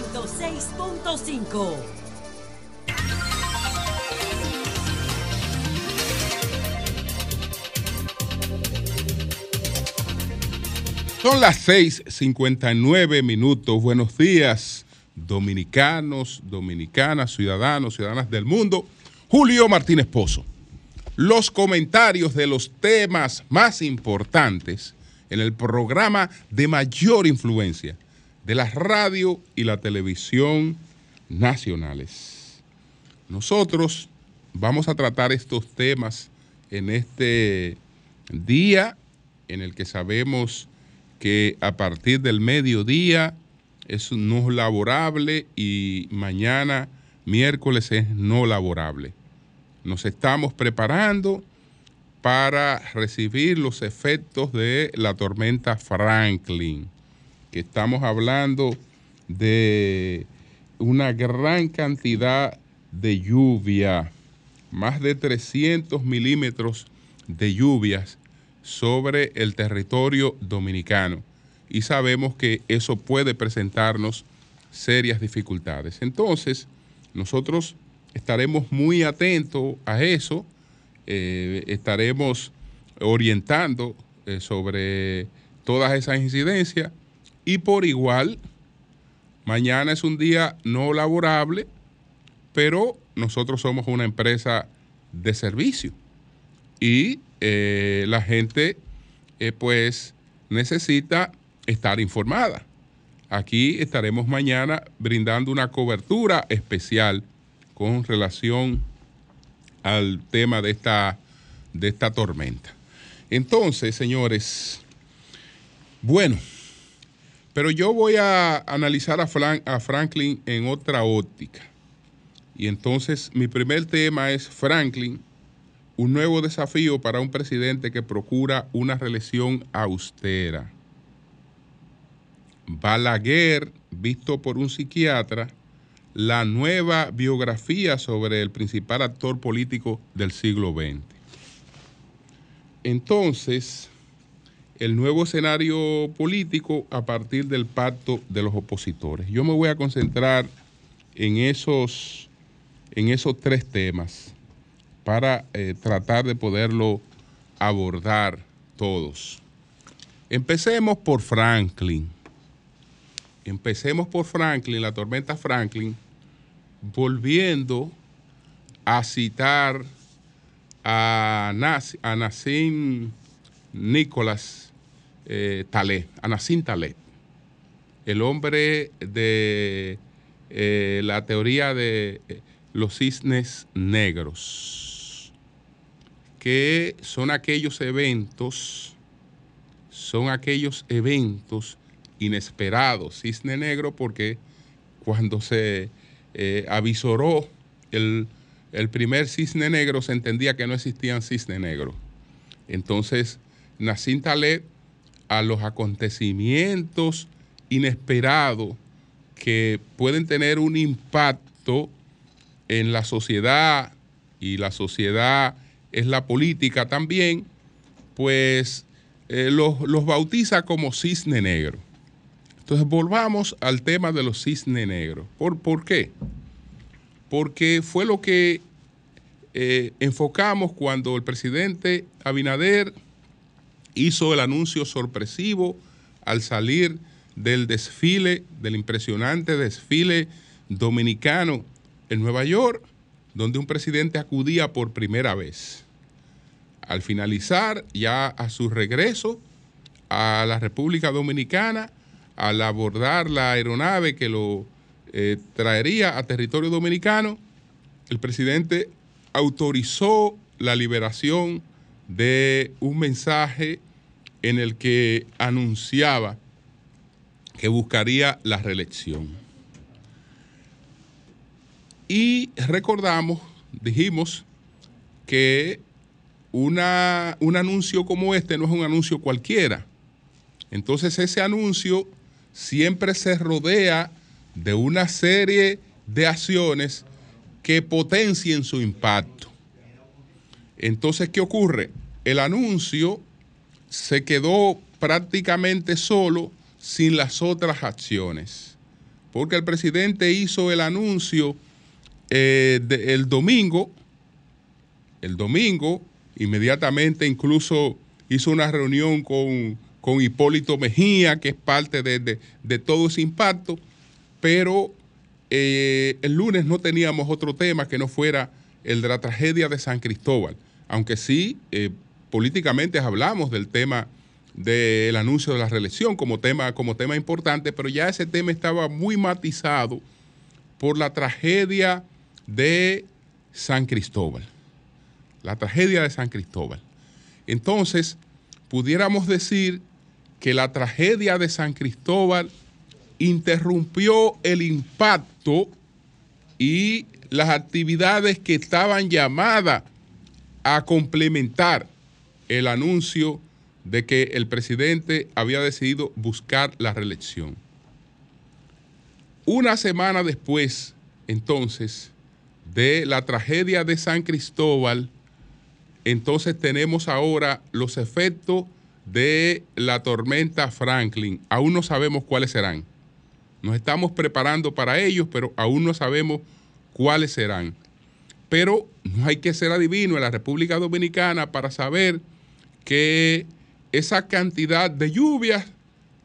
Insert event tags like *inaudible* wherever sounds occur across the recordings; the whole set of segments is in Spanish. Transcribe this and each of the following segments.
106.5. Son las 6:59 minutos. Buenos días, dominicanos, dominicanas, ciudadanos, ciudadanas del mundo. Julio Martínez Pozo. Los comentarios de los temas más importantes en el programa de mayor influencia de la radio y la televisión nacionales. Nosotros vamos a tratar estos temas en este día en el que sabemos que a partir del mediodía es no laborable y mañana miércoles es no laborable. Nos estamos preparando para recibir los efectos de la tormenta Franklin, que estamos hablando de una gran cantidad de lluvia, más de 300 milímetros de lluvias sobre el territorio dominicano. Y sabemos que eso puede presentarnos serias dificultades. Entonces, nosotros estaremos muy atentos a eso, eh, estaremos orientando eh, sobre todas esas incidencias y por igual, mañana es un día no laborable, pero nosotros somos una empresa de servicio y eh, la gente eh, pues necesita estar informada. Aquí estaremos mañana brindando una cobertura especial con relación al tema de esta, de esta tormenta. Entonces, señores, bueno, pero yo voy a analizar a, a Franklin en otra óptica. Y entonces mi primer tema es Franklin un nuevo desafío para un presidente que procura una reelección austera. Balaguer, visto por un psiquiatra, la nueva biografía sobre el principal actor político del siglo XX. Entonces, el nuevo escenario político a partir del pacto de los opositores. Yo me voy a concentrar en esos, en esos tres temas para eh, tratar de poderlo abordar todos. Empecemos por Franklin. Empecemos por Franklin, la tormenta Franklin, volviendo a citar a, Nassim Nicolás eh, Talé, a Nassim Talé, el hombre de eh, la teoría de los cisnes negros que son aquellos eventos, son aquellos eventos inesperados. Cisne negro porque cuando se eh, avisoró el, primer cisne negro se entendía que no existían cisne negro. Entonces, Nassim Taleb a los acontecimientos inesperados que pueden tener un impacto en la sociedad y la sociedad es la política también, pues eh, los, bautiza como cisne negro. Entonces volvamos al tema de los cisne negros. ¿Por, ¿Por, qué? Porque fue lo que eh, enfocamos cuando el presidente Abinader hizo el anuncio sorpresivo al salir del desfile, del impresionante desfile dominicano en Nueva York, donde un presidente acudía por primera vez. Al finalizar, ya a su regreso a la República Dominicana, al abordar la aeronave que lo eh, traería a territorio dominicano, el presidente autorizó la liberación de un mensaje en el que anunciaba que buscaría la reelección. Y recordamos, dijimos que una, un anuncio como este no es un anuncio cualquiera. Entonces ese anuncio siempre se rodea de una serie de acciones que potencien su impacto. Entonces, ¿qué ocurre? El anuncio se quedó prácticamente solo sin las otras acciones. porque el presidente hizo el anuncio eh, el domingo, el domingo, inmediatamente incluso hizo una reunión con, Hipólito Mejía, que es parte de, todo ese impacto, pero eh, el lunes no teníamos otro tema que no fuera el de la tragedia de San Cristóbal, aunque sí, eh, políticamente hablamos del tema del anuncio de la reelección como tema, como tema importante, pero ya ese tema estaba muy matizado por la tragedia de San Cristóbal. La tragedia de San Cristóbal. Entonces, pudiéramos decir que la tragedia de San Cristóbal interrumpió el impacto y las actividades que estaban llamadas a complementar el anuncio de que el presidente había decidido buscar la reelección. Una semana después, entonces, de la tragedia de San Cristóbal, entonces tenemos ahora los efectos de la tormenta Franklin. Aún no sabemos cuáles serán. Nos estamos preparando para ellos, pero aún no sabemos cuáles serán. Pero no hay que ser adivino en la República Dominicana para saber que esa cantidad de lluvias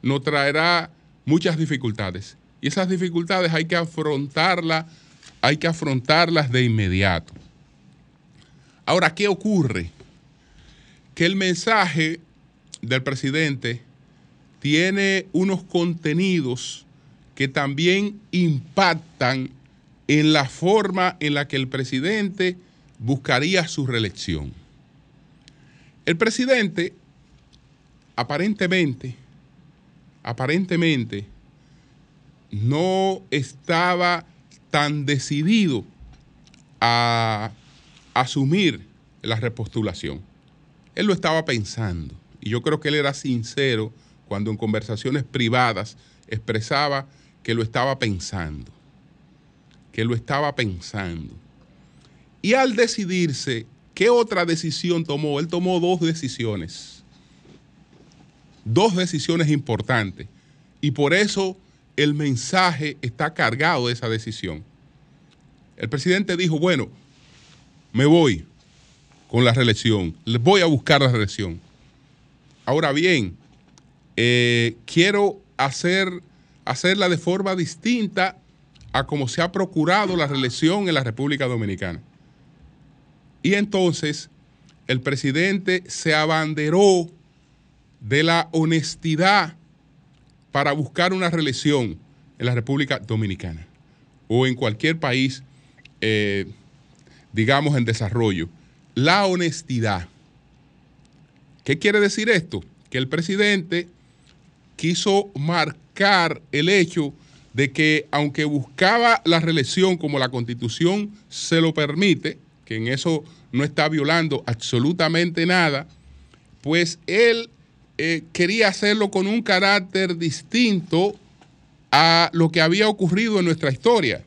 nos traerá muchas dificultades. Y esas dificultades hay que afrontarlas, hay que afrontarlas de inmediato. Ahora, ¿qué ocurre? Que el mensaje del presidente tiene unos contenidos que también impactan en la forma en la que el presidente buscaría su reelección. El presidente aparentemente, aparentemente, no estaba tan decidido a asumir la repostulación. Él lo estaba pensando y yo creo que él era sincero cuando en conversaciones privadas expresaba que lo estaba pensando, que lo estaba pensando. Y al decidirse, ¿qué otra decisión tomó? Él tomó dos decisiones dos decisiones importantes y por eso el mensaje está cargado de esa decisión. El presidente dijo, bueno, me voy con la reelección, les voy a buscar la reelección. Ahora bien, eh, quiero hacer, hacerla de forma distinta a como se ha procurado la reelección en la República Dominicana. Y entonces el presidente se abanderó de la honestidad para buscar una reelección en la República Dominicana o en cualquier país, eh, digamos, en desarrollo. La honestidad. ¿Qué quiere decir esto? Que el presidente quiso marcar el hecho de que aunque buscaba la reelección como la constitución se lo permite, que en eso no está violando absolutamente nada, pues él eh, quería hacerlo con un carácter distinto a lo que había ocurrido en nuestra historia.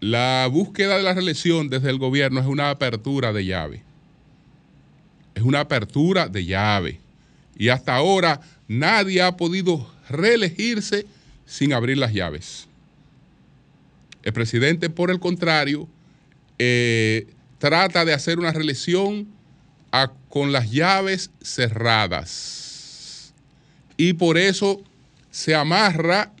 La búsqueda de la reelección desde el gobierno es una apertura de llave. Es una apertura de llave. Y hasta ahora nadie ha podido reelegirse sin abrir las llaves. El presidente, por el contrario, eh, trata de hacer una reelección con las llaves cerradas. Y por eso se amarra,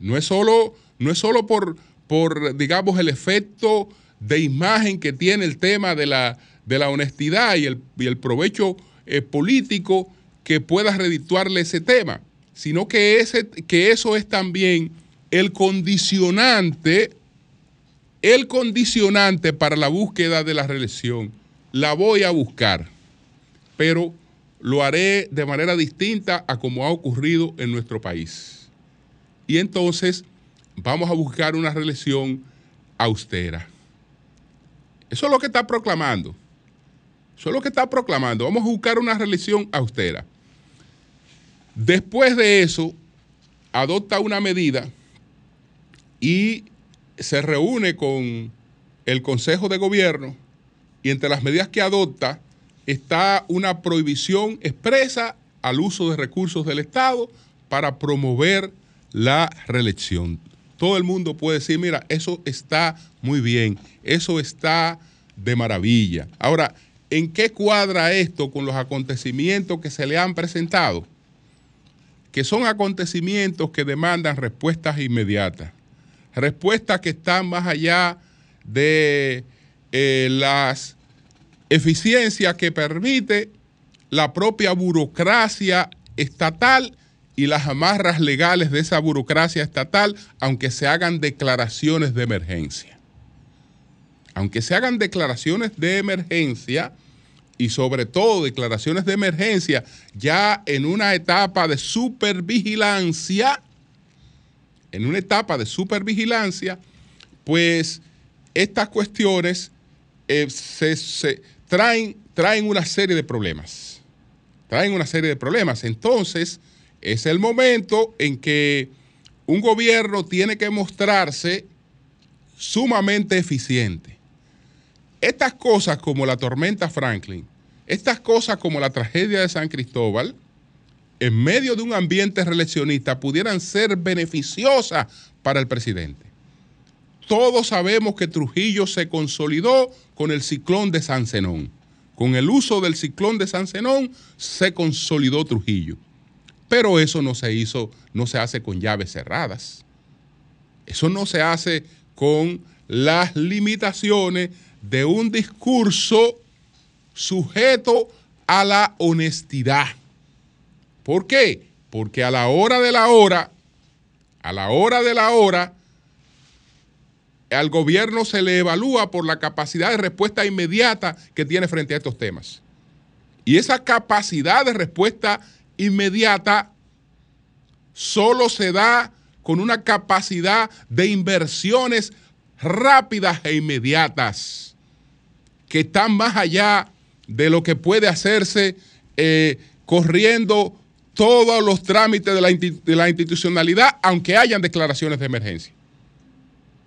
no es solo, no es solo por, por, digamos, el efecto de imagen que tiene el tema de la, de la honestidad y el, el provecho eh, político que pueda redituarle ese tema, sino que, ese, que eso es también el condicionante, el condicionante para la búsqueda de la reelección la voy a buscar, pero lo haré de manera distinta a como ha ocurrido en nuestro país. Y entonces vamos a buscar una reelección austera. Eso es lo que está proclamando. Eso es lo que está proclamando. Vamos a buscar una reelección austera. Después de eso, adopta una medida y se reúne con el Consejo de Gobierno y entre las medidas que adopta está una prohibición expresa al uso de recursos del Estado para promover la reelección. Todo el mundo puede decir, mira, eso está muy bien, eso está de maravilla. Ahora, ¿en qué cuadra esto con los acontecimientos que se le han presentado? Que son acontecimientos que demandan respuestas inmediatas, respuestas que están más allá de eh, las eficiencias que permite la propia burocracia estatal y las amarras legales de esa burocracia estatal, aunque se hagan declaraciones de emergencia. Aunque se hagan declaraciones de emergencia y sobre todo declaraciones de emergencia ya en una etapa de supervigilancia, en una etapa de supervigilancia, pues estas cuestiones eh, traen, traen una serie de problemas. Traen una serie de problemas. Entonces, es el momento en que un gobierno tiene que mostrarse sumamente eficiente. Estas cosas como la tormenta Franklin, estas cosas como la tragedia de San Cristóbal, en medio de un ambiente reeleccionista, pudieran ser beneficiosas para el presidente. Todos sabemos que Trujillo se consolidó con el ciclón de San Zenón. Con el uso del ciclón de San Zenón se consolidó Trujillo. Pero eso no se hizo, no se hace con llaves cerradas. Eso no se hace con las limitaciones de un discurso sujeto a la honestidad. ¿Por qué? Porque a la hora de la hora, a la hora de la hora, al gobierno se le evalúa por la capacidad de respuesta inmediata que tiene frente a estos temas. Y esa capacidad de respuesta inmediata solo se da con una capacidad de inversiones rápidas e inmediatas que están más allá de lo que puede hacerse eh, corriendo todos los trámites de la, institucionalidad, aunque hayan declaraciones de emergencia.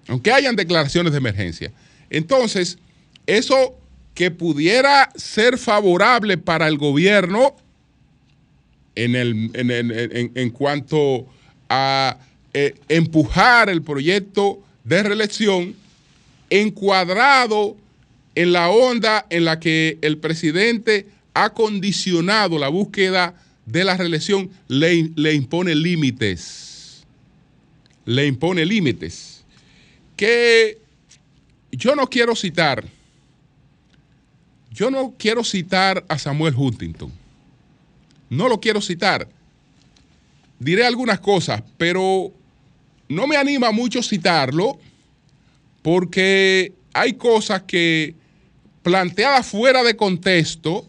Aunque hayan declaraciones de emergencia. Entonces, eso que pudiera ser favorable para el gobierno en, cuanto a eh, empujar el proyecto de reelección encuadrado en la onda en la que el presidente ha condicionado la búsqueda de la reelección, le, le impone límites. Le impone límites. Que yo no quiero citar, yo no quiero citar a Samuel Huntington no lo quiero citar. Diré algunas cosas, pero no me anima mucho citarlo porque hay cosas que planteadas fuera de contexto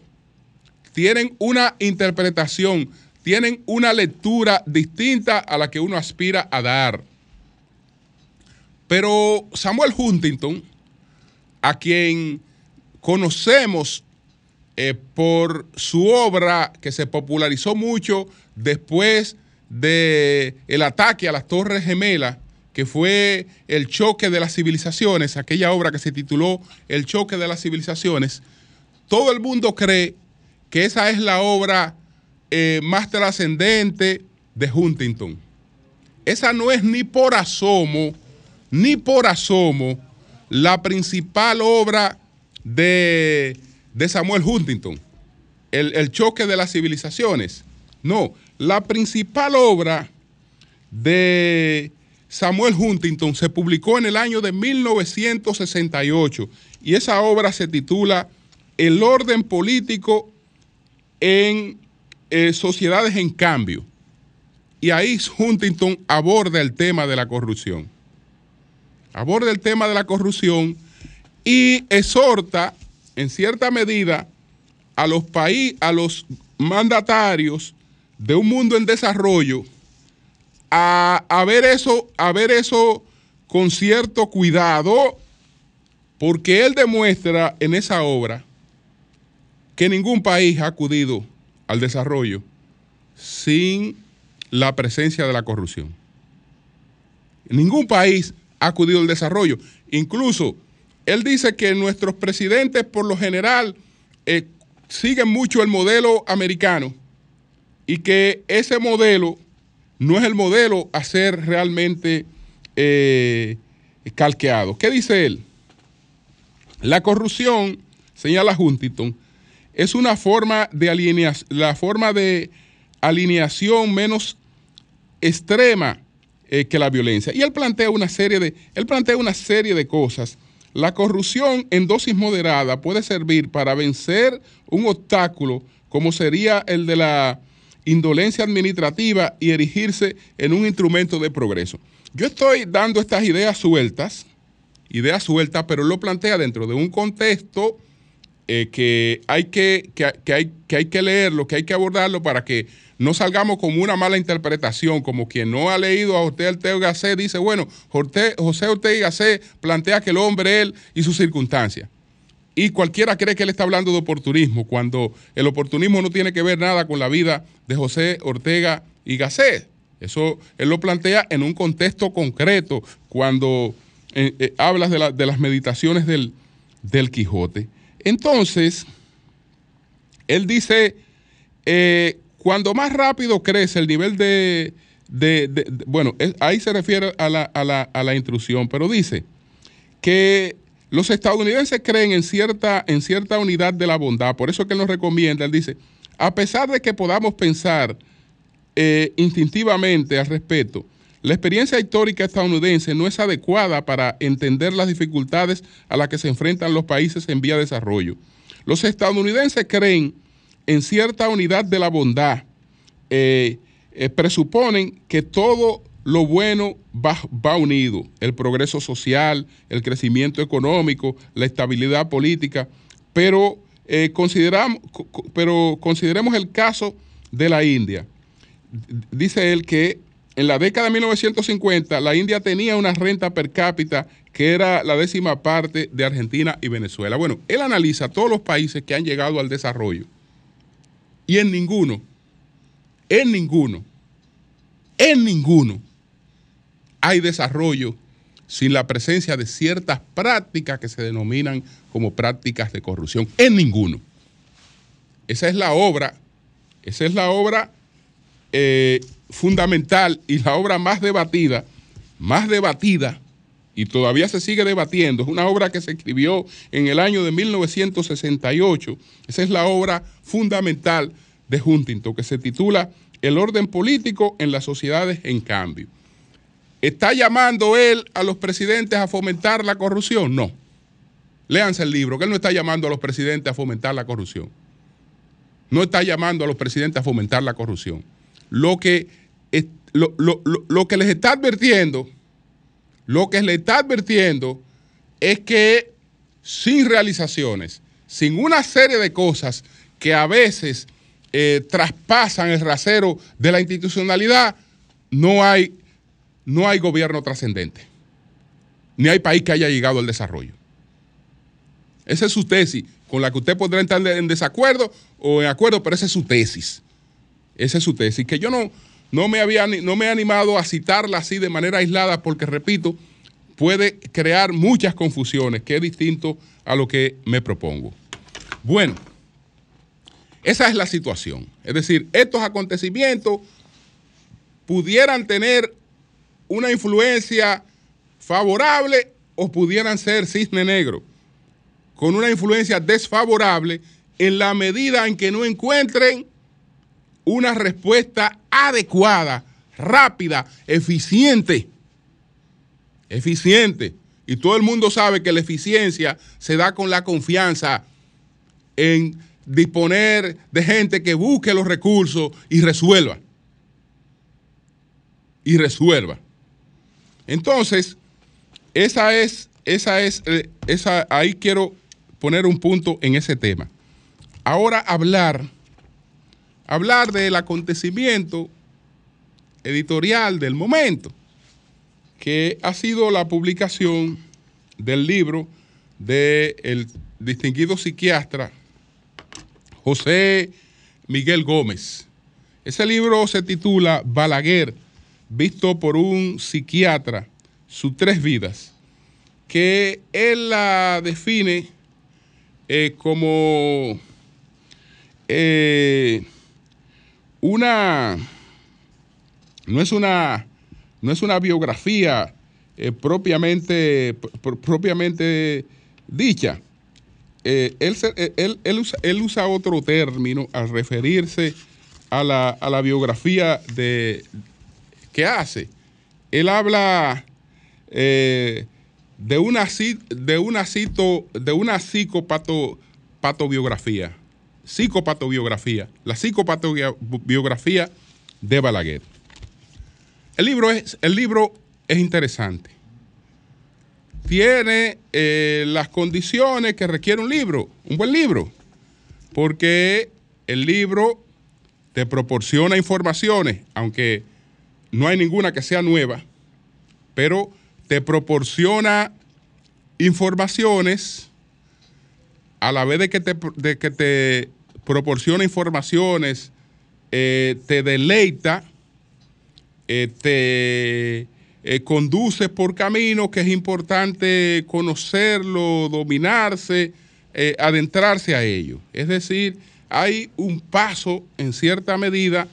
tienen una interpretación, tienen una lectura distinta a la que uno aspira a dar. Pero Samuel Huntington, a quien conocemos eh, por su obra que se popularizó mucho después del el ataque a las Torres Gemelas, que fue el choque de las civilizaciones, aquella obra que se tituló El choque de las civilizaciones, todo el mundo cree que esa es la obra eh, más trascendente de Huntington. Esa no es ni por asomo, ni por asomo, la principal obra de de Samuel Huntington, el, choque de las civilizaciones. No, la principal obra de Samuel Huntington se publicó en el año de 1968 y esa obra se titula El orden político en eh, sociedades en cambio. Y ahí Huntington aborda el tema de la corrupción. Aborda el tema de la corrupción y exhorta en cierta medida a los a los mandatarios de un mundo en desarrollo a, ver eso, a ver eso con cierto cuidado, porque él demuestra en esa obra que ningún país ha acudido al desarrollo sin la presencia de la corrupción. Ningún país ha acudido al desarrollo. Incluso él dice que nuestros presidentes por lo general eh, siguen mucho el modelo americano y que ese modelo no es el modelo a ser realmente eh, calqueado. ¿Qué dice él? La corrupción, señala Huntington, es una forma de alineación, la forma de alineación menos extrema eh, que la violencia. Y él plantea una serie de, él plantea una serie de cosas. La corrupción en dosis moderada puede servir para vencer un obstáculo como sería el de la indolencia administrativa y erigirse en un instrumento de progreso. Yo estoy dando estas ideas sueltas, ideas sueltas, pero lo plantea dentro de un contexto eh, que, hay que, que, hay, que hay que leerlo, que hay que abordarlo para que no salgamos como una mala interpretación, como quien no ha leído a José Ortega Gasset dice, bueno, José Ortega Gasset plantea que el hombre, él y sus circunstancias. Y cualquiera cree que él está hablando de oportunismo, cuando el oportunismo no tiene que ver nada con la vida de José Ortega y Gasset. Eso él lo plantea en un contexto concreto, cuando eh, eh, hablas de, las meditaciones del, del Quijote. Entonces, él dice, eh, cuando más rápido crece el nivel de, bueno, ahí se refiere a la, a la, intrusión, pero dice que los estadounidenses creen en cierta, en cierta unidad de la bondad, por eso que él nos recomienda, él dice, a pesar de que podamos pensar eh, instintivamente al respecto, la experiencia histórica estadounidense no es adecuada para entender las dificultades a las que se enfrentan los países en vía de desarrollo. Los estadounidenses creen en cierta unidad de la bondad, eh, eh, presuponen que todo lo bueno va, unido, el progreso social, el crecimiento económico, la estabilidad política, pero, eh, consideramos, pero consideremos el caso de la India. Dice él que en la década de 1950 la India tenía una renta per cápita que era la décima parte de Argentina y Venezuela. Bueno, él analiza todos los países que han llegado al desarrollo y en ninguno, en ninguno, en ninguno hay desarrollo sin la presencia de ciertas prácticas que se denominan como prácticas de corrupción. En ninguno. Esa es la obra, esa es la obra eh, fundamental y la obra más debatida, más debatida y todavía se sigue debatiendo. Es una obra que se escribió en el año de 1968. Esa es la obra fundamental de Huntington, que se titula El orden político en las sociedades en cambio. ¿Está llamando él a los presidentes a fomentar la corrupción? No. Léanse el libro, que él no está llamando a los presidentes a fomentar la corrupción. No está llamando a los presidentes a fomentar la corrupción. Lo que, lo, lo que les está advirtiendo lo que le está advirtiendo es que sin realizaciones, sin una serie de cosas que a veces eh, traspasan el rasero de la institucionalidad, no hay, no hay gobierno trascendente, ni hay país que haya llegado al desarrollo. Esa es su tesis, con la que usted podrá entrar en desacuerdo o en acuerdo, pero esa es su tesis. Esa es su tesis, que yo no, no me, había, no me he animado a citarla así de manera aislada porque, repito, puede crear muchas confusiones, que es distinto a lo que me propongo. Bueno, esa es la situación. Es decir, estos acontecimientos pudieran tener una influencia favorable o pudieran ser cisne negro, con una influencia desfavorable en la medida en que no encuentren una respuesta adecuada, rápida, eficiente. Eficiente. Y todo el mundo sabe que la eficiencia se da con la confianza en disponer de gente que busque los recursos y resuelva. Y resuelva. Entonces, esa es, esa es, eh, esa, ahí quiero poner un punto en ese tema. Ahora hablar hablar del acontecimiento editorial del momento, que ha sido la publicación del libro del distinguido psiquiatra José Miguel Gómez. Ese libro se titula Balaguer, visto por un psiquiatra, sus tres vidas, que él la define eh, como eh, una, no es una, no es una biografía eh, propiamente, propiamente dicha. Eh, él, usa, otro término al referirse a la, biografía de, que hace. Él habla de una, de una, cito, de una psicopatobiografía. Psicopatobiografía. La psicopatobiografía de Balaguer. El libro es, el libro es interesante. Tiene eh, las condiciones que requiere un libro, un buen libro, porque el libro te proporciona informaciones, aunque no hay ninguna que sea nueva, pero te proporciona informaciones a la vez de que te, de que te proporciona informaciones, eh, te deleita, eh, te eh, conduce por caminos que es importante conocerlo, dominarse, adentrarse a ello. Es decir, hay un paso en cierta medida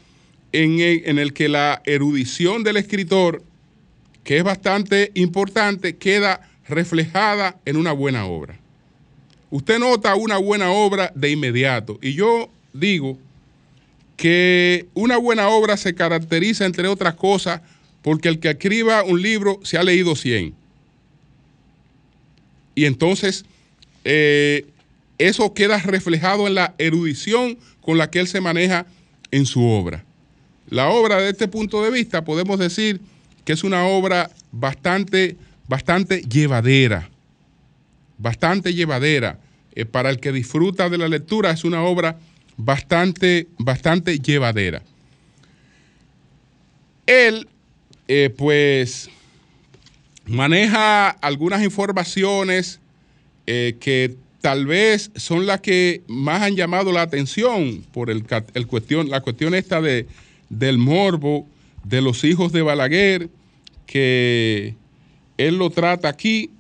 en en el que la erudición del escritor, que es bastante importante, queda reflejada en una buena obra. Usted nota una buena obra de inmediato. Y yo digo que una buena obra se caracteriza, entre otras cosas, porque el que escriba un libro se ha leído 100. Y entonces eh, eso queda reflejado en la erudición con la que él se maneja en su obra. La obra de este punto de vista podemos decir que es una obra bastante, bastante llevadera, bastante llevadera. Eh, para el que disfruta de la lectura es una obra bastante, bastante llevadera. Él, eh, pues, maneja algunas informaciones eh, que tal vez son las que más han llamado la atención por el, cuestión, la cuestión esta de, del morbo de los hijos de Balaguer, que él lo trata aquí,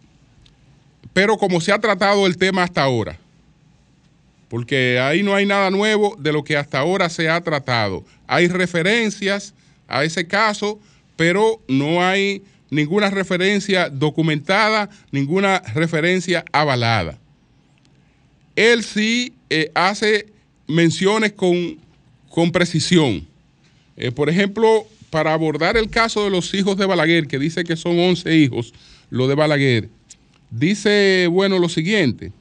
pero como se ha tratado el tema hasta ahora porque ahí no hay nada nuevo de lo que hasta ahora se ha tratado. Hay referencias a ese caso, pero no hay ninguna referencia documentada, ninguna referencia avalada. Él sí eh, hace menciones con, con precisión. Eh, por ejemplo, para abordar el caso de los hijos de Balaguer, que dice que son 11 hijos, lo de Balaguer, dice, bueno, lo siguiente,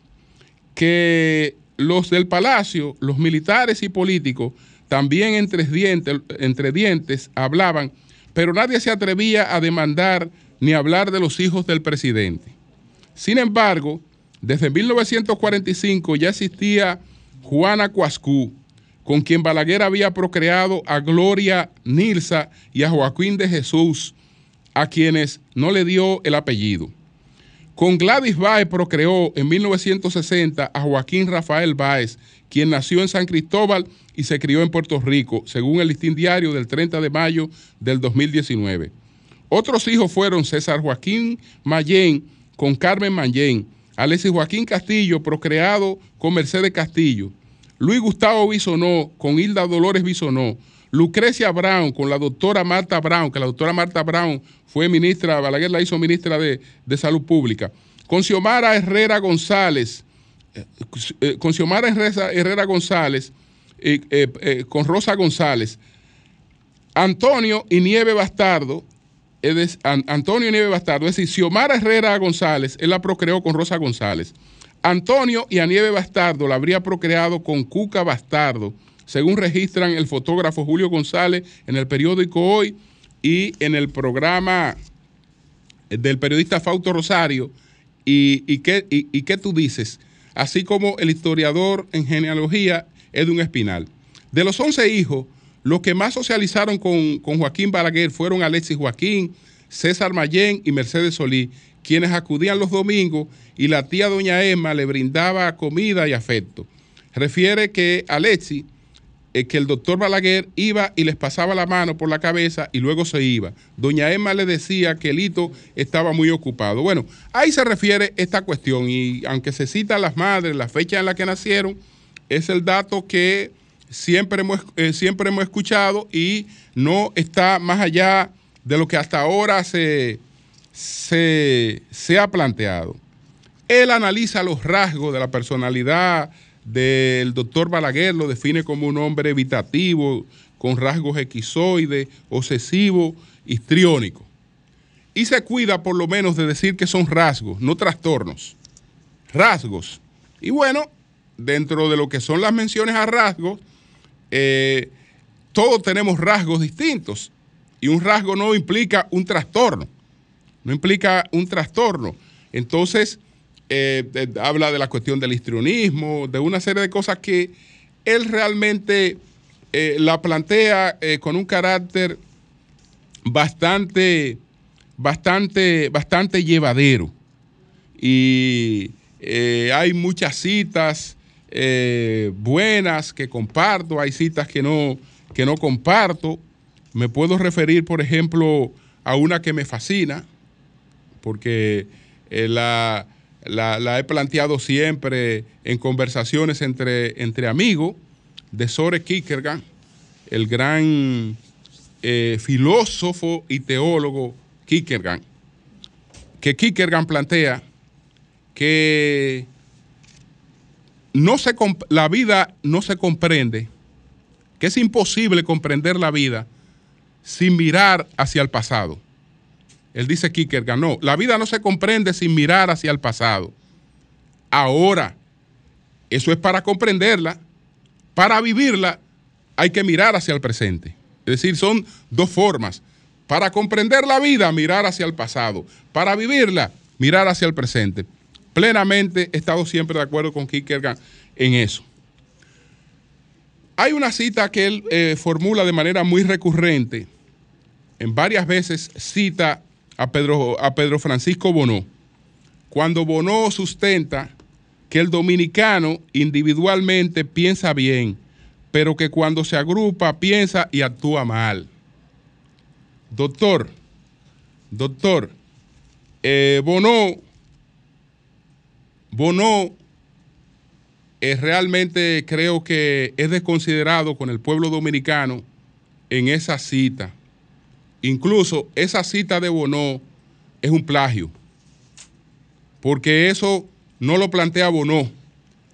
que los del palacio, los militares y políticos, también entre dientes, hablaban, pero nadie se atrevía a demandar ni hablar de los hijos del presidente. Sin embargo, desde 1945 ya existía Juana Cuascú, con quien Balaguer había procreado a Gloria Nilsa y a Joaquín de Jesús, a quienes no le dio el apellido. Con Gladys Báez procreó en 1960 a Joaquín Rafael Báez, quien nació en San Cristóbal y se crió en Puerto Rico, según el listín diario del 30 de mayo del 2019. Otros hijos fueron César Joaquín Mayén con Carmen Mayén, Alexis Joaquín Castillo, procreado con Mercedes Castillo, Luis Gustavo Bisonó con Hilda Dolores Bisonó, Lucrecia Brown con la doctora Marta Brown, que la doctora Marta Brown fue ministra, Balaguer la hizo ministra de, Salud Pública. Con Xiomara Herrera González, eh, eh, con Xiomara Herrera, González, eh, con Rosa González, Antonio y Nieve Bastardo, Antonio y Nieve Bastardo, es decir, Xiomara Herrera González, él la procreó con Rosa González. Antonio y a Nieve Bastardo la habría procreado con Cuca Bastardo según registran el fotógrafo Julio González en el periódico Hoy y en el programa del periodista Fausto Rosario. ¿Y, qué, y, qué tú dices? Así como el historiador en genealogía Edwin Espinal. De los 11 hijos, los que más socializaron con, con Joaquín Balaguer fueron Alexis Joaquín, César Mayén y Mercedes Solí, quienes acudían los domingos y la tía doña Emma le brindaba comida y afecto. Refiere que Alexis que el doctor Balaguer iba y les pasaba la mano por la cabeza y luego se iba. Doña Emma le decía que el hito estaba muy ocupado. Bueno, ahí se refiere esta cuestión y aunque se cita las madres, la fecha en la que nacieron, es el dato que siempre hemos, eh, siempre hemos escuchado y no está más allá de lo que hasta ahora se, se, se ha planteado. Él analiza los rasgos de la personalidad del doctor Balaguer, lo define como un hombre evitativo, con rasgos equizoides, obsesivo, histriónico. Y se cuida por lo menos de decir que son rasgos, no trastornos. Rasgos. Y bueno, dentro de lo que son las menciones a rasgos, eh, todos tenemos rasgos distintos. Y un rasgo no implica un trastorno. No implica un trastorno. Entonces, eh, habla de la cuestión del histrionismo, de una serie de cosas que él realmente eh, la plantea eh, con un carácter bastante, bastante, bastante llevadero. Y hay muchas citas buenas que comparto, hay citas que no, que no comparto. Me puedo referir, por ejemplo, a una que me fascina, porque la, la, he planteado siempre en conversaciones entre, entre amigos de Sore Kierkegaard, el gran eh, filósofo y teólogo Kierkegaard, que Kierkegaard plantea que no se, la vida no se comprende, que es imposible comprender la vida sin mirar hacia el pasado. Él dice Kierkegaard, no, la vida no se comprende sin mirar hacia el pasado. Ahora, eso es para comprenderla. Para vivirla hay que mirar hacia el presente. Es decir, son dos formas. Para comprender la vida, mirar hacia el pasado. Para vivirla, mirar hacia el presente. Plenamente he estado siempre de acuerdo con Kierkegaard en eso. Hay una cita que él eh, formula de manera muy recurrente. En varias veces cita a Pedro, a Pedro Francisco Bonó, cuando Bonó sustenta que el dominicano individualmente piensa bien, pero que cuando se agrupa piensa y actúa mal. Doctor, doctor, eh, Bonó, Bonó es realmente creo que es desconsiderado con el pueblo dominicano en esa cita. Incluso esa cita de Bonó es un plagio, porque eso no lo plantea Bonó.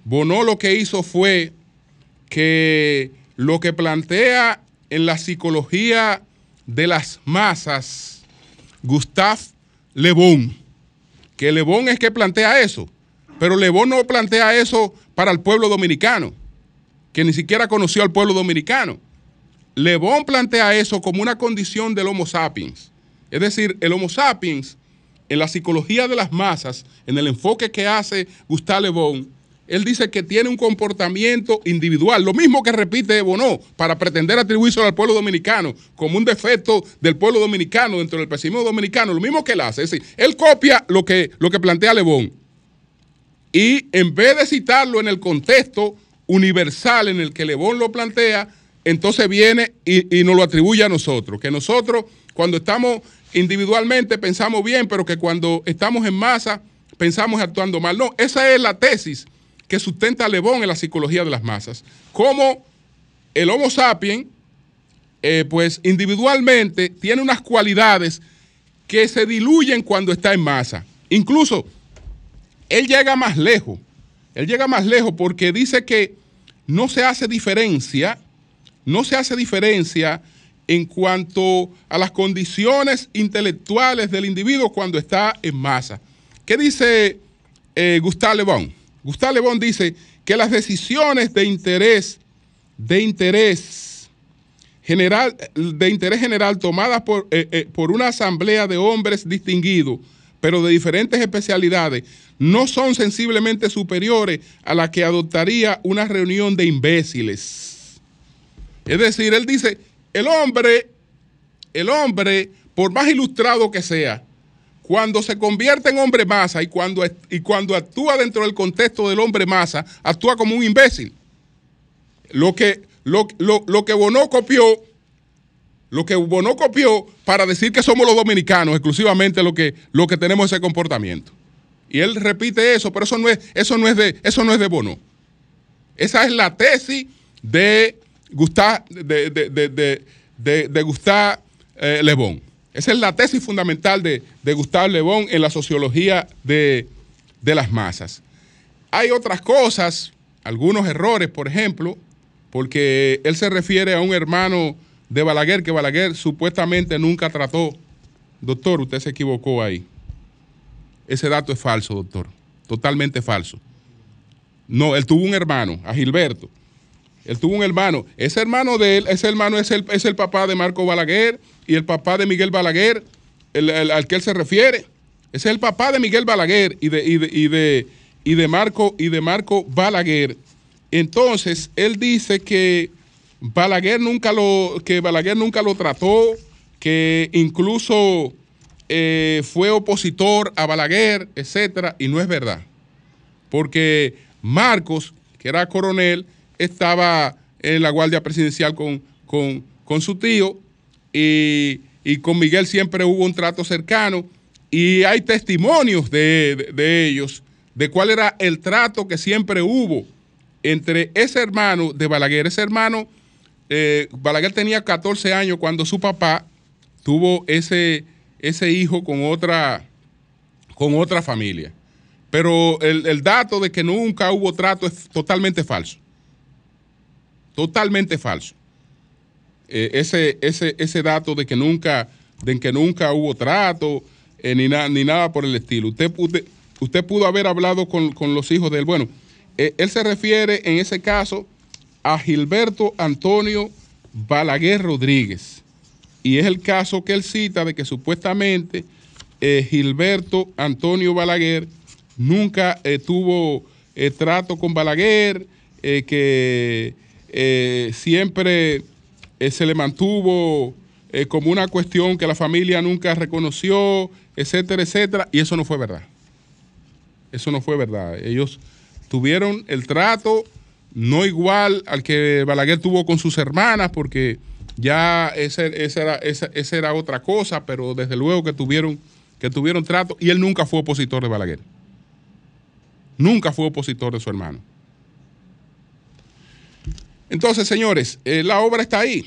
Bonó lo que hizo fue que lo que plantea en la psicología de las masas, Gustave Le Bon, que Le Bon es que plantea eso, pero Le Bon no plantea eso para el pueblo dominicano, que ni siquiera conoció al pueblo dominicano. Le Bon plantea eso como una condición del Homo sapiens. Es decir, el Homo sapiens, en la psicología de las masas, en el enfoque que hace Gustave Le Bon, él dice que tiene un comportamiento individual, lo mismo que repite Bonó, para pretender atribuirse al pueblo dominicano como un defecto del pueblo dominicano dentro del pesimismo dominicano, lo mismo que él hace. Es decir, él copia lo que, lo que plantea Le Bon. Y en vez de citarlo en el contexto universal en el que Le Bon lo plantea, entonces viene y, nos lo atribuye a nosotros. Que nosotros, cuando estamos individualmente, pensamos bien, pero que cuando estamos en masa, pensamos actuando mal. No, esa es la tesis que sustenta Le en la psicología de las masas. Como el Homo sapiens, eh, pues individualmente tiene unas cualidades que se diluyen cuando está en masa. Incluso, él llega más lejos. Él llega más lejos porque dice que no se hace diferencia no se hace diferencia en cuanto a las condiciones intelectuales del individuo cuando está en masa. ¿Qué dice eh, Gustave Le Bon? Gustave Le Bon dice que las decisiones de interés, de interés general, de interés general tomadas por, eh, eh, por una asamblea de hombres distinguidos, pero de diferentes especialidades, no son sensiblemente superiores a las que adoptaría una reunión de imbéciles. Es decir, él dice, el hombre, el hombre, por más ilustrado que sea, cuando se convierte en hombre masa y cuando, y cuando actúa dentro del contexto del hombre masa, actúa como un imbécil. Lo que, lo, lo que Bono copió, lo que Bono copió para decir que somos los dominicanos exclusivamente lo que, lo que tenemos ese comportamiento. Y él repite eso, pero eso no es, eso no es de, eso no es de Bono. Esa es la tesis de Gustave, de, de, Gustave eh, Le Bon. Esa es la tesis fundamental de, Gustave Le Bon en la sociología de, las masas. Hay otras cosas, algunos errores, por ejemplo, porque él se refiere a un hermano de Balaguer que Balaguer supuestamente nunca trató. Doctor, usted se equivocó ahí. Ese dato es falso, doctor. Totalmente falso. No, él tuvo un hermano, a Gilberto. Él tuvo un hermano. Ese hermano de él, ese hermano es el, es el papá de Marco Balaguer y el papá de Miguel Balaguer, al que él se refiere. Ese es el papá de Miguel Balaguer y de, y de, y de, Marco, y de Marco Balaguer. Entonces, él dice que Balaguer nunca lo, que Balaguer nunca lo trató, que incluso eh, fue opositor a Balaguer, etcétera, y no es verdad. Porque Marcos, que era coronel, estaba en la Guardia Presidencial con, con, su tío y, con Miguel siempre hubo un trato cercano y hay testimonios de, ellos de cuál era el trato que siempre hubo entre ese hermano de Balaguer. Ese hermano, eh, Balaguer tenía 14 años cuando su papá tuvo ese, ese hijo con otra, con otra familia. Pero el, dato de que nunca hubo trato es totalmente falso. Totalmente falso. Eh, ese, ese, ese dato de que nunca, de que nunca hubo trato, eh, ni, ni nada por el estilo. Usted, usted, pudo haber hablado con, los hijos de él. Bueno, eh, él se refiere en ese caso a Gilberto Antonio Balaguer Rodríguez. Y es el caso que él cita de que supuestamente Gilberto Antonio Balaguer nunca tuvo trato con Balaguer, eh, siempre se le mantuvo como una cuestión que la familia nunca reconoció, etcétera, etcétera, y eso no fue verdad. Eso no fue verdad. Ellos tuvieron el trato no igual al que Balaguer tuvo con sus hermanas, porque ya esa, era, era otra cosa, pero desde luego que tuvieron, que tuvieron trato y él nunca fue opositor de Balaguer. Nunca fue opositor de su hermano. Entonces, señores, eh, la obra está ahí.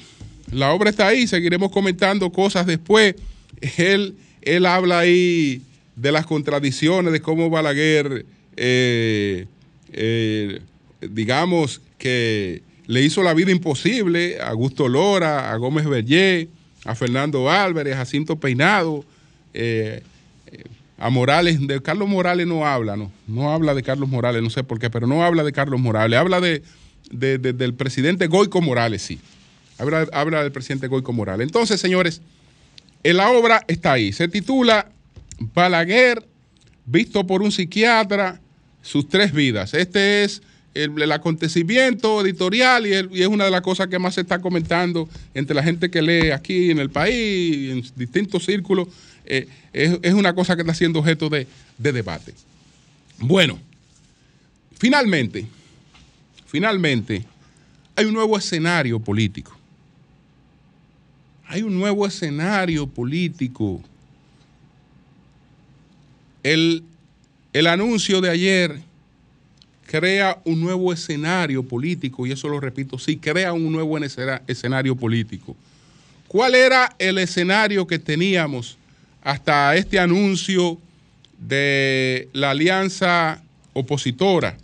La obra está ahí. Seguiremos comentando cosas después. *laughs* Él, él habla ahí de las contradicciones, de cómo Balaguer, eh, eh, digamos, que le hizo la vida imposible a Augusto Lora, a Gómez Bellé, a Fernando Álvarez, a Jacinto Peinado, a Morales, de Carlos Morales no habla, no, no habla de Carlos Morales, no sé por qué, pero no habla de Carlos Morales, habla de, del presidente Goico Morales, sí. Habla, del presidente Goico Morales. Entonces, señores, la obra está ahí. Se titula Balaguer, visto por un psiquiatra, sus tres vidas. Este es el, acontecimiento editorial y, y, es una de las cosas que más se está comentando entre la gente que lee aquí en el país, en distintos círculos eh, es, una cosa que está siendo objeto de, debate. Bueno, finalmente, finalmente, hay un nuevo escenario político. Hay un nuevo escenario político. El, el, anuncio de ayer crea un nuevo escenario político, y eso lo repito, sí, crea un nuevo escenario político. ¿Cuál era el escenario que teníamos hasta este anuncio de la alianza opositora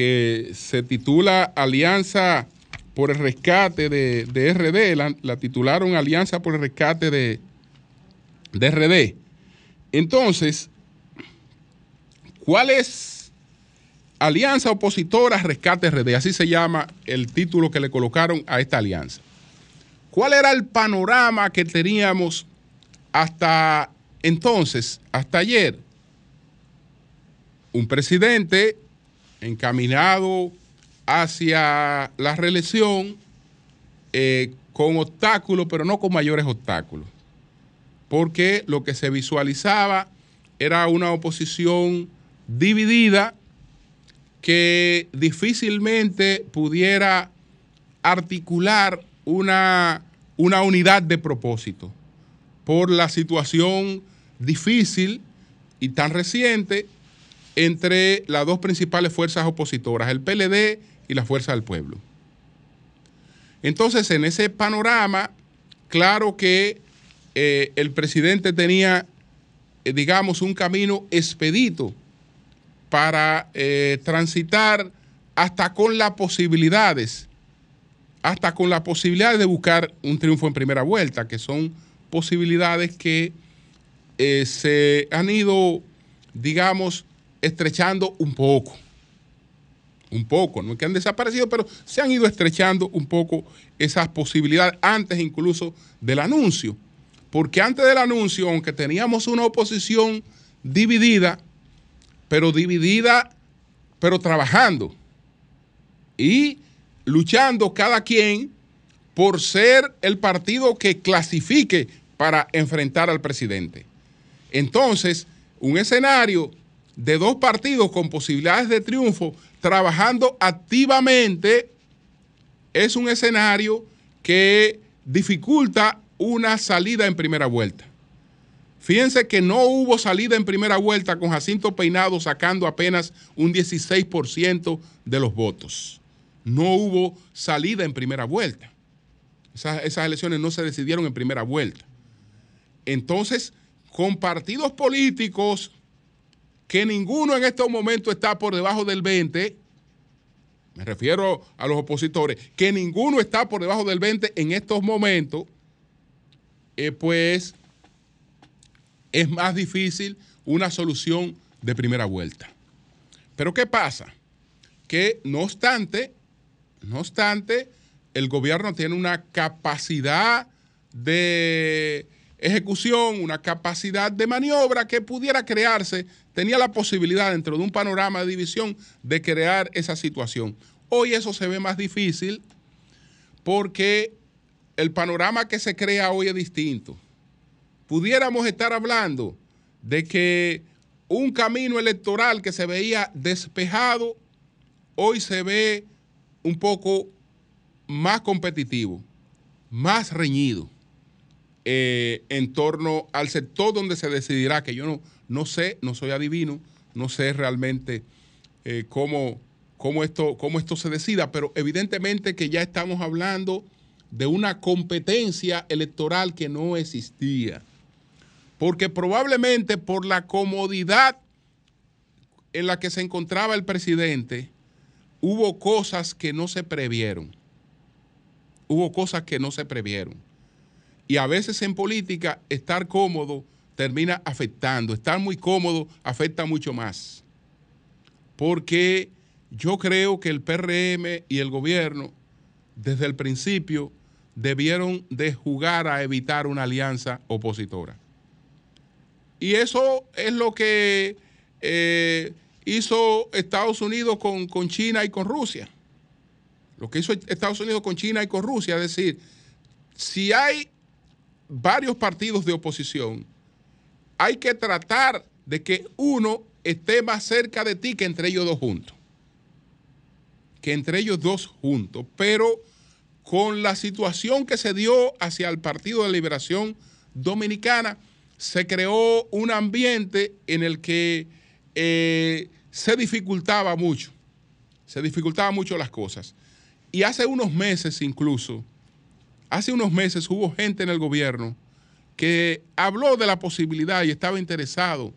que se titula Alianza por el Rescate de, RD, la, titularon Alianza por el Rescate de, de RD. Entonces, ¿cuál es Alianza Opositora Rescate RD? Así se llama el título que le colocaron a esta alianza. ¿Cuál era el panorama que teníamos hasta entonces, hasta ayer, un presidente encaminado hacia la reelección eh, con obstáculos, pero no con mayores obstáculos, porque lo que se visualizaba era una oposición dividida que difícilmente pudiera articular una, una unidad de propósito. Por la situación difícil y tan reciente entre las dos principales fuerzas opositoras, el PLD y la Fuerza del Pueblo. Entonces, en ese panorama, claro que eh, el presidente tenía, eh, digamos, un camino expedito para eh, transitar hasta con las posibilidades, hasta con la posibilidad de buscar un triunfo en primera vuelta, que son posibilidades que se han ido, digamos, estrechando un poco. Un poco, no es que han desaparecido, pero se han ido estrechando un poco esas posibilidades antes incluso del anuncio. Porque antes del anuncio, aunque teníamos una oposición dividida, pero dividida, pero trabajando y luchando cada quien por ser el partido que clasifique para enfrentar al presidente. Entonces, un escenario de dos partidos con posibilidades de triunfo trabajando activamente es un escenario que dificulta una salida en primera vuelta. Fíjense que no hubo salida en primera vuelta con Jacinto Peinado sacando apenas un 16% de los votos. No hubo salida en primera vuelta. Esas, esas, elecciones no se decidieron en primera vuelta. Entonces, con partidos políticos que ninguno en estos momentos está por debajo del 20, me refiero a los opositores, que ninguno está por debajo del 20 en estos momentos, eh, pues es más difícil una solución de primera vuelta. Pero ¿qué pasa? Que no obstante, no obstante, el gobierno tiene una capacidad de ejecución, una capacidad de maniobra que pudiera crearse, tenía la posibilidad dentro de un panorama de división de crear esa situación. Hoy eso se ve más difícil porque el panorama que se crea hoy es distinto. Pudiéramos estar hablando de que un camino electoral que se veía despejado, hoy se ve un poco más competitivo, más reñido. Eh, en torno al sector donde se decidirá, que yo no, no sé, no soy adivino, no sé realmente eh, cómo, cómo, esto, cómo esto se decida, pero evidentemente que ya estamos hablando de una competencia electoral que no existía. Porque probablemente por la comodidad en la que se encontraba el presidente, hubo cosas que no se previeron. Hubo cosas que no se previeron. Y a veces en política estar cómodo termina afectando. Estar muy cómodo afecta mucho más. Porque yo creo que el PRM y el gobierno desde el principio debieron de jugar a evitar una alianza opositora. Y eso es lo que eh, hizo Estados Unidos con, con China y con Rusia. Lo que hizo Estados Unidos con China y con Rusia, es decir, si hay varios partidos de oposición, hay que tratar de que uno esté más cerca de ti que entre ellos dos juntos. Que entre ellos dos juntos. Pero con la situación que se dio hacia el Partido de Liberación Dominicana, se creó un ambiente en el que eh, se dificultaba mucho. Se dificultaban mucho las cosas. Y hace unos meses incluso, Hace unos meses hubo gente en el gobierno que habló de la posibilidad y estaba interesado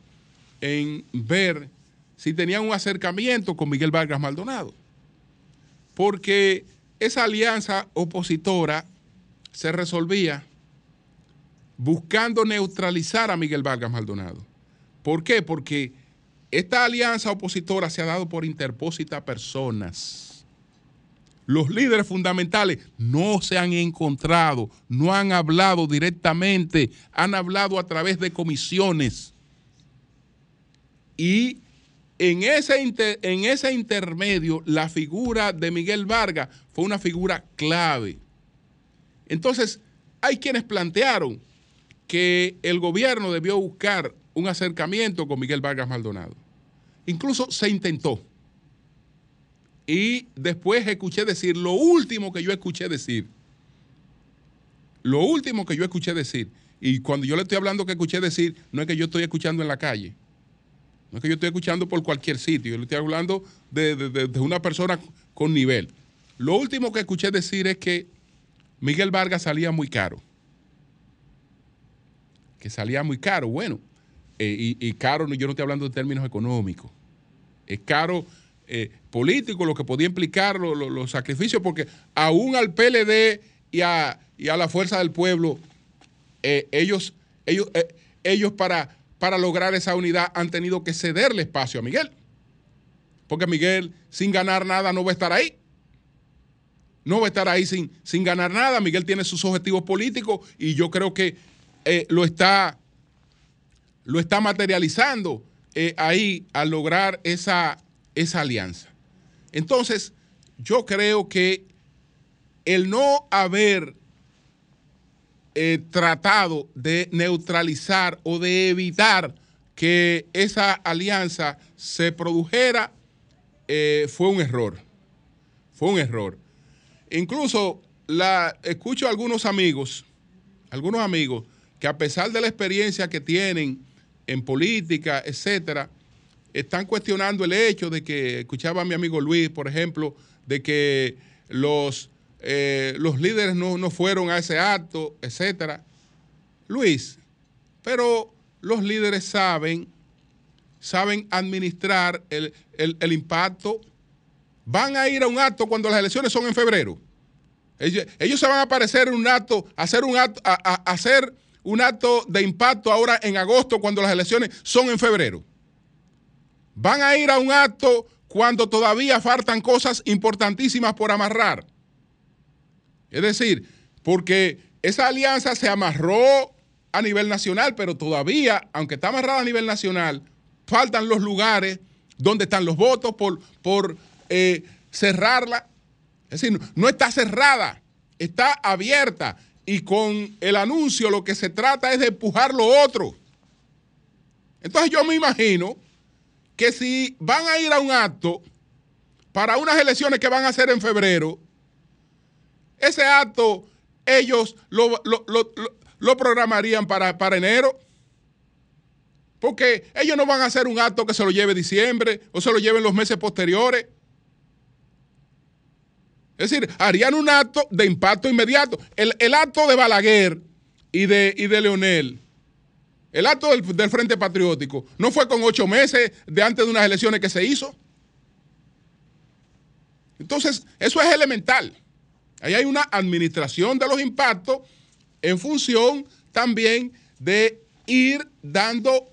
en ver si tenían un acercamiento con Miguel Vargas Maldonado. Porque esa alianza opositora se resolvía buscando neutralizar a Miguel Vargas Maldonado. ¿Por qué? Porque esta alianza opositora se ha dado por interpósitas personas los líderes fundamentales no se han encontrado, no han hablado directamente, han hablado a través de comisiones. Y en ese, en ese intermedio, la figura de Miguel Vargas fue una figura clave. Entonces, hay quienes plantearon que el gobierno debió buscar un acercamiento con Miguel Vargas Maldonado. Incluso se intentó y después escuché decir, lo último que yo escuché decir, lo último que yo escuché decir, y cuando yo le estoy hablando que escuché decir, no es que yo estoy escuchando en la calle, no es que yo estoy escuchando por cualquier sitio, yo le estoy hablando de, una persona con nivel. Lo último que escuché decir es que Miguel Vargas salía muy caro. Que salía muy caro, bueno. Eh, y, caro, yo no estoy hablando de términos económicos. Es caro eh, político, lo que podía implicar los sacrificios, porque aún al PLD y a, la fuerza del pueblo, eh, ellos, ellos, ellos para, para lograr esa unidad han tenido que cederle espacio a Miguel. Porque Miguel, sin ganar nada, no va a estar ahí. No va a estar ahí sin, sin ganar nada. Miguel tiene sus objetivos políticos y yo creo que lo está lo está materializando eh, ahí al lograr esa, esa alianza. Entonces, yo creo que el no haber eh, tratado de neutralizar o de evitar que esa alianza se produjera eh, fue un error. Fue un error. Incluso la, escucho a algunos amigos, algunos amigos, que a pesar de la experiencia que tienen en política, etcétera, están cuestionando el hecho de que, escuchaba a mi amigo Luis, por ejemplo, de que los, eh, los líderes no, fueron a ese acto, etcétera. Luis, pero los líderes saben, saben administrar el, impacto. Van a ir a un acto cuando las elecciones son en febrero. Ellos, se van a aparecer en un acto, hacer un acto, a hacer un acto de impacto ahora en agosto cuando las elecciones son en febrero. Van a ir a un acto cuando todavía faltan cosas importantísimas por amarrar. Es decir, porque esa alianza se amarró a nivel nacional, pero todavía, aunque está amarrada a nivel nacional, faltan los lugares donde están los votos por, por eh, cerrarla. Es decir, no está cerrada, está abierta y con el anuncio lo que se trata es de empujar lo otro. Entonces yo me imagino que si van a ir a un acto para unas elecciones que van a ser en febrero, ese acto ellos lo, programarían para, para enero. Porque ellos no van a hacer un acto que se lo lleve diciembre o se lo lleven los meses posteriores. Es decir, harían un acto de impacto inmediato. El, acto de Balaguer y de, y de Leonel, el acto del, Frente Patriótico, no fue con ocho meses de antes de unas elecciones que se hizo. Entonces, eso es elemental. Ahí hay una administración de los impactos en función también de ir dando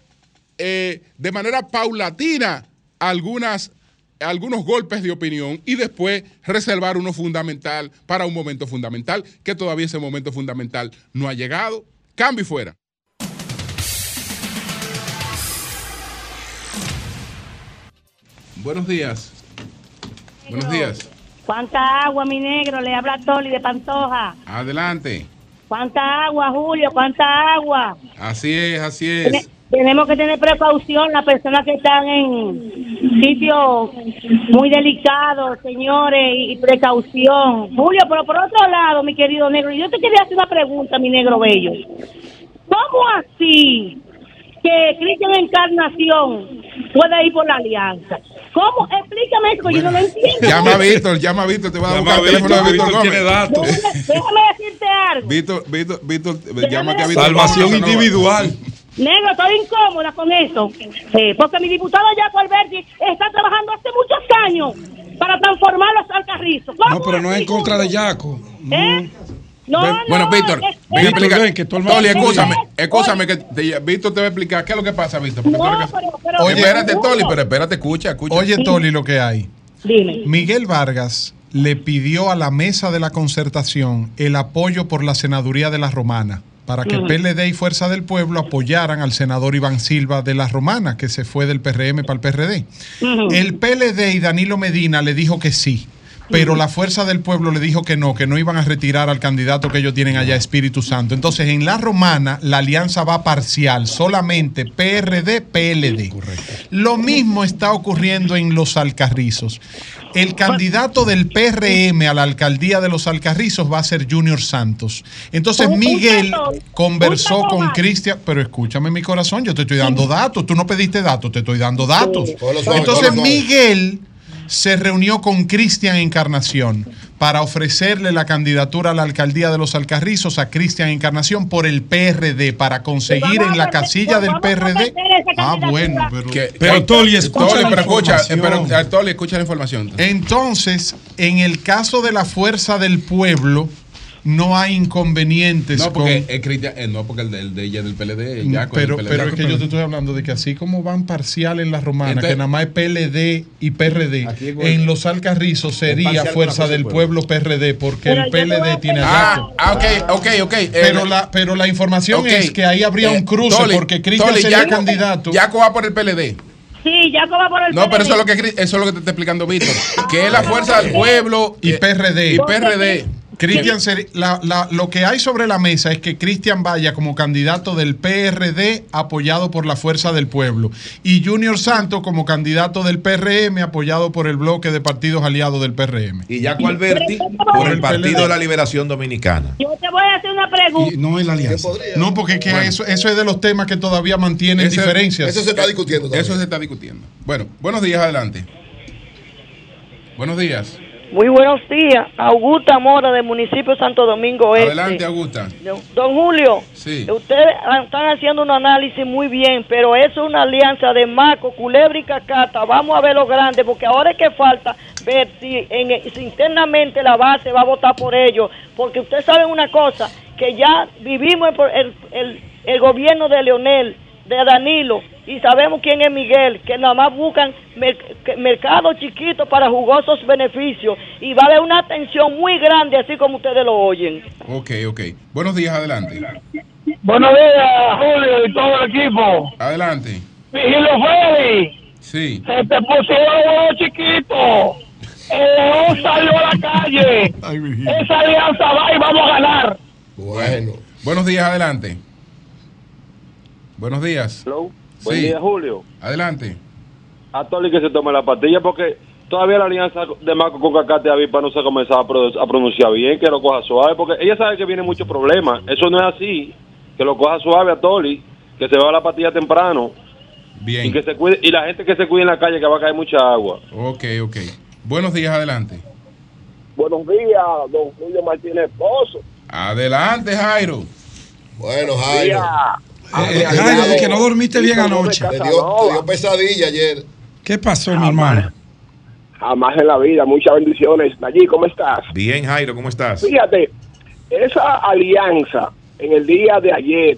eh, de manera paulatina algunos golpes de opinión y después reservar uno fundamental para un momento fundamental, que todavía ese momento fundamental no ha llegado. Cambio y fuera. Buenos días. Buenos días. ¿Cuánta agua, mi negro? Le habla Toli de Pantoja. Adelante. ¿Cuánta agua, Julio? ¿Cuánta agua? Así es, así es. Tenemos que tener precaución las personas que están en sitios muy delicados, señores, y precaución. Julio, pero por otro lado, mi querido negro, yo te quería hacer una pregunta, mi negro bello. ¿Cómo así que Cristian Encarnación puede ir por la alianza? ¿Cómo? Explícame eso, yo no lo entiendo. Llama a Víctor, llama a Víctor, te voy a dar un teléfono de Víctor Gómez. Tiene datos. Déjame, decirte algo. Víctor, Víctor, Víctor, llámate a Víctor. Salvación individual. Negro, estoy incómoda con eso. porque mi diputado Jaco Alberti está trabajando hace muchos años para transformar los alcarrizos. No, pero no es en contra de Yaco. ¿Eh? No, bueno, Víctor, a explicar. Que Toli, escúchame, escúchame, que Víctor te va a explicar qué es lo que pasa, Víctor. no, pero, pero, Oye, espérate, Toli, pero espérate, escucha, escucha. Oye, Toli, lo que hay. Dime. Miguel Vargas le pidió a la mesa de la concertación el apoyo por la senaduría de la Romana para que PLD y Fuerza del Pueblo apoyaran al senador Iván Silva de la Romana, que se fue del PRM para el PRD. El PLD y Danilo Medina le dijo que sí, pero la Fuerza del Pueblo le dijo que no, que no iban a retirar al candidato que ellos tienen allá, Espíritu Santo. Entonces, en la Romana, la alianza va parcial, solamente PRD, PLD. Lo mismo está ocurriendo en los Alcarrizos. El candidato del PRM a la alcaldía de los Alcarrizos va a ser Junior Santos. Entonces Miguel conversó con Cristian, pero escúchame mi corazón, yo te estoy dando datos, tú no pediste datos, te estoy dando datos. Entonces Miguel se reunió con Cristian Encarnación para ofrecerle la candidatura a la alcaldía de los Alcarrizos a Cristian Encarnación por el PRD, para conseguir en la casilla del PRD. Ah, bueno, pero. Que- Pero, que- Toli, escucha Toli, la pero escucha, eh, pero, eh, Toli, escucha la información. Entonces, en el caso de la fuerza del pueblo, no hay inconvenientes No, porque con. es Cristian, eh, no, porque el de, el de ella es del PLD, ya con pero, el PLD. pero es que yo te estoy hablando de que así como van parcial en la romana, Entonces- que nada más es PLD y PRD, en los Alcarrizos sería Fuerza del Pueblo PRD, porque Pero el PLD a tiene Ah, ah, ok, ok, ok. eh, Pero la, pero la información es que ahí habría Eh, un cruce, Toli, porque Cristian sería Yaco- candidato. Yaco va por el PLD. Sí, ya va por el No, pero eso es lo que eso es lo que te está explicando Víctor, que es la fuerza del pueblo Y eh, PRD. Y PRD. Cristian seri- la- la- lo que hay sobre la mesa es que Cristian vaya como candidato del PRD apoyado por la Fuerza del Pueblo y Junior Santos como candidato del PRM apoyado por el bloque de partidos aliados del PRM. Y Jaco Alberti por el Partido de la Liberación Dominicana. Yo te voy a hacer una pregunta. Y no es la alianza. No, porque es que eso, eso es de los temas que todavía mantienen Ese- diferencias. Eso se está discutiendo. todavía. Eso se está discutiendo. Bueno, buenos días, adelante. Buenos días. Muy buenos días. Augusta Mora del municipio de Santo Domingo Este. Adelante, Augusta. Don Julio, Sí. ustedes están haciendo un análisis muy bien, pero eso es una alianza de Maco, Culebra y Cacata. Vamos a ver lo grande, porque ahora es que falta ver si, en- si internamente la base va a votar por ellos. Porque ustedes saben una cosa, que ya vivimos el, el, gobierno de Leonel, de Danilo, y sabemos quién es Miguel, que nada más buscan mer- que- mercados chiquitos para jugosos beneficios. Y va a haber una atención muy grande, así como ustedes lo oyen. Ok, ok. Buenos días, adelante. Buenos días, Julio y todo el equipo. Adelante. Vigilio Freddy, Sí. se te pusieron los chiquitos. El León salió a la calle. *laughs* Ay. Esa alianza va y vamos a ganar. Bueno. Buenos días, adelante. Buenos días. Hello. Buen Sí. día, Julio. Adelante. A Toli que se tome la pastilla porque todavía la alianza de Marco con Cacate y Avipa no se ha comenzado a, pro- a pronunciar bien, que lo coja suave, porque ella sabe que viene muchos problemas. Eso no es así. Que lo coja suave a Toli, que se va a la pastilla temprano y Bien. que se cuide y la gente que se cuide en la calle que va a caer mucha agua. Ok, ok. Buenos días, adelante. Buenos días, don Julio Martínez Pozo. Adelante, Jairo. Bueno, Jairo. Eh, Jairo, de que no dormiste bien anoche. Te dio, te dio pesadilla ayer. ¿Qué pasó, mi hermano? Jamás en la vida, muchas bendiciones. Allí, ¿cómo estás? Bien, Jairo, ¿cómo estás? Fíjate, esa alianza en el día de ayer,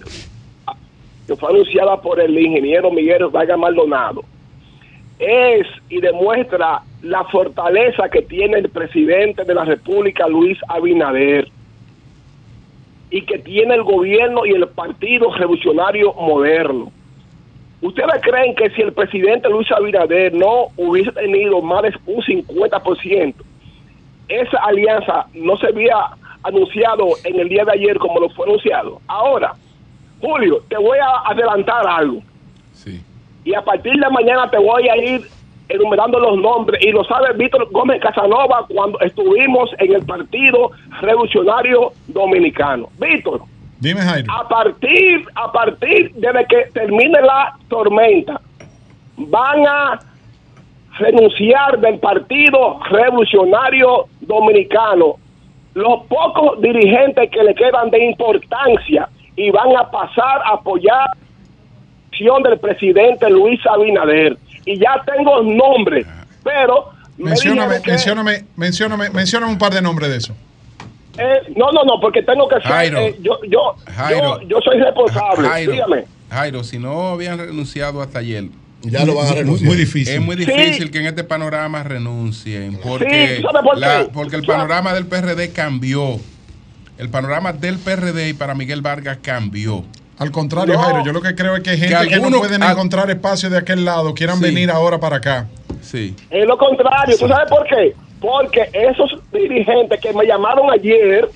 que fue anunciada por el ingeniero Miguel Vargas Maldonado, es y demuestra la fortaleza que tiene el presidente de la República, Luis Abinader, y que tiene el gobierno y el Partido Revolucionario Moderno. ¿Ustedes creen que si el presidente Luis Abinader no hubiese tenido más de un 50%, esa alianza no se había anunciado en el día de ayer como lo fue anunciado? Ahora, Julio, te voy a adelantar algo. Sí. Y a partir de mañana te voy a ir enumerando los nombres. Y lo sabe Víctor Gómez Casanova cuando estuvimos en el Partido Revolucionario Dominicano. Víctor, Dime, Jairo. a partir, a partir de que termine la tormenta, van a renunciar del Partido Revolucionario Dominicano los pocos dirigentes que le quedan de importancia y van a pasar a apoyar la acción del presidente Luis Abinader. Y ya tengo nombres, pero me Mencióname, dijeron que- mencióname, mencióname, mencióname un par de nombres de eso. eh, no, no, no, porque tengo que ser, Jairo. eh, yo, yo, Jairo. yo, yo soy responsable. Jairo, Dígame. Jairo, si no habían renunciado hasta ayer, Ya lo van a renunciar. muy difícil. es muy difícil que en este panorama renuncien, porque, Sí, ¿sabe por la- porque el panorama del PRD cambió. El panorama del PRD y para Miguel Vargas cambió. Al contrario, No. Jairo, yo lo que creo es que hay gente que, no pueden encontrar espacio de aquel lado, quieran Sí. venir ahora para acá. Sí. Es lo contrario. ¿Tú sabes por qué? Porque esos dirigentes que me llamaron ayer,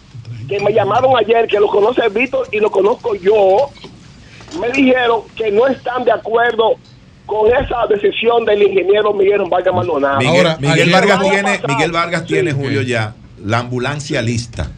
que me llamaron ayer, que lo conoce Víctor y lo conozco yo, me dijeron que no están de acuerdo con esa decisión del ingeniero Miguel Vargas Maldonado. Miguel, Ahora, Miguel Vargas tiene. Miguel Vargas tiene, Sí. Julio, ya la ambulancia lista.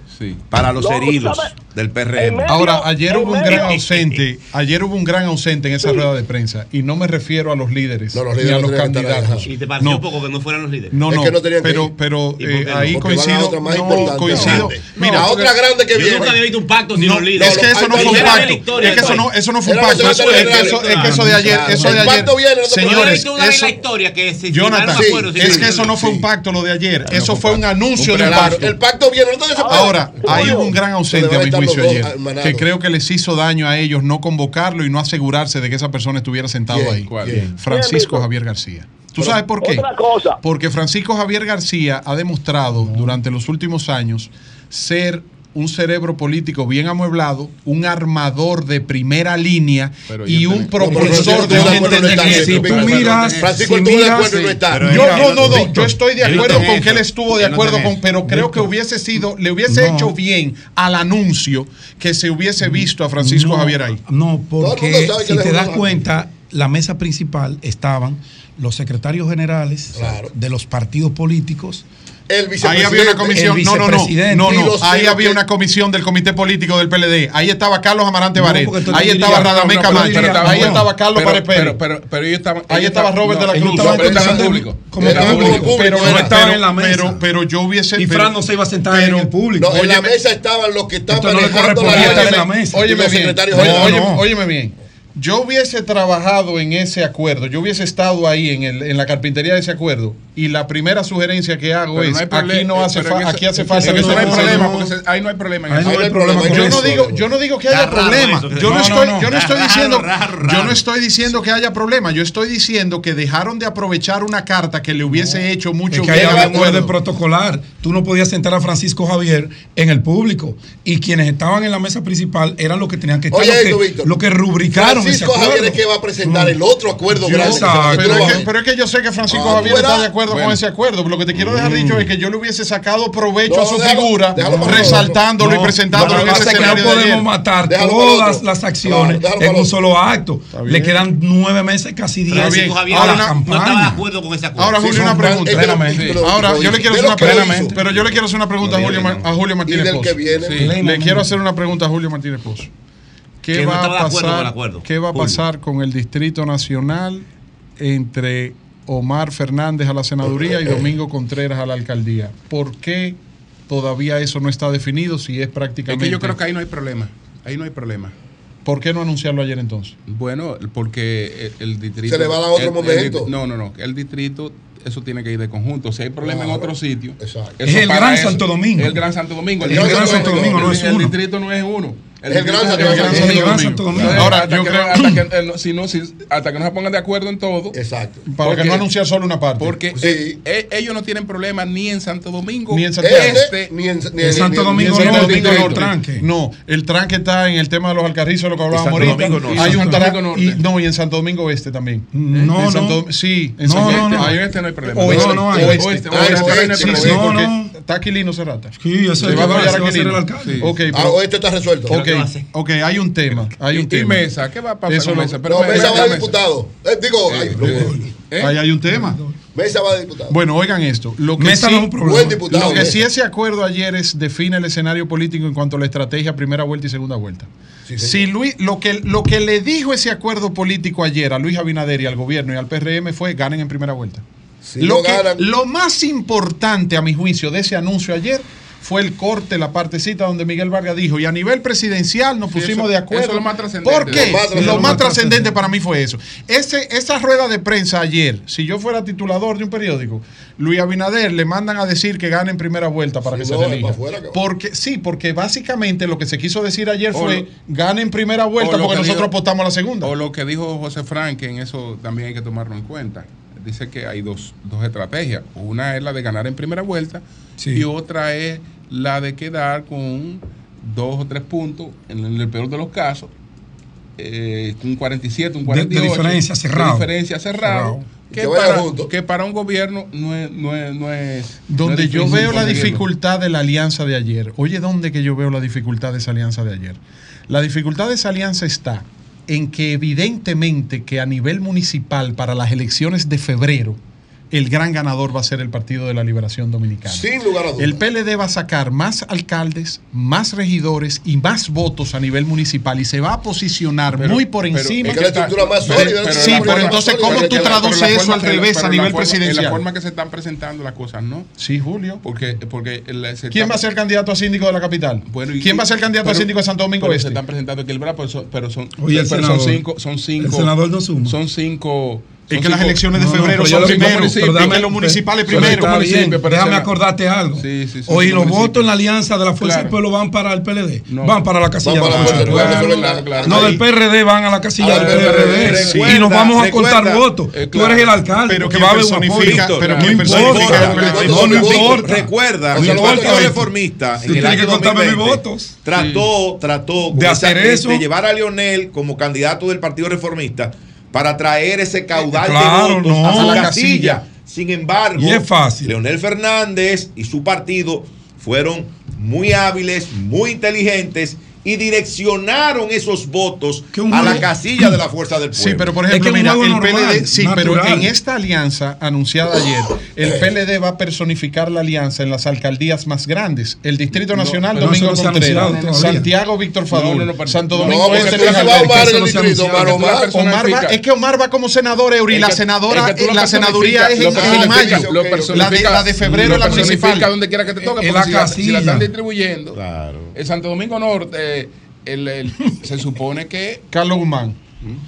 Para los heridos del PRM. Ahora, ayer hubo un gran ausente, ayer hubo un gran ausente en esa rueda de prensa y no me refiero a los líderes, no, los líderes ni a los candidatos. Y te pareció un poco que no fueran los líderes. No, no, es pero, pero eh, ahí coincido. Otra coincido. Mira, otra grande que viene. Yo nunca había visto un pacto sin los líderes. Es que eso no fue un pacto. Es que eso no, fue un pacto. Es que eso de ayer, eso de ayer. Señores, eso historia que se Jonathan, es que eso no fue un pacto lo de ayer, eso fue un anuncio de un pacto. El pacto viene, no Ahora, hay un gran ausente a mi juicio ayer, que creo que les hizo daño a ellos no convocarlo y no asegurarse de que esa persona estuviera sentado ahí. Francisco Javier García. ¿Tú sabes por qué? Porque Francisco Javier García ha demostrado durante los últimos años ser un cerebro político bien amueblado, un armador de primera línea y un profesor de un entendimiento. Miras, Francisco, tú de acuerdo no está. Yo no, no, no, yo estoy de acuerdo con que él estuvo de acuerdo con, pero creo que hubiese sido, le hubiese hecho bien al anuncio que se hubiese mm, visto a Francisco Javier ahí. No, porque si te das cuenta, la mesa principal estaban los secretarios generales de los partidos políticos, el vicepresidente. Ahí había una comisión. No, no, no. Ahí había una comisión del Comité Político del PLD. Ahí estaba Carlos Amarante Barret. Ahí estaba Radamé Camacho. Ahí estaba Carlos Pérez Pero, pero. Ahí estaba Robert de la Cruz. Pero no en la mesa. Pero yo hubiese. Y Fran no se iba a sentar en el público. En la mesa estaban los que estaban manejando la mesa. Óyeme bien. Óyeme bien yo hubiese trabajado en ese acuerdo, yo hubiese estado ahí en, el, en la carpintería de ese acuerdo, y la primera sugerencia que hago es: aquí, no hace aquí hace falta. Que no ahí no hay problema. Ahí no hay problema yo, no digo, yo no digo que haya problema. Yo no, estoy, diciendo, que haya problema. Yo estoy diciendo que dejaron de aprovechar una carta que le hubiese hecho mucho es que bien. Hay acuerdo protocolar. Tú no podías sentar a Francisco Javier en el público, y quienes estaban en la mesa principal eran los que tenían que estar, los que rubricaron. Francisco Javier es que va a presentar el otro acuerdo grande. Pero, es que, pero, es que, yo sé que Francisco ah, Javier está de acuerdo con ese acuerdo. Lo que te quiero dejar mm. dicho es que yo le hubiese sacado provecho a su figura, déjalo resaltándolo no, y presentándolo en ese. No podemos matar todas las acciones en un solo acto. Le quedan nueve meses, casi diez. Francisco Javier no estaba de acuerdo con ese acuerdo. Ahora, Julio, una pregunta. Ahora, yo le quiero hacer una pregunta. Pero yo le quiero hacer una pregunta a Julio Martínez Pozo. Le quiero hacer una pregunta a Julio Martínez Pozo. ¿Qué, va, a pasar, ¿qué va pasar con el Distrito Nacional entre Omar Fernández a la senaduría y Domingo Contreras a la alcaldía? ¿Por qué todavía eso no está definido si es prácticamente... Que yo creo que ahí no hay problema. Ahí no hay problema. ¿Por qué no anunciarlo ayer entonces? Bueno, porque el, distrito... Se le va a dar otro momento. No, no, no. El distrito eso tiene que ir de conjunto. Si hay problema en ah, otro sitio, es el Gran Santo Domingo. El Gran Santo Domingo. El, el, no es uno. El distrito no es uno. El, gran Santo, Domingo. Ahora, hasta yo que, creo hasta que, no, se pongan de acuerdo en todo. Exacto. Para porque, que no anunciar solo una parte. Porque ellos no tienen problema ni en Santo Domingo. Ni en Este, ni en, ni, en Santo Domingo, ni en Santo Domingo, Norte. No, el tranque está en el tema de los alcarrizos, lo que hablábamos ahorita. No, hay un. Y, no, y en Santo Domingo Este también. No, no. Sí, en Santo Domingo. No hay problema. No hay. No hay. ¿Está Aquilino Serrata? Sí, ya se va, el alcalde. Sí. Okay, ah, pero, este está resuelto. Okay, ok, hay un tema. Hay un ¿Y, tema. Mesa? ¿Qué va a pasar no, Mesa va de diputado. Eh, digo, eh, eh, ahí, eh, hay un tema. Mesa va de diputado. Bueno, oigan esto. Lo que Mesa sí, no es un problema. Buen diputado, lo que Mesa. ese acuerdo ayer es define el escenario político en cuanto a la estrategia primera vuelta y segunda vuelta. Si Luis, lo que, lo que le dijo ese acuerdo político ayer a Luis Abinader y al gobierno y al PRM fue ganen en primera vuelta. Lo, que, lo más importante, a mi juicio, de ese anuncio ayer fue el corte, la partecita donde Miguel Vargas dijo, y a nivel presidencial nos pusimos de acuerdo. Eso es lo más trascendente. ¿Por qué? Lo más, trascendente para mí fue eso. Ese, esa rueda de prensa ayer, si yo fuera titulador de un periódico, Luis Abinader le mandan a decir que gane en primera vuelta para que se elija. Porque, sí, porque básicamente lo que se quiso decir ayer fue gane en primera vuelta porque nosotros apostamos a la segunda. O lo que dijo José Frank, que en eso también hay que tomarlo en cuenta dice que hay dos, dos estrategias. Una es la de ganar en primera vuelta y otra es la de quedar con dos o tres puntos, en el peor de los casos, eh, un 47, un 48. De, diferencia cerrado. De diferencia cerrado. Que, para, un gobierno no es. No es, no es Donde yo veo la dificultad de la alianza de ayer. Oye, ¿dónde que yo veo la dificultad de esa alianza de ayer? La dificultad de esa alianza está en que evidentemente que a nivel municipal para las elecciones de febrero el gran ganador va a ser el Partido de la Liberación Dominicana. Sin lugar a dudas. El PLD va a sacar más alcaldes, más regidores y más votos a nivel municipal y se va a posicionar Pero- muy por pero- encima. Es que la estructura más Pero- sólida. pero- sí, pero entonces. ¿cómo Pero tú traduces Pero eso al pero- revés a pero nivel forma- presidencial? En la forma que se están presentando las cosas, ¿no? Sí, Julio. Porque, porque el- se ¿Quién está- va a ser candidato a síndico de la capital? Bueno, y- ¿Quién va a ser candidato a pero- síndico de Santo Domingo pero Este? Se están presentando equilibrados, pero son, pero son, Oye, el pero son senador. cinco, son cinco. El senador no suma. Son cinco. Es son que las elecciones de febrero yo son primero, pero y dame- que los municipales pero primero. está bien, municipio, pero déjame acordarte algo. Sí, sí, sí, Hoy los municipio. votos en la alianza de la Fuerza Claro. del Pueblo van para el PLD. No. Van para la casilla de la Fuerza. No, del PRD van a la casilla Ah, del PRD. Y nos vamos a contar votos. eh, Tú eres el alcalde. Pero que va a haber un personifica, apoyo. pero No. No, importa. Recuerda, el Partido. Reformista en el tienes año que contarme mis 2020 votos. trató, De hacer eso. de llevar a Leonel como candidato del Partido Reformista para traer ese caudal Claro, de votos no. a la casilla. casilla. Sin embargo, Y es fácil. Leonel Fernández y su partido fueron muy hábiles, muy inteligentes y direccionaron esos votos Que un a la casilla de la fuerza del pueblo. Sí, pero por ejemplo, es mira, el normal, PLD, sí, pero en esta alianza anunciada ayer, el PLD va a personificar la alianza en las alcaldías más grandes. El Distrito Nacional, Domingo no Contreras. Santiago, Víctor Fadul, No, no, no, pero- Santo Domingo Este, es que Omar va como senador, Eury, y la Es que- senadora, es que la senaduría es en, mayo. La de- la de febrero, la personifica municipal. donde quiera que te toque. En porque la si, la casilla. están distribuyendo, el Santo Domingo Norte, el- el- se supone que Carlos Guzmán.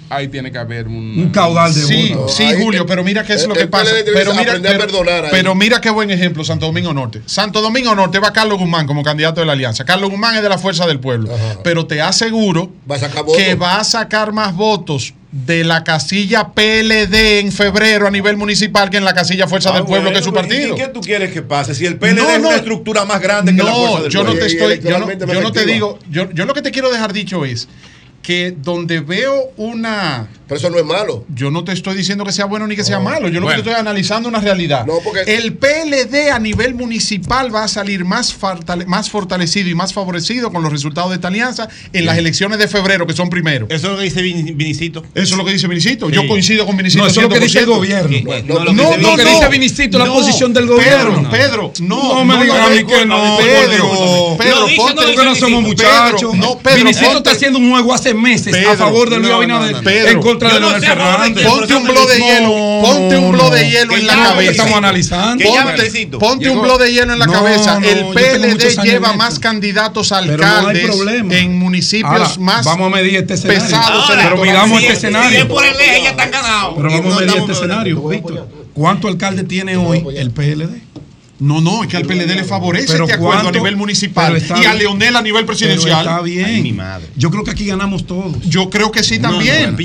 ahí tiene que haber un, Un caudal de Sí, votos. sí, Ahí Julio, pero mira qué es el- lo que pasa. Pero mira, pero, pero mira qué buen ejemplo, Santo Domingo Norte. Santo Domingo Norte va Carlos Guzmán como candidato de la alianza. Carlos Guzmán es de la fuerza del pueblo. Ajá. Pero te aseguro Va que va a sacar más votos de la casilla PLD en febrero a nivel municipal que en la casilla Fuerza Ah, del Pueblo, bueno, que es su ¿y- partido. ¿Y qué tú quieres que pase? Si el PLD No, es no. una estructura más grande que la fuerza No, del yo no pueblo. te estoy, yo no, yo no te digo, yo, yo lo que te quiero dejar dicho es que donde veo una Pero eso no es malo. yo no te estoy diciendo que sea bueno ni que sea malo. Yo lo Bueno. que estoy analizando una realidad. No, porque- El PLD a nivel municipal va a salir más, fortale- más fortalecido y más favorecido con los resultados de esta alianza en las elecciones de febrero, que son primero. Eso es lo que dice Vin- Vinicito. Eso es lo que dice Vinicito. Yo coincido con Vinicito. No, eso es lo que dice el 100%. gobierno. No, no, no, lo que dice no, Lo que Vinicito. dice Vinicito, la posición del gobierno. Pedro, no. No me digas que no, Pedro. Pedro, ponte- Porque no somos Vinicito. muchachos. no, Pedro, Vinicito está haciendo un juego hace meses a Pedro, favor de Luis Abinader Pedro. Contra Yo de Leonel Fernández. Ponte un blow de hielo, ponte un blow de hielo en la cabeza. estamos analizando. Ponte, un blow de hielo en la No, cabeza. no, el PLD lleva en más candidatos a alcaldes en municipios Ahora, más vamos a medir este pesados Ahora, Pero miramos si este es- Si escenario. es por el eje, ya están ganados. Pero vamos no a medir este escenario, Víctor. ¿Cuánto alcalde tiene hoy el PLD? No, no, es que al PLD le favorece Pero este acuerdo a nivel municipal y a. Leonel a nivel presidencial. está bien. Ay, mi madre. Yo creo que aquí ganamos todos. Yo creo que sí también.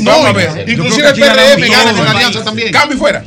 no, ver. Yo creo inclusive el ganamos gana con la alianza también. Cambio y fuera.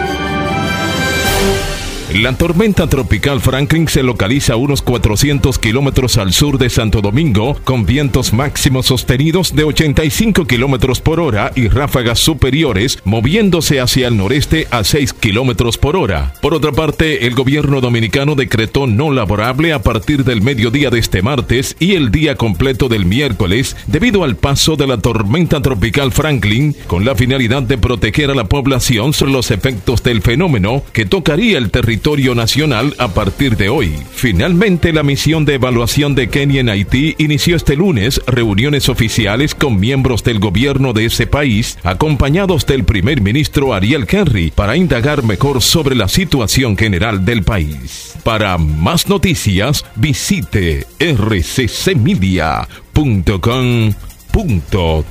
La tormenta tropical Franklin se localiza a unos 400 kilómetros al sur de Santo Domingo, con vientos máximos sostenidos de 85 kilómetros por hora y ráfagas superiores, moviéndose hacia el noreste a 6 kilómetros por hora. Por otra parte, el gobierno dominicano decretó no laborable a partir del mediodía de este martes y el día completo del miércoles, debido al paso de la tormenta tropical Franklin, con la finalidad de proteger a la población sobre los efectos del fenómeno que tocaría el territorio nacional a partir de hoy. Finalmente, la misión de evaluación de Kenia en Haití inició este lunes reuniones oficiales con miembros del gobierno de ese país, acompañados del primer ministro Ariel Henry, para indagar mejor sobre la situación general del país. Para más noticias, visite rccmedia.com.do.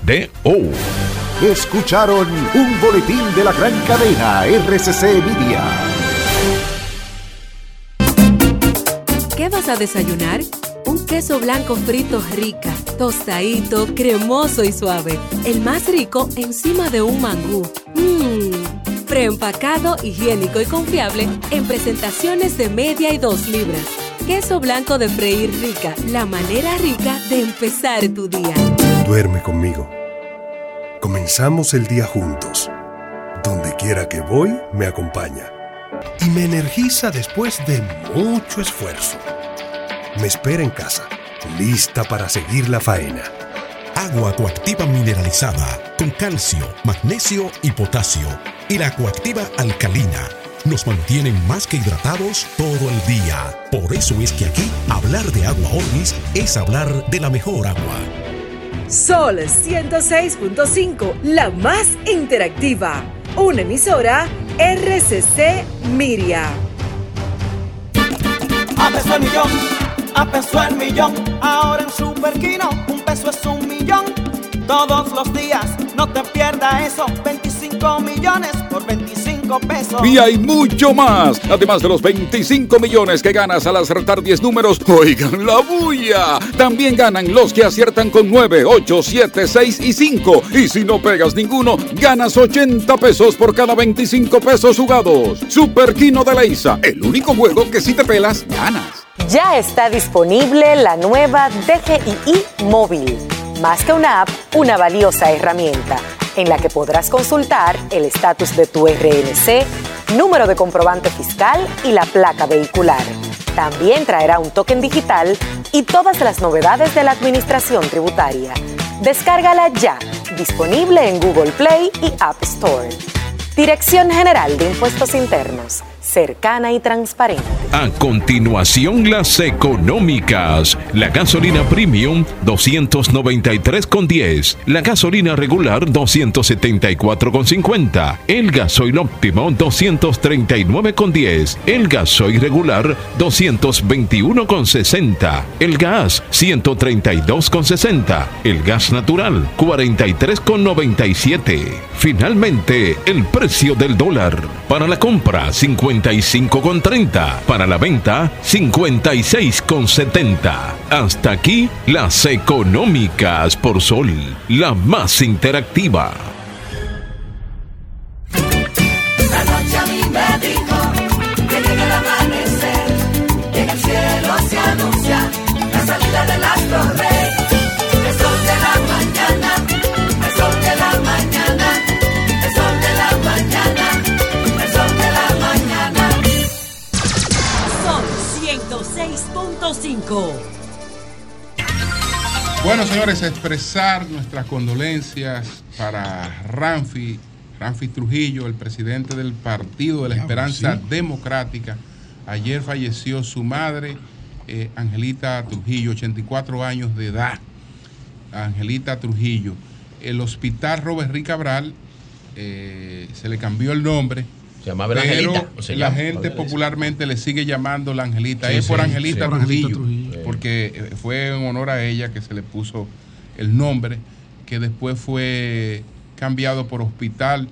Escucharon un boletín de la gran cadena RCC Media. ¿Qué vas a desayunar? Un queso blanco frito rica, tostadito, cremoso y suave. El más rico encima de un mangú. Mmm. Preempacado, higiénico y confiable en presentaciones de media y dos libras. Queso blanco de freír rica, la manera rica de empezar tu día. Duerme conmigo. Comenzamos el día juntos. Donde quiera que voy, me acompaña. Y me energiza después de mucho esfuerzo. Me espera en casa, lista para seguir la faena. Agua coactiva mineralizada con calcio, magnesio y potasio. Y la coactiva alcalina nos mantienen más que hidratados todo el día. Por eso es que aquí hablar de agua Orvis es hablar de la mejor agua. Sol 106.5, la más interactiva. Una emisora RCC Miria. A peso el millón, a peso el millón. Ahora en Superquino, un peso es un millón. Todos los días, no te pierdas eso. 25 millones por 25 pesos. Y hay mucho más. Además de los 25 millones que ganas al acertar 10 números, oigan la bulla. También ganan los que aciertan con 9, 8, 7, 6 y 5. Y si no pegas ninguno, ganas 80 pesos por cada 25 pesos jugados. Super Kino de Leisa, el único juego que si te pelas, ganas. Ya está disponible la nueva DGII móvil. Más que una app, una valiosa herramienta en la que podrás consultar el estatus de tu RNC, número de comprobante fiscal y la placa vehicular. También traerá un token digital y todas las novedades de la administración tributaria. Descárgala ya, disponible en Google Play y App Store. Dirección General de Impuestos Internos, cercana y transparente. A continuación, las económicas. La gasolina premium 293,10. La gasolina regular 274,50. El gasoil óptimo 239,10. El gasoil regular 221,60. El gas 132,60. El gas natural 43,97. Finalmente, el precio del dólar. Para la compra 55,30. Para la venta 56,70. Hasta aquí las económicas por Sol, la más interactiva. La noche a mí me que llega el amanecer, que el cielo se anuncia la salida del astro rey. 106.5. Bueno, señores, expresar nuestras condolencias para Ranfi, Ranfi Trujillo, el presidente del Partido de la Esperanza Democrática. Ayer falleció su madre, eh, Angelita Trujillo, 84 años de edad. Angelita Trujillo. El hospital Robert Rick Cabral eh, se le cambió el nombre. Se llamaba la pero Angelita, la llama, gente popularmente le sigue llamando la Angelita. Sí, es por sí, Angelita, sí, Trujillo. Porque eh, fue en honor a ella que se le puso el nombre, que después fue cambiado por Hospital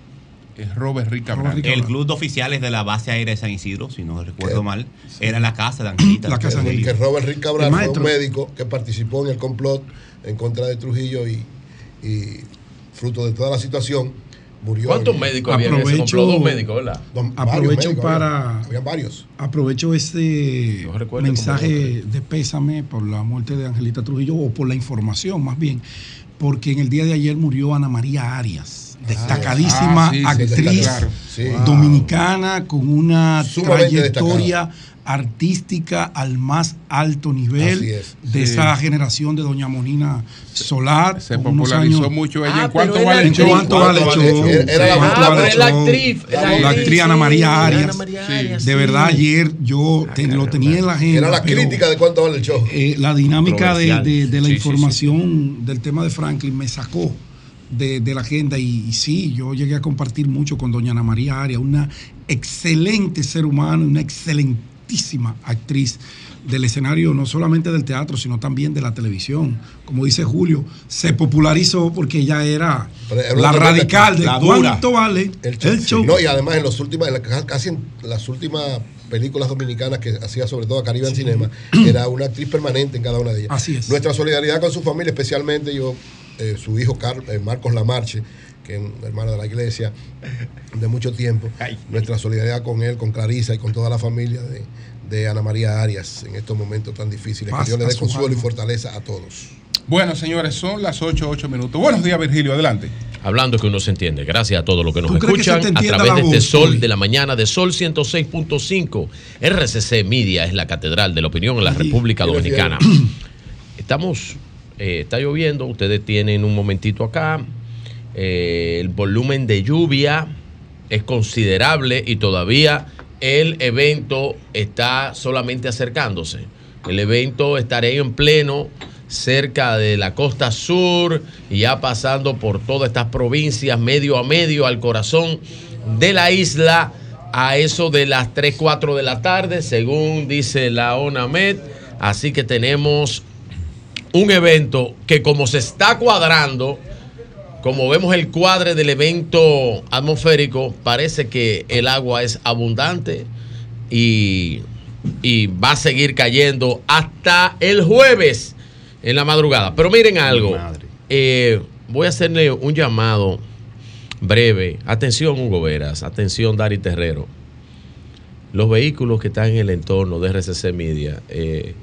eh, Robert Cabral. El club de oficiales de la base aérea de San Isidro, si no recuerdo mal, era la casa de Angelita. La casa Trujillo. que Robert Rick Cabral fue un médico que participó en el complot en contra de Trujillo y, y fruto de toda la situación murió. ¿Cuántos en- médicos había en ese Aprovecho-? Dos médicos, ¿verdad? Don- varios Aprovecho médicos, para. había- habían varios. Aprovecho este mensaje de pésame por la muerte de Angelita Trujillo o por la información más bien, porque en el día de ayer murió Ana María Arias, destacadísima Ah, sí, sí, actriz claro. Sí. dominicana con una Sumamente trayectoria artística al más alto nivel Así es. de Sí. esa generación de Doña Monina Solar. Se popularizó años- mucho ella. Ah, ¿En cuánto vale el ¿En show? cuánto vale el show? Era- la- ¿En cuánto Ah, pero la actriz, la La actriz, Ana María Arias. De verdad, ayer yo te- lo tenía en la agenda. Era la crítica de cuánto vale el show. eh, la dinámica de, la información del tema de Franklin me sacó de, de la agenda y, y sí, yo llegué a compartir mucho con doña Ana María Arias, una excelente ser humano, una actriz del escenario, no solamente del teatro, sino también de la televisión. Como dice Julio, se popularizó porque ella era la radical de la dura. cuánto vale El show. el show. No, y además en los últimos, casi en las últimas películas dominicanas que hacía sobre todo Caribe en Cinema, *clears throat* era una actriz permanente en cada una de ellas. Así es. Nuestra solidaridad con su familia, especialmente yo, eh, su hijo Car- eh, Marcos Lamarche, que es un hermano de la iglesia de mucho tiempo. *laughs* Nuestra solidaridad con él, con Clarisa y con toda la familia de, de Ana María Arias en estos momentos tan difíciles. Paz que Dios le dé su consuelo y fortaleza a todos. Bueno, señores, son las 8, 8 minutos. Buenos días, Virgilio, adelante. Hablando que uno se entiende. Gracias a todos los que nos ¿Tú crees que se escuchan a través de este Sol hoy? de la mañana de Sol 106.5. RCC Media es la catedral de la opinión en la República ¿qué Dominicana. Estamos, eh, está lloviendo, ustedes tienen un momentito acá. Eh, el volumen de lluvia es considerable y todavía el evento está solamente acercándose. El evento estará en pleno cerca de la costa sur y ya pasando por todas estas provincias medio a medio al corazón de la isla a eso de las 3, 4 de la tarde, según dice la ONAMED. Así que tenemos un evento que como se está cuadrando, como vemos el cuadre del evento atmosférico, parece que el agua es abundante y, y va a seguir cayendo hasta el jueves en la madrugada. Pero miren algo, eh, voy a hacerle un llamado breve. Atención, Hugo Veras, atención, Dari Terrero. Los vehículos que están en el entorno de RCC Media, eh,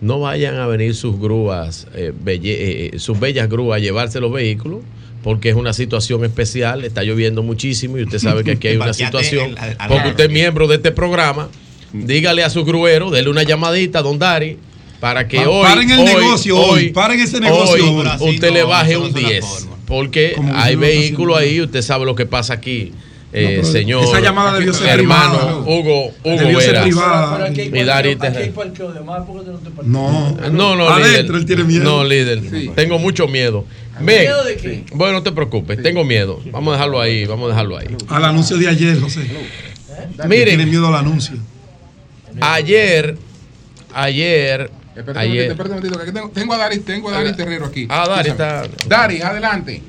no vayan a venir sus grúas, eh, belle- eh, sus bellas grúas a llevarse los vehículos, porque es una situación especial, está lloviendo muchísimo y usted sabe que aquí hay *laughs* una situación, porque usted es miembro de este programa, dígale a su gruero, dele una llamadita a Don Dari, para que Pa- hoy, paren el hoy, negocio hoy, paren ese negocio hoy hoy. Usted no, le baje no un es la 10, porque hay vehículos ahí, usted sabe lo que pasa aquí. Eh, pero señor esa llamada debió ser hermano privada. Hugo Hugo Debió ser Veras privada. y Dari Terrero. No, No, no, Adentro, líder. él tiene miedo. No, líder. Tengo mucho miedo. ¿Miedo de qué? Bueno, no te preocupes, tengo miedo. Vamos a dejarlo ahí, vamos a dejarlo ahí. Al anuncio de ayer, José. Miren. Tiene miedo al anuncio. Ayer, ayer, Espérate un momentito, un momentito, que aquí tengo, tengo a Dari, tengo a Dari Terrero aquí. Ah, Dari está- Dari, adelante.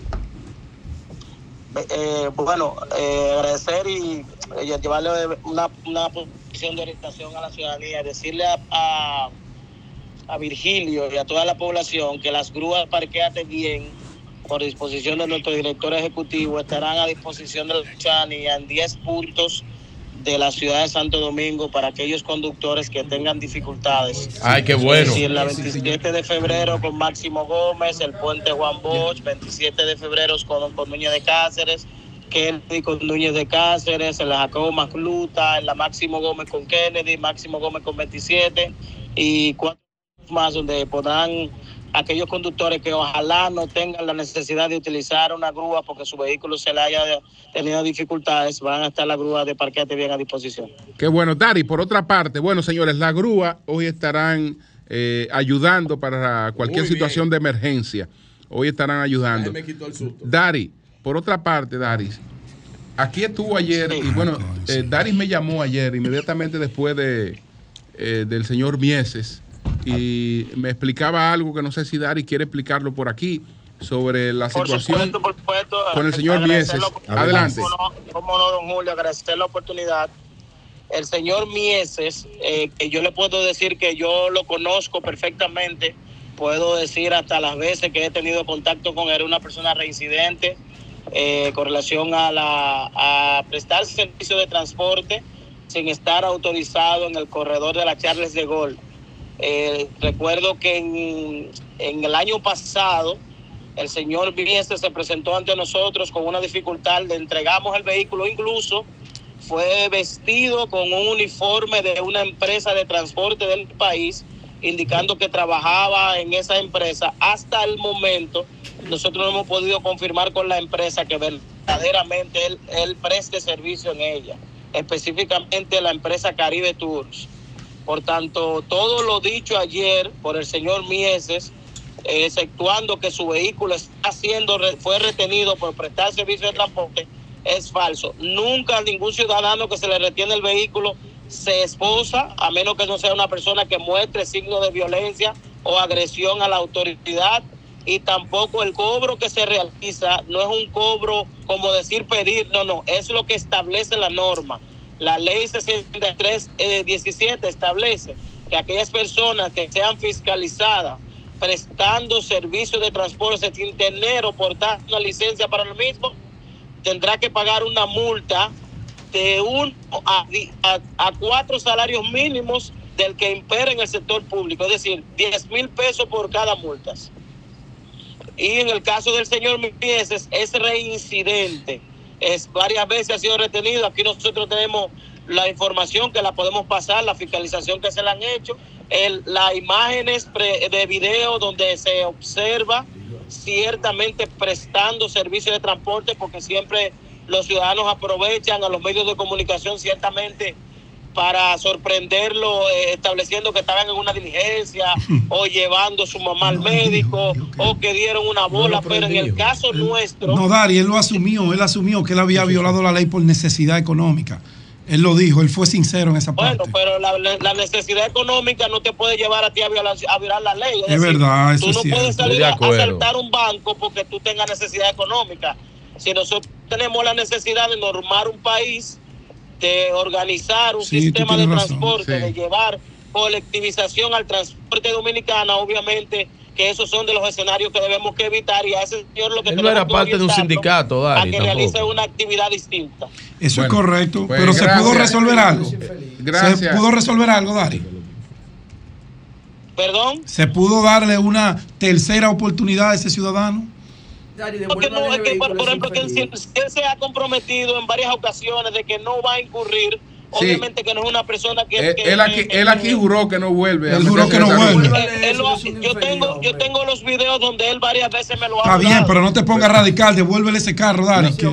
Eh, bueno, eh, agradecer y eh, llevarle una, una posición de orientación a la ciudadanía, decirle a, a, a Virgilio y a toda la población que las grúas Parqueate Bien, por disposición de nuestro director ejecutivo, estarán a disposición de la ciudadanía en 10 puntos de la ciudad de Santo Domingo para aquellos conductores que tengan dificultades. Ay, qué bueno. Es decir, la 27 de febrero con Máximo Gómez, el puente Juan Bosch, 27 de febrero con, con Núñez de Cáceres, Kennedy con Núñez de Cáceres, en la Jacobo Macluta, en la Máximo Gómez con Kennedy, Máximo Gómez con 27 y cuatro más donde podrán aquellos conductores que ojalá no tengan la necesidad de utilizar una grúa porque su vehículo se le haya tenido dificultades, van a estar las grúas de parqueate bien a disposición. Qué bueno, Dari. Por otra parte, bueno, señores, la grúa hoy estarán eh, ayudando para cualquier Muy bien. situación de emergencia. Hoy estarán ayudando. me quitó el susto. Dari, por otra parte, Daris, aquí estuvo ayer y bueno, eh, Daris me llamó ayer inmediatamente después de eh, del señor Mieses y me explicaba algo que no sé si Daris quiere explicarlo por aquí sobre la Por situación supuesto, por supuesto. con el señor Mieses. Adelante. Cómo no, don Julio, agradecer la oportunidad. El señor Mieses, eh, que yo le puedo decir que yo lo conozco perfectamente, puedo decir hasta las veces que he tenido contacto con él, una persona reincidente eh, con relación a, la, a prestar servicio de transporte sin estar autorizado en el corredor de la Charles de Gaulle. Eh, recuerdo que en, el año pasado el señor Viniese se presentó ante nosotros con una dificultad, le entregamos el vehículo, incluso fue vestido con un uniforme de una empresa de transporte del país, indicando que trabajaba en esa empresa. Hasta el momento, nosotros no hemos podido confirmar con la empresa que verdaderamente él, él preste servicio en ella, específicamente la empresa Caribe Tours. Por tanto, todo lo dicho ayer por el señor Mieses, exceptuando que su vehículo está siendo, fue retenido por prestar servicio de transporte, es falso. Nunca ningún ciudadano que se le retiene el vehículo se esposa, a menos que no sea una persona que muestre signos de violencia o agresión a la autoridad. Y tampoco el cobro que se realiza no es un cobro como decir pedir, no, no, es lo que establece la norma. La ley 63, eh, 17 establece que aquellas personas que sean fiscalizadas prestando servicios de transporte sin tener o portar una licencia para lo mismo, tendrá que pagar una multa de un a cuatro salarios mínimos del que impera en el sector público, es decir, 10 mil pesos por cada multa. Y en el caso del señor Mieses, es reincidente. Es, varias veces ha sido retenido. Aquí nosotros tenemos la información que la podemos pasar, la fiscalización que se le han hecho, el, las imágenes de video donde se observa ciertamente prestando servicio de transporte porque siempre los ciudadanos aprovechan a los medios de comunicación ciertamente para sorprenderlo eh, estableciendo que estaban en una diligencia *laughs* o llevando a su mamá al médico o que dieron una bola, pero en el caso nuestro No, Dari, él lo asumió, él asumió que él había violado la ley por necesidad económica. Él lo dijo, él fue sincero en esa parte. Bueno, pero la, la necesidad económica no te puede llevar a ti a violar, a violar la ley. Es verdad, eso tú es no cierto. puedes salir a asaltar un banco porque tú tengas necesidad económica. Si nosotros tenemos la necesidad de normar un país, de organizar un Sí, sistema de razón, transporte, sí. de llevar colectivización al transporte dominicano, obviamente que esos son de los escenarios que debemos que evitar y a ese señor lo que Él no era que parte de un sindicato, a Dari, que realice tampoco. una actividad distinta. Eso Bueno, es correcto, pues, pero se gracias. pudo resolver algo. Gracias. Se pudo resolver algo, Dari. ¿Perdón? Se pudo darle una tercera oportunidad a ese ciudadano. Porque no, es que, por, por ejemplo, que él, si- si él se ha comprometido en varias ocasiones de que no va a incurrir, obviamente que no es una persona que... Él, que- él aquí, que- él aquí juró que no vuelve. a Él juró que no vuelve. Él- lo ha- yo, tengo, yo tengo los videos donde él varias veces me lo ha Está bien, pero no te pongas radical, devuélvele ese carro, Dari. que-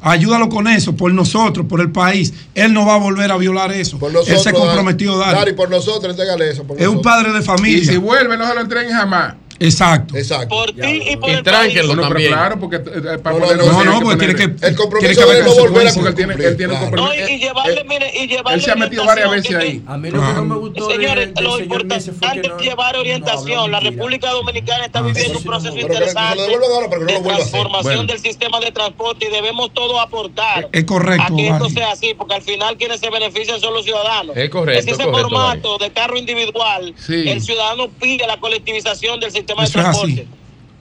ayúdalo con eso, por nosotros, por el país. Él no va a volver a violar eso. Él se comprometió, Dari. Dari, por nosotros, entrégale eso. por Es un padre de familia. Y si vuelve, no se lo entreguen jamás. Exacto. Exacto. Por ti y por Y el Bueno, pero también. claro, porque eh, para No, no, ponerlo no, no, porque tiene que- El compromiso tiene que haber de no volver a él tiene, él tiene Claro. compromiso. No, y, y llevarle, mire, y llevarle Él se ha metido varias veces orientación ahí. A mí lo que no me gustó Señores, de- lo importante es no- llevar orientación. la República Dominicana está viviendo un proceso interesante de transformación del sistema de transporte y debemos todos aportar Es correcto, a que esto sea así, porque al final quienes se benefician son los ciudadanos. Es correcto, ese es correcto, formato de carro individual, Sí. el ciudadano pide la colectivización del sistema Eso de es transporte. así.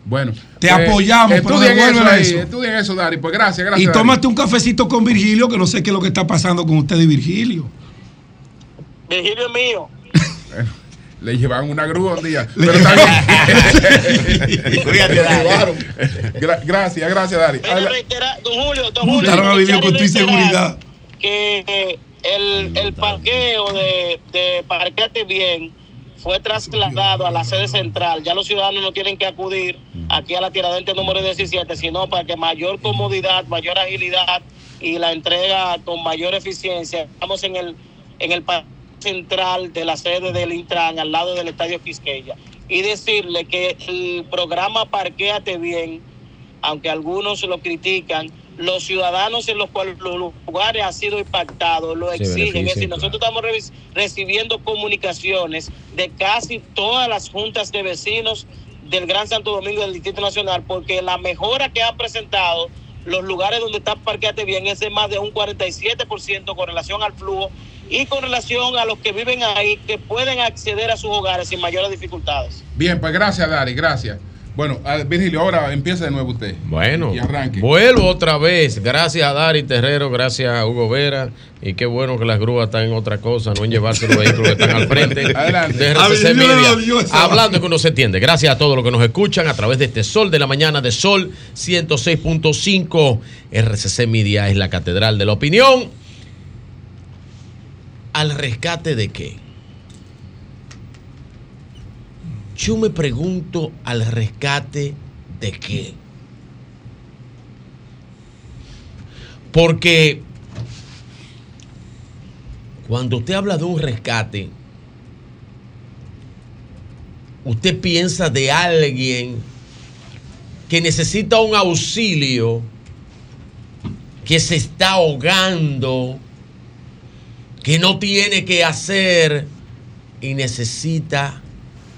Bueno. Te apoyamos, pero estudien eso ahí, eso. estudien eso, Dari. Pues gracias, gracias. Y Dari. tómate un cafecito con Virgilio, que no sé qué es lo que está pasando con usted y Virgilio. Virgilio es mío. Le llevaban una grúa un día. Pero Dari. Gra- gracias, gracias, Dari. Quiero reiterar, don Julio, don Julio, Juntaron a Virgilio con tu inseguridad. Que eh, el, el parqueo de, de Parqueate Bien fue trasladado a la sede central. Ya los ciudadanos no tienen que acudir aquí a la tiradente número 17, sino para que mayor comodidad, mayor agilidad y la entrega con mayor eficiencia. Estamos en el, en el central de la sede del Intran, al lado del Estadio Quisqueya. Y decirle que el programa Parquéate Bien, aunque algunos lo critican, los ciudadanos en los cuales los lugares han sido impactados lo exigen. Es decir, nosotros estamos recibiendo comunicaciones de casi todas las juntas de vecinos del Gran Santo Domingo del Distrito Nacional, porque la mejora que han presentado los lugares donde está Parqueate Bien es de más de un 47% con relación al flujo y con relación a los que viven ahí que pueden acceder a sus hogares sin mayores dificultades. Bien, pues gracias, Dari, gracias. Bueno, Virgilio, ahora empieza de nuevo usted. Bueno, Y arranque. vuelvo otra vez. Gracias a Dari Terrero, gracias a Hugo Vera. Y qué bueno que las grúas están en otra cosa, no en llevarse los vehículos que están al frente. *laughs* Adelante. De RCC Media. Hablando que uno se entiende. Gracias a todos los que nos escuchan a través de este Sol de la Mañana de Sol 106.5. RCC Media es la catedral de la opinión. ¿Al rescate de qué? Yo me pregunto al rescate de qué. Porque cuando usted habla de un rescate, usted piensa de alguien que necesita un auxilio, que se está ahogando, que no tiene que hacer y necesita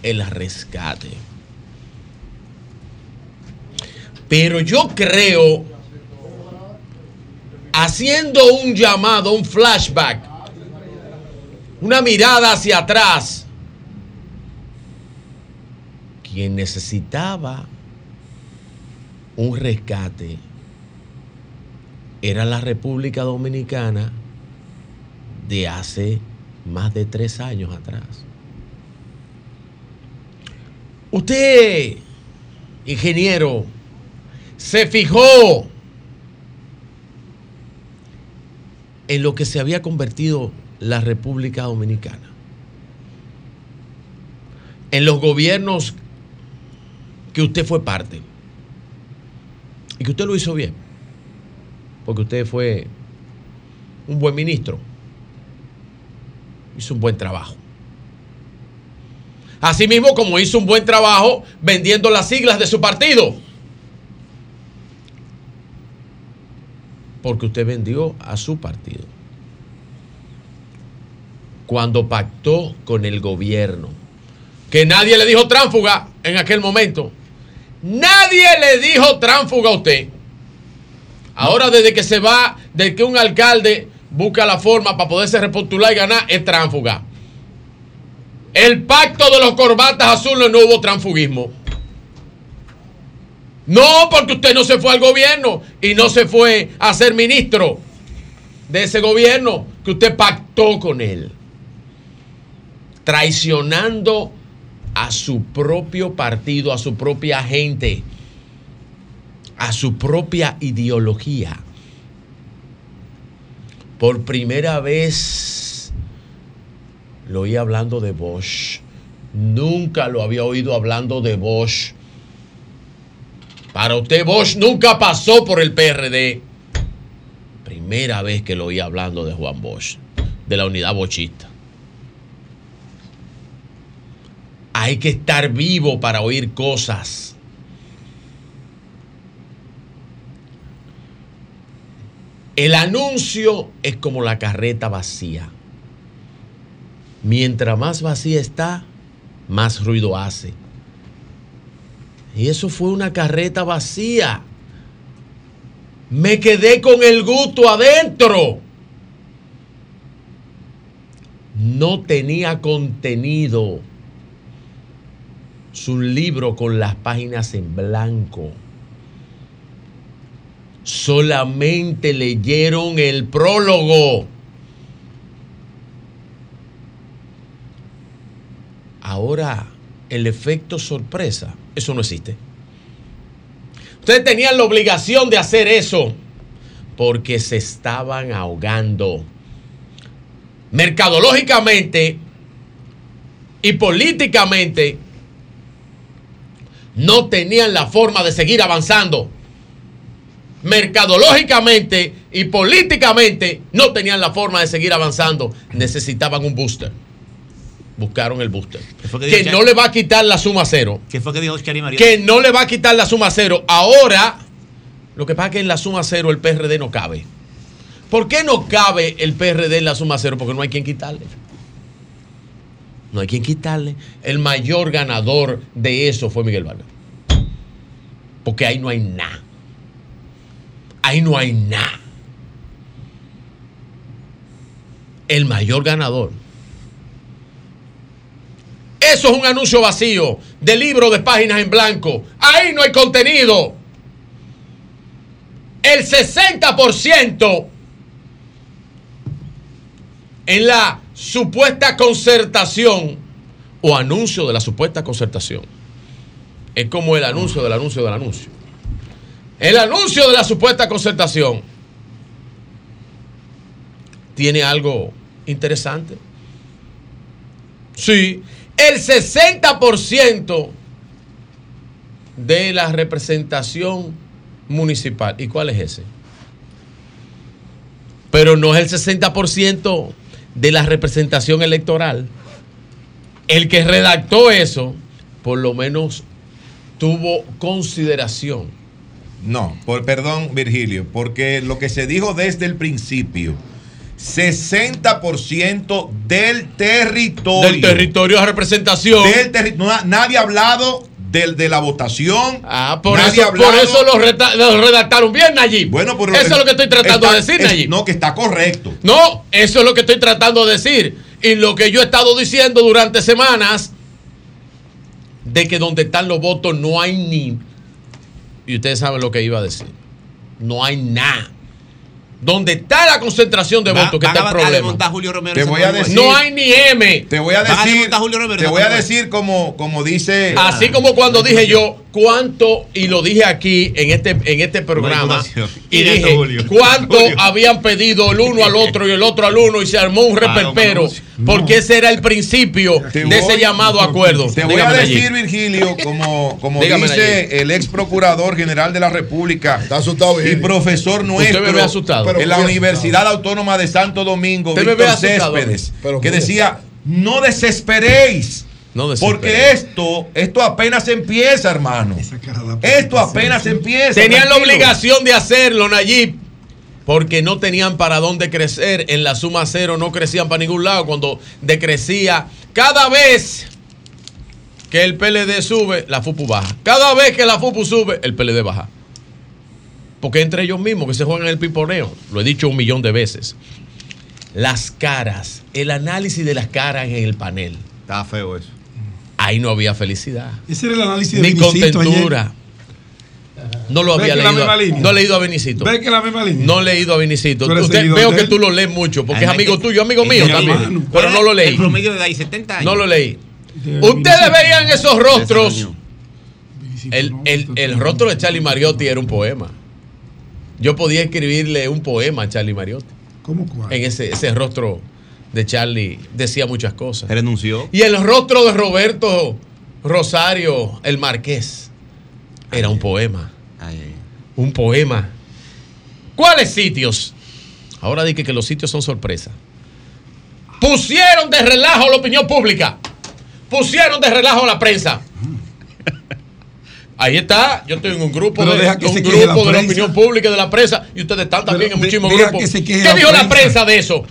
el rescate. Pero yo creo, haciendo un llamado, un flashback, una mirada hacia atrás, quien necesitaba un rescate era la República Dominicana de hace más de tres años atrás. Usted, ingeniero, se fijó en lo que se había convertido la República Dominicana. En los gobiernos que usted fue parte. Y que usted lo hizo bien. Porque usted fue un buen ministro. Hizo un buen trabajo. Asimismo, como hizo un buen trabajo vendiendo las siglas de su partido. Porque usted vendió a su partido. Cuando pactó con el gobierno. Que nadie le dijo tránfuga en aquel momento. Nadie le dijo tránfuga a usted. Ahora desde que se va, desde que un alcalde busca la forma para poderse repostular y ganar, es tránfuga. El pacto de los corbatas azules no hubo transfugismo. No, porque usted no se fue al gobierno y no se fue a ser ministro de ese gobierno que usted pactó con él. Traicionando a su propio partido, a su propia gente, a su propia ideología. Por primera vez lo oí hablando de Bosch. Nunca lo había oído hablando de Bosch. Para usted Bosch nunca pasó por el PRD. Primera vez que lo oí hablando de Juan Bosch, de la unidad bochista. Hay que estar vivo para oír cosas. El anuncio es como la carreta vacía. Mientras más vacía está, más ruido hace. Y eso fue una carreta vacía. Me quedé con el gusto adentro. No tenía contenido. Es un libro con las páginas en blanco. Solamente leyeron el prólogo. Ahora, el efecto sorpresa, eso no existe. Ustedes tenían la obligación de hacer eso porque se estaban ahogando. Mercadológicamente y políticamente no tenían la forma de seguir avanzando. Mercadológicamente y políticamente no tenían la forma de seguir avanzando. Necesitaban un booster. Buscaron el booster. que no le va a quitar la suma cero. ¿Qué fue que dijo Chari María? Que no le va a quitar la suma cero. Ahora, lo que pasa es que en la suma cero el PRD no cabe. ¿Por qué no cabe el PRD en la suma cero? Porque no hay quien quitarle. No hay quien quitarle. El mayor ganador de eso fue Miguel Vargas. Porque ahí no hay nada. Ahí no hay nada. El mayor ganador. Eso es un anuncio vacío de libro de páginas en blanco. Ahí no hay contenido. El 60% en la supuesta concertación o anuncio de la supuesta concertación. Es como el anuncio del anuncio del anuncio. El anuncio de la supuesta concertación tiene algo interesante. Sí, el 60% de la representación municipal. ¿Y cuál es ese? Pero no es el 60% de la representación electoral. El que redactó eso, por lo menos tuvo consideración. No, por, perdón, Virgilio, porque lo que se dijo desde el principio, 60% del territorio. Del territorio de representación. Del terri- no, nadie ha hablado del, de la votación. Ah, por Nadie eso, por eso lo, reta- lo redactaron bien, Nayib. Bueno, eso es lo que estoy tratando está- de decir, Nayib. No, que está correcto. No, eso es lo que estoy tratando de decir. Y lo que yo he estado diciendo durante semanas, de que donde están los votos no hay ni... Y ustedes saben lo que iba a decir. No hay nada. Donde está la concentración de Va- votos que está el problema. a Julio Romero Te voy a decir- No hay ni M. Te voy a decir, a Julio Romero, te voy a decir como, como dice. Así como cuando dije yo cuánto, y lo dije aquí en este, en este programa, y dije cuánto habían pedido el uno al otro y el otro al uno, y se armó un reperpero, porque ese era el principio de ese llamado acuerdo. Te voy a decir, Virgilio, como, como dice el ex procurador general de la República y profesor nuestro en la Universidad Autónoma de Santo Domingo, Víctor. Céspedes, que decía, no desesperéis. No. Porque esto, esto apenas empieza, hermano. Esto apenas empieza. Tenían la obligación de hacerlo, Nayib, porque no tenían para dónde crecer. En la suma cero no crecían para ningún lado. Cuando decrecía, cada vez que el PLD sube, la FUPU baja. Cada vez que la FUPU sube, el PLD baja. Porque entre ellos mismos que se juegan el piponeo, lo he dicho un millón de veces. Las caras, el análisis de las caras en el panel. Está feo eso. Ahí no había felicidad. Ese era el análisis de Ni contentura. No lo había leído. No he leído a Vinicito. ¿Ves que la misma línea? No he leído a Vinicito. Usted- veo que tú lo lees mucho, porque es amigo tuyo, amigo mío también. Pero no lo leí. El promedio de ahí 70 años. No lo leí. Ustedes veían esos rostros. El, el- el rostro de Charlie Mariotti era un poema. Yo podía escribirle un poema a Charlie Mariotti. ¿Cómo cuál? En ese, ese rostro de Charlie decía muchas cosas. Renunció. Y el rostro de Roberto Rosario, el marqués, era un poema. Un poema. ¿Cuáles sitios? Ahora dije que los sitios son sorpresa. Pusieron de relajo la opinión pública. Pusieron de relajo a la prensa. Ahí está, yo estoy en un grupo, Pero de, deja que un se queje la grupo de la opinión pública y de la prensa y ustedes están también Pero en muchísimos grupos. ¿Qué dijo la prensa de eso?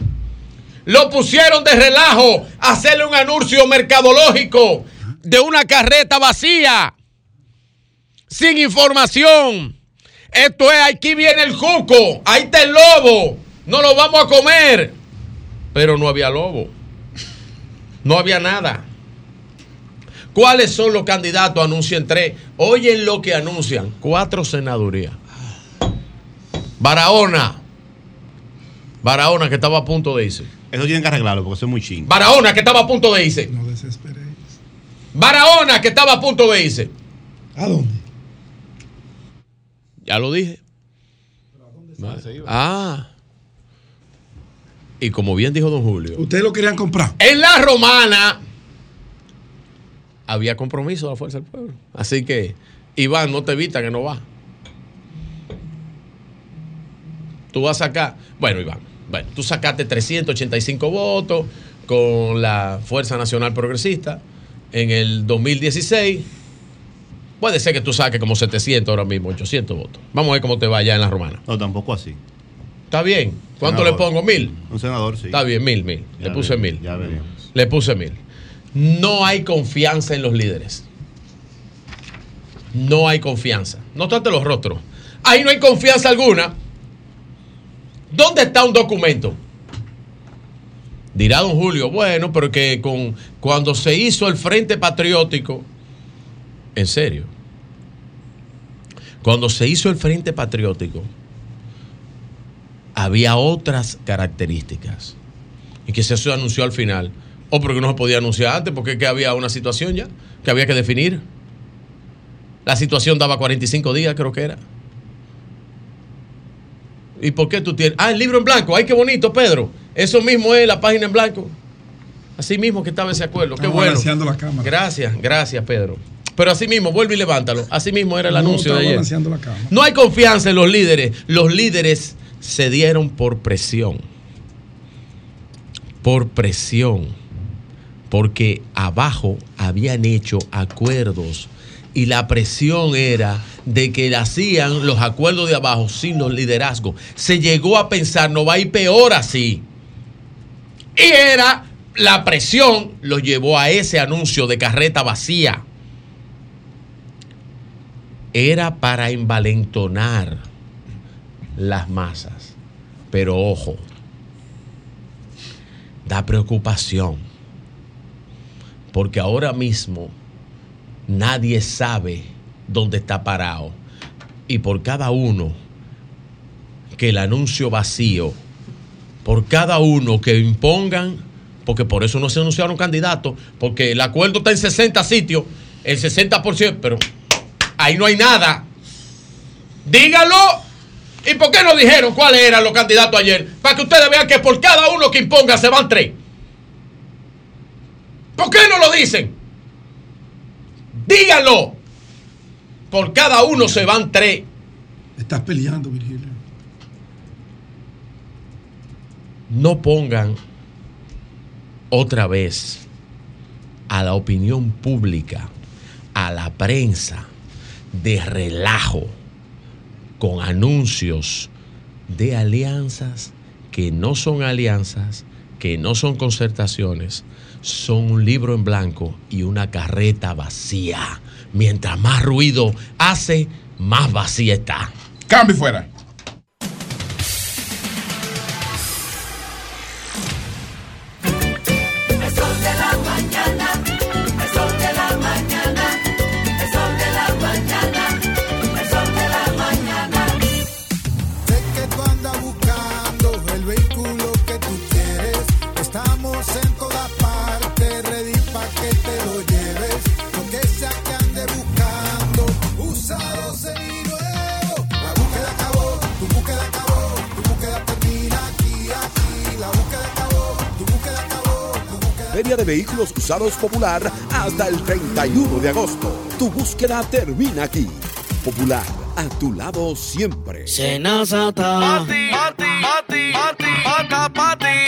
Lo pusieron de relajo a hacerle un anuncio mercadológico de una carreta vacía, sin información. Esto es, aquí viene el cuco, ahí está el lobo, no lo vamos a comer. Pero no había lobo, no había nada. ¿Cuáles son los candidatos? Anuncian tres. Oyen lo que anuncian. Cuatro senadurías. Barahona. Barahona que estaba a punto de irse. Eso tienen que arreglarlo porque eso es muy ching. Barahona que estaba a punto de irse. No desesperéis. Barahona que estaba a punto de irse. ¿A dónde? Ya lo dije. Ah. Y como bien dijo don Julio, Ustedes lo querían comprar. en la romana había compromiso de la fuerza del pueblo. Así que, Iván, no te evita que no va. Tú vas a sacar, bueno, Iván, bueno, tú sacaste 385 votos con la Fuerza Nacional Progresista en el 2016. Puede ser que tú saques como 700 ahora mismo, 800 votos. Vamos a ver cómo te va allá en la romana. No, tampoco así. ¿Está bien? ¿Cuánto Senador. le pongo? ¿Mil? Un senador, sí. Está bien, mil, mil. Le puse mil. Ya veremos. Le puse mil. No hay confianza en los líderes. No hay confianza. No trate los rostros. Ahí no hay confianza alguna. ¿Dónde está un documento? Dirá don Julio, bueno, pero que con, cuando se hizo el Frente Patriótico, en serio, cuando se hizo el Frente Patriótico, había otras características. Y que se anunció al final. O porque no se podía anunciar antes, porque había una situación ya que había que definir. La situación daba 45 días, creo que era. ¿Y por qué tú tienes? Ah, el libro en blanco. Ay, qué bonito, Pedro. Eso mismo es la página en blanco. Así mismo que estaba ese acuerdo. Qué bueno. la. Gracias, gracias, Pedro. Pero así mismo, vuelve y levántalo. Así mismo era el No, anuncio de ayer. la. No hay confianza en los líderes. Los líderes se dieron por presión. Por presión. Porque abajo habían hecho acuerdos y la presión era de que hacían los acuerdos de abajo sin los liderazgos. Se llegó a pensar, no va a ir peor así. Y era la presión, lo llevó a ese anuncio de carreta vacía. Era para envalentonar las masas. Pero ojo, da preocupación. Porque ahora mismo nadie sabe dónde está parado. Y por cada uno que el anuncio vacío, por cada uno que impongan, porque por eso no se anunciaron candidatos, porque el acuerdo está en 60 sitios, el 60%, pero ahí no hay nada. Díganlo. ¿Y por qué no dijeron cuáles eran los candidatos ayer? Para que ustedes vean que por cada uno que imponga se van tres. ¿Por qué no lo dicen? Díganlo. Por cada uno se van tres. Estás peleando, Virgilio. No pongan otra vez a la opinión pública, a la prensa, de relajo con anuncios de alianzas que no son alianzas, que no son concertaciones, son un libro en blanco y una carreta vacía. Mientras más ruido hace, más vacía está. Cambio fuera. De Vehículos Usados Popular hasta el 31 de agosto. Tu búsqueda termina aquí. Popular, a tu lado siempre. Senazata.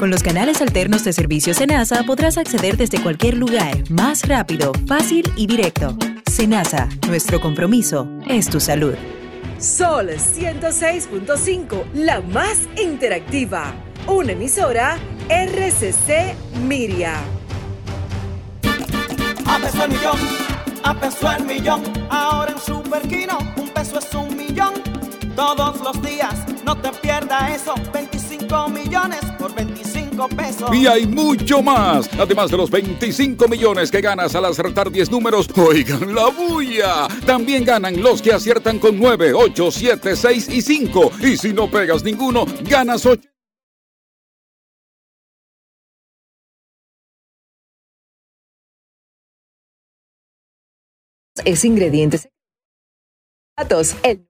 Con los canales alternos de servicio Senasa podrás acceder desde cualquier lugar, más rápido, fácil y directo. Senasa, nuestro compromiso es tu salud. Sol 106.5, la más interactiva. Una emisora RCC Miria. A peso el millón, a peso el millón. Ahora en Superquino, un peso es un millón. Todos los días, no te pierdas eso. 25 millones por 25 pesos. Y hay mucho más. Además de los 25 millones que ganas al acertar 10 números, oigan la bulla. También ganan los que aciertan con 9, 8, 7, 6 y 5. Y si no pegas ninguno, ganas 8. Es ingredientes. Datos, el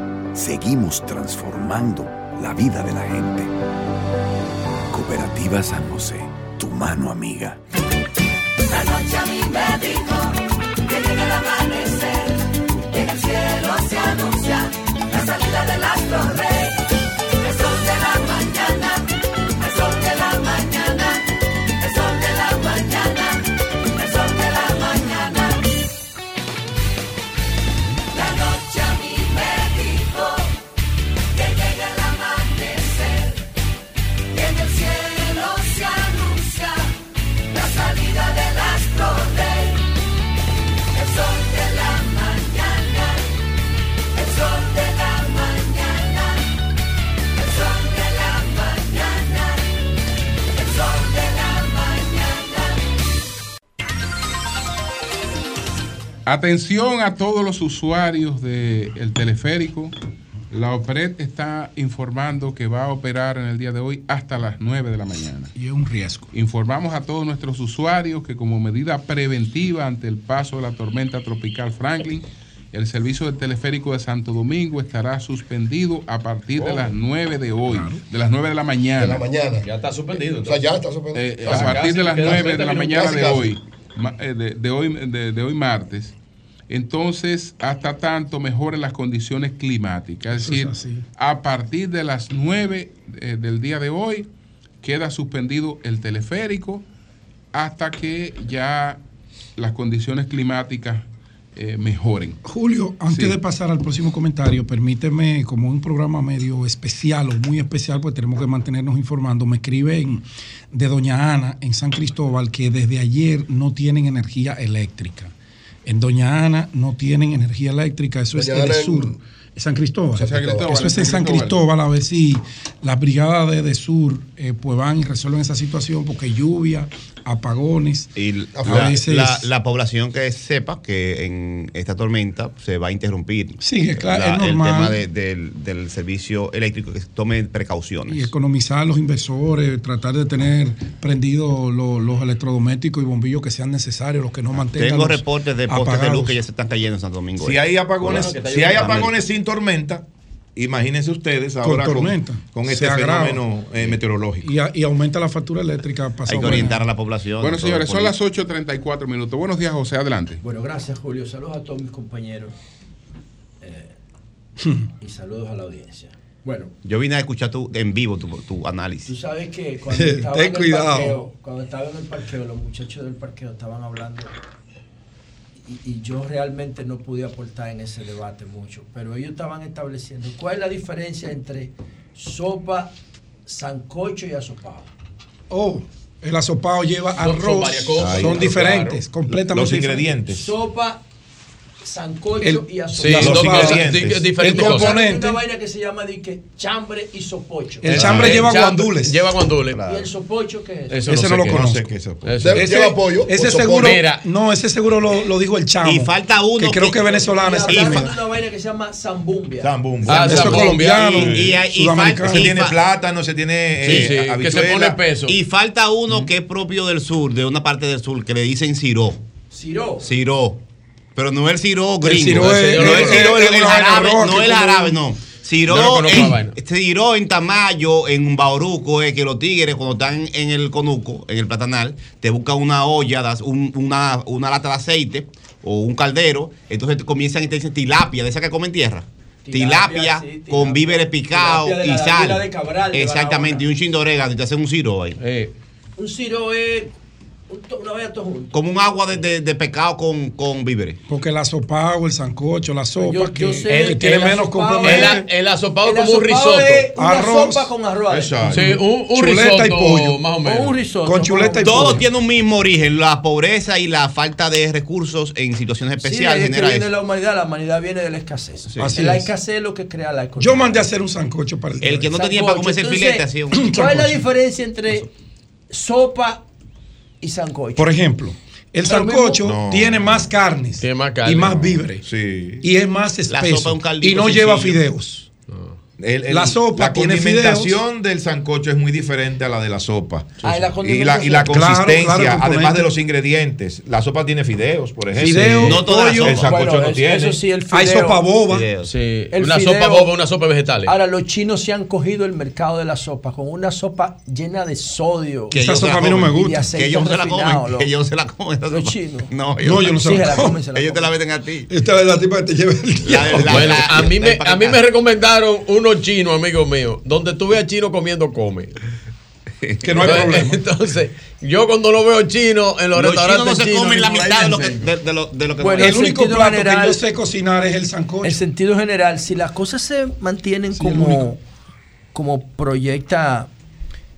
seguimos transformando la vida de la gente. Cooperativa San José, tu mano amiga. La noche a mí me dijo que llega el amanecer, que en el cielo se anuncia la salida del astro rey. Atención a todos los usuarios del teleférico. La OPRED está informando que va a operar en el día de hoy hasta las 9 de la mañana. Y es un riesgo. Informamos a todos nuestros usuarios que como medida preventiva ante el paso de la tormenta tropical Franklin, el servicio del teleférico de Santo Domingo estará suspendido a partir de Oh. las 9 de hoy, de las 9 de la mañana. De la mañana. Ya está suspendido. O sea, ya está suspendido. Eh, a partir casi, de las quedan 9 de 30 la mañana Casi, de hoy, de, de hoy, de, de hoy martes. Entonces, hasta tanto mejoren las condiciones climáticas. Es decir, a partir de las 9 eh, del día de hoy, queda suspendido el teleférico hasta que ya las condiciones climáticas eh, mejoren. Julio, antes Sí. de pasar al próximo comentario, permíteme, como un programa medio especial o muy especial, pues tenemos que mantenernos informando. Me escriben de Doña Ana en San Cristóbal que desde ayer no tienen energía eléctrica. En Doña Ana no tienen energía eléctrica, eso Doña es el en- sur. San Cristóbal. San Cristóbal. Eso es en San Cristóbal, a ver si las brigadas de, de sur eh, pues van y resuelven esa situación, porque lluvia, apagones. Y a la, veces- la- la población que sepa que en esta tormenta se va a interrumpir Sí, es claro, es el normal. tema de- del, del servicio eléctrico, que tomen precauciones. y economizar los inversores, tratar de tener prendidos lo- los electrodomésticos y bombillos que sean necesarios, los que no mantengan. Tengo reportes de postes de luz que ya se están cayendo en Santo Domingo. Si hay apagones, si hay apagones sin tormenta, imagínense ustedes ahora con, tormenta. con este fenómeno eh, meteorológico. Y, a- y aumenta la factura eléctrica. Hay que orientar a la población. Bueno, señores, son las 8.34 minutos. Buenos días, José. Adelante. Bueno, gracias Julio. Saludos a todos mis compañeros eh, *laughs* y saludos a la audiencia. Bueno, Yo vine a escuchar tu, en vivo tu, tu tú análisis. sabes que cuando *laughs* Ten estaba, en el cuidado. parqueo, cuando estaba en el parqueo, los muchachos del parqueo estaban hablando y, y yo realmente no pude aportar en ese debate mucho, pero ellos estaban estableciendo cuál es la diferencia entre sopa, sancocho y asopado. Oh, el asopado lleva Son- son arroz. Son diferentes, claro. completamente Los diferentes. ingredientes. Sopa, sancocho El- y asopado. Sí, los ingredientes. Diferentes el componente. Una vaina que se llama dique, chambre y sopocho. El chambre El lleva guandules. Lleva guandules. ¿Y el sopocho qué es? Eso Ese no, sé lo es sopocho. Eso. Ese, Lleva pollo, ese seguro, Mira. no, ese seguro lo, lo dijo el chamo. Y falta uno que creo que- que es venezolano. Y de una vaina que se llama zambumbia. Zambum. Ah, Eso es colombiano, Y- y- y sudamericano. falta- Se tiene plátano, se tiene Sí, eh, sí, que se pone peso. Y falta uno que es propio del sur, de una parte del sur, que le dicen ciró. Ciró. Ciró. Pero no el ciró El gringo. no es- el ciró, es el, jarabe, no el jarabe, no. La en, vaina. ciró en Tamayo, en Bauruco, es que los tigres cuando están en el conuco, en el platanal, te buscan una olla, das un- una, una lata de aceite o un caldero, entonces te comienzan y te dicen tilapia, de esa que comen tierra. Tilapia, Tilapia, sí, tilapia. con víveres picados y la- sal. de la de Cabral, Exactamente, y un chin de orégano y te hacen un ciro ahí. Eh, Un ciró es una vaina todo junto. Como un agua de, de- de pescado con, con víveres. Porque el asopado, el sancocho, la sopa, Yo- que, yo sé que que tiene el menos asopado el, el asopado El como un risotto. una Arroz. sopa con arroz. Exacto. Sí, un, un Chuleta y pollo. más o O un menos. risotto. Con chuleta y Todo pollo. tiene un mismo origen, la pobreza y la falta de recursos en situaciones Sí, especiales es que genera viene eso. la humanidad, la humanidad viene de la escasez. Así la es. escasez es lo que crea la economía. Yo mandé a hacer un sancocho para el El que no tenía para comerse el filete hacía un ¿Cuál es la diferencia entre sopa y sancocho? Por ejemplo, el Pero sancocho mismo- No. tiene más carnes Tiene más carne. y más víveres. Sí. Y es más La espeso. sopa un y no lleva fideos. El- el- La sopa la tiene condimentación del sancocho es muy diferente a la de la sopa. Ah, y la y, la, y la condimentación. Claro, consistencia, claro, además de los ingredientes. La sopa tiene fideos, por ejemplo. Fideos, No sopa. El sancocho Bueno, no eso- tiene. Eso sí, el Hay fideo. sopa boba. Sí, una fideo- sopa boba, una sopa vegetales. Ahora, los chinos se han cogido el mercado de la sopa con una sopa llena de sodio. Que Esa sopa a mí no me gusta. aceite Que ellos se la comen. lo- Que ellos se la comen. esa Los chinos. No, No, yo no se se la comen, se la Ellos te la venden a ti. Esta es la tipa que te lleva el a mí, me, recomendaron unos chinos, amigos míos, donde tú veas chino comiendo, come. *laughs* Que no hay Entonces, problema. Entonces, yo cuando lo veo chino en los, Los chinos restaurantes no se chinos, comen la mitad de lo que, de, de lo, de lo que Bueno, comen. El único plato que yo sé cocinar es el sancocho. En sentido general, si las cosas se mantienen Sí, como, como proyecta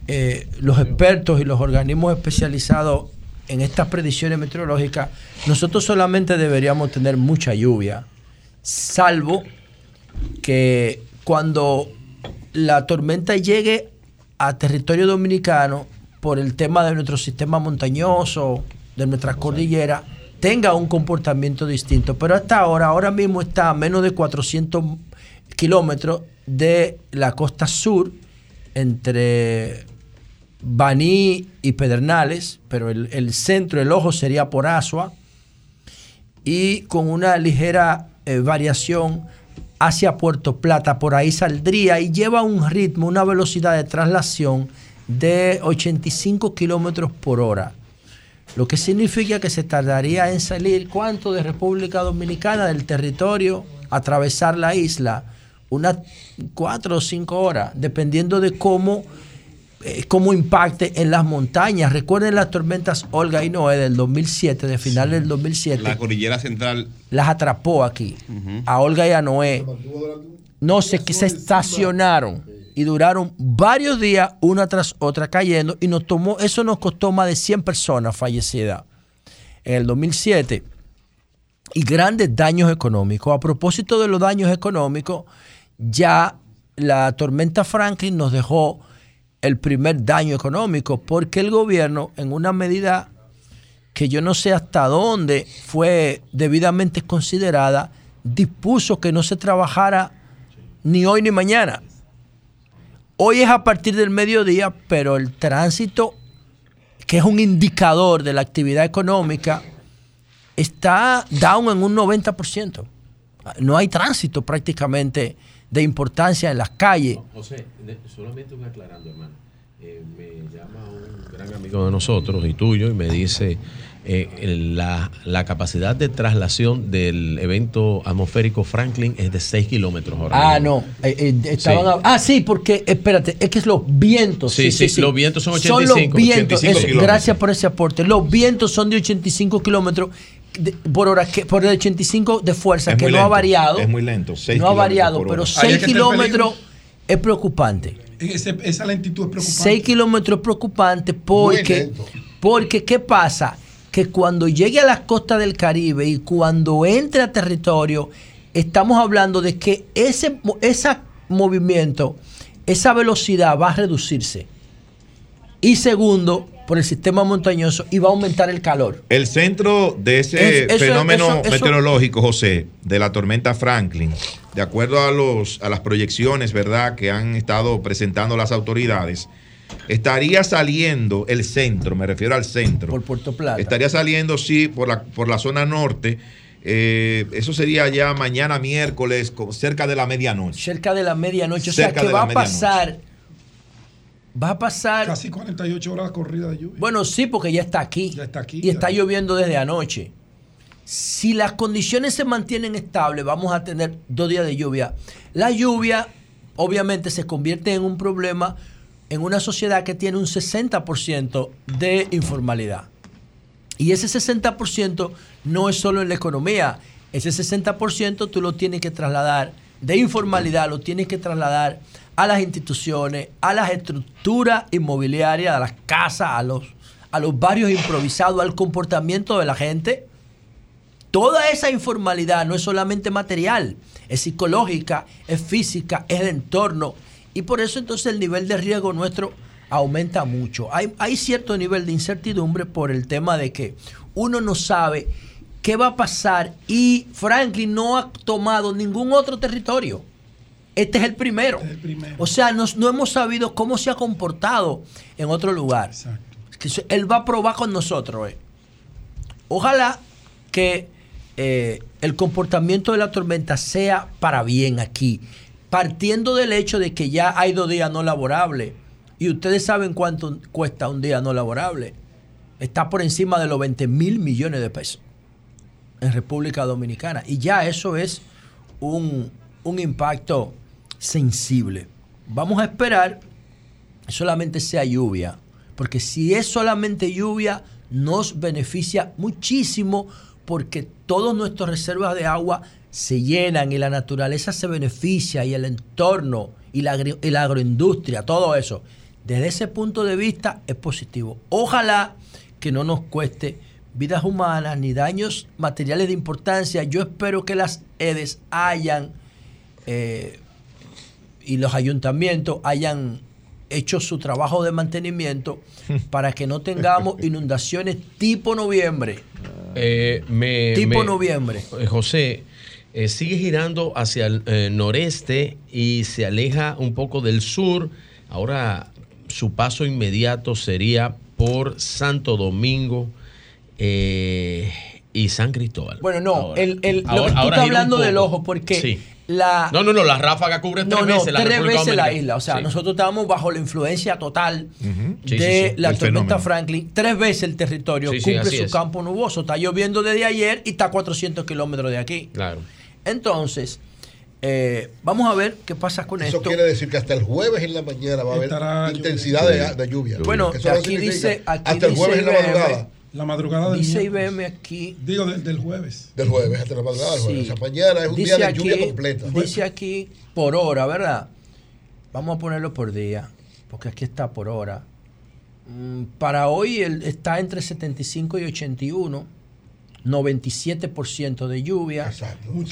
eh, los expertos y los organismos especializados en estas predicciones meteorológicas, nosotros solamente deberíamos tener mucha lluvia, salvo que cuando la tormenta llegue a territorio dominicano por el tema de nuestro sistema montañoso, de nuestras cordilleras, tenga un comportamiento distinto. Pero hasta ahora, ahora mismo está a menos de 400 kilómetros de la costa sur, entre Baní y Pedernales, pero el, el centro, el ojo sería por Asua, y con una ligera eh, variación hacia Puerto Plata, por ahí saldría y lleva un ritmo, una velocidad de traslación de 85 kilómetros por hora. Lo que significa que se tardaría en salir, ¿cuánto de República Dominicana, del territorio, atravesar la isla? Unas cuatro o cinco horas, dependiendo de cómo, eh, cómo impacte en las montañas. Recuerden las tormentas Olga y Noé del 2007, de final del 2007 La cordillera central. las atrapó aquí, a Olga y a Noé. No sé, que se estacionaron y duraron varios días una tras otra cayendo y nos tomó, eso nos costó más de 100 personas fallecidas en el 2007 y grandes daños económicos. A propósito de los daños económicos, ya la tormenta Franklin nos dejó el primer daño económico porque el gobierno en una medida que yo no sé hasta dónde fue debidamente considerada, dispuso que no se trabajara ni hoy ni mañana. Hoy es a partir del mediodía, pero el tránsito, que es un indicador de la actividad económica, está down en un 90%. No hay tránsito prácticamente de importancia en las calles. José, solamente un aclarando, hermano. Eh, me llama un gran amigo de nosotros y tuyo y me dice eh, la, la capacidad de traslación del evento atmosférico Franklin es de 6 kilómetros hora. Ah, no. eh, estaban Sí. Ah, sí, porque, espérate, es que es los vientos. Sí, sí, los vientos son los 85, vientos. 85 eso, kilómetros. gracias por ese aporte. Los vientos son de 85 kilómetros de- por hora, que, por el 85 de fuerza, Es que no ha variado. es muy lento, seis No ha variado, pero hora. Ahí es 6 que está el kilómetros es preocupante. Ese- esa lentitud es preocupante. 6 kilómetros es preocupante porque, porque, ¿qué pasa? Que cuando llegue a las costas del Caribe y cuando entre a territorio, estamos hablando de que ese esa movimiento, esa velocidad va a reducirse. Y segundo, por el sistema montañoso y va a aumentar el calor. El centro de ese Es- eso- fenómeno eso- eso- meteorológico, José, de la tormenta Franklin, de acuerdo a, los, a las proyecciones, ¿verdad?, que han estado presentando las autoridades, estaría saliendo el centro, me refiero al centro. Por Puerto Plata. Estaría saliendo, sí, por la, por la zona norte. eh, eso sería ya mañana miércoles, co- cerca de la medianoche. Cerca de la medianoche. O sea que va a pasar. Va a pasar. Casi 48 horas corrida de lluvia. Bueno, sí, porque ya está aquí. Ya está aquí. Y está lloviendo desde anoche. Si las condiciones se mantienen estables, vamos a tener dos días de lluvia. La lluvia, obviamente, se convierte en un problema en una sociedad que tiene un 60% de informalidad. Y ese 60% no es solo en la economía. Ese 60% tú lo tienes que trasladar de informalidad, lo tienes que trasladar a las instituciones, a las estructuras inmobiliarias, a las casas, a los, a los barrios improvisados, al comportamiento de la gente. Toda esa informalidad no es solamente material, es psicológica, es física, es de entorno. Y por eso entonces el nivel de riesgo nuestro aumenta mucho. Hay, hay cierto nivel de incertidumbre por el tema de que uno no sabe qué va a pasar y Franklin no ha tomado ningún otro territorio. Este es el primero. O sea, nos- no hemos sabido cómo se ha comportado en otro lugar. Eso- él va a probar con nosotros. eh. Ojalá que eh, el comportamiento de la tormenta sea para bien aquí, partiendo del hecho de que ya hay dos días no laborables. Y ustedes saben cuánto cuesta un día no laborable. Está por encima de los 20 mil millones de pesos en República Dominicana. Y ya eso es un, un impacto sensible. Vamos a esperar solamente sea lluvia, porque si es solamente lluvia, nos beneficia muchísimo porque todas nuestras reservas de agua se llenan y la naturaleza se beneficia y el entorno y la, agri- y la agroindustria, todo eso. Desde ese punto de vista es positivo. Ojalá que no nos cueste vidas humanas ni daños materiales de importancia. Yo espero que las EDES hayan eh, y los ayuntamientos hayan hecho su trabajo de mantenimiento *laughs* para que no tengamos inundaciones tipo noviembre. Eh, me- Tipo me- noviembre. Eh, José, eh, sigue girando hacia el eh, noreste y se aleja un poco del sur. Ahora su paso inmediato sería por Santo Domingo. y San Cristóbal. Bueno, no, Ahora. el, el- lo Ahora- que tú ahora estás hablando del ojo, porque Sí. La... No, no, no, la ráfaga cubre tres no, no, veces la tres República veces la isla. O sea, Sí. nosotros estábamos bajo la influencia total Sí, de sí, sí, la del tormenta fenómeno. Franklin. Tres veces el territorio cumple su es. campo nuboso. Está lloviendo desde ayer y está a 400 kilómetros de aquí. Claro. Entonces, eh, vamos a ver qué pasa con Eso esto. quiere decir que hasta el jueves en la mañana va a haber intensidad de, de lluvia. Bueno, Eso aquí dice, aquí hasta el dice jueves en la madrugada. La madrugada del Dice miércoles. IBM aquí. Digo, de- del jueves. Del jueves hasta la madrugada del jueves. Sí. O sea, mañana es un Dice día de lluvia aquí- completa. Dice aquí por hora, ¿verdad? Vamos a ponerlo por día, porque aquí está por hora. Mm, Para hoy está entre 75 y 81, 97% de lluvia.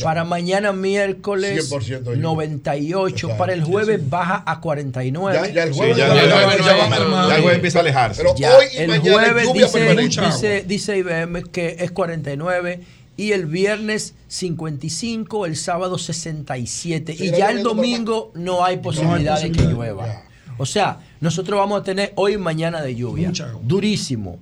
Para mañana miércoles 98. Para el jueves baja a 49. Ya, ya el jueves, empieza a alejarse. Pero hoy y el jueves dice, dice, IBM que es 49 y el viernes 55, el sábado 67 y ya el domingo no hay posibilidad de que llueva. O sea, nosotros vamos a tener hoy y mañana de lluvia. Durísimo.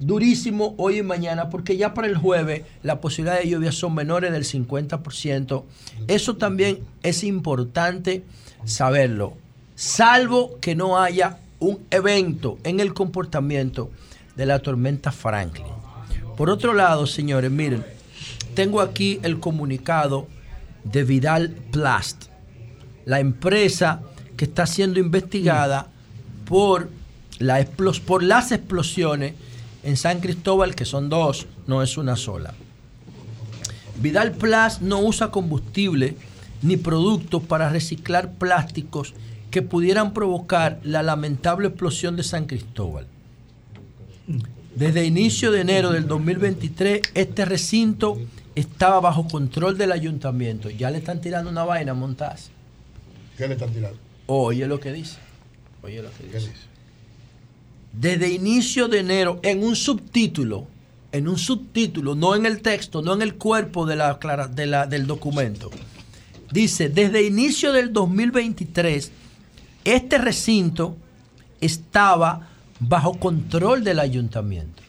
Durísimo hoy y mañana porque ya para el jueves las posibilidades de lluvia son menores del 50%. Eso también es importante saberlo. Salvo que no haya un evento en el comportamiento de la tormenta Franklin. Por otro lado, señores, miren, tengo aquí el comunicado de Vidal Plast, la empresa que está siendo investigada por, la por las explosiones en San Cristóbal, que son dos, no es una sola. Vidal Plast no usa combustible ni productos para reciclar plásticos que pudieran provocar la lamentable explosión de San Cristóbal. Desde inicio de enero del 2023, este recinto estaba bajo control del ayuntamiento. Ya le están tirando una vaina Montaz. ¿Qué le están tirando? Oye lo que dice. Oye lo que dice. Desde inicio de enero, en un subtítulo, en un subtítulo, no en el texto, no en el cuerpo de la, clara- de la- del documento, dice, desde inicio del 2023, este recinto estaba bajo control del ayuntamiento.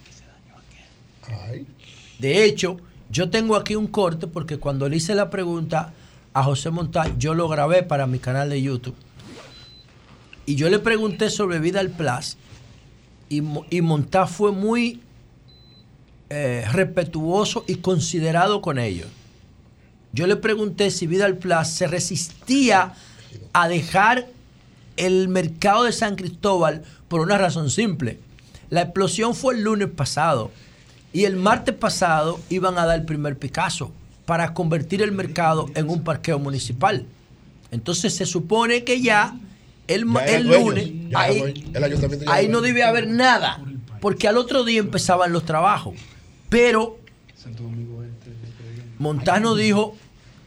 De hecho, yo tengo aquí un corte porque cuando le hice la pregunta a José Montán, yo lo grabé para mi canal de YouTube. Y yo le pregunté sobre Vidal Plus y, y Montá fue muy eh, respetuoso y considerado con ellos. Yo le pregunté si Vidal Plus se resistía a dejar el mercado de San Cristóbal por una razón simple. La explosión fue el lunes pasado y el martes pasado iban a dar el primer Picasso para convertir el mercado en un parqueo municipal. Entonces se supone que ya el, el lunes ahí. El ahí no debe haber nada, porque al otro día empezaban los trabajos. Pero Montano dijo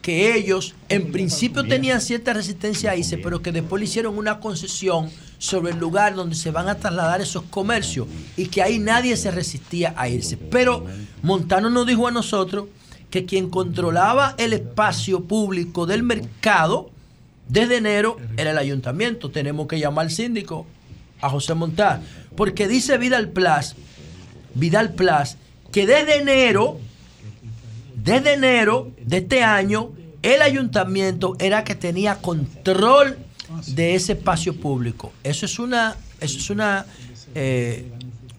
que ellos en principio tenían cierta resistencia a irse, pero que después le hicieron una concesión sobre el lugar donde se van a trasladar esos comercios y que ahí nadie se resistía a irse. Pero Montano nos dijo a nosotros que quien controlaba el espacio público del mercado desde enero era el ayuntamiento. Tenemos que llamar al síndico, a José Montán, porque dice Vidal Plus, Vidal Plus, que desde enero, desde enero de este año, el ayuntamiento era que tenía control de ese espacio público. Eso es una, eso es una, eh,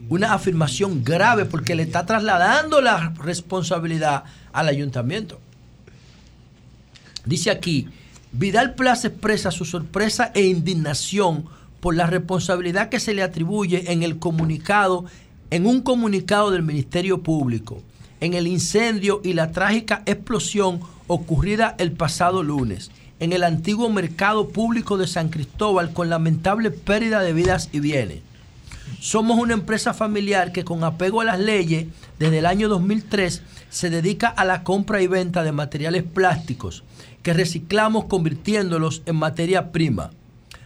una afirmación grave porque le está trasladando la responsabilidad al ayuntamiento. Dice aquí, Vidal Plaza expresa su sorpresa e indignación por la responsabilidad que se le atribuye en el comunicado, en un comunicado del Ministerio Público, en el incendio y la trágica explosión ocurrida el pasado lunes en el antiguo mercado público de San Cristóbal con lamentable pérdida de vidas y bienes. Somos una empresa familiar que con apego a las leyes desde el año 2003 se dedica a la compra y venta de materiales plásticos que reciclamos convirtiéndolos en materia prima.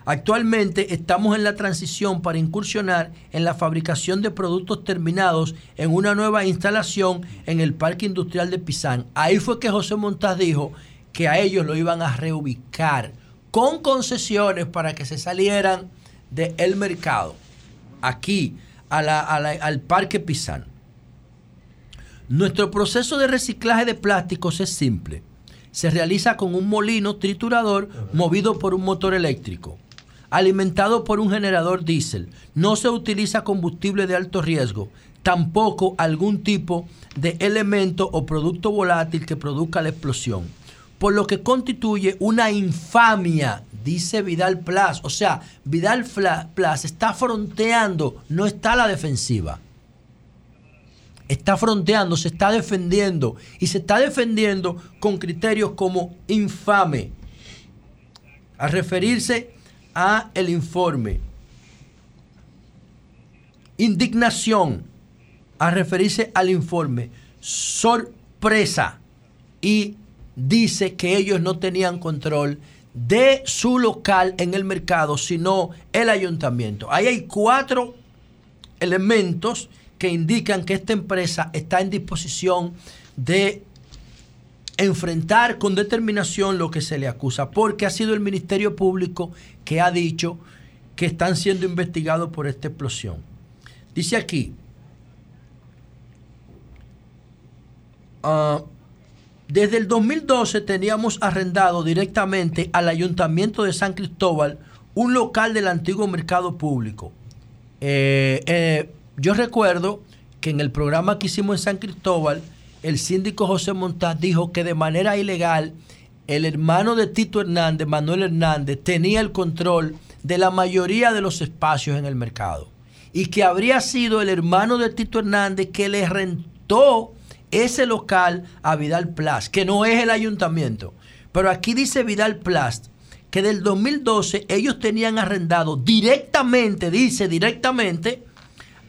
Actualmente estamos en la transición para incursionar en la fabricación de productos terminados en una nueva instalación en el Parque Industrial de Pisán. Ahí fue que José Montaz dijo que a ellos lo iban a reubicar con concesiones para que se salieran del mercado aquí al Parque Pisán. Nuestro proceso de reciclaje de plásticos es simple. Se realiza con un molino triturador movido por un motor eléctrico, alimentado por un generador diésel. No se utiliza combustible de alto riesgo, tampoco algún tipo de elemento o producto volátil que produzca la explosión, por lo que constituye una infamia, dice Vidal Plas. O sea, Vidal Plas está fronteando, no está a la defensiva está fronteando, se está defendiendo y se está defendiendo con criterios como infame. A referirse a el informe. Indignación a referirse al informe. Sorpresa y dice que ellos no tenían control de su local en el mercado, sino el ayuntamiento. Ahí hay cuatro elementos que indican que esta empresa está en disposición de enfrentar con determinación lo que se le acusa, porque ha sido el Ministerio Público que ha dicho que están siendo investigados por esta explosión. Dice aquí, ah, desde el 2012 teníamos arrendado directamente al Ayuntamiento de San Cristóbal un local del antiguo mercado público. Eh, eh, yo recuerdo que en el programa que hicimos en San Cristóbal, el síndico José Montaz dijo que de manera ilegal el hermano de Tito Hernández, Manuel Hernández, tenía el control de la mayoría de los espacios en el mercado. Y que habría sido el hermano de Tito Hernández que le rentó ese local a Vidal Plast, que no es el ayuntamiento. Pero aquí dice Vidal Plast que del 2012 ellos tenían arrendado directamente, dice directamente,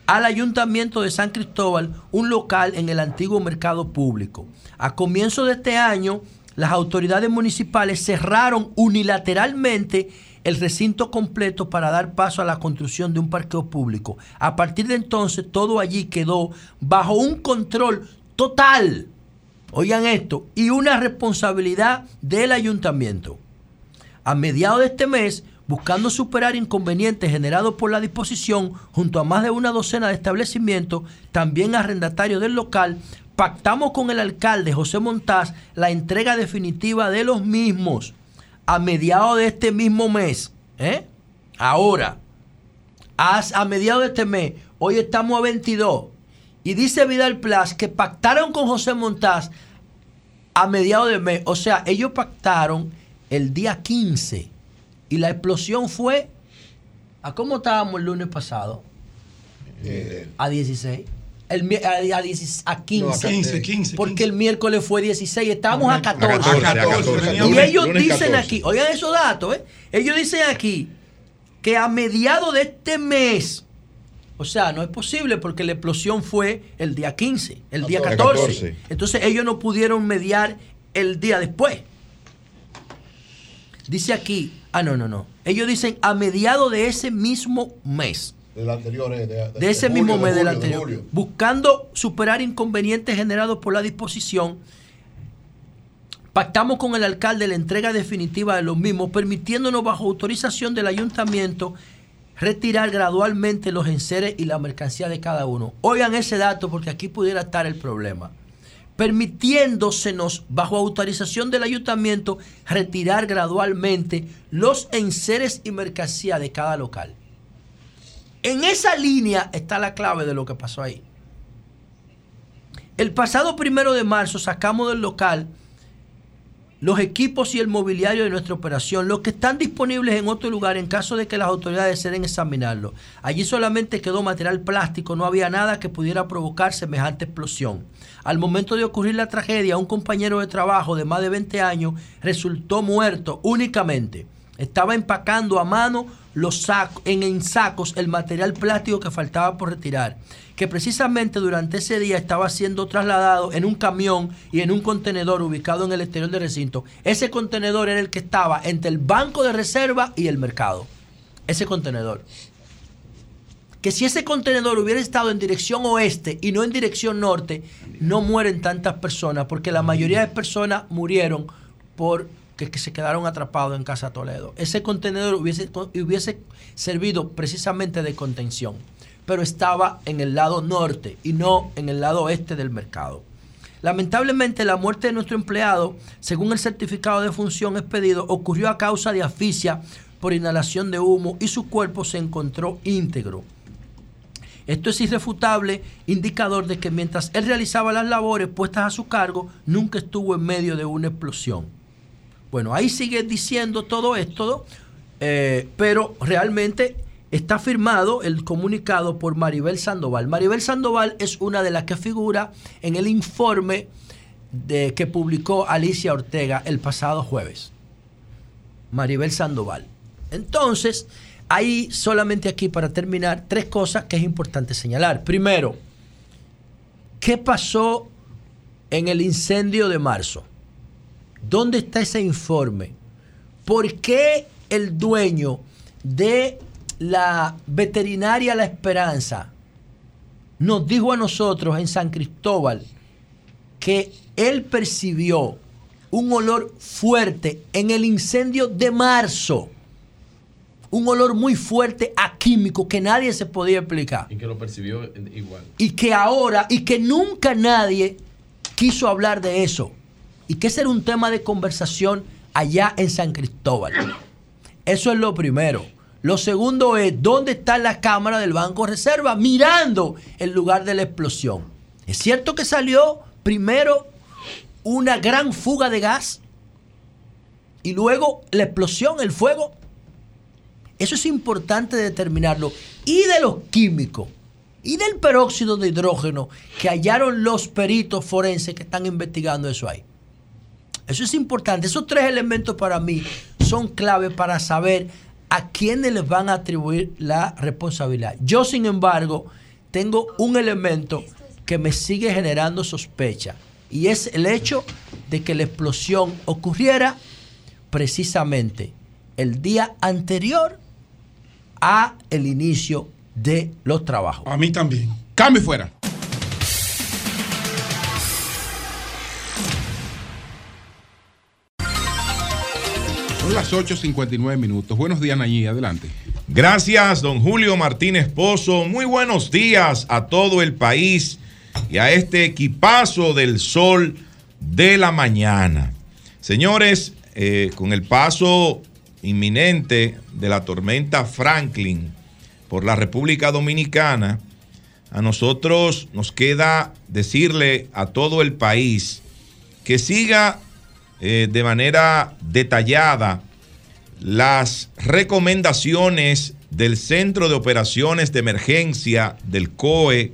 al ayuntamiento de San Cristóbal un local en el antiguo mercado público. A comienzo de este año, las autoridades municipales cerraron unilateralmente el recinto completo para dar paso a la construcción de un parqueo público. A partir de entonces, todo allí quedó bajo un control total, oigan esto, y una responsabilidad del ayuntamiento. A mediados de este mes, buscando superar inconvenientes generados por la disposición, junto a más de una docena de establecimientos, también arrendatarios del local, pactamos con el alcalde José Montaz la entrega definitiva de los mismos a mediados de este mismo mes. ¿eh? Ahora, a, a mediados de este mes, hoy estamos a 22, y dice Vidal Plas que pactaron con José Montaz a mediados de mes. O sea, ellos pactaron el día 15 y la explosión fue. ¿A cómo estábamos el lunes pasado? A 16. El, mi- a, a 10 a 15. No, a 15, 15, Porque el miércoles fue 16. Estábamos a A 14. 14, a 14. Y Lunes- ellos lunes dicen 14. aquí, oigan esos datos, ¿eh? Ellos dicen aquí que a mediados de este mes, o sea, no es posible porque la explosión fue el día 15, el día 14. 14. Entonces ellos no pudieron mediar el día después. Dice aquí, ah, no, no, no. Ellos dicen a mediados de ese mismo mes. Del anterior, eh, de, De ese julio, mismo mes del anterior. julio. Buscando superar inconvenientes generados por la disposición, pactamos con el alcalde la entrega definitiva de los mismos, permitiéndonos bajo autorización del ayuntamiento retirar gradualmente los enseres y la mercancía de cada uno. Oigan ese dato porque aquí pudiera estar el problema. Permitiéndosenos, bajo autorización del ayuntamiento, retirar gradualmente los enseres y mercancía de cada local. En esa línea está la clave de lo que pasó ahí. El pasado primero de marzo sacamos del local los equipos y el mobiliario de nuestra operación, los que están disponibles en otro lugar en caso de que las autoridades deseen examinarlo. Allí solamente quedó material plástico, no había nada que pudiera provocar semejante explosión. Al momento de ocurrir la tragedia, un compañero de trabajo de más de 20 años resultó muerto únicamente. Estaba empacando a mano los sacos, en, en sacos el material plástico que faltaba por retirar, que precisamente durante ese día estaba siendo trasladado en un camión y en un contenedor ubicado en el exterior del recinto. Ese contenedor era el que estaba entre el banco de reserva y el mercado. Ese contenedor. Que si ese contenedor hubiera estado en dirección oeste y no en dirección norte, no mueren tantas personas, porque la mayoría de personas murieron por que, se quedaron atrapados en Casa Toledo. Ese contenedor hubiese, hubiese servido precisamente de contención. pero estaba en el lado norte y no en el lado este del mercado. Lamentablemente, la muerte de nuestro empleado, según el certificado de función expedido, ocurrió a causa de asfixia por inhalación de humo y su cuerpo se encontró íntegro. Esto es irrefutable indicador de que mientras él realizaba las labores puestas a su cargo, nunca estuvo en medio de una explosión. Bueno, ahí sigue diciendo todo esto, eh, pero realmente está firmado el comunicado por Maribel Sandoval. Maribel Sandoval es una de las que figura en el informe que publicó Alicia Ortega el pasado jueves. Maribel Sandoval. Entonces, hay solamente aquí para terminar tres cosas que es importante señalar. Primero, ¿qué pasó en el incendio de marzo? ¿Dónde está ese informe? ¿Por qué el dueño de la veterinaria La Esperanza nos dijo a nosotros en San Cristóbal que él percibió un olor fuerte en el incendio de marzo? Un olor muy fuerte a químico que nadie se podía explicar. Y que lo percibió igual. Y que ahora, y que nunca nadie quiso hablar de eso. Y que ese era un tema de conversación allá en San Cristóbal. Eso es lo primero. Lo segundo es, ¿dónde está la cámara del Banco Reserva mirando el lugar de la explosión? ¿Es cierto que salió primero una gran fuga de gas y luego la explosión, el fuego? Eso es importante determinarlo. Y de los químicos y del peróxido de hidrógeno que hallaron los peritos forenses que están investigando eso ahí. Eso es importante. Esos tres elementos para mí son clave para saber a quiénes les van a atribuir la responsabilidad. Yo, sin embargo, tengo un elemento que me sigue generando sospecha y es el hecho de que la explosión ocurriera precisamente el día anterior a el inicio de los trabajos. A mí también. Cambio fuera. Son las 8.59 minutos. Buenos días, Nayí. Adelante. Gracias, don Julio Martínez Pozo. Muy buenos días a todo el país y a este equipazo del sol de la mañana. Señores, eh, con el paso inminente de la tormenta Franklin por la República Dominicana, a nosotros nos queda decirle a todo el país que siga eh, de manera detallada las recomendaciones del Centro de Operaciones de Emergencia del COE,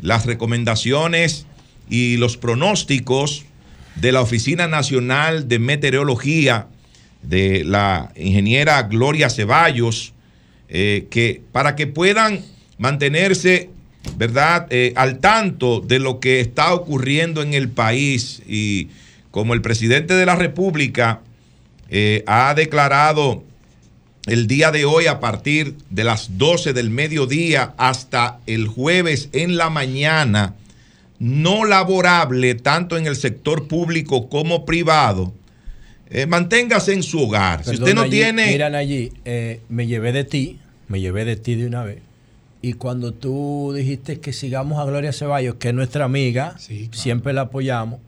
las recomendaciones y los pronósticos de la Oficina Nacional de Meteorología de la ingeniera Gloria Ceballos, eh, que para que puedan mantenerse, ¿verdad?, Eh, al tanto de lo que está ocurriendo en el país y como el presidente de la República eh, ha declarado el día de hoy a partir de las 12 del mediodía hasta el jueves en la mañana, no laborable tanto en el sector público como privado, eh, manténgase en su hogar. si usted no tiene... Miran allí, eh, me llevé de ti, me llevé de ti de una vez. Y cuando tú dijiste que sigamos a Gloria Ceballos, que es nuestra amiga, siempre la apoyamos,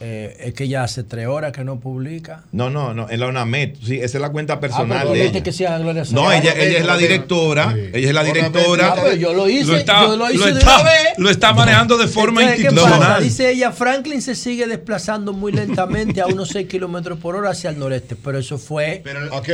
eh, es que ya hace tres horas que no publica. No, no, no, en la UNAMED, sí, esa es la cuenta personal Ah, pero de dijiste ella. que siga a Gloria No, ella, ella es la directora, ella es la directora. Ah, pero yo lo hice, Lo está- yo lo hice lo de está- una vez. lo está manejando de forma Entonces, ¿qué institucional. Dice ella, Franklin se sigue desplazando muy lentamente a unos 6 kilómetros por hora hacia el noreste, pero eso fue,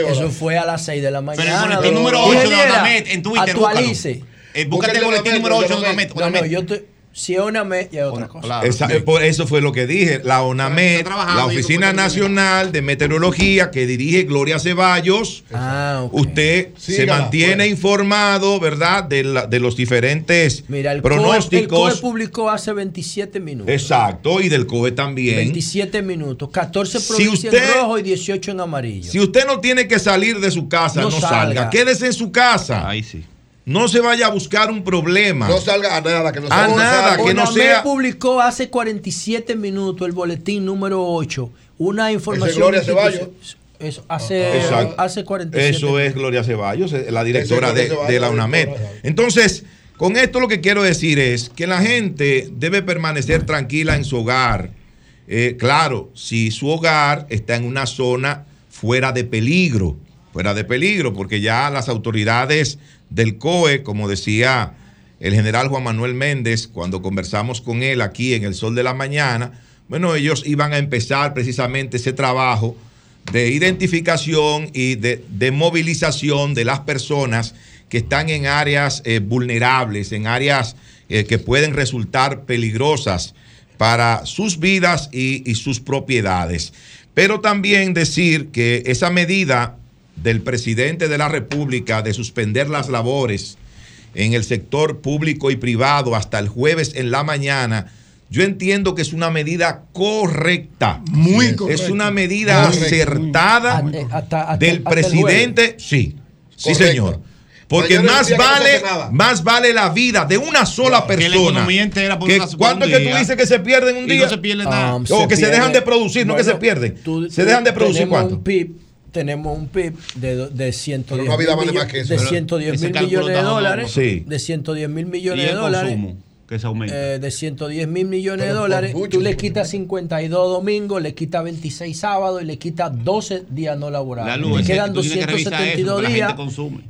eso fue a las 6 de la mañana. Pero el boletín número 8 de Onamet en Twitter, Actualice. Eh, búscate el boletín número 8 de Onamet. No, no, yo te, si es Onamet, ya es otra cosa. Esa- eh, por eso fue lo que dije. La ONAMED, trabajando la Oficina Nacional de Meteorología que dirige Gloria Ceballos, Ah, usted se mantiene informado, ¿verdad? De, la- de los diferentes Mira, el COE, el pronósticos. COE publicó hace 27 minutos. Exacto, y del COE también. 27 minutos, 14 Si provincias usted- en rojo y 18 en amarillo. Si usted no tiene que salir de su casa, No no, salga. salga. Quédese en su casa. Ahí sí. No se vaya a buscar un problema. No salga a nada, que no A salga. nada, que no sea. publicó hace 47 minutos el boletín número 8, una información. Gloria. Ceballos. Eso hace, Exacto. hace 47 Eso es Gloria Ceballos, eh, la directora de, la UNAMED. Entonces, con esto lo que quiero decir es que la gente debe permanecer tranquila en su hogar. Eh, claro, si su hogar está en una zona fuera de peligro, fuera de peligro, porque ya las autoridades del COE, como decía el general Juan Manuel Méndez, cuando conversamos con él aquí en el Sol de la Mañana, bueno, ellos iban a empezar precisamente ese trabajo de identificación y de, movilización de las personas que están en áreas eh, vulnerables, en áreas eh, que pueden resultar peligrosas para sus vidas y sus propiedades. Pero también decir que esa medida del presidente de la República de suspender las labores en el sector público y privado hasta el jueves en la mañana, yo entiendo que es una medida correcta. Muy Es correcta. una medida acertada Hasta- hasta- del hasta presidente. Sí, sí, Correcto. señor. Porque más no vale, nada. más vale la vida de una sola persona. economía entera por que una- por ¿Cuánto es que tú dices que se pierden un Y día? no se pierde nada. Um, o que se dejan de producir, no que se pierden. tú- se dejan de producir cuánto. Un PIB, tenemos un PIB de, de 110 Pero no mil vale más millo- que eso. de Pero 110 ese mil millones de dólares. Sí. De 110 mil Y millones de dólares. que se aumenta. eh, de 110 mil millones Pero de dólares, mucho, tú le quitas 52 domingos, le quitas 26 sábados y le quitas 12 días no laborables. La luz, te quedan tú tienes que revisar 272 eso, que días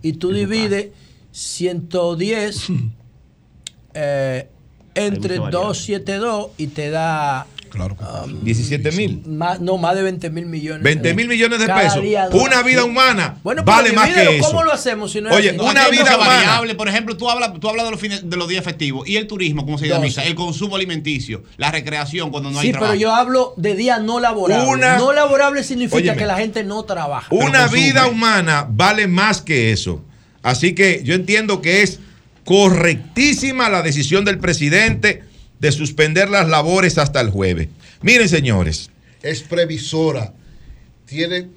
y tú divides 110 *clears throat* eh, entre mucha variable. 272 y te da Claro. 17 mil. más, no, más de 20 mil millones. 20 mil millones de Cada pesos. día, Una vida sí. humana Bueno, vale más que eso. ¿Cómo lo hacemos si no es Oye, una hay vida humana. variables. Por ejemplo, tú hablas, tú hablas de, los fines, de los días festivos y el turismo, ¿cómo se dinamiza? El consumo alimenticio, la recreación cuando no hay Sí, trabajo. pero yo hablo de día no laborable. Una- no laborable significa Óyeme. que la gente no trabaja. Una vida humana vale más que eso. Así que yo entiendo que es correctísima la decisión del presidente de suspender las labores hasta el jueves. Miren, señores, Es previsora. Tiene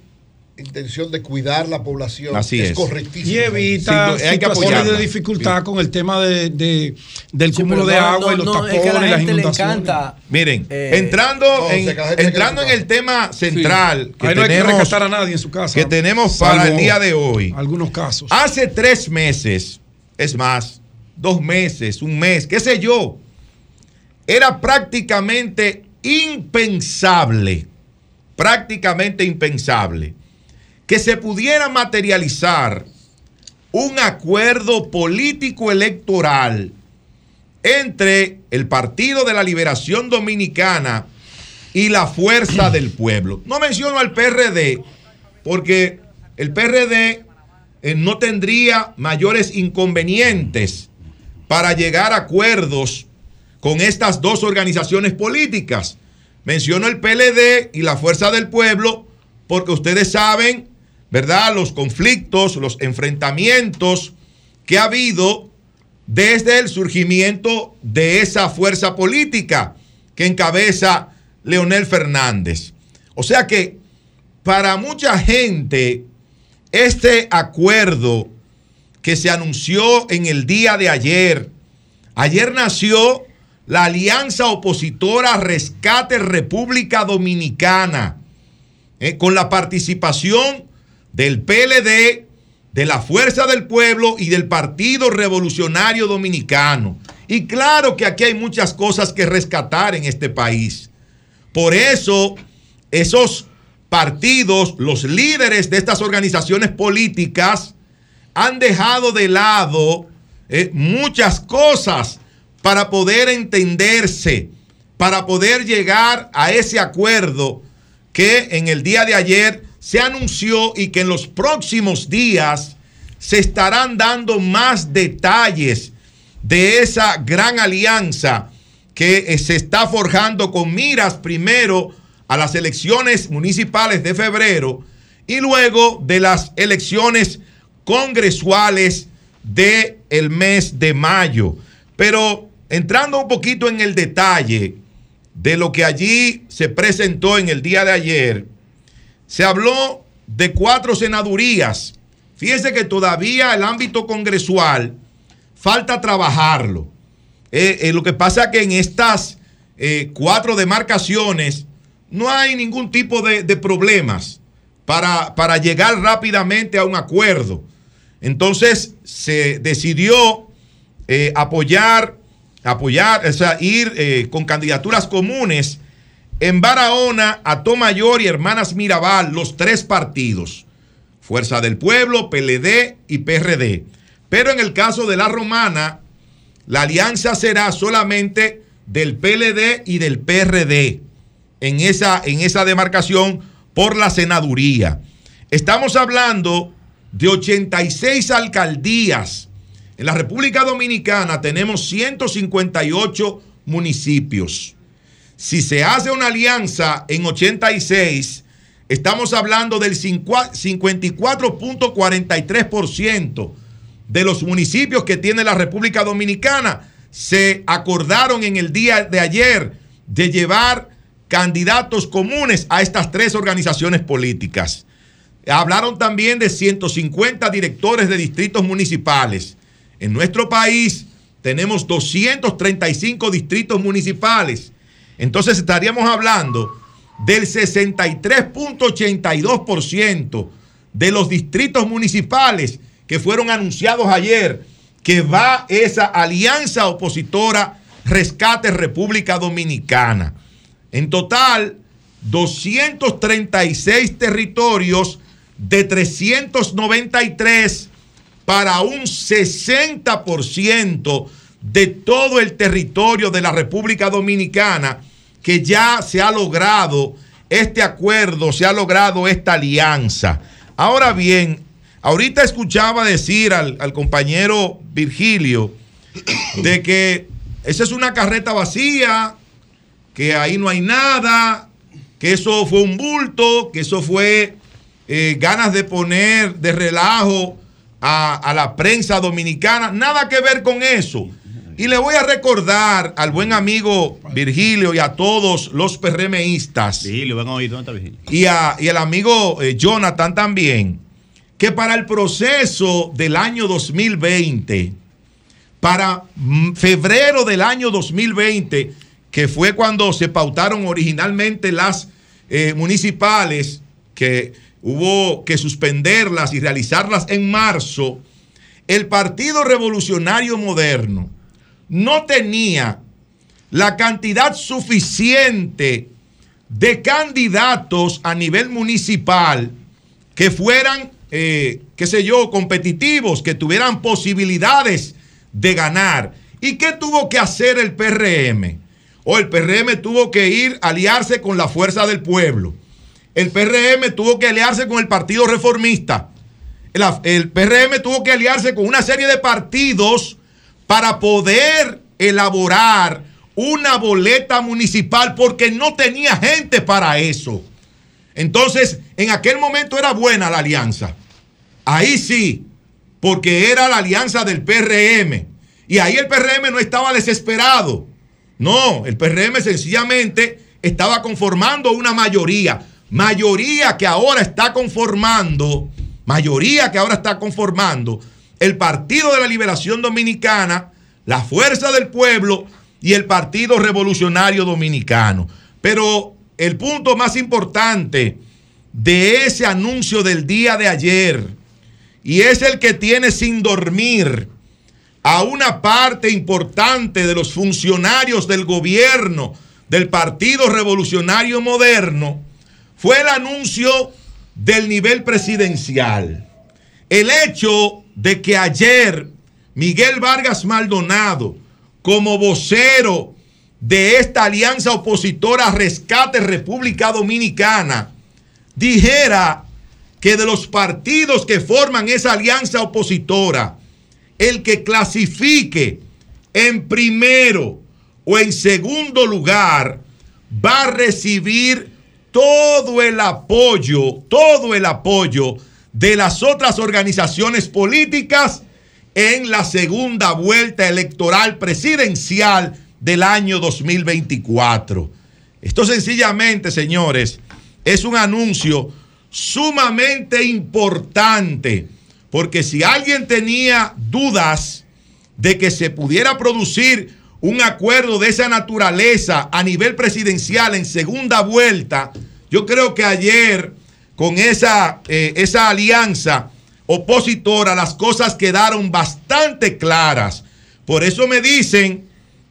intención de cuidar la población. Así es. correctísimo. Y evita Sí, hay que situaciones de dificultad con el tema de, de- del Sí, cúmulo de no, agua y no, los no, tapones es que a la y las gente le inundaciones. encanta. miren, Eh, entrando, no, en, entrando en el tema central que Ahí no hay que tenemos, rescatar a nadie en su casa. que tenemos para salvo el día de hoy. Algunos casos. Hace tres meses, es más, dos meses, un mes, qué sé yo, era prácticamente impensable, prácticamente impensable, que se pudiera materializar un acuerdo político electoral entre el Partido de la Liberación Dominicana y la Fuerza del Pueblo. No menciono al PRD porque el PRD eh, no tendría mayores inconvenientes para llegar a acuerdos con estas dos organizaciones políticas. Menciono el PLD y la Fuerza del Pueblo porque ustedes saben, ¿verdad? Los conflictos, los enfrentamientos que ha habido desde el surgimiento de esa fuerza política que encabeza Leonel Fernández. O sea que para mucha gente este acuerdo que se anunció en el día de ayer, ayer nació la Alianza Opositora Rescate República Dominicana, eh, con la participación del PLD, de la Fuerza del Pueblo y del Partido Revolucionario Dominicano. Y claro que aquí hay muchas cosas que rescatar en este país. Por eso, esos partidos, los líderes de estas organizaciones políticas, han dejado de lado eh, muchas cosas para poder entenderse, para poder llegar a ese acuerdo que en el día de ayer se anunció y que en los próximos días se estarán dando más detalles de esa gran alianza que eh, se está forjando con miras primero a las elecciones municipales de febrero y luego de las elecciones congresuales del el mes de mayo. Pero entrando un poquito en el detalle de lo que allí se presentó en el día de ayer, se habló de cuatro senadurías. Fíjense que todavía el ámbito congresual falta trabajarlo. Eh, eh, lo que pasa es que en estas eh, cuatro demarcaciones no hay ningún tipo de, problemas. para, para llegar rápidamente a un acuerdo. Entonces se decidió apoyar, apoyar, o sea, ir eh, con candidaturas comunes en Barahona, Atomayor y Hermanas Mirabal, los tres partidos. Fuerza del Pueblo, PLD y PRD. Pero en el caso de la romana, la alianza será solamente del PLD y del PRD en esa, en esa demarcación por la senaduría. Estamos hablando de 86 alcaldías. En la República Dominicana tenemos 158 municipios. Si se hace una alianza en 86, estamos hablando del 54.43% de los municipios que tiene la República Dominicana. Se acordaron en el día de ayer de llevar candidatos comunes a estas tres organizaciones políticas. Hablaron también de 150 directores de distritos municipales. En nuestro país tenemos 235 distritos municipales. Entonces estaríamos hablando del 63.82% de los distritos municipales que fueron anunciados ayer, que va esa alianza opositora Rescate República Dominicana. En total, 236 territorios de 393 para un 60% de todo el territorio de la República Dominicana que ya se ha logrado este acuerdo, se ha logrado esta alianza. Ahora bien, ahorita escuchaba decir al, compañero Virgilio de que esa es una carreta vacía, que ahí no hay nada, que eso fue un bulto, que eso fue eh, ganas de poner de relajo a, a la prensa dominicana. Nada que ver con eso. Y le voy a recordar al buen amigo Virgilio y a todos los PRMistas. Virgilio, ven a oír, ¿dónde está Virgilio? Y, a- y al amigo eh, Jonathan también, que para el proceso del año 2020, para febrero del año 2020, que fue cuando se pautaron originalmente las eh, municipales, que hubo que suspenderlas y realizarlas en marzo, el Partido Revolucionario Moderno no tenía la cantidad suficiente de candidatos a nivel municipal que fueran, eh, qué sé yo, competitivos, que tuvieran posibilidades de ganar. ¿Y qué tuvo que hacer el PRM? O el PRM tuvo que ir a aliarse con la fuerza del pueblo. El PRM tuvo que aliarse con el Partido Reformista. El, PRM tuvo que aliarse con una serie de partidos para poder elaborar una boleta municipal porque no tenía gente para eso. Entonces, en aquel momento era buena la alianza. Ahí sí, porque era la alianza del PRM. Y ahí el PRM no estaba desesperado. No, el PRM sencillamente estaba conformando una mayoría. Mayoría que ahora está conformando, mayoría que ahora está conformando el Partido de la Liberación Dominicana, la Fuerza del Pueblo y el Partido Revolucionario Dominicano. Pero el punto más importante de ese anuncio del día de ayer, y es el que tiene sin dormir a una parte importante de los funcionarios del gobierno del Partido Revolucionario Moderno, fue el anuncio del nivel presidencial. El hecho de que ayer Miguel Vargas Maldonado, como vocero de esta alianza opositora Rescate República Dominicana, dijera que de los partidos que forman esa alianza opositora, el que clasifique en primero o en segundo lugar va a recibir todo el apoyo, todo el apoyo de las otras organizaciones políticas en la segunda vuelta electoral presidencial del año 2024. Esto sencillamente, señores, es un anuncio sumamente importante, porque si alguien tenía dudas de que se pudiera producir un acuerdo de esa naturaleza a nivel presidencial en segunda vuelta, yo creo que ayer con esa, eh, esa alianza opositora, las cosas quedaron bastante claras. Por eso me dicen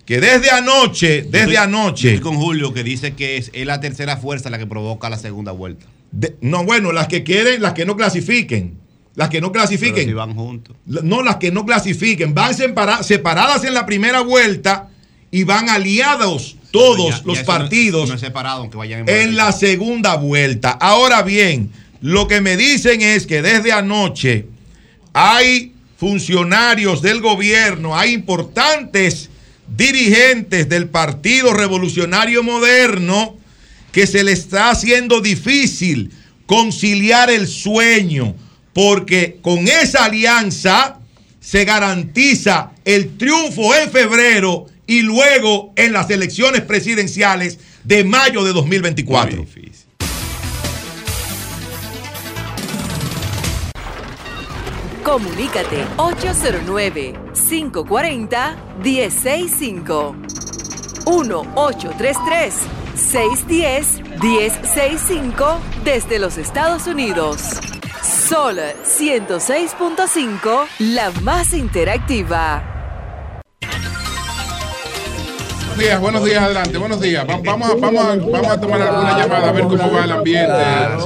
que desde anoche, desde estoy- anoche. estoy con Julio que dice que es, es la tercera fuerza la que provoca la segunda vuelta. de- no, bueno, las que quieren, las que no clasifiquen. Las que no clasifiquen. Si van juntos. No, las que no clasifiquen. Van separa- separadas en la primera vuelta y van aliados todos Ya- ya los no- partidos No separado, aunque vayan en la segunda vuelta. Ahora bien, lo que me dicen es que desde anoche hay funcionarios del gobierno, hay importantes dirigentes del Partido Revolucionario Moderno que se le está haciendo difícil conciliar el sueño, porque con esa alianza se garantiza el triunfo en febrero y luego en las elecciones presidenciales de mayo de 2024. Comunícate 809-540-1065. 1-833-610-1065 desde los Estados Unidos. Sol 106.5, la más interactiva. Buenos días, buenos días, adelante, buenos días. Va- Vamos a, vamos a, vamos a tomar alguna llamada a ver cómo va el ambiente.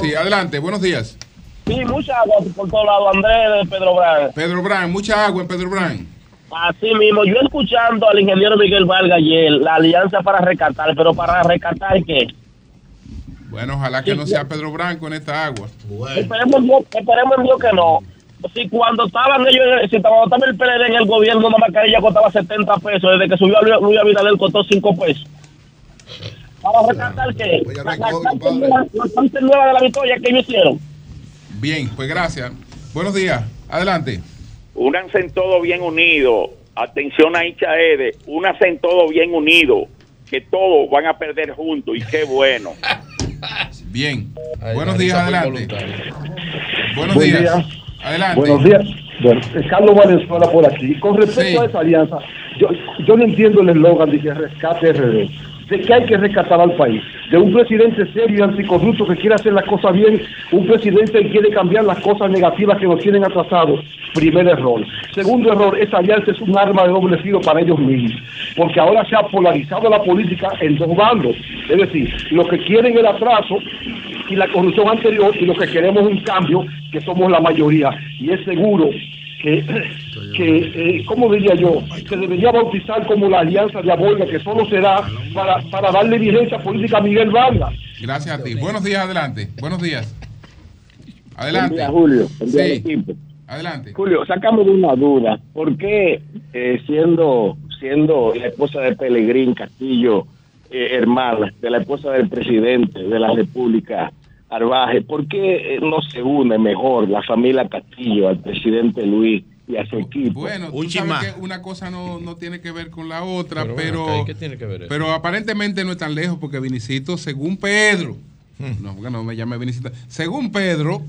Sí, adelante, buenos días. Sí, mucha agua por todos lados. Andrés de Pedro Brán. Pedro Brán, mucha agua en Pedro Brán. Así mismo, yo escuchando al ingeniero Miguel Valga ayer, la alianza para rescatar, pero para rescatar qué? Bueno, ojalá que no sea Pedro Brán con esta agua. Esperemos, en Dios- esperemos en Dios que no. Si cuando estaban ellos, en el- si cuando estaba el PLD en el gobierno, una mascarilla costaba 70 pesos, desde que subió Luis Luis Abinader costó 5 pesos. ¿Para rescatar qué? La, la parte nueva, la de la victoria que ellos hicieron. Bien, pues gracias. Buenos días, adelante. Únanse en todo bien unido. Atención a Hincha Ede. Únanse en todo bien unido. Que todos van a perder juntos. Y qué bueno. *laughs* *laughs* Bien. Ay, Buenos días, adelante. Buenos Buen días. día. Adelante. Buenos días. Bueno, Carlos Valenzuela por aquí. Con respecto a esa alianza, yo, yo no entiendo el eslogan de que rescate RD. De que hay que rescatar al país. De un presidente serio y anticorrupto que quiere hacer las cosas bien. Un presidente que quiere cambiar las cosas negativas que nos tienen atrasados. Primer error. Segundo error, esa alianza es un arma de doble filo para ellos mismos. Porque ahora se ha polarizado la política en dos bandos. Es decir, los que quieren el atraso y la corrupción anterior y los que queremos un cambio, que somos la mayoría. Y es seguro que, que eh, ¿cómo diría yo? Se debería bautizar como la alianza diabólica, que solo será para, para darle vigencia política a Miguel Vargas. Gracias a ti. Buenos días, adelante. Buenos días. Adelante. Buen día, Julio. Buen día, Sí. equipo. Adelante. Julio, sacamos de una duda. ¿Por qué eh, siendo, siendo la esposa de Pelegrín Castillo, eh, hermana de la esposa del presidente de la República, Arbaje, ¿por qué eh, no se une mejor la familia Castillo al presidente Luis y a su equipo? Bueno, tú sabes que una cosa no, no tiene que ver con la otra, Pero pero, ¿y qué tiene que ver eso? pero aparentemente no es tan lejos porque Vinicito, según Pedro, no, porque no me llame Vinicito, según Pedro,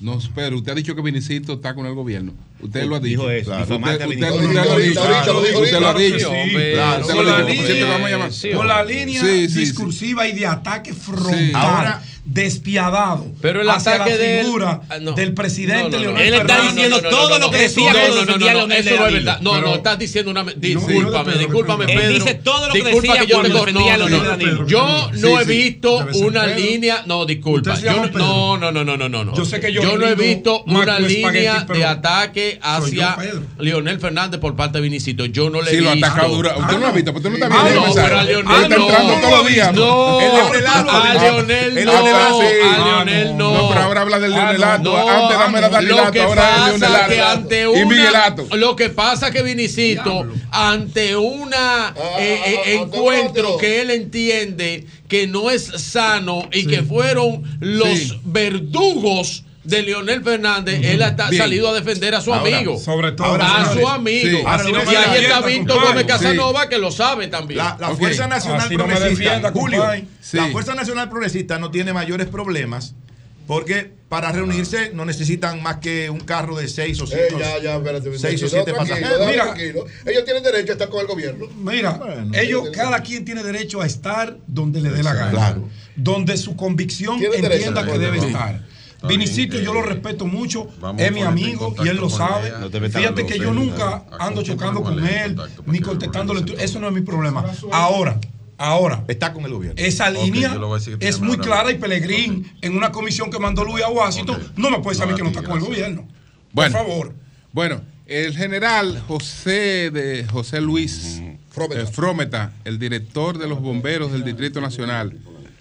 no, Pedro, usted ha dicho que Vinicito está con el gobierno. Usted lo ha dicho. Dijo eso, Claro. Usted, lo ha dicho. Usted lo ha dicho. Claro, usted lo Con ha la dicho. línea- Siempre vamos a llamar. con la línea Sí, sí, sí. discursiva y de ataque frontal. Ahora- despiadado, Pero el hacia ataque la figura Ah, no. del presidente No, no, no. Leonel Él está Fernández. diciendo todo lo que decía Eso no, no, eso no es verdad. No, no, estás diciendo una. Discúlpame, discúlpame, Pedro. Pedro. Él dice todo lo que Disculpa decía que yo cuando te a no, no. Yo Sí, no he visto una Pedro. línea. No, disculpa. No, no, no, no, no, no. Yo sé que yo Yo no he visto una línea de ataque hacia. Leonel Fernández por parte de Vinicito. Yo no le he Sí, lo ha visto. atacado duro. Usted no lo ha visto, porque usted no está Ah, viendo el no, mensaje. pero a Él Leonel está no. entrando todos los días. No, a Leonel El no, a Leonel no. No, pero ahora habla del Ah, Leonelato. no, Antes dame la Lo que Danilato, ahora es Leonelato. que ante Y una, Miguelato. lo que pasa que Vinicito ante una eh, eh, encuentro que él entiende que no es sano y que fueron los Sí. verdugos de Leonel Fernández, él ha Bien. salido a defender a su Ahora, amigo. sobre todo, a señores. su amigo. Sí. Así no me y ahí está Víctor. Gómez Casanova que lo sabe también. La. Fuerza Nacional Así no Progresista, defienda, Julio, la. Fuerza Nacional Progresista no tiene mayores problemas Porque para reunirse no necesitan más que un carro de seis o Eh, siete, ya, ya, espérate. seis o siete pasajeros. Mira. tranquilo. Ellos tienen derecho a estar con el gobierno. Mira, ellos, cada quien tiene derecho a estar donde le dé la gana. Claro. Donde su convicción derecho, entienda que debe estar. Está Vinicito, bien, yo eh, lo respeto mucho, vamos es a mi amigo y él lo sabe. No Fíjate que yo nunca ando chocando con él, ni contestándole. Eso no es mi problema. Ahora, ahora, Está con el gobierno. esa línea es muy clara y. Pelegrín en una comisión que mandó Luis a Washington no me puede saber No, que no está con el gobierno. Bueno. Por favor. Bueno, el general José de José Luis Frometa. eh, Frometa, el director de los bomberos del Distrito Nacional.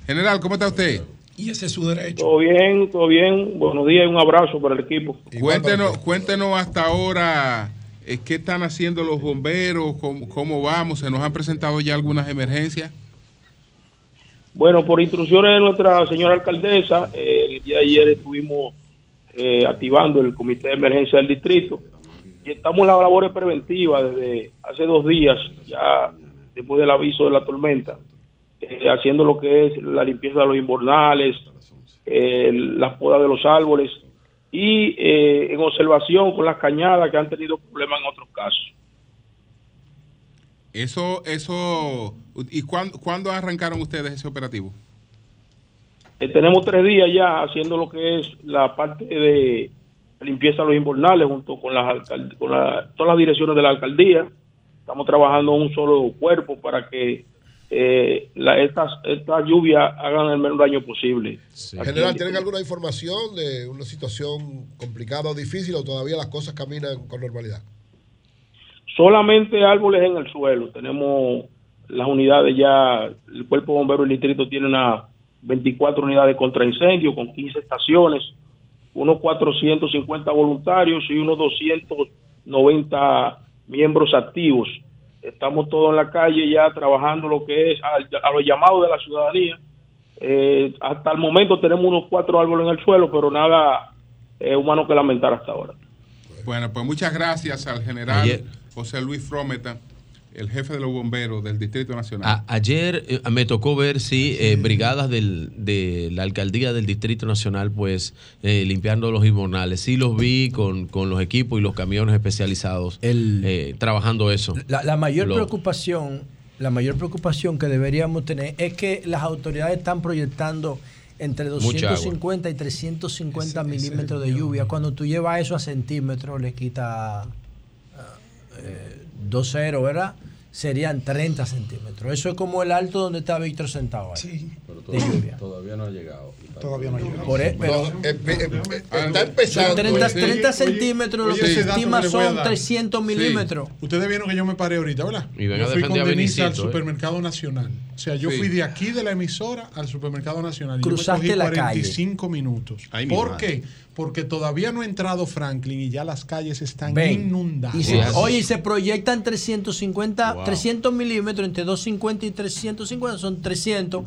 General, ¿cómo está usted? Y ese es su derecho. Todo bien, todo bien. Buenos días y un abrazo para el equipo. Cuéntenos, cuéntenos hasta ahora eh, qué están haciendo los bomberos, cómo, cómo vamos, se nos han presentado ya algunas emergencias. Bueno, por instrucciones de nuestra señora alcaldesa, eh, el día de ayer estuvimos eh, activando el comité de emergencia del distrito y estamos en las labores preventivas desde hace dos días, ya después del aviso de la tormenta, eh, haciendo lo que es la limpieza de los invernales, eh, las podas de los árboles y eh, en observación con las cañadas que han tenido problemas en otros casos. Eso, eso, ¿y cuándo, cuándo arrancaron ustedes ese operativo? Eh, tenemos tres días ya haciendo lo que es la parte de limpieza de los invernales junto con las con la- todas las direcciones de la alcaldía. Estamos trabajando en un solo cuerpo para que eh, la- estas estas lluvias hagan el menor daño posible. Aquí General, en- ¿tienen alguna información de una situación complicada o difícil o todavía las cosas caminan con normalidad? Solamente árboles en el suelo. Tenemos las unidades ya, el cuerpo bombero del distrito tiene unas 24 unidades contra incendio con 15 estaciones, unos 450 voluntarios y unos 290 miembros activos. Estamos todos en la calle ya trabajando lo que es al- a, los llamados de la ciudadanía. Eh, hasta el momento tenemos unos cuatro árboles en el suelo, pero nada eh, humano que lamentar hasta ahora. Bueno, pues muchas gracias al general Ayer- José Luis Frometa, el jefe de los bomberos del Distrito Nacional. A- ayer eh, me tocó ver si eh, brigadas del- de la alcaldía del Distrito Nacional, pues eh, limpiando los invernales. Sí los vi con, con los equipos y los camiones especializados eh, trabajando eso. La, la mayor Lo- preocupación, la mayor preocupación que deberíamos tener es que las autoridades están proyectando entre Mucha 250 y 350 milímetros de lluvia. Cuando tú llevas eso a centímetros, le quita eh, 2-0, ¿verdad? Serían 30 centímetros. Eso es como el alto donde está Víctor sentado ahí. de lluvia. Todavía no ha llegado. Todavía no ha llegado. Por e- pero- No, eh, eh, eh, está empezando. 30, Sí. 30 centímetros, lo Oye, que ese se estima que son dar. 300 Sí. milímetros. Ustedes vieron que yo me paré ahorita, ¿verdad? Y yo fui con Denise al ¿eh? supermercado nacional. O sea, yo Sí. fui de aquí de la emisora al supermercado nacional. y Cruzaste yo me la cogí calle. 45 minutos. Ay, ¿Por madre. Porque todavía no ha entrado Franklin y ya las calles están Ven. inundadas. Y se, oye, y se proyectan 350, 300 milímetros, entre 250 y 350 son 300.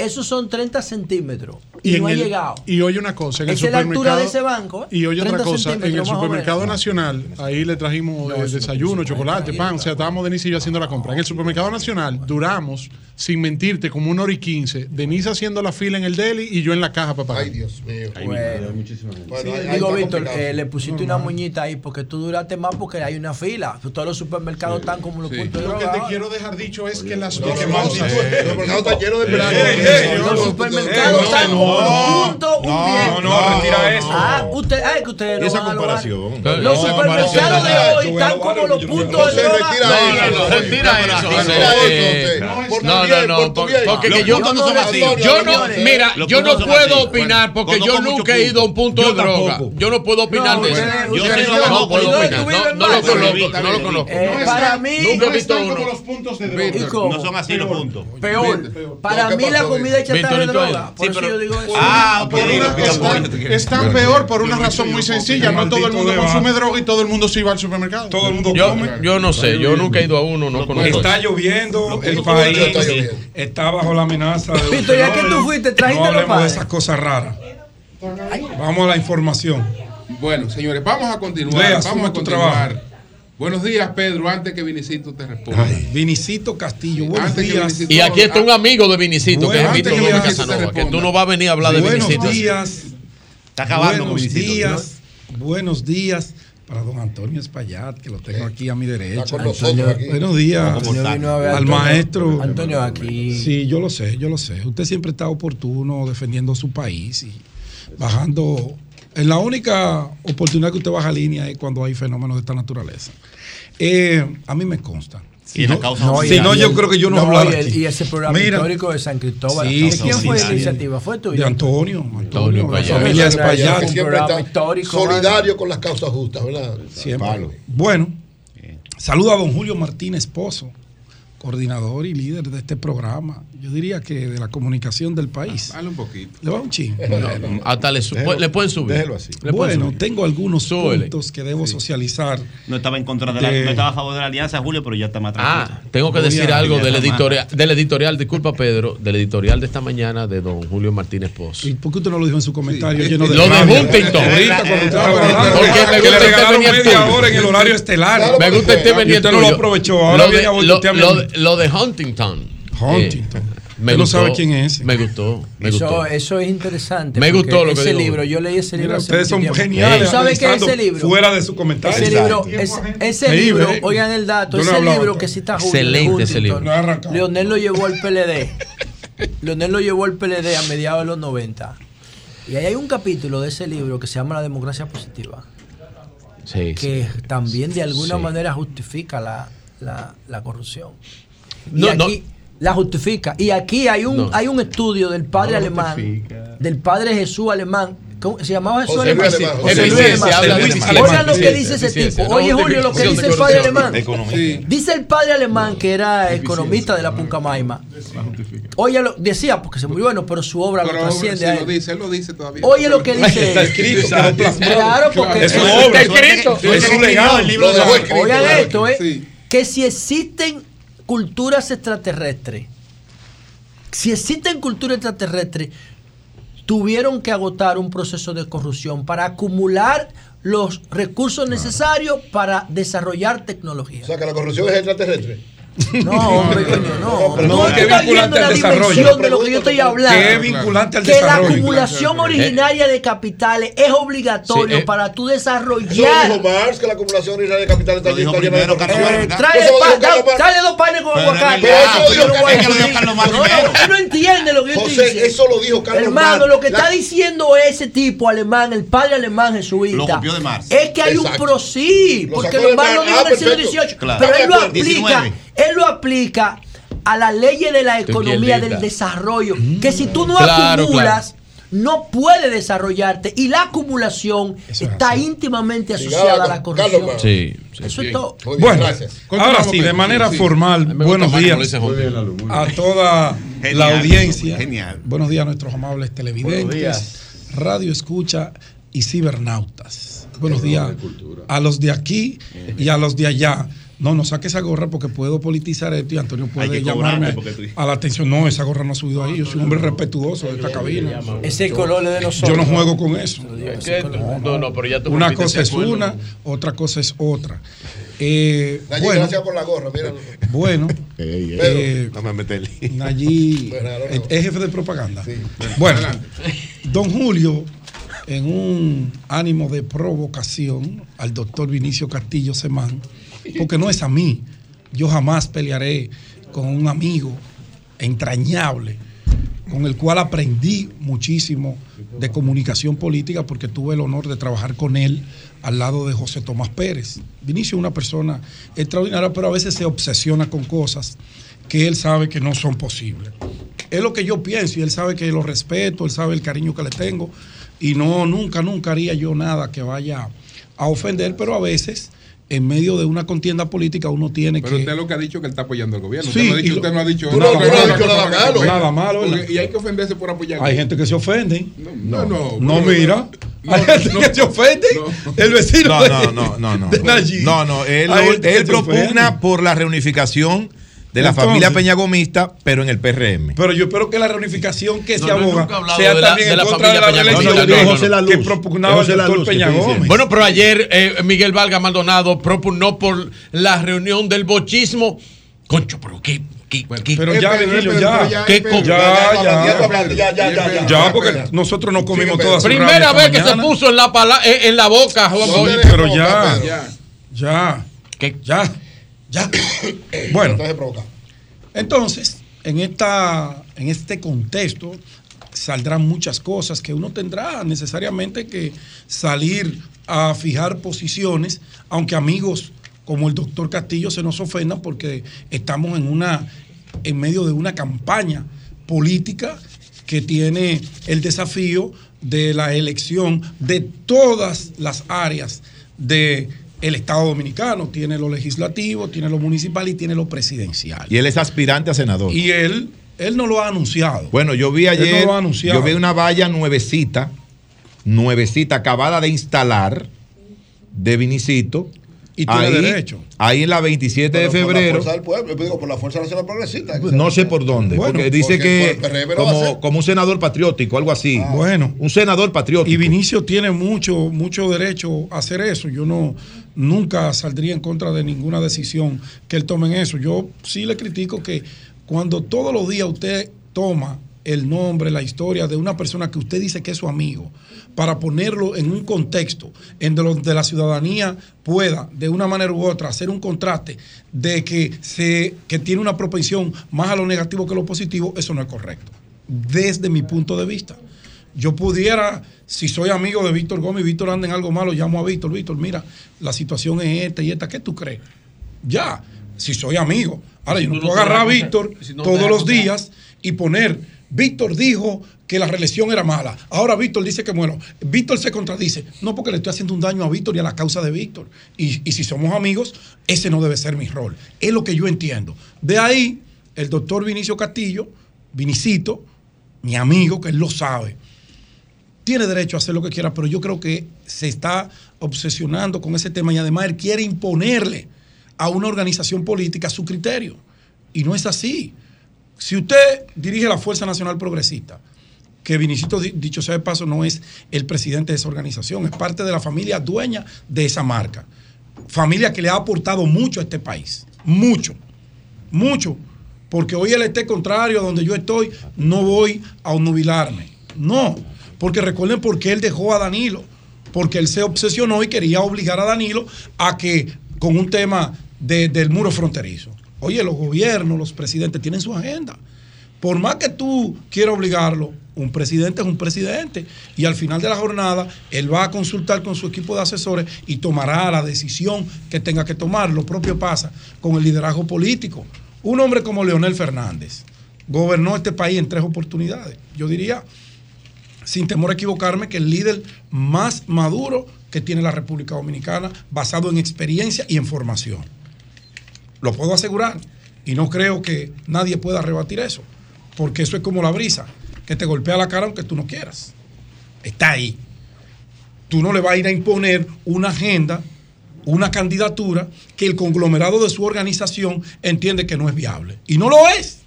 Esos son 30 centímetros. Y, en no ha el- llegado. Y oye una cosa, en el es la altura supermercado. de ese banco. ¿eh? Y oye otra 30 cosa, en el supermercado nacional, ahí le trajimos eh, desayuno, chocolate, pan, o sea, estábamos Denise y yo haciendo la compra. En el supermercado nacional duramos, sin mentirte, como una hora y quince, Denise haciendo la fila en el deli y yo en la caja pagar. Ay, Dios mío. Bueno. Ahí Digo, Víctor, eh, le pusiste una muñita ahí porque tú duraste más porque hay una fila. Todos los supermercados están como los puntos de Lo que te quiero dejar dicho es que las dos cosas. sí, el supermercado está lleno de. Los supermercados están como los puntos un no, bien. no, retira eso. Ah, usted, ay, que ustedes ¿Y no esa comparación? Los supermercados de hoy están como los puntos de droga. retira No, no, no, retira eso. No, no, no, por- porque que yo, no yo no, mira, yo no puedo opinar porque Conozco yo nunca he ido a un punto de droga. Yo no puedo opinar de eso. Yo no- conozco, puedo no opinar. No, lo conozco, no lo conozco. Eh, No para mí, Nunca he no visto uno. No son así los puntos. Peor. Para ¿qué mí la comida hecha está de droga. Por Sí, eso yo digo eso. Ah, una- están, están peor por una razón muy sencilla. No todo el mundo consume droga y todo el mundo se va al supermercado. Todo el mundo Yo, come. yo no sé, yo nunca he ido a uno, no conozco. Está lloviendo, el país está bajo la amenaza de un *laughs* Víctor, ya que tú fuiste, trajiste No los hablemos de padres. esas cosas raras. Vamos a la información. Bueno, señores, vamos a continuar. Lea, vamos a tu continuar. trabajo. Buenos días, Pedro, antes que Vinicito te responda. Vinicito Castillo, buenos Antes días. Vinicito- Y aquí está un amigo de Vinicito, que Bueno, es Víctor te Casanova, que tú no vas a venir a hablar de Buenos Vinicito. días Está acabando con Buenos Vinicito. días, buenos días para don Antonio Espaillat, que lo tengo aquí a mi derecha. Está con nosotros aquí. Buenos días al maestro. Antonio aquí. Sí, yo lo sé, yo lo sé. Usted siempre está oportuno defendiendo su país y bajando. En la única oportunidad que usted baja línea es cuando hay fenómenos de esta naturaleza. Eh, a mí me consta. Si Y la no, causa no, y- si no, y yo el- creo que yo no, no, hablara y el- aquí. y ese programa Mira, histórico de San Cristóbal. Sí, ¿De sí, quién fue la iniciativa? ¿Fue tuya? De Antonio. Antonio, familia Espaillat. siempre está histórico, solidario con las causas justas, ¿verdad? Siempre. Palo. Bueno, saludo a don Julio Martínez Pozo, coordinador y líder de este programa. Yo diría que de la comunicación del país. Dale un poquito. Le va un chin. *laughs* No, hasta le, su- le pueden subir. déjelo así. Le Bueno, subir. tengo algunos Súbele. puntos que debo socializar. No estaba en contra de la, no estaba a favor de la alianza, Julio, pero ya está más tranquilo. Ah, tengo que Voy decir a- algo del editorial, del editorial, disculpa Pedro, del editorial de esta mañana de don Julio Martínez Pozo. ¿Y por qué usted no lo dijo en su comentario lleno de Lo de? Huntington. Ahorita cuando usted estaba Porque me que gusta tema media tuyo. hora en el horario estelar. Me gusta Y usted no lo aprovechó. Ahora viene a lo de Huntington. Huntington. Eh, me Usted no gustó, sabe quién es. Me gustó. Me Eso, gustó. eso es interesante. Me gustó lo que ese libro, yo leí ese libro. Mira, ustedes son tiempo. geniales. ¿Tú sabes qué es ese libro? Fuera de su comentario. Ese libro, es- ese oigan el dato, Yo ese hablaba libro que cita Julio Excelente ese Huntington, libro. No. Leonel lo llevó al PLD. Leonel lo llevó al PLD a mediados de los 90. Y ahí hay un capítulo de ese libro que se llama La democracia positiva, Sí, que sí. también de alguna Sí. manera justifica la, la, la corrupción. No, y no. La justifica. Y aquí hay un, No. hay un estudio del padre No alemán, justifica. del padre Jesús alemán. ¿Cómo se llamaba Jesús José alemán? Luis Alemán. José José Luis Alemán. Oigan lo que dice ese tipo. Oye, Julio, lo que dice el padre alemán. Dice el padre alemán que era economista de la Puncamaima. Oye, lo, decía, porque se murió bueno, pero su obra Pero lo trasciende sí a lo él. dice, él lo dice todavía. Oye lo que dice. Está escrito. Claro, porque Es su Está obra. escrito. Es su legado. Oigan esto, ¿eh? Que si existen culturas extraterrestres, si existen culturas extraterrestres, tuvieron que agotar un proceso de corrupción para acumular los recursos necesarios para desarrollar tecnología. O sea, que la corrupción es extraterrestre. *laughs* No, hombre, coño, no. pero no, tú que estás vinculante viendo al la desarrollo. dimensión de lo que yo estoy hablando. Que es vinculante al que la desarrollo. acumulación originaria de capitales es obligatorio Sí, eh. para tú Eso lo desarrollar. dijo Marx, que la acumulación originaria de capital está llena de primero Carlos corrupción. Marx. Trae, Eso dos panes con aguacate. Ah, eso que lo dijo. Carlos Marx No, no, primero. él no entiende lo que yo estoy diciendo. eso lo dijo Carlos Hermano, lo que La- está diciendo ese tipo alemán, el padre alemán jesuita, Lo copió de Marx. es que hay un pro sí, porque sacó lo de Marx lo dijo Ah, en el siglo. XVIII, pero él lo Ah, aplica, 19. Él lo aplica a las leyes de la economía del desarrollo, que si tú no Claro, acumulas no puedes desarrollarte y la acumulación Eso está íntimamente asociada a la corrupción. Sí, sí. Eso es todo. Bien, Bueno, gracias. ahora sí, de manera Sí. formal, buenos días a toda la audiencia. genial. Buenos días a nuestros amables televidentes, radio escucha y cibernautas. Buenos días a los de aquí y a los de allá. No, no saque esa gorra porque puedo politizar esto y Antonio puede llamarme tú- a la atención. No, esa gorra no ha subido ahí. Yo soy un hombre respetuoso de esta cabina. Ese color es de nosotros. Yo no juego con eso. Es No, no, pero ya tú Una cosa es una, otra cosa es otra. Eh, Nayib, bueno, gracias por la gorra, mira. bueno, eh. Nayib es es jefe de propaganda. Bueno, don Julio, en un ánimo de provocación al doctor Vinicio Castillo Semán, porque no es a mí, yo jamás pelearé con un amigo entrañable, con el cual aprendí muchísimo de comunicación política, porque tuve el honor de trabajar con él al lado de José Tomás Pérez. Vinicio es una persona extraordinaria, pero a veces se obsesiona con cosas que él sabe que no son posibles. Es lo que yo pienso y él sabe que lo respeto, él sabe el cariño que le tengo y no, nunca, nunca haría yo nada que vaya a ofender, pero a veces en medio de una contienda política uno tiene Pero que... usted lo que ha dicho que él está apoyando al gobierno. Sí, usted, no ha dicho, y lo- usted no ha dicho no- no nada malo, nada malo. Y hay que ofenderse por apoyar. Hay gente que se ofende. No, no. No, mira. Hay gente que se ofende. El vecino No, no, no, no, no. de. No, no, él, él propugna por la reunificación de la Entonces- familia Peñagomista, pero en el PRM. Pero yo espero que la reunificación que No, se aboga sea de la- también de en contra de la reelección que propugaba el doctor Peña Gómez. Bueno, pero ayer eh, Miguel Valga Maldonado propugnó por la reunión del bochismo. Concho, pero qué, Pero ya, Virgilio, ya. ¿Qué Ya, ya, ya, ya, ya, ya. Ya, porque nosotros no comimos toda su Primera vez que se puso en la, pala- en, la boca, Juan Sí, pero ya, ya, ya, ya. *coughs* Bueno, entonces, en, esta, en este contexto saldrán muchas cosas que uno tendrá necesariamente que salir a fijar posiciones, aunque amigos como el doctor Castillo se nos ofendan porque estamos en una en medio de una campaña política que tiene el desafío de la elección de todas las áreas del Estado Dominicano. Tiene lo legislativo, tiene lo municipal y tiene lo presidencial. Y él es aspirante a senador. Y él, él no lo ha anunciado. Bueno, yo vi Él no ayer, lo ha anunciado. yo vi una valla nuevecita, nuevecita, acabada de instalar, de Vinicito. Y tiene ahí, derecho. Ahí en la 27 de Pero por la febrero. fuerza del pueblo, yo digo, por la Fuerza Nacional Progresista. No sé por dónde, Bueno, porque dice porque que por como, como un senador patriótico, algo así. Bueno. Un senador patriótico. Y Vinicio tiene mucho, mucho derecho a hacer eso. Yo no nunca saldría en contra de ninguna decisión que él tome en eso. Yo sí le critico que cuando todos los días usted toma el nombre, la historia de una persona que usted dice que es su amigo, para ponerlo en un contexto en donde la ciudadanía pueda, de una manera u otra, hacer un contraste de que, se, que tiene una propensión más a lo negativo que a lo positivo, eso no es correcto. Desde mi punto de vista. Yo pudiera, si soy amigo de Víctor Gómez y Víctor anda en algo malo, llamo a Víctor, Víctor, mira, la situación es esta y esta, ¿qué tú crees? Ya, si soy amigo. Ahora, yo no puedo agarrar a Víctor todos los días y poner, Víctor dijo que la reelección era mala. Ahora Víctor dice que bueno. Víctor se contradice. No porque le estoy haciendo un daño a Víctor y a la causa de Víctor. Y, y si somos amigos, ese no debe ser mi rol. Es lo que yo entiendo. De ahí, el doctor Vinicio Castillo, Vinicito, mi amigo, que él lo sabe, tiene derecho a hacer lo que quiera, pero yo creo que se está obsesionando con ese tema y además él quiere imponerle a una organización política su criterio. Y no es así. Si usted dirige la Fuerza Nacional Progresista, que Vinicito, di- dicho sea de paso, no es el presidente de esa organización, es parte de la familia dueña de esa marca. Familia que le ha aportado mucho a este país. Mucho. Mucho. Porque hoy él esté contrario a donde yo estoy, no voy a obnubilarme. No. Porque recuerden por qué él dejó a Danilo. Porque él se obsesionó y quería obligar a Danilo a que, con un tema de- del muro fronterizo. Oye, los gobiernos, los presidentes tienen su agenda. Por más que tú quieras obligarlo, un presidente es un presidente. Y al final de la jornada, él va a consultar con su equipo de asesores y tomará la decisión que tenga que tomar. Lo propio pasa con el liderazgo político. Un hombre como Leonel Fernández gobernó este país en tres oportunidades. Yo diría, sin temor a equivocarme, que el líder más maduro que tiene la República Dominicana, basado en experiencia y en formación. Lo puedo asegurar. Y no creo que nadie pueda rebatir eso. Porque eso es como la brisa, que te golpea la cara aunque tú no quieras. Está ahí. Tú no le vas a ir a imponer una agenda, una candidatura que el conglomerado de su organización entiende que no es viable. Y no lo es.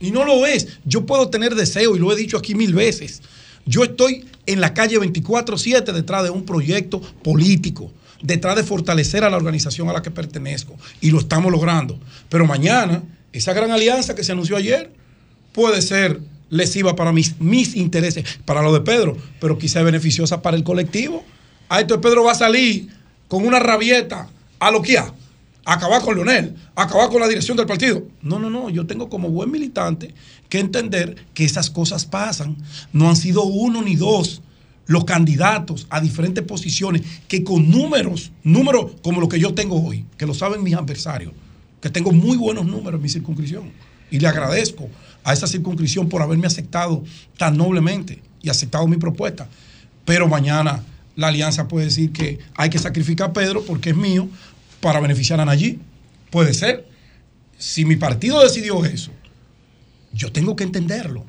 Y no lo es. Yo puedo tener deseo, y lo he dicho aquí mil veces. Yo estoy en la calle 24-7 detrás de un proyecto político, detrás de fortalecer a la organización a la que pertenezco. Y lo estamos logrando. Pero mañana, esa gran alianza que se anunció ayer puede ser lesiva para mis, mis intereses, para lo de Pedro, pero quizá beneficiosa para el colectivo. A esto Pedro va a salir con una rabieta a lo que ha acabar con Leonel, acabar con la dirección del partido. No, no, no, yo tengo como buen militante que entender que esas cosas pasan. No han sido uno ni dos los candidatos a diferentes posiciones que con números, números como los que yo tengo hoy, que lo saben mis adversarios, que tengo muy buenos números en mi circunscripción. Y le agradezco a esa circunscripción por haberme aceptado tan noblemente y aceptado mi propuesta. Pero mañana la alianza puede decir que hay que sacrificar a Pedro porque es mío para beneficiar a Nayib. Puede ser. Si mi partido decidió eso, yo tengo que entenderlo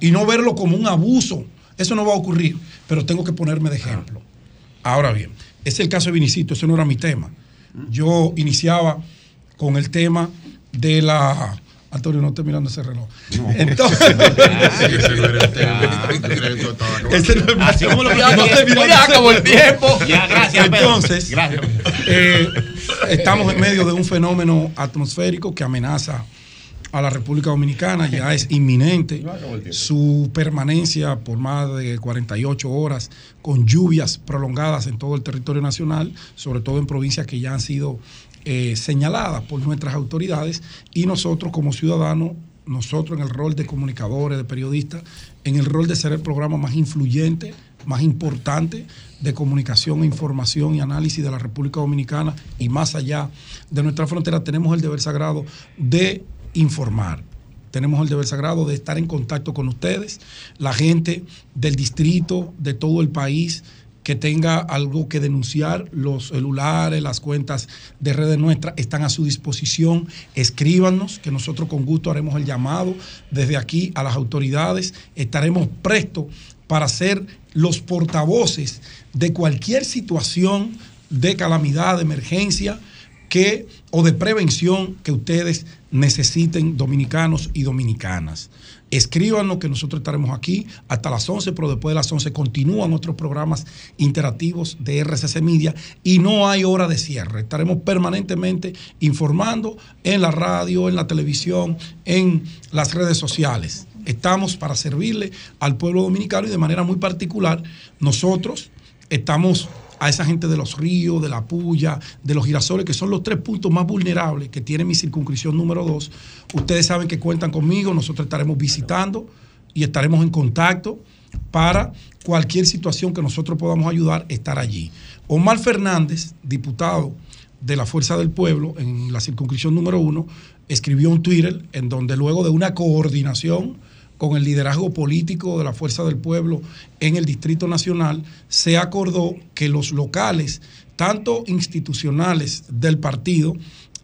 y no verlo como un abuso. Eso no va a ocurrir, pero tengo que ponerme de ejemplo. Ahora bien, ese es el caso de Vinicito, ese no era mi tema. Yo iniciaba con el tema de la... Antonio, no esté mirando ese reloj. *laughs* Entonces, *laughs* Ese no era el tema. Ese no Así como lo que- Ya acabó el tiempo. Ya, gracias. Entonces, Gracias. eh, estamos en medio de un fenómeno atmosférico que amenaza a la República Dominicana, ya es inminente *laughs* su permanencia por más de 48 horas con lluvias prolongadas en todo el territorio nacional, sobre todo en provincias que ya han sido eh, señaladas por nuestras autoridades. Y nosotros como ciudadanos, nosotros en el rol de comunicadores, de periodistas, en el rol de ser el programa más influyente, más importante de comunicación, información y análisis de la República Dominicana y más allá de nuestra frontera, tenemos el deber sagrado de informar. Tenemos el deber sagrado de estar en contacto con ustedes, la gente del distrito, de todo el país que tenga algo que denunciar, los celulares, las cuentas de redes nuestras están a su disposición. Escríbanos, que nosotros con gusto haremos el llamado desde aquí a las autoridades. Estaremos prestos para ser los portavoces de cualquier situación de calamidad, de emergencia que, o de prevención que ustedes necesiten, dominicanos y dominicanas. Escríbanos que nosotros estaremos aquí hasta las 11, pero después de las 11 continúan otros programas interactivos de RCC Media y no hay hora de cierre. Estaremos permanentemente informando en la radio, en la televisión, en las redes sociales. Estamos para servirle al pueblo dominicano y de manera muy particular nosotros estamos a esa gente de los ríos, de la puya, de los girasoles, que son los tres puntos más vulnerables que tiene mi circunscripción número dos. Ustedes saben que cuentan conmigo, nosotros estaremos visitando y estaremos en contacto para cualquier situación que nosotros podamos ayudar, estar allí. Omar Fernández, diputado de la Fuerza del Pueblo en la circunscripción número uno, escribió un Twitter en donde luego de una coordinación con el liderazgo político de la Fuerza del Pueblo en el Distrito Nacional, se acordó que los locales, tanto institucionales del partido,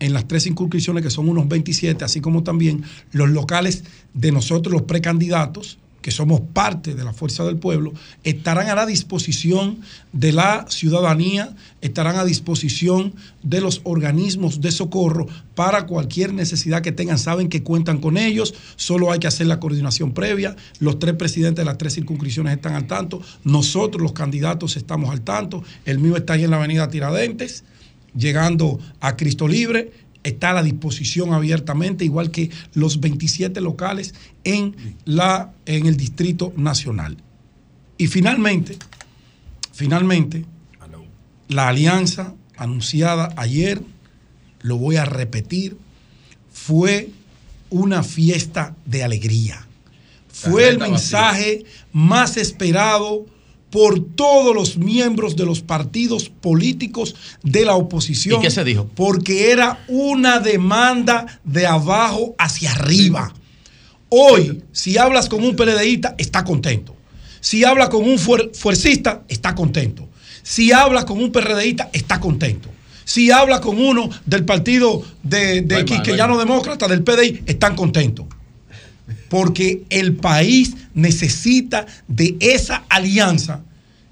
en las tres circunscripciones, que son unos 27, así como también los locales de nosotros, los precandidatos, que somos parte de la fuerza del pueblo, estarán a la disposición de la ciudadanía, estarán a disposición de los organismos de socorro para cualquier necesidad que tengan. Saben que cuentan con ellos, solo hay que hacer la coordinación previa. Los tres presidentes de las tres circunscripciones están al tanto, nosotros los candidatos estamos al tanto, el mío está ahí en la avenida Tiradentes, llegando a Cristo Libre está a la disposición abiertamente, igual que los 27 locales en, la, en el Distrito Nacional. Y finalmente, finalmente, la alianza anunciada ayer, lo voy a repetir, fue una fiesta de alegría. Fue el mensaje más esperado por todos los miembros de los partidos políticos de la oposición. ¿Y qué se dijo? Porque era una demanda de abajo hacia arriba. Hoy, si hablas con un PLDista, está contento. Si hablas con un fuer- fuercista, está contento. Si hablas con un PRDista, está contento. Si hablas con uno del partido de, de No más, no Demócrata, del PDI, están contentos porque el país necesita de esa alianza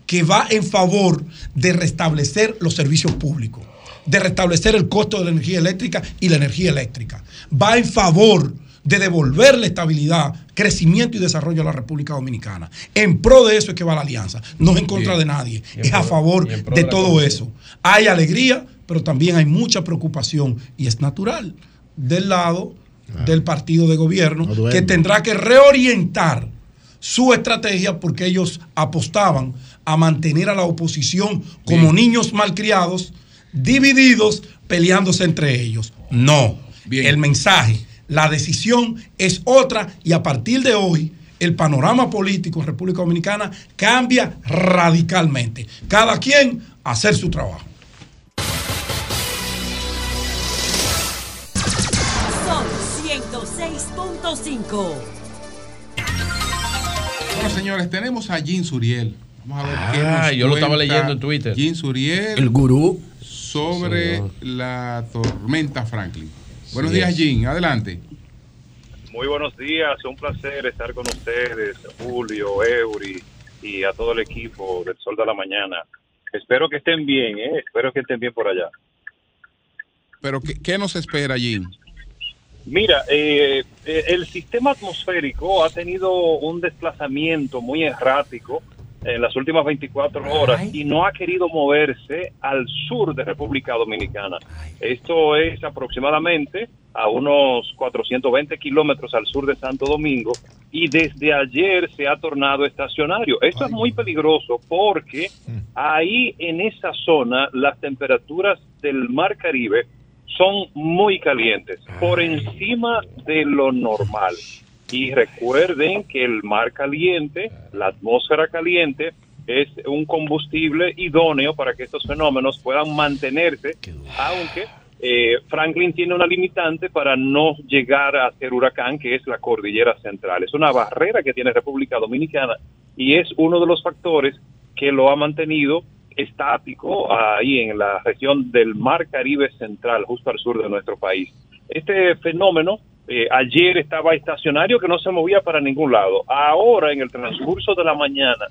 que va en favor de restablecer los servicios públicos, de restablecer el costo de la energía eléctrica y la energía eléctrica. Va en favor de devolverle estabilidad, crecimiento y desarrollo a la República Dominicana. En pro de eso es que va la alianza, no es en contra Bien. de nadie, es a favor de todo eso. Hay alegría, pero también hay mucha preocupación y es natural del lado del partido de gobierno que tendrá que reorientar su estrategia porque ellos apostaban a mantener a la oposición como Bien. niños malcriados, divididos, peleándose entre ellos. No. El mensaje, la decisión es otra y a partir de hoy el panorama político en República Dominicana cambia radicalmente. Cada quien hacer su trabajo. 106.5. Bueno, señores, tenemos a Jim Suriel. Vamos a ver qué Ah, nos yo lo estaba leyendo en Twitter. Jim Suriel. El gurú. Sobre Señor. la tormenta Franklin. Buenos Sí días. Jim. Adelante. Muy buenos días, un placer estar con ustedes, Julio, Eury y a todo el equipo del Sol de la Mañana. Espero que estén bien, ¿eh? espero que estén bien por allá. Pero, ¿qué, qué nos espera, Jim? Mira, eh, eh, el sistema atmosférico ha tenido un desplazamiento muy errático en las últimas 24 horas y no ha querido moverse al sur de República Dominicana. Esto es aproximadamente a unos 420 kilómetros al sur de Santo Domingo y desde ayer se ha tornado estacionario. Esto es muy peligroso porque ahí en esa zona las temperaturas del mar Caribe son muy calientes, por encima de lo normal. Y recuerden que el mar caliente, la atmósfera caliente, es un combustible idóneo para que estos fenómenos puedan mantenerse, aunque eh, Franklin tiene una limitante para no llegar a ser huracán, que es la cordillera central. Es una barrera que tiene República Dominicana y es uno de los factores que lo ha mantenido estático ahí en la región del Mar Caribe Central, justo al sur de nuestro país. Este fenómeno eh, ayer estaba estacionario que no se movía para ningún lado. Ahora, en el transcurso de la mañana,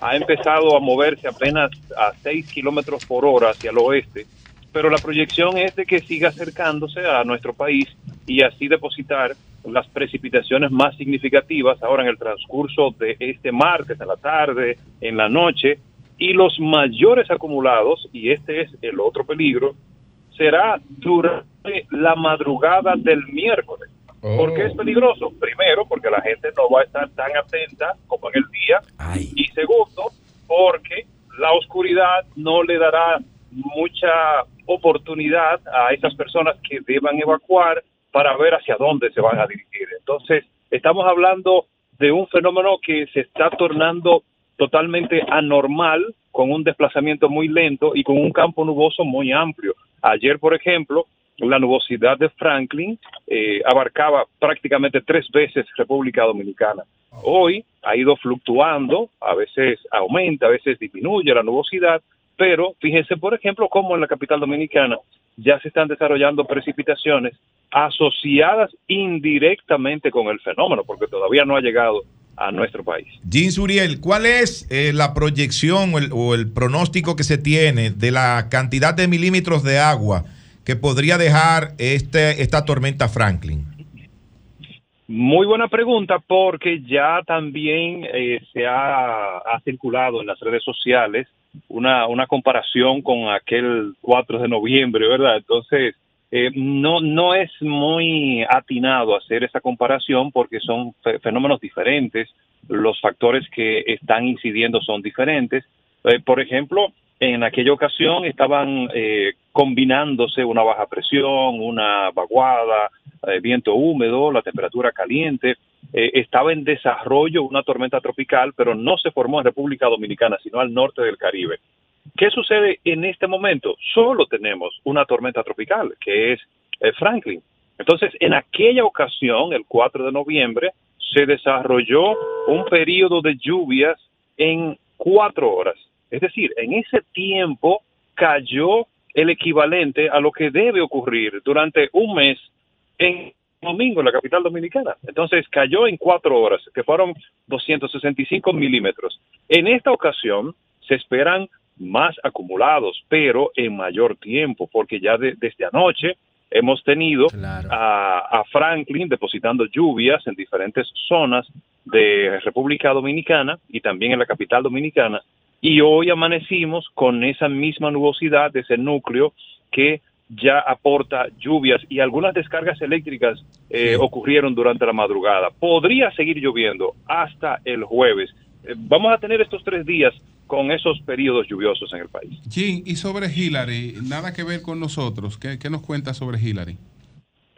ha empezado a moverse apenas a 6 kilómetros por hora hacia el oeste, pero la proyección es de que siga acercándose a nuestro país y así depositar las precipitaciones más significativas ahora en el transcurso de este martes, en la tarde, en la noche, y los mayores acumulados, y este es el otro peligro, será durante la madrugada del miércoles. ¿Por qué es peligroso? Primero, porque la gente no va a estar tan atenta como en el día. Y segundo, porque la oscuridad no le dará mucha oportunidad a esas personas que deban evacuar para ver hacia dónde se van a dirigir. Entonces, estamos hablando de un fenómeno que se está tornando totalmente anormal, con un desplazamiento muy lento y con un campo nuboso muy amplio. Ayer, por ejemplo, la nubosidad de Franklin eh, abarcaba prácticamente tres veces República Dominicana. Hoy ha ido fluctuando, a veces aumenta, a veces disminuye la nubosidad, pero fíjense, por ejemplo, cómo en la capital dominicana ya se están desarrollando precipitaciones asociadas indirectamente con el fenómeno, porque todavía no ha llegado a nuestro país. Jean Suriel, ¿cuál es eh, la proyección o el, o el pronóstico que se tiene de la cantidad de milímetros de agua que podría dejar este, esta tormenta Franklin? Muy buena pregunta porque ya también eh, se ha, ha circulado en las redes sociales una, una comparación con aquel 4 de noviembre, ¿verdad? Entonces, eh, no, no es muy atinado hacer esa comparación porque son fe- fenómenos diferentes, los factores que están incidiendo son diferentes. Eh, por ejemplo, en aquella ocasión estaban eh, combinándose una baja presión, una vaguada, eh, viento húmedo, la temperatura caliente. Estaba en desarrollo una tormenta tropical, pero no se formó en República Dominicana, sino al norte del Caribe. ¿Qué sucede en este momento? Solo tenemos una tormenta tropical, que es eh, Franklin. Entonces, en aquella ocasión, el 4 de noviembre, se desarrolló un periodo de lluvias en cuatro horas. Es decir, en ese tiempo cayó el equivalente a lo que debe ocurrir durante un mes en domingo en la capital dominicana. Entonces cayó en cuatro horas, que fueron 265 milímetros. En esta ocasión se esperan más acumulados, pero en mayor tiempo, porque ya de- desde anoche hemos tenido a, a Franklin depositando lluvias en diferentes zonas de República Dominicana y también en la capital dominicana. Y hoy amanecimos con esa misma nubosidad, ese núcleo que ya aporta lluvias y algunas descargas eléctricas eh, ocurrieron durante la madrugada. Podría seguir lloviendo hasta el jueves. Eh, vamos a tener estos tres días con esos periodos lluviosos en el país. Jim, y sobre Hillary, nada que ver con nosotros. ¿Qué, qué nos cuenta sobre Hillary?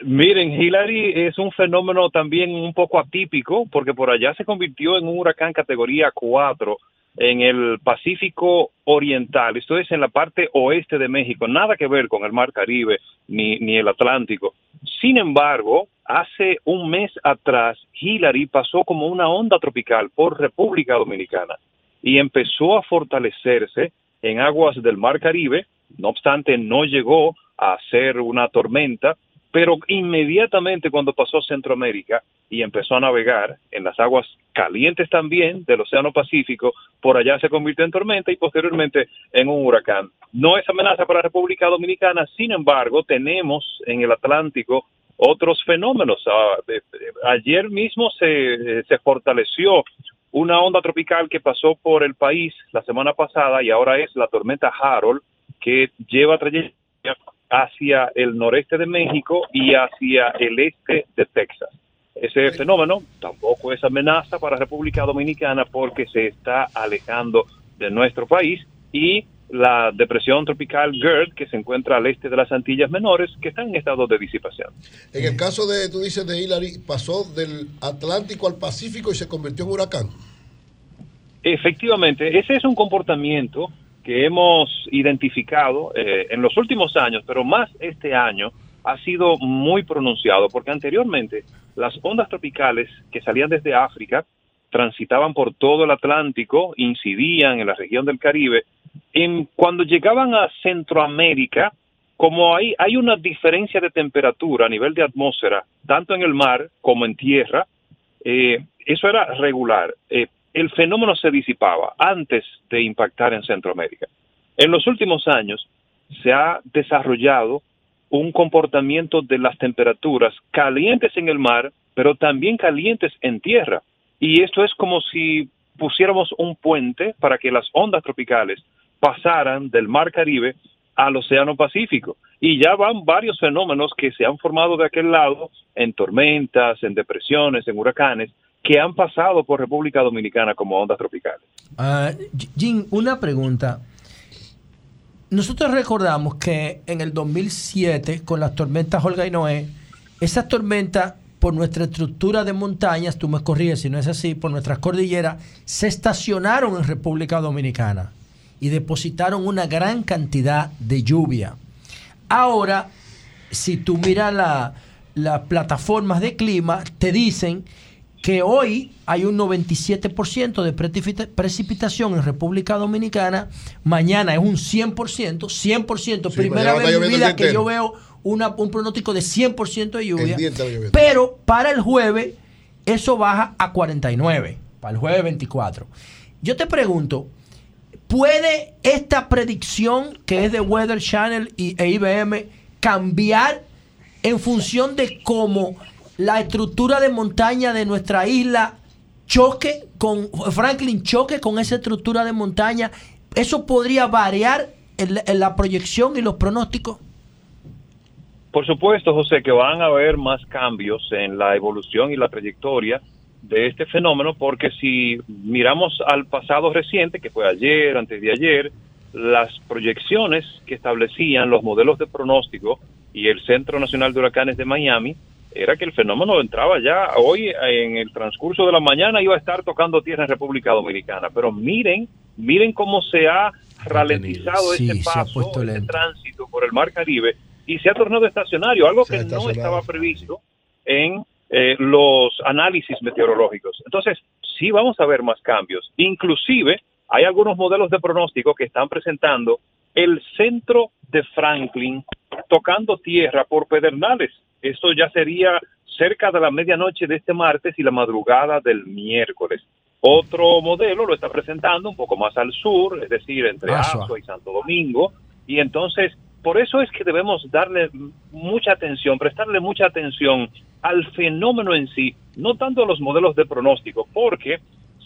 Miren, Hillary es un fenómeno también un poco atípico porque por allá se convirtió en un huracán categoría 4 en el Pacífico Oriental, esto es en la parte oeste de México, nada que ver con el Mar Caribe ni, ni el Atlántico. Sin embargo, hace un mes atrás, Hillary pasó como una onda tropical por República Dominicana y empezó a fortalecerse en aguas del Mar Caribe, no obstante no llegó a ser una tormenta, pero inmediatamente cuando pasó Centroamérica y empezó a navegar en las aguas calientes también del Océano Pacífico, por allá se convirtió en tormenta y posteriormente en un huracán. No es amenaza para la República Dominicana, sin embargo, tenemos en el Atlántico otros fenómenos. Ah, eh, eh, ayer mismo se, se fortaleció una onda tropical que pasó por el país la semana pasada y ahora es la tormenta Harold que lleva trayectoria hacia el noreste de México y hacia el este de Texas. Ese fenómeno tampoco es amenaza para República Dominicana porque se está alejando de nuestro país y la depresión tropical GERD que se encuentra al este de las Antillas Menores que está en estado de disipación. En el caso de, tú dices de Hillary, pasó del Atlántico al Pacífico y se convirtió en huracán. Efectivamente, ese es un comportamiento que hemos identificado eh, en los últimos años, pero más este año ha sido muy pronunciado, porque anteriormente las ondas tropicales que salían desde África transitaban por todo el Atlántico, incidían en la región del Caribe. Cuando llegaban a Centroamérica, como hay, hay una diferencia de temperatura a nivel de atmósfera, tanto en el mar como en tierra, eh, eso era regular. Eh, el fenómeno se disipaba antes de impactar en Centroamérica. En los últimos años se ha desarrollado un comportamiento de las temperaturas calientes en el mar, pero también calientes en tierra. Y esto es como si pusiéramos un puente para que las ondas tropicales pasaran del mar Caribe al Océano Pacífico. Y ya van varios fenómenos que se han formado de aquel lado, en tormentas, en depresiones, en huracanes, que han pasado por República Dominicana como ondas tropicales. Ah, Jim, una pregunta. Nosotros recordamos que en el 2007, con las tormentas Olga y Noé, esas tormentas, por nuestra estructura de montañas, tú me corriges si no es así, por nuestras cordilleras, se estacionaron en República Dominicana y depositaron una gran cantidad de lluvia. Ahora, si tú miras la- las plataformas de clima, te dicen que hoy hay un 97% de precipita- precipitación en República Dominicana, mañana es un 100%, 100%, Sí, primera vez en mi vida que yo veo una- un pronóstico de 100% de lluvia, pero para el jueves eso baja a 49, para el jueves 24. Yo te pregunto, ¿puede esta predicción que es de Weather Channel y, e IBM cambiar en función de cómo la estructura de montaña de nuestra isla choque con Franklin choque con esa estructura de montaña? ¿Eso podría variar en la, en la proyección y los pronósticos? Por supuesto, José, que van a haber más cambios en la evolución y la trayectoria de este fenómeno, porque si miramos al pasado reciente, que fue ayer, antes de ayer, las proyecciones que establecían los modelos de pronóstico y el Centro Nacional de Huracanes de Miami era que el fenómeno entraba ya hoy en el transcurso de la mañana iba a estar tocando tierra en República Dominicana, pero miren, miren cómo se ha ralentizado Sí, este se ha paso, este tránsito por el Mar Caribe y se ha tornado estacionario, algo Se que no estaba previsto en eh, los análisis meteorológicos. Entonces, sí vamos a ver más cambios. Inclusive, hay algunos modelos de pronóstico que están presentando el centro de Franklin tocando tierra por Pedernales. Esto ya sería cerca de la medianoche de este martes y la madrugada del miércoles. Otro modelo lo está presentando un poco más al sur, es decir, entre Asua. Asua y Santo Domingo. Y entonces, por eso es que debemos darle mucha atención, prestarle mucha atención al fenómeno en sí, no tanto a los modelos de pronóstico, porque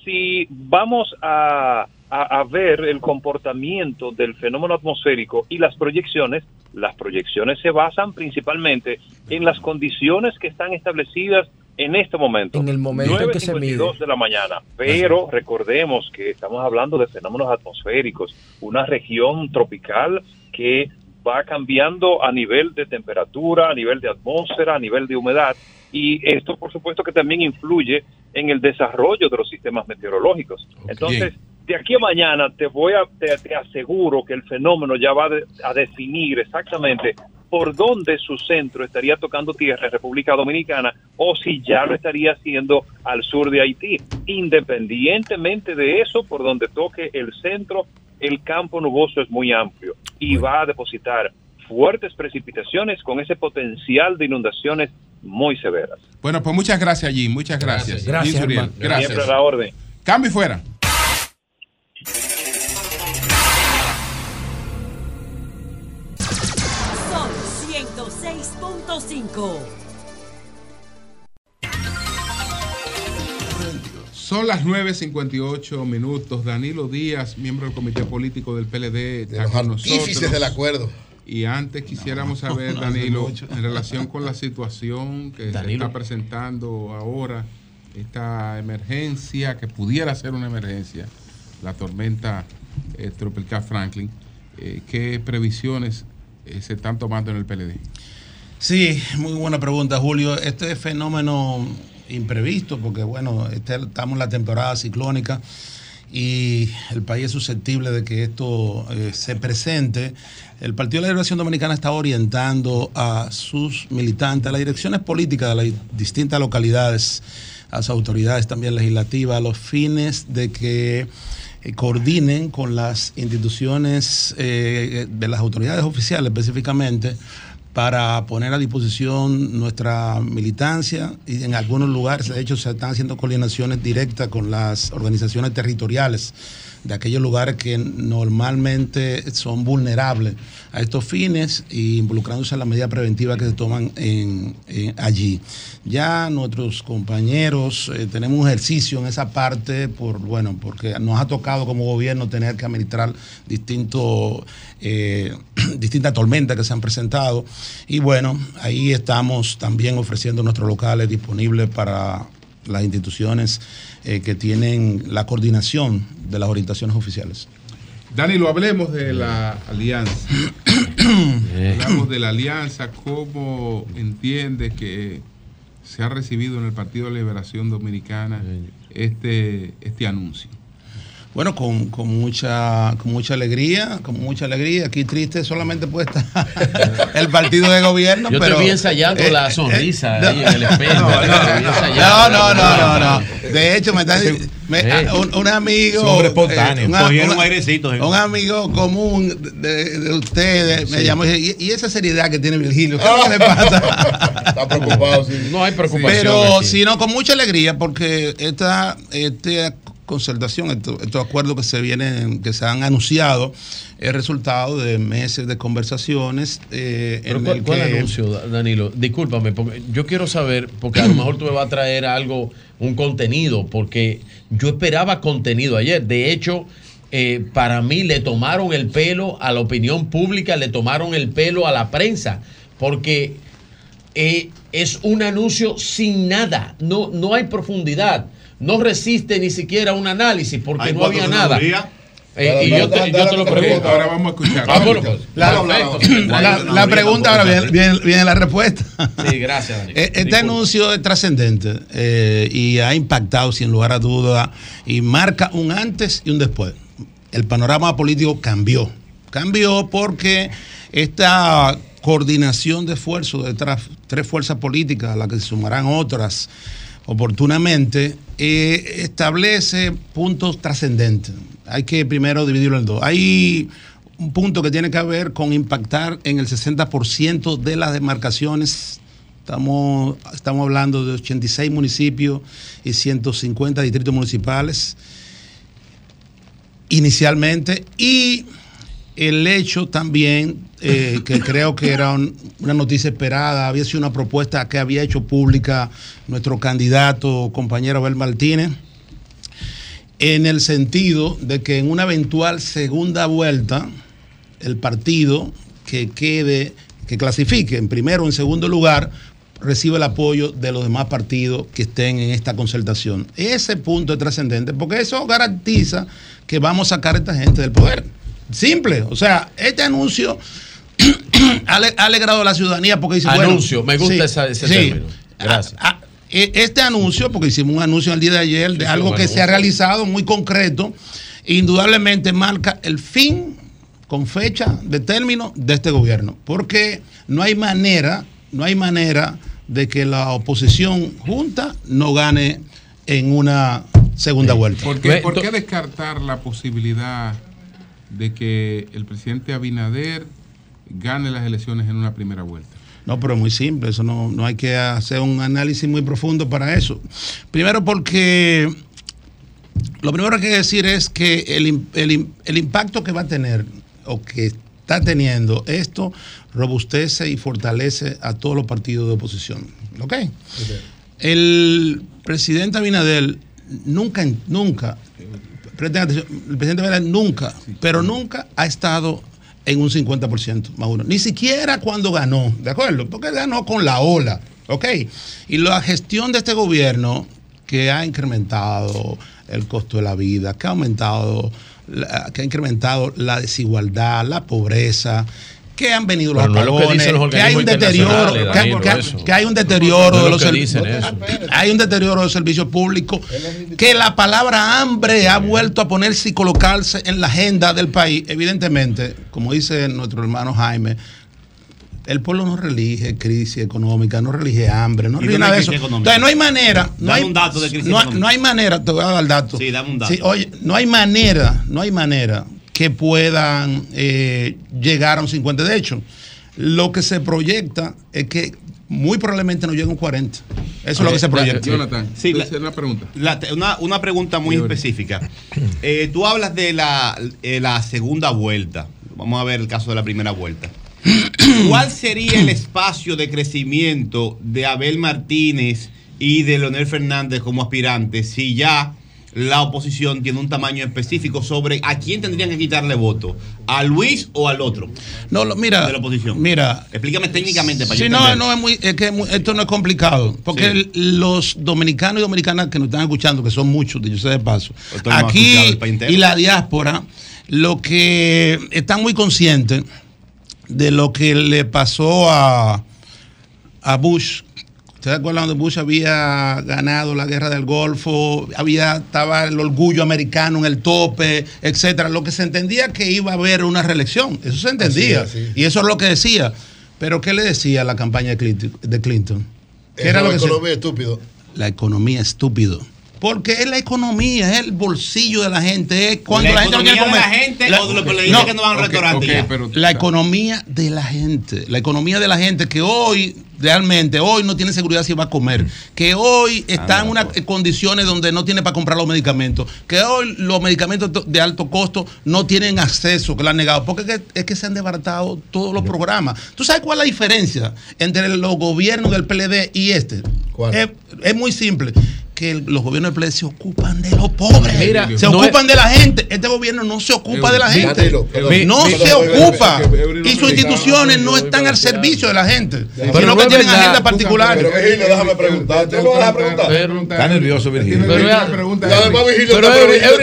si vamos a, a- a ver el comportamiento del fenómeno atmosférico y las proyecciones, las proyecciones se basan principalmente en las condiciones que están establecidas en este momento. En el momento en que se mide. 9:52 de la mañana. Pero recordemos que estamos hablando de fenómenos atmosféricos, una región tropical que va cambiando a nivel de temperatura, a nivel de atmósfera, a nivel de humedad. Y esto, por supuesto, que también influye en el desarrollo de los sistemas meteorológicos. Entonces, de aquí a mañana te voy a, te, te aseguro que el fenómeno ya va de- a definir exactamente por dónde su centro estaría tocando tierra en República Dominicana o si ya lo estaría haciendo al sur de Haití. Independientemente de eso, por donde toque el centro, el campo nuboso es muy amplio y va a depositar fuertes precipitaciones con ese potencial de inundaciones muy severas. Bueno, pues muchas gracias, Jim. Muchas gracias. Gracias. Gracias. Siempre a la orden. Cambio y fuera. Sol 106.5. Son las 9.58 minutos. Danilo Díaz, miembro del Comité Político del PLD, está los con nosotros. del acuerdo. Y antes quisiéramos No, *laughs* saber, no, Danilo, en relación con la situación que se está presentando ahora, esta emergencia, que pudiera ser una emergencia, la tormenta eh, tropical Franklin, eh, ¿qué previsiones eh, se están tomando en el PLD? Sí, muy buena pregunta, Julio. Este fenómeno imprevisto, porque bueno, este- estamos en la temporada ciclónica y el país es susceptible de que esto eh, se presente. El Partido de la Liberación Dominicana está orientando a sus militantes, a las direcciones políticas de las distintas localidades, a las autoridades también legislativas, a los fines de que eh, coordinen con las instituciones eh, de las autoridades oficiales específicamente para poner a disposición nuestra militancia y en algunos lugares, de hecho, se están haciendo coordinaciones directas con las organizaciones territoriales de aquellos lugares que normalmente son vulnerables a estos fines y involucrándose en las medidas preventivas que se toman allí. Ya nuestros compañeros eh, tenemos un ejercicio en esa parte por bueno porque nos ha tocado como gobierno tener que administrar eh, *clears throat* distintas tormentas que se han presentado y bueno ahí estamos también ofreciendo nuestros locales disponibles para las instituciones eh, que tienen la coordinación de las orientaciones oficiales. Danilo, hablemos de la alianza. *coughs* hablamos de la alianza, ¿cómo entiendes que se ha recibido en el Partido de Liberación Dominicana este, este anuncio? Bueno, con, con mucha, con mucha alegría, con mucha alegría. Aquí triste solamente puede estar *laughs* el partido de gobierno. Yo te pero, vi ensayando eh, la eh, sonrisa no, ahí en el espejo. No, Te no, ensayando. no, no, no, no, no. De hecho, me está me- Eh. un, un amigo. Hombre espontáneo. una- Cogieron una- airecitos, eh. Un amigo común de, de ustedes me Sí. llamó y dice, ¿y, esa seriedad que tiene Virgilio? ¿Qué le pasa? *laughs* Está preocupado, sí. No hay preocupación. Pero aquí. sino con mucha alegría porque esta, esta concertación, estos, estos acuerdos que se vienen, que se han anunciado, es resultado de meses de conversaciones. eh, Pero en ¿cuál, el cuál que- anuncio, Da- Danilo? Discúlpame, porque yo quiero saber, porque a lo *clears throat* mejor tú me vas a traer algo, un contenido, porque yo esperaba contenido ayer. De hecho, eh, para mí le tomaron el pelo a la opinión pública, le tomaron el pelo a la prensa, porque eh, es un anuncio sin nada, no, no hay profundidad, no resiste ni siquiera un análisis, porque Hay no había nada. Eh, y yo te, yo te lo pregunto. Ahora vamos a escuchar. Ah, bueno, pues, La, perfecto. la- la pregunta ahora viene, viene- viene la respuesta. Sí, gracias, Danilo. *laughs* Eh, Este Disculpa. anuncio es trascendente eh, y ha impactado sin lugar a duda y marca un antes y un después. El panorama político cambió. Cambió porque esta coordinación de esfuerzos de tres fuerzas políticas, a las que se sumarán otras oportunamente, eh, establece puntos trascendentes. Hay que primero dividirlo en dos. Hay un punto que tiene que ver con impactar en el 60% de las demarcaciones. Estamos, estamos hablando de 86 municipios y 150 distritos municipales inicialmente. Y el hecho también, eh, que *laughs* creo que era un- una noticia esperada, había sido una propuesta que había hecho pública nuestro candidato, compañero Abel Martínez, en el sentido de que en una eventual segunda vuelta, el partido que quede, que clasifique en primero o en segundo lugar, recibe el apoyo de los demás partidos que estén en esta concertación. Ese punto es trascendente porque eso garantiza que vamos a sacar a esta gente del poder. Simple. O sea, este anuncio *clears throat* ha ale- ha alegrado a la ciudadanía porque dice, bueno, Anuncio, me gusta sí, esa- ese sí. término. Gracias. Ah, eh, Este anuncio, porque hicimos un anuncio el día de ayer de Sí, algo que se ha realizado muy concreto, indudablemente marca el fin con fecha de término de este gobierno, porque no hay manera, no hay manera de que la oposición junta no gane en una segunda vuelta. ¿Por qué, por qué descartar la posibilidad de que el presidente Abinader gane las elecciones en una primera vuelta? No, pero es muy simple, eso no, no hay que hacer un análisis muy profundo para eso. Primero porque lo primero que hay que decir es que el, el el impacto que va a tener o que está teniendo esto robustece y fortalece a todos los partidos de oposición. ¿Ok? El presidente Abinader nunca, nunca, presten atención, el presidente Abinader nunca, pero nunca ha estado en un 50% más uno. Ni siquiera cuando ganó, ¿de acuerdo? Porque ganó con la ola, ¿ok? Y la gestión de este gobierno que ha incrementado el costo de la vida, que ha aumentado, que ha incrementado la desigualdad, la pobreza, que han venido los no lo que hay un deterioro, que hay, Danilo, que hay- eso. que hay un deterioro No de lo los que servi- dicen eso. hay un deterioro del servicio público, que la palabra hambre ha vuelto a ponerse y colocarse en la agenda del país. Evidentemente, como dice nuestro hermano Jaime, el pueblo no relige crisis económica, no relige hambre, no ¿Y relige nada de eso. Entonces no hay manera, no Dame hay, un dato de crisis no, no hay manera, te voy a dar el dato. Sí, dame un dato. Sí, oye, no hay manera, no hay manera que puedan eh, llegar a un 50. De hecho, lo que se proyecta es que muy probablemente no llegue a un 40. Eso es lo que se proyecta. Sí, la- una pregunta. la- una, una pregunta muy específica. Eh, tú hablas de la, eh, la segunda vuelta. Vamos a ver el caso de la primera vuelta. *clears throat* ¿Cuál sería el espacio de crecimiento de Abel Martínez y de Leonel Fernández como aspirantes si ya la oposición tiene un tamaño específico sobre a quién tendrían que quitarle voto? ¿A Luis o al otro? No, lo- mira, de la oposición. mira. Explícame técnicamente para Sí, yo no, entender. no es muy, es que es muy- esto no es complicado, porque Sí. los dominicanos y dominicanas que nos están escuchando, que son muchos, de yo sé de paso, Esto ha aquí y la diáspora, lo que están muy conscientes de lo que le pasó a, a Bush. ¿Ustedes acuerdan cuando Bush había ganado la guerra del Golfo? Había, estaba el orgullo americano en el tope, etcétera. Lo que se entendía que iba a haber una reelección. Eso se entendía. Así es, así. Y eso es lo que decía. Pero ¿qué le decía la campaña de Clinton? De Clinton? ¿Qué Esa era lo que se- economía estúpido. La economía estúpido. Porque es la economía, es el bolsillo de la gente. Es cuando ¿La la, gente no quiere economía de comer. la gente o de los que no van al restaurante ya? la economía de la gente. La economía de la gente que hoy, realmente, hoy no tiene seguridad si va a comer. Que hoy está en unas condiciones donde no tiene para comprar los medicamentos. Que hoy los medicamentos to- de alto costo no tienen acceso, que lo han negado. Porque es que, es que se han desbaratado todos los programas. ¿Tú sabes cuál es la diferencia entre los gobiernos del PLD y este? Es, es muy simple. Que el- los gobiernos del PLD se ocupan de los pobres. Mira, se no ocupan de la gente. Este gobierno no se ocupa de la gente. No se ocupa. Y sus instituciones no están al servicio de la gente. Sino no que tienen verdad. agendas particulares. Pero Virgilio, déjame preguntar. ¿Tú lo vas a preguntar? Está nervioso, Virgilio. Pero Eury,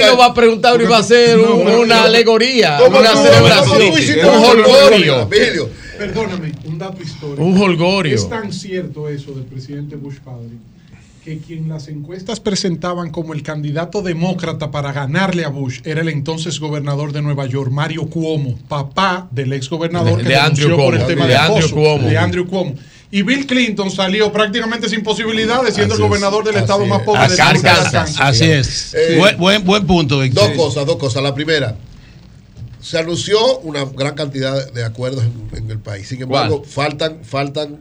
no va a preguntar, Eury va a hacer un- una alegoría, ¿Cómo una tú- celebración, cómo tú hiciste un holgorio. Perdóname, un dato histórico. Un holgorio. Es tan cierto eso del presidente Bush padre que quien las encuestas presentaban como el candidato demócrata para ganarle a Bush era el entonces gobernador de Nueva York, Mario Cuomo, papá del ex gobernador De- que de Andrew denunció por el Cuomo, tema de de Andrew acoso, Cuomo. de Andrew Cuomo. Y Bill Clinton salió prácticamente sin posibilidades, siendo Así el es, gobernador del estado es. más pobre Así, de es. Arkansas. Así es. Eh, buen, buen, buen punto, Víctor. Dos cosas, dos cosas. La primera, se anunció una gran cantidad de acuerdos en, en el país. Sin embargo, faltan, faltan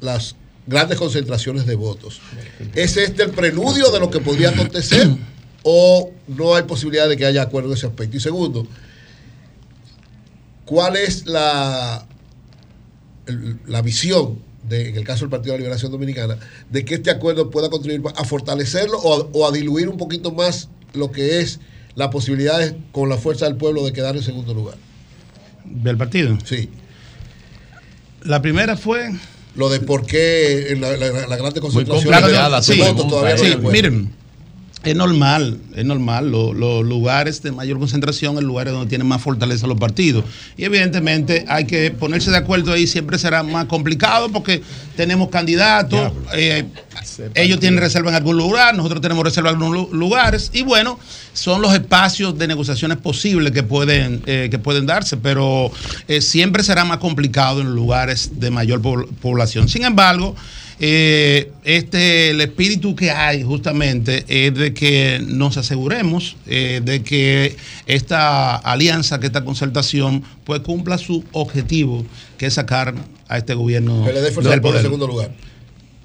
las grandes concentraciones de votos. ¿Es este el preludio de lo que podría acontecer *clears throat* o no hay posibilidad de que haya acuerdo en ese aspecto? Y segundo, ¿cuál es la, la visión, de, en el caso del Partido de la Liberación Dominicana, de que este acuerdo pueda contribuir a fortalecerlo o a, o a diluir un poquito más lo que es las posibilidades con la fuerza del pueblo de quedar en segundo lugar? ¿Del partido? Sí. La primera fue. Lo de por qué la, la, la grande concentración de, votos todavía no Sí, acuerdo. miren, es normal, es normal. Lo- Los lugares de mayor concentración, el lugares donde tienen más fortaleza los partidos. Y evidentemente hay que ponerse de acuerdo ahí, siempre será más complicado porque tenemos candidatos, eh, ellos tienen reserva en algún lugar, nosotros tenemos reserva en algunos lu- lugares, y bueno, son los espacios de negociaciones posibles que pueden, eh, que pueden darse, pero eh, siempre será más complicado en lugares de mayor pobl- población. Sin embargo, eh, este, el espíritu que hay justamente es de que nos aseguremos eh, de que esta alianza, que esta concertación, pues cumpla su objetivo, que es sacar a este gobierno del por el poder. segundo lugar.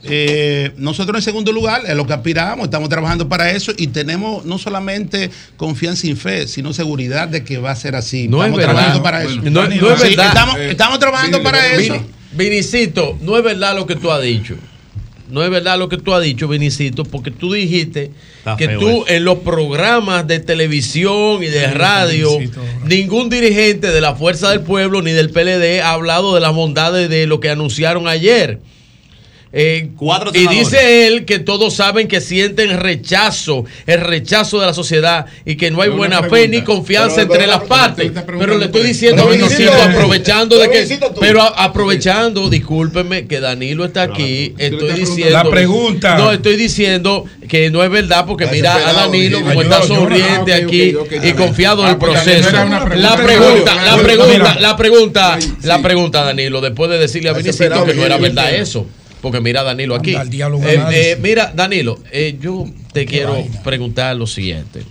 Eh, nosotros en segundo lugar es lo que aspiramos, estamos trabajando para eso y tenemos no solamente confianza y fe, sino seguridad de que va a ser así. No es estamos verdad. trabajando para eso. No, no es Sí, verdad. Estamos, estamos trabajando para eso. Vinicito, no es verdad lo que tú has dicho. No es verdad lo que tú has dicho, Vinicito, porque tú dijiste Está que tú eso. en los programas de televisión y de radio ningún dirigente de la Fuerza del Pueblo ni del PLD ha hablado de las bondades de lo que anunciaron ayer. Eh, Cuatro y dice él que todos saben que sienten rechazo, el rechazo de la sociedad y que no hay buena fe ni confianza Pero- entre pero- las pero- partes. Pero le estoy diciendo, pero Vinicito, Vinicito, aprovechando de pero que, pero a- aprovechando, discúlpeme que Danilo está aquí, estoy diciendo, La pregunta. no estoy diciendo que no es verdad porque mira a Danilo como está sonriente Ah, aquí y confiado en el Ah, pues, proceso. La pregunta, la pregunta, la pregunta, la pregunta, Danilo, después de decirle a desesperado, que no era verdad eso. Porque mira Danilo aquí. Eh, eh, mira, Danilo, eh, yo te quiero preguntar lo siguiente.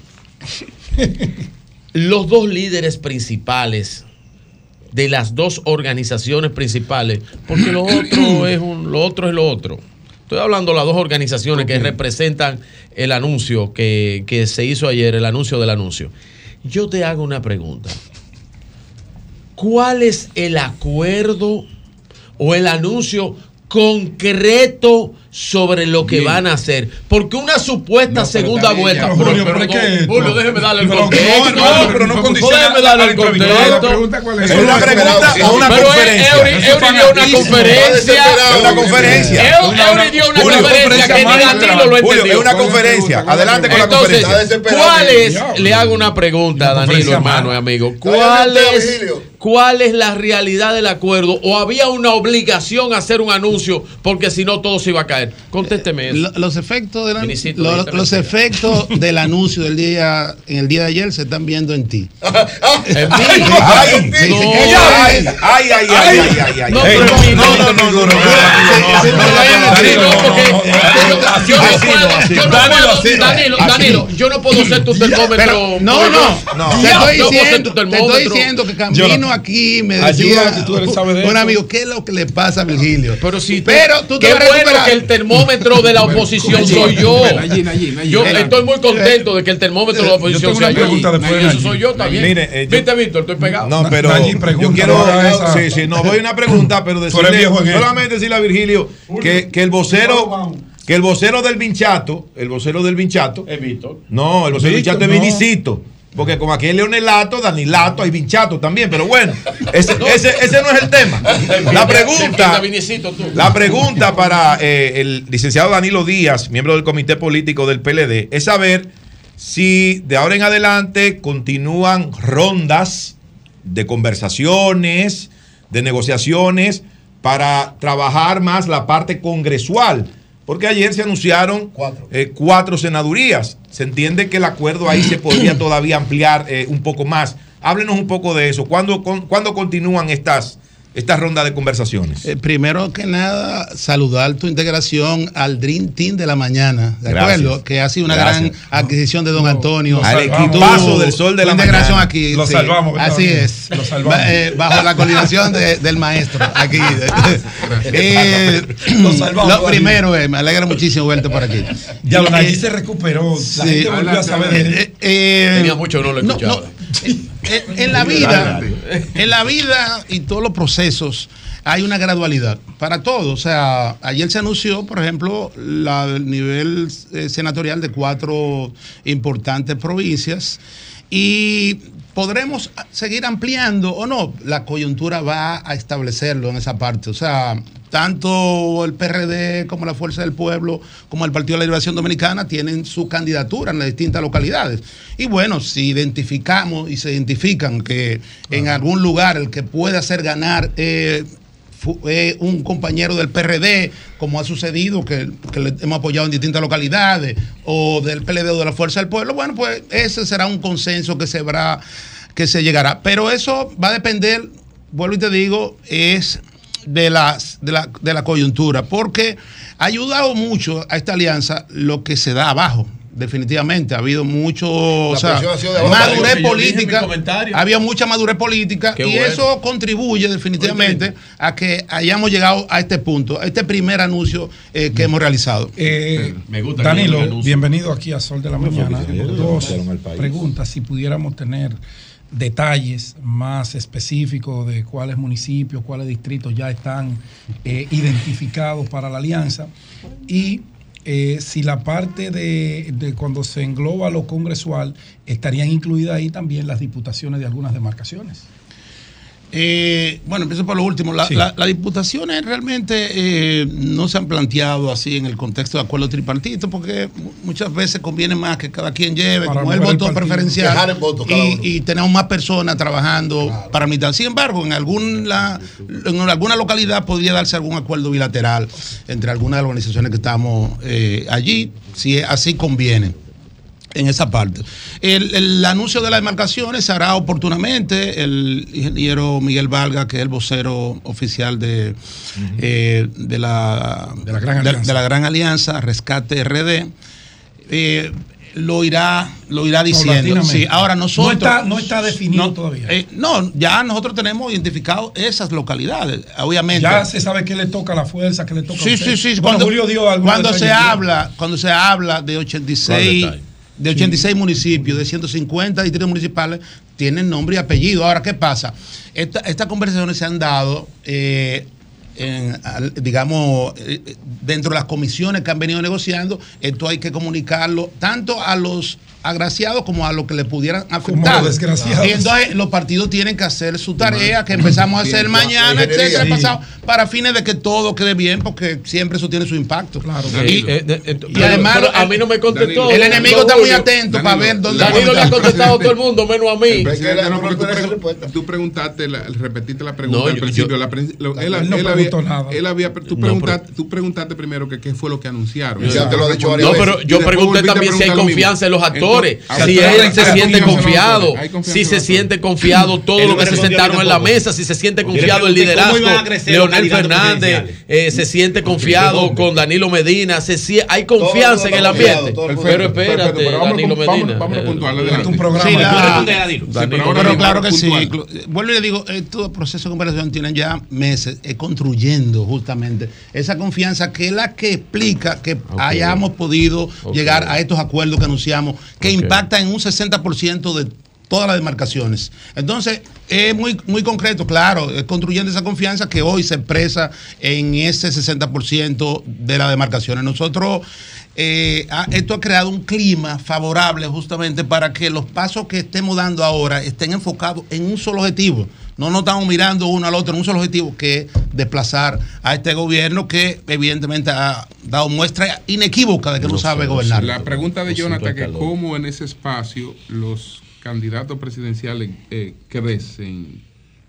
*laughs* Los dos líderes principales de las dos organizaciones principales, porque lo otro *clears throat* es un, lo otro es lo otro. Estoy hablando de las dos organizaciones que representan el anuncio que, que se hizo ayer, el anuncio del anuncio. Yo te hago una pregunta. ¿Cuál es el acuerdo o el anuncio concreto sobre lo que van a hacer? Porque una supuesta segunda vuelta. pero, Julio, pero es que esto- Julio, déjeme darle el Pero, contexto. no, pero no condiciona déjeme darle al el entrevistado. contexto. La pregunta, ¿cuál es? ¿Es una pregunta o una Pero conferencia? Eury, Eso es Eury dio una fanatismo. conferencia. Es una conferencia. Eu- Eury dio una Julio, conferencia que ni Danilo lo entendió. es una conferencia. Adelante con la conferencia. ¿cuál es? Le hago una pregunta a Danilo, hermano y amigo. ¿Cuál es. ¿Cuál es la realidad del acuerdo? ¿O había una obligación a hacer un anuncio porque si no todo se iba a caer? Contésteme eso. Lo- Los efectos, del, ahorita los efectos del anuncio del día en el día de ayer se están viendo en ti. En mí. Ay, En ti. ay, ay, ay, ay, ay. No, no, no, no, no, no, no, Danilo, Danilo, yo no puedo ser tu termómetro. Pero, no, no, no. Te, estoy Yo puedo ser diciendo, te estoy diciendo que camino aquí me decía un amigo, ¿qué es lo que le pasa a Virgilio? Pero si Pero tú te vas a recuperar. Termómetro de la oposición soy yo. Allí, allí, allí. Yo estoy muy contento de que el termómetro de la oposición sea yo. eso soy yo también. Mire, eh, yo- Viste, Víctor, estoy pegado. No, pero yo quiero. Sí, sí, no, voy a una pregunta, pero decirle, solamente decirle a Virgilio que, que el vocero. Que el vocero del Vinchato, el vocero del Vinchato. Es Víctor. No, el vocero del Vinchato es. Vinicito. Porque como aquí hay Leonelato, Danilato, hay Vinchato también, pero bueno, ese, *laughs* ese, ese no es el tema. *laughs* La pregunta, la pregunta para eh, el licenciado Danilo Díaz, miembro del comité político del PLD, es saber si de ahora en adelante continúan rondas de conversaciones, de negociaciones para trabajar más la parte congresual. Porque ayer se anunciaron eh, cuatro senadurías. Se entiende que el acuerdo ahí se podría *coughs* todavía ampliar eh, un poco más. Háblenos un poco de eso. ¿Cuándo, con- cuándo continúan estas, estas rondas de conversaciones? Eh, primero que nada, saludar tu integración al Dream Team de la mañana, ¿de Gracias. acuerdo? Que ha sido una Gracias. gran adquisición de don Antonio. Al equipazo del sol de tu la integración mañana. aquí. Lo sí. salvamos. Así es. Lo salvamos. Eh, bajo la coordinación de- del maestro aquí. *laughs* Eh, Lo salvamos, lo primero, eh, me alegra muchísimo verte por aquí. Ya lo Eh, Nayib se recuperó. La sí. gente volvió a saber. Eh, eh, Tenía mucho que no lo no, escuchaba. no. En la vida, en la vida y todos los procesos hay una gradualidad para todo. O sea, ayer se anunció, por ejemplo, la, el nivel eh, senatorial de cuatro importantes provincias y podremos seguir ampliando o no. La coyuntura va a establecerlo en esa parte. O sea, tanto el PRD como la Fuerza del Pueblo, como el Partido de la Liberación Dominicana tienen su candidatura en las distintas localidades. Y bueno, si identificamos y se identifican que en algún lugar el que puede hacer ganar eh, fu- eh, un compañero del PRD, como ha sucedido, que, que le hemos apoyado en distintas localidades, o del PLD o de la Fuerza del Pueblo, bueno, pues ese será un consenso que se, habrá, que se llegará. Pero eso va a depender, vuelvo y te digo, es de, las, de, la, de la coyuntura, porque ha ayudado mucho a esta alianza lo que se da abajo. Definitivamente, ha habido mucho o sea, madurez política. Había mucha madurez política Qué y bueno. eso contribuye definitivamente a que hayamos llegado a este punto, a este primer anuncio eh, que hemos realizado. Eh, Me gusta Danilo, bienvenido aquí a Sol de la ¿Cómo fue Mañana. Dos preguntas, si pudiéramos tener detalles más específicos de cuáles municipios, cuáles distritos ya están eh, identificados para la alianza y eh, si la parte de, de cuando se engloba lo congresual, estarían incluidas ahí también las diputaciones de algunas demarcaciones. Eh, bueno, empiezo por lo último. La- Sí. la- Las diputaciones realmente eh, no se han planteado así en el contexto de acuerdo tripartito, porque mu- muchas veces conviene más que cada quien lleve Para como el voto preferencial Dejar el voto cada y, y tenemos más personas trabajando para mitad. Sin embargo, en alguna, en alguna localidad podría darse algún acuerdo bilateral entre algunas de las organizaciones que estamos eh, allí, si así conviene en esa parte. El, el anuncio de las demarcaciones se hará oportunamente. El ingeniero Miguel Valga, que es el vocero oficial de, eh, de, la, de, la Gran Alianza. de la Gran Alianza, Rescate RD, eh, lo irá, lo irá diciendo. Sí, ahora nosotros. No está- no está definido no, todavía. eh, no, ya nosotros tenemos identificado esas localidades. Obviamente. Ya se sabe qué le toca a la fuerza, qué le toca a Sí, usted. sí, sí. Bueno, Cuando, Julio dio algunos cuando se habla, cuando se habla de 86, ¿Cuál detalle? De 86 municipios, de 150 distritos municipales, tienen nombre y apellido. Ahora, ¿qué pasa? Esta- estas conversaciones se han dado, eh, en, digamos, eh, dentro de las comisiones que han venido negociando. Esto hay que comunicarlo tanto a los agraciados como a los que le pudieran afectar. desgraciados. Y entonces los partidos tienen que hacer su tarea, que empezamos a hacer Bien, mañana, etcétera, Sí. pasado, para fines de que todo quede bien, porque siempre eso tiene su impacto. Sí, eh, eh, y pero- además pero a mí no me contestó. el enemigo está muy atento para ver dónde Danilo le ha contestado a todo el *laughs* mundo, menos a mí. No, tú, pregu- tú preguntaste, la, repetiste la pregunta No, al yo- principio. yo- la pre- lo- él, Él no él había, nada. él había- tú, No, preguntaste, tú preguntaste primero que qué fue lo que anunciaron. Yo- Ya te lo he dicho No, pero yo pregunté también si hay confianza en los actores, si él se siente confiado, si se siente confiado todo lo que se sentaron en la mesa, si se siente confiado el liderazgo, Leonel Fernández, eh, se siente confiado con Danilo Medina, hay confianza en el ambiente. Pero espérate, Danilo Medina. Vamos a puntuar. Eh, adelante. Sí, la- Sí, pero claro que sí. Vuelvo y le digo, estos procesos de conversación tienen ya meses eh, construyendo justamente esa confianza que es la que explica que hayamos podido llegar a estos acuerdos que anunciamos, que Ok. impactan en un 60% de todas las demarcaciones. Entonces, es muy, muy concreto, claro, es construyendo esa confianza que hoy se expresa en ese 60% de las demarcaciones. Nosotros, eh, esto ha creado un clima favorable justamente para que los pasos que estemos dando ahora estén enfocados en un solo objetivo. No nos estamos mirando uno al otro en un solo objetivo, que es desplazar a este gobierno que evidentemente ha dado muestra inequívoca de que no, sabe gobernar. La pregunta de Jonathan que cómo en ese espacio los candidatos presidenciales eh, crecen,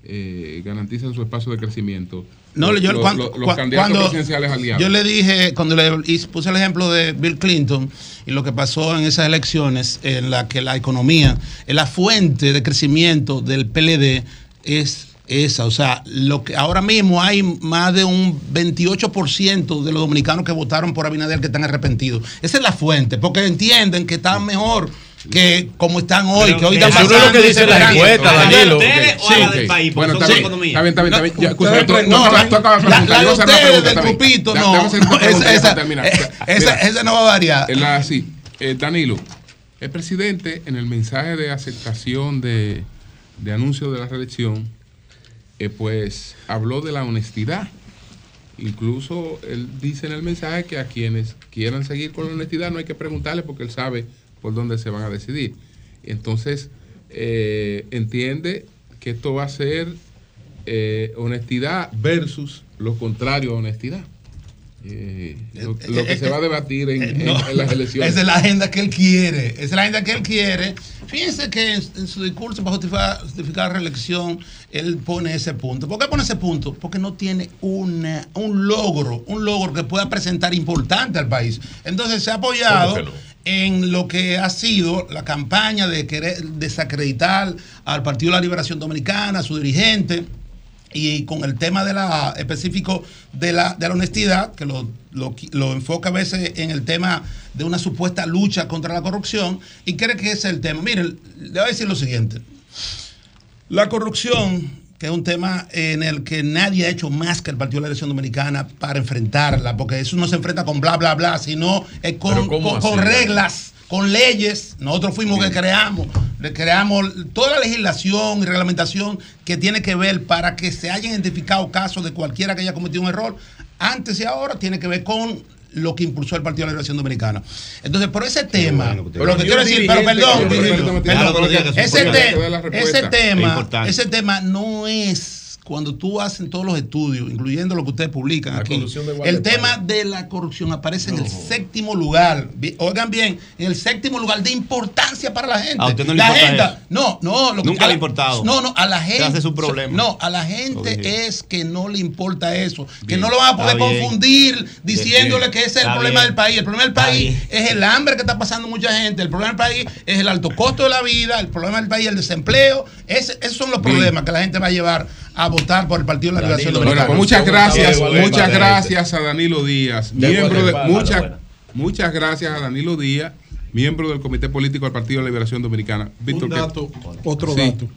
eh, garantizan su espacio de crecimiento. No, los, yo los- cuando, los- candidatos cuando presidenciales aliados. yo le dije, cuando le puse el ejemplo de Bill Clinton y lo que pasó en esas elecciones, en la que la economía, en la fuente de crecimiento del PLD es esa, o sea, lo que ahora mismo hay más de un 28% de los dominicanos que votaron por Abinader que están arrepentidos. Esa es la fuente, porque entienden que están mejor que como están hoy, que hoy están eso no es lo pasando que dice ese la verano. encuesta, Danilo. Sí, o a la del sí. país? Bueno, está bien, está bien, está bien. Ya, Ustedes escúchame, tú- no, tú acabas de la- preguntar, la de a ustedes del grupito, no. esa no va a variar. eh, la- sí, eh, Danilo, el presidente en el mensaje de aceptación de, de anuncio de la reelección, eh, pues habló de la honestidad. Incluso él dice en el mensaje que a quienes quieran seguir con la honestidad no hay que preguntarle porque él sabe por dónde se van a decidir. Entonces, eh, entiende que esto va a ser eh, honestidad versus lo contrario a honestidad. Eh, lo, lo que se va a debatir en, en- No, en las elecciones. Esa es la agenda que él quiere. Esa es la agenda que él quiere. Fíjense que en, en su discurso para justificar, justificar la reelección, él pone ese punto. ¿Por qué pone ese punto? Porque no tiene una, un logro, un logro que pueda presentar importante al país. Entonces se ha apoyado en lo que ha sido la campaña de querer desacreditar al Partido de la Liberación Dominicana, a su dirigente y con el tema de la específico de la, de la honestidad, que lo, lo, lo enfoca a veces en el tema de una supuesta lucha contra la corrupción, y cree que ese es el tema. Miren, le voy a decir lo siguiente. La corrupción, que es un tema en el que nadie ha hecho más que el Partido de la Elección Dominicana para enfrentarla, porque eso no se enfrenta con bla, bla, bla, sino es con, Pero ¿cómo con- con reglas, con leyes. Nosotros fuimos que creamos, creamos toda la legislación y reglamentación que tiene que ver para que se hayan identificado casos de cualquiera que haya cometido un error. Antes y ahora tiene que ver con lo que impulsó el Partido de la Liberación Dominicana. Entonces, por ese tema, bueno que usted- lo que quiero decir, pero perdón, ese, te- tema, ese tema no es cuando tú hacen todos los estudios, incluyendo lo que ustedes publican La aquí, el tema de la corrupción aparece en el séptimo lugar. Oigan bien, en el séptimo lugar de importancia para la gente. A usted no le la importa agenda, eso. no, no, lo que- Nunca a le ha importado. No, no, a la gente. hace su problema. No, a la gente es que no le importa eso, que no lo van a poder confundir diciéndole Bien, que ese es el está problema bien. del país. El problema del país es el hambre que está pasando mucha gente. El problema del país es el alto costo de la vida. El problema del país es el desempleo. Ese- esos son los Bien. problemas que la gente va a llevar a votar por el Partido de la Liberación Dominicana. muchas gracias, muchas gracias a Danilo Díaz, miembro de muchas, muchas gracias a Danilo Díaz, miembro del Comité Político del Partido de la Liberación Dominicana. Víctor, Un ¿qué? dato, otro Sí. dato.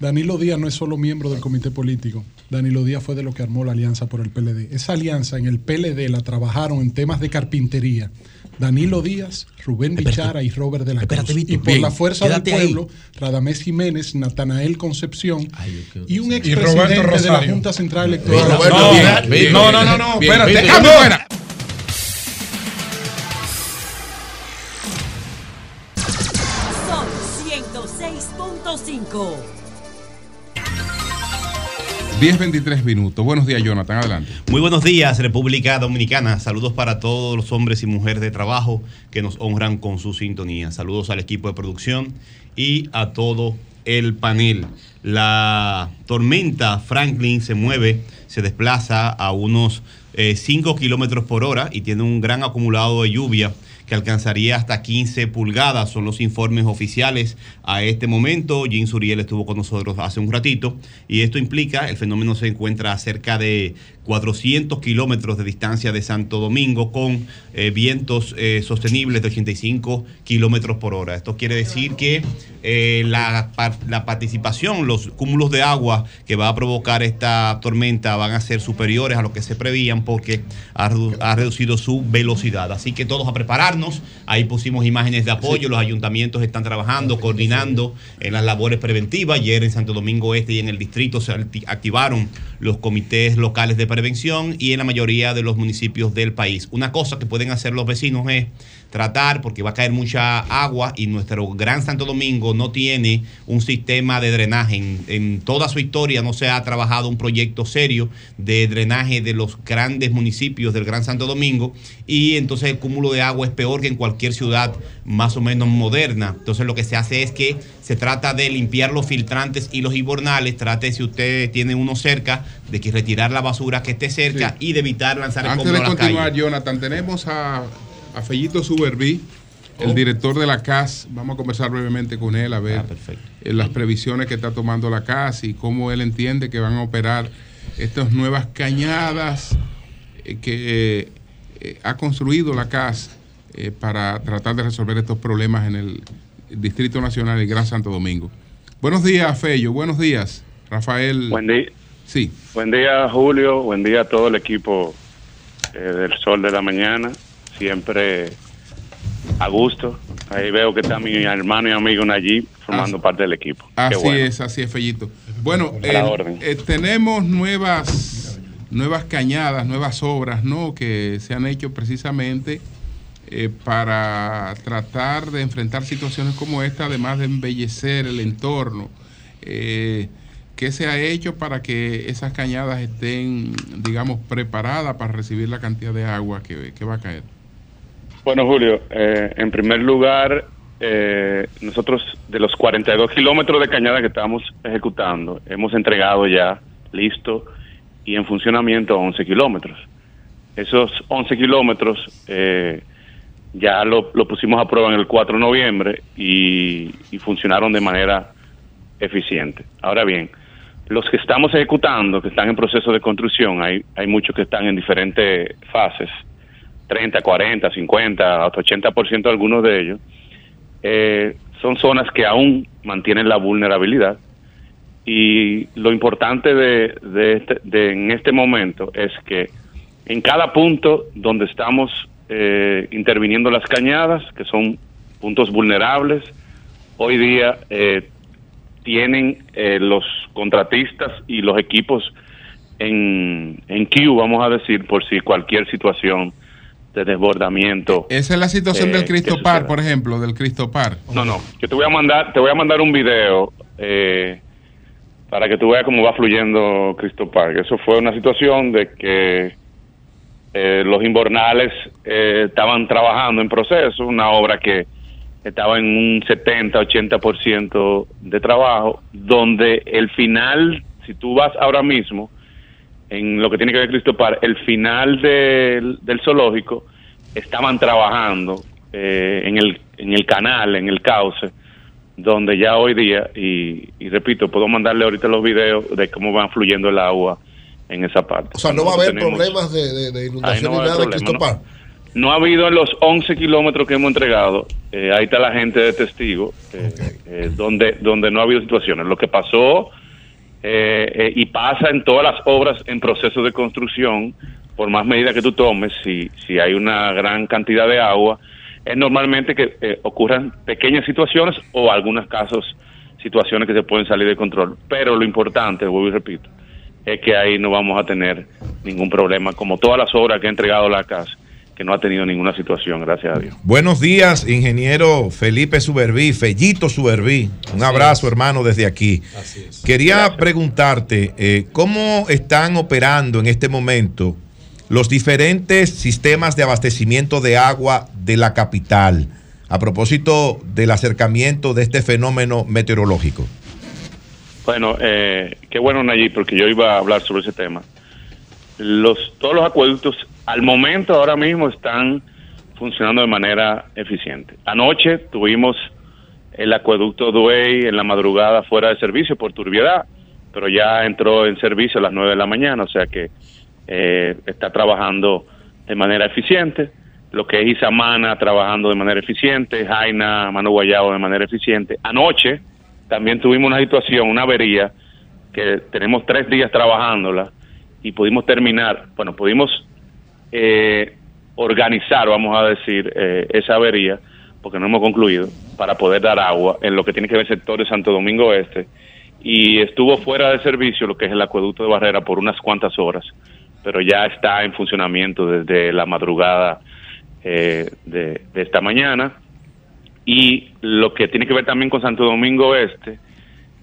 Danilo Díaz no es solo miembro del comité político. Danilo Díaz fue de los que armó la alianza por el PLD. Esa alianza en el PLD la trabajaron en temas de carpintería. Danilo Díaz, Rubén Bichara y Robert de la Cruz. y por Bien, la fuerza del quédate ahí. pueblo, Radamés Jiménez, Natanael Concepción y un expresidente de la. Junta Central Electoral. No, Roberto, bien, bien, no, no, no, espérate, 10.23 minutos. Buenos días, Jonathan. Adelante. Muy buenos días, República Dominicana. Saludos para todos los hombres y mujeres de trabajo que nos honran con su sintonía. Saludos al equipo de producción y a todo el panel. La tormenta Franklin se mueve, se desplaza a unos 5 kilómetros por hora y tiene un gran acumulado de lluvia que alcanzaría hasta 15 pulgadas. Son los informes oficiales a este momento. Jim Suriel estuvo con nosotros hace un ratito y esto implica, el fenómeno se encuentra cerca de 400 kilómetros de distancia de Santo Domingo con eh, vientos eh, sostenibles de 85 kilómetros por hora. Esto quiere decir que eh, la, par- la participación, los cúmulos de agua que va a provocar esta tormenta van a ser superiores a lo que se prevían porque ha, ha reducido su velocidad. Así que todos a prepararnos. Ahí pusimos imágenes de apoyo. Los ayuntamientos están trabajando, coordinando en las labores preventivas. Ayer en Santo Domingo Este y en el distrito se acti- activaron los comités locales de prevención y en la mayoría de los municipios del país. Una cosa que pueden hacer los vecinos es tratar, porque va a caer mucha agua y nuestro gran Santo Domingo no tiene un sistema de drenaje. En, en toda su historia no se ha trabajado un proyecto serio de drenaje de los grandes municipios del Gran Santo Domingo y entonces el cúmulo de agua es peor que en cualquier ciudad más o menos moderna. Entonces lo que se hace es que se trata de limpiar los filtrantes y los hibornales. Trate, si usted tiene uno cerca, de que retirar la basura que esté cerca y de evitar lanzar Antes escombros de continuar. Jonathan, tenemos a, a Fellito Suberví, el Oh. director de la CAS. Vamos a conversar brevemente con él a ver Ah, eh, las previsiones que está tomando la CAS y cómo él entiende que van a operar estas nuevas cañadas eh, que eh, ha construido la CAS eh, para tratar de resolver estos problemas en el Distrito Nacional y Gran Santo Domingo. Buenos días, Fello. Buenos días, Rafael. Buen día. Sí. Buen día, Julio. Buen día a todo el equipo eh, del Sol de la Mañana. Siempre a gusto. Ahí veo que está mi hermano y amigo Nayib formando parte del equipo. Así bueno. es, así es, Fellito. Bueno, eh, eh, tenemos nuevas, nuevas cañadas, nuevas obras, ¿no? Que se han hecho precisamente eh, para tratar de enfrentar situaciones como esta, además de embellecer el entorno. Eh, ¿Qué se ha hecho para que esas cañadas estén, digamos, preparadas para recibir la cantidad de agua que, que va a caer? Bueno, Julio, eh, en primer lugar, eh, nosotros de los 42 kilómetros de cañada que estamos ejecutando, hemos entregado ya listo y en funcionamiento 11 kilómetros. Esos 11 kilómetros eh, ya lo, pusimos a prueba en el 4 de noviembre y, y funcionaron de manera eficiente. Ahora bien, los que estamos ejecutando, que están en proceso de construcción, hay, hay muchos que están en diferentes fases, 30, 40, 50, hasta 80% algunos de ellos, eh, son zonas que aún mantienen la vulnerabilidad. Y lo importante de, de este- de en este momento es que en cada punto donde estamos eh, interviniendo las cañadas, que son puntos vulnerables, hoy día eh, tienen eh, los contratistas y los equipos en, en queue, vamos a decir, por si cualquier situación de desbordamiento. Esa es la situación eh, del que Cristo. Par, por ejemplo, del Cristo Par. No, no, yo te voy a mandar, te voy a mandar un video eh, para que tú veas cómo va fluyendo Cristo Park. Eso fue una situación de que eh, los inbornales eh, estaban trabajando en proceso, una obra que estaba en un 70-80% de trabajo, donde el final, si tú vas ahora mismo, en lo que tiene que ver Cristo Park, el final del, del zoológico, estaban trabajando eh, en, el, en el canal, en el cauce, donde ya hoy día, y, y repito, puedo mandarle ahorita los videos de cómo va fluyendo el agua en esa parte. O sea, no va a haber Tenemos- problemas de, de- de inundación no ni nada Cristo. No ha habido en los 11 kilómetros que hemos entregado, eh, ahí está la gente de testigo, eh, eh, donde, donde no ha habido situaciones. Lo que pasó eh, eh, y pasa en todas las obras en proceso de construcción, por más medidas que tú tomes, si, si hay una gran cantidad de agua, es normalmente que eh, ocurran pequeñas situaciones o algunos casos situaciones que se pueden salir de control. Pero lo importante, vuelvo y repito, es que ahí no vamos a tener ningún problema, como todas las obras que ha entregado la casa, que no ha tenido ninguna situación, gracias a Dios. Buenos días, ingeniero Felipe Suberví, Fellito Suberví. Un abrazo, hermano, desde aquí. Quería preguntarte, eh, ¿cómo están operando en este momento los diferentes sistemas de abastecimiento de agua de la capital a propósito del acercamiento de este fenómeno meteorológico? Bueno, eh, qué bueno, Nayib, porque yo iba a hablar sobre ese tema. Los, todos los acueductos, al momento, ahora mismo, están funcionando de manera eficiente. Anoche tuvimos el acueducto Duey en la madrugada fuera de servicio por turbiedad, pero ya entró en servicio a las 9 de la mañana, o sea que eh, está trabajando de manera eficiente. Lo que es Isamana trabajando de manera eficiente, Jaina, Mano Guayabo de manera eficiente. Anoche también tuvimos una situación, una avería, que tenemos tres días trabajándola y pudimos terminar, bueno, pudimos eh, organizar, vamos a decir, eh, esa avería, porque no hemos concluido, para poder dar agua en lo que tiene que ver el sector de Santo Domingo Este. Y estuvo fuera de servicio lo que es el acueducto de Barrera por unas cuantas horas, pero ya está en funcionamiento desde la madrugada eh, de, de esta mañana. Y lo que tiene que ver también con Santo Domingo Este,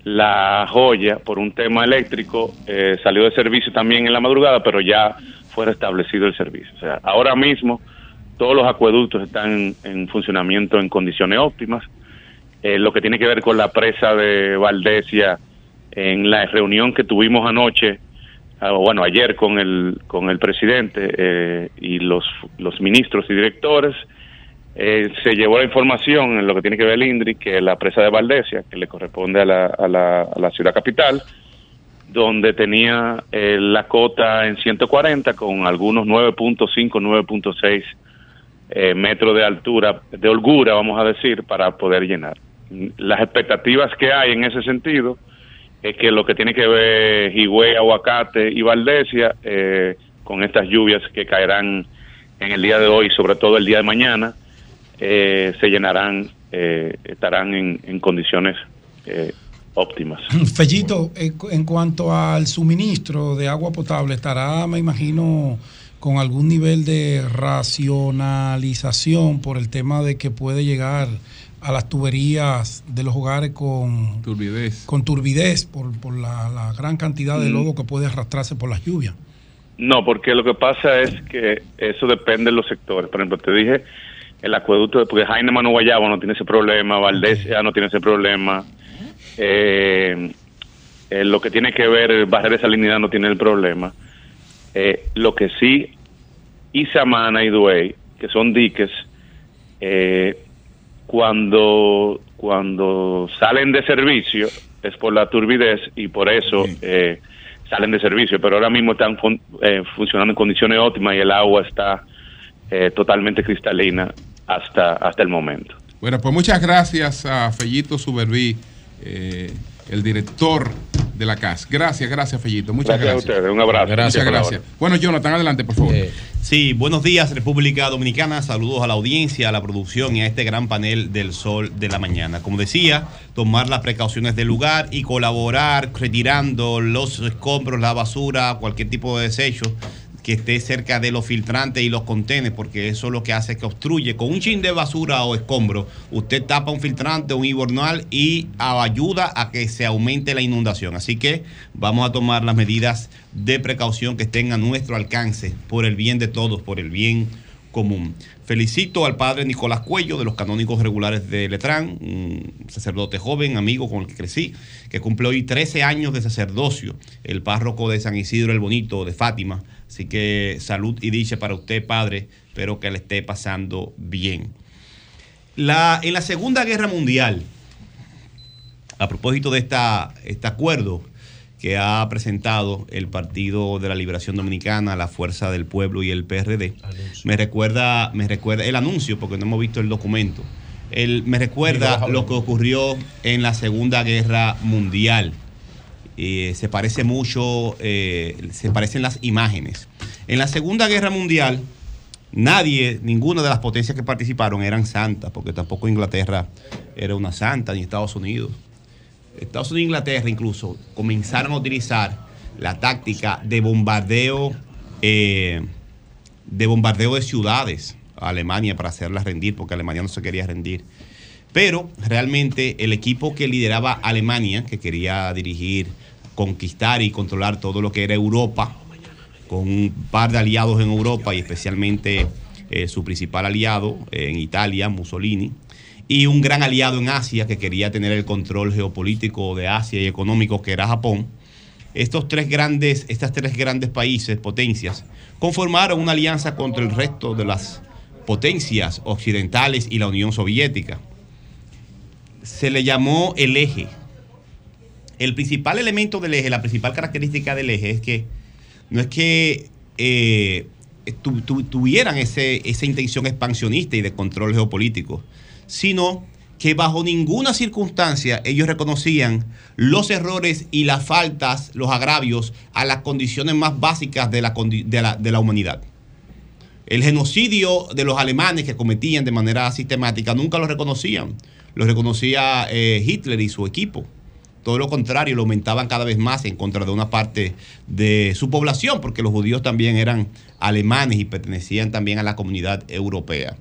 la joya, por un tema eléctrico, eh, salió de servicio también en la madrugada, pero ya fue restablecido el servicio. O sea, ahora mismo todos los acueductos están en, en funcionamiento en condiciones óptimas. Eh, lo que tiene que ver con la presa de Valdesia, en la reunión que tuvimos anoche, ah, bueno, ayer con el, con el presidente eh, y los, los ministros y directores, eh, se llevó la información en lo que tiene que ver el INDRI, que la presa de Valdesia, que le corresponde a la, a la, a la ciudad capital, donde tenía eh, la cota en 140 con algunos 9.5, 9.6 eh, metros de altura, de holgura, vamos a decir, para poder llenar. Las expectativas que hay en ese sentido es que lo que tiene que ver Higüey, Aguacate y Valdesia, eh, con estas lluvias que caerán en el día de hoy, sobre todo el día de mañana, eh, se llenarán, eh, estarán en, en condiciones eh, óptimas. *laughs* Fellito, en cu- en cuanto al suministro de agua potable, estará, me imagino, con algún nivel de racionalización por el tema de que puede llegar a las tuberías de los hogares con turbidez, con turbidez por, por la, la gran cantidad de Mm. lodo que puede arrastrarse por las lluvias. No, porque lo que pasa es que eso depende de los sectores. Por ejemplo, te dije el acueducto, de- porque Jaime Mano Guayabo no tiene ese problema, Valdés ya no tiene ese problema. Eh, eh, lo que tiene que ver Barrera de Salinidad no tiene el problema. Eh, lo que sí, Isamana y Duey, que son diques, cuando, cuando salen de servicio es por la turbidez y por eso eh, salen de servicio, pero ahora mismo están fun- eh, funcionando en condiciones óptimas y el agua está totalmente cristalina hasta, hasta el momento. Bueno, pues muchas gracias a Fellito Suberví, eh, el director de la CAS. Gracias, gracias, Fellito. Muchas Gracias a gracias. ustedes, un abrazo. Muchas Gracias la gracias. Bueno, Jonathan, adelante, por favor. Sí, buenos días República Dominicana, saludos a la audiencia, a la producción y a este gran panel del sol de la mañana. Como decía, tomar las precauciones del lugar y colaborar retirando los escombros, la basura, cualquier tipo de desecho que esté cerca de los filtrantes y los contenes, porque eso es lo que hace que obstruye. Con un chin de basura o escombro, usted tapa un filtrante, un invernal y ayuda a que se aumente la inundación. Así que vamos a tomar las medidas de precaución que estén a nuestro alcance por el bien de todos, por el bien común. Felicito al padre Nicolás Cuello de los canónicos regulares de Letrán, un sacerdote joven, amigo con el que crecí, que cumple hoy 13 años de sacerdocio, el párroco de San Isidro el Bonito de Fátima. Así que salud y dicha para usted, padre, espero que le esté pasando bien. En la Segunda Guerra Mundial, a propósito de esta, este acuerdo que ha presentado el Partido de la Liberación Dominicana, la Fuerza del Pueblo y el PRD, me recuerda, me recuerda el anuncio, porque no hemos visto el documento. El, me recuerda lo que ocurrió en la Segunda Guerra Mundial. Eh, se parece mucho, eh, se parecen las imágenes. En la Segunda Guerra Mundial, nadie, ninguna de las potencias que participaron eran santas, porque tampoco Inglaterra era una santa, ni Estados Unidos. Estados Unidos e Inglaterra incluso comenzaron a utilizar la táctica de bombardeo eh, de bombardeo de ciudades a Alemania para hacerlas rendir, porque Alemania no se quería rendir. Pero realmente el equipo que lideraba Alemania, que quería dirigir, conquistar y controlar todo lo que era Europa, con un par de aliados en Europa y especialmente eh, su principal aliado en Italia, Mussolini, y un gran aliado en Asia que quería tener el control geopolítico de Asia y económico que era Japón. Estos tres grandes, estas tres grandes países, potencias, conformaron una alianza contra el resto de las potencias occidentales y la Unión Soviética. Se le llamó el eje. El principal elemento del eje, la principal característica del eje es que no es que eh, tu- tu- tuvieran ese, esa intención expansionista y de control geopolítico, sino que bajo ninguna circunstancia ellos reconocían los errores y las faltas, los agravios a las condiciones más básicas de la, de la humanidad. El genocidio de los alemanes que cometían de manera sistemática nunca lo reconocían. Lo reconocía eh, Hitler y su equipo. Todo lo contrario, lo aumentaban cada vez más en contra de una parte de su población, porque los judíos también eran alemanes y pertenecían también a la comunidad europea.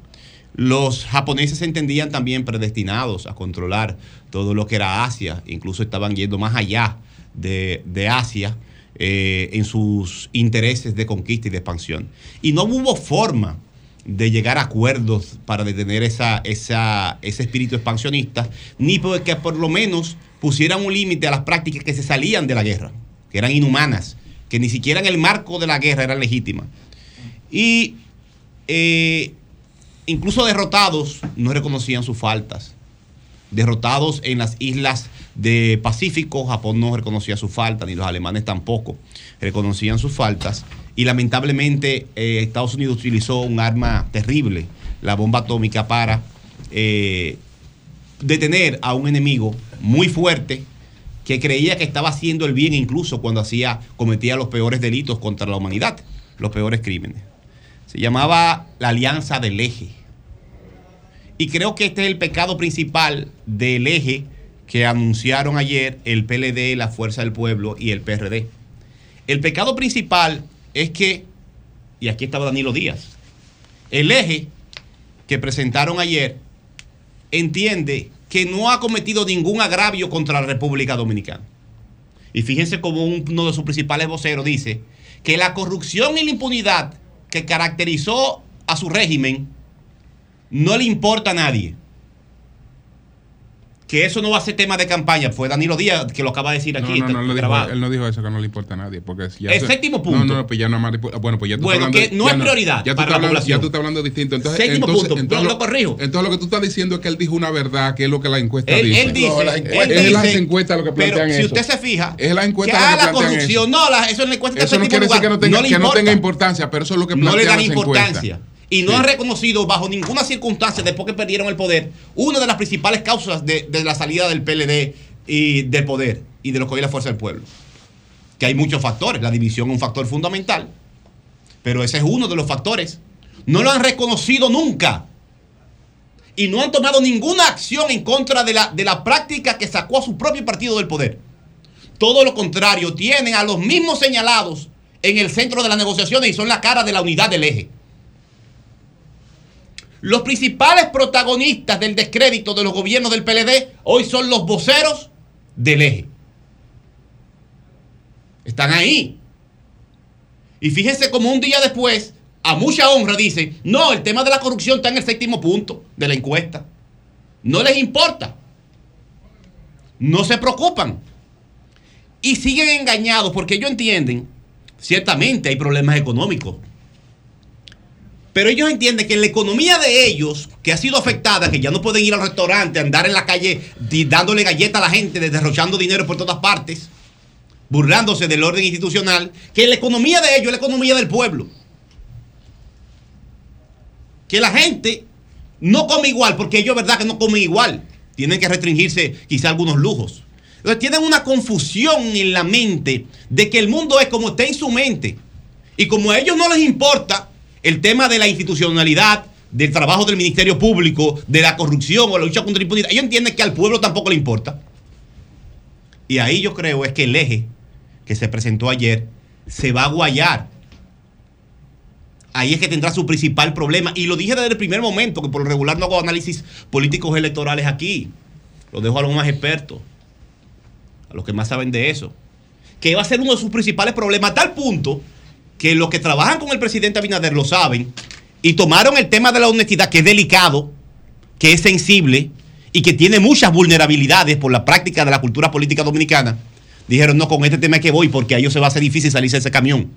Los japoneses se entendían también predestinados a controlar todo lo que era Asia, incluso estaban yendo más allá de, de Asia eh, en sus intereses de conquista y de expansión. Y no hubo forma de llegar a acuerdos para detener esa, esa, ese espíritu expansionista, ni porque por lo menos pusieran un límite a las prácticas que se salían de la guerra, que eran inhumanas, que ni siquiera en el marco de la guerra eran legítimas. Y eh, incluso derrotados no reconocían sus faltas. Derrotados en las islas de Pacífico, Japón no reconocía sus faltas, ni los alemanes tampoco reconocían sus faltas. Y lamentablemente eh, Estados Unidos utilizó un arma terrible, la bomba atómica, para eh, detener a un enemigo muy fuerte que creía que estaba haciendo el bien incluso cuando hacía, cometía los peores delitos contra la humanidad, los peores crímenes. Se llamaba la Alianza del Eje. Y creo que este es el pecado principal del eje que anunciaron ayer el PLD, la Fuerza del Pueblo y el PRD. El pecado principal es que, y aquí estaba Danilo Díaz, el eje que presentaron ayer entiende que no ha cometido ningún agravio contra la República Dominicana. Y fíjense como uno de sus principales voceros dice que la corrupción y la impunidad que caracterizó a su régimen no le importa a nadie. Que eso no va a ser tema de campaña. Fue Danilo Díaz que lo acaba de decir No, aquí. no, no, él no, dijo, grabado. él no dijo eso, que no le importa a nadie. Porque ya El se- séptimo punto. No, no, pues ya no es más. Bueno, pues ya tú Bueno, estás hablando- que no ya es prioridad ya tú para estás la hablando- población. Ya tú estás hablando distinto. Entonces, Séptimo entonces, punto, entonces lo- lo corrijo. Entonces, lo que tú estás diciendo es que él dijo una verdad, que es lo que la encuesta Él, dice. él dice, No, él es las dice- encuestas lo que pero plantean si eso. usted se fija, Es la encuesta que que la plantean corrupción, eso. no, la- eso en la encuesta está Eso no séptimo quiere decir que no tenga, que no importancia, pero eso es lo que no le plantean dan importancia. Y no Sí. han reconocido bajo ninguna circunstancia, después que perdieron el poder, una de las principales causas de, de la salida del PLD y del poder y de lo que hoy es la fuerza del pueblo. Que hay muchos factores, la división es un factor fundamental, pero ese es uno de los factores. No lo han reconocido nunca. Y no han tomado ninguna acción en contra de la, de la práctica que sacó a su propio partido del poder. Todo lo contrario, tienen a los mismos señalados en el centro de las negociaciones y son la cara de la unidad del eje. Los principales protagonistas del descrédito de los gobiernos del PLD hoy son los voceros del eje. Están ahí. Y fíjense como un día después, a mucha honra, dicen, no, el tema de la corrupción está en el séptimo punto de la encuesta. No les importa. No se preocupan. Y siguen engañados porque ellos entienden, ciertamente hay problemas económicos, pero ellos entienden que la economía de ellos, que ha sido afectada, que ya no pueden ir al restaurante, andar en la calle dándole galletas a la gente, derrochando dinero por todas partes, burlándose del orden institucional, que la economía de ellos es la economía del pueblo. Que la gente no come igual, porque ellos verdad que no comen igual. Tienen que restringirse quizá algunos lujos. Entonces tienen una confusión en la mente de que el mundo es como está en su mente. Y como a ellos no les importa el tema de la institucionalidad, del trabajo del Ministerio Público, de la corrupción o la lucha contra la impunidad, ellos entienden que al pueblo tampoco le importa. Y ahí yo creo es que el eje que se presentó ayer se va a guayar. Ahí es que tendrá su principal problema. Y lo dije desde el primer momento, que por lo regular no hago análisis políticos electorales aquí. Lo dejo a los más expertos, a los que más saben de eso. Que va a ser uno de sus principales problemas, a tal punto que los que trabajan con el presidente Abinader lo saben y tomaron el tema de la honestidad, que es delicado, que es sensible y que tiene muchas vulnerabilidades por la práctica de la cultura política dominicana. Dijeron, no, con este tema es que voy, porque a ellos se va a hacer difícil salirse de ese camión.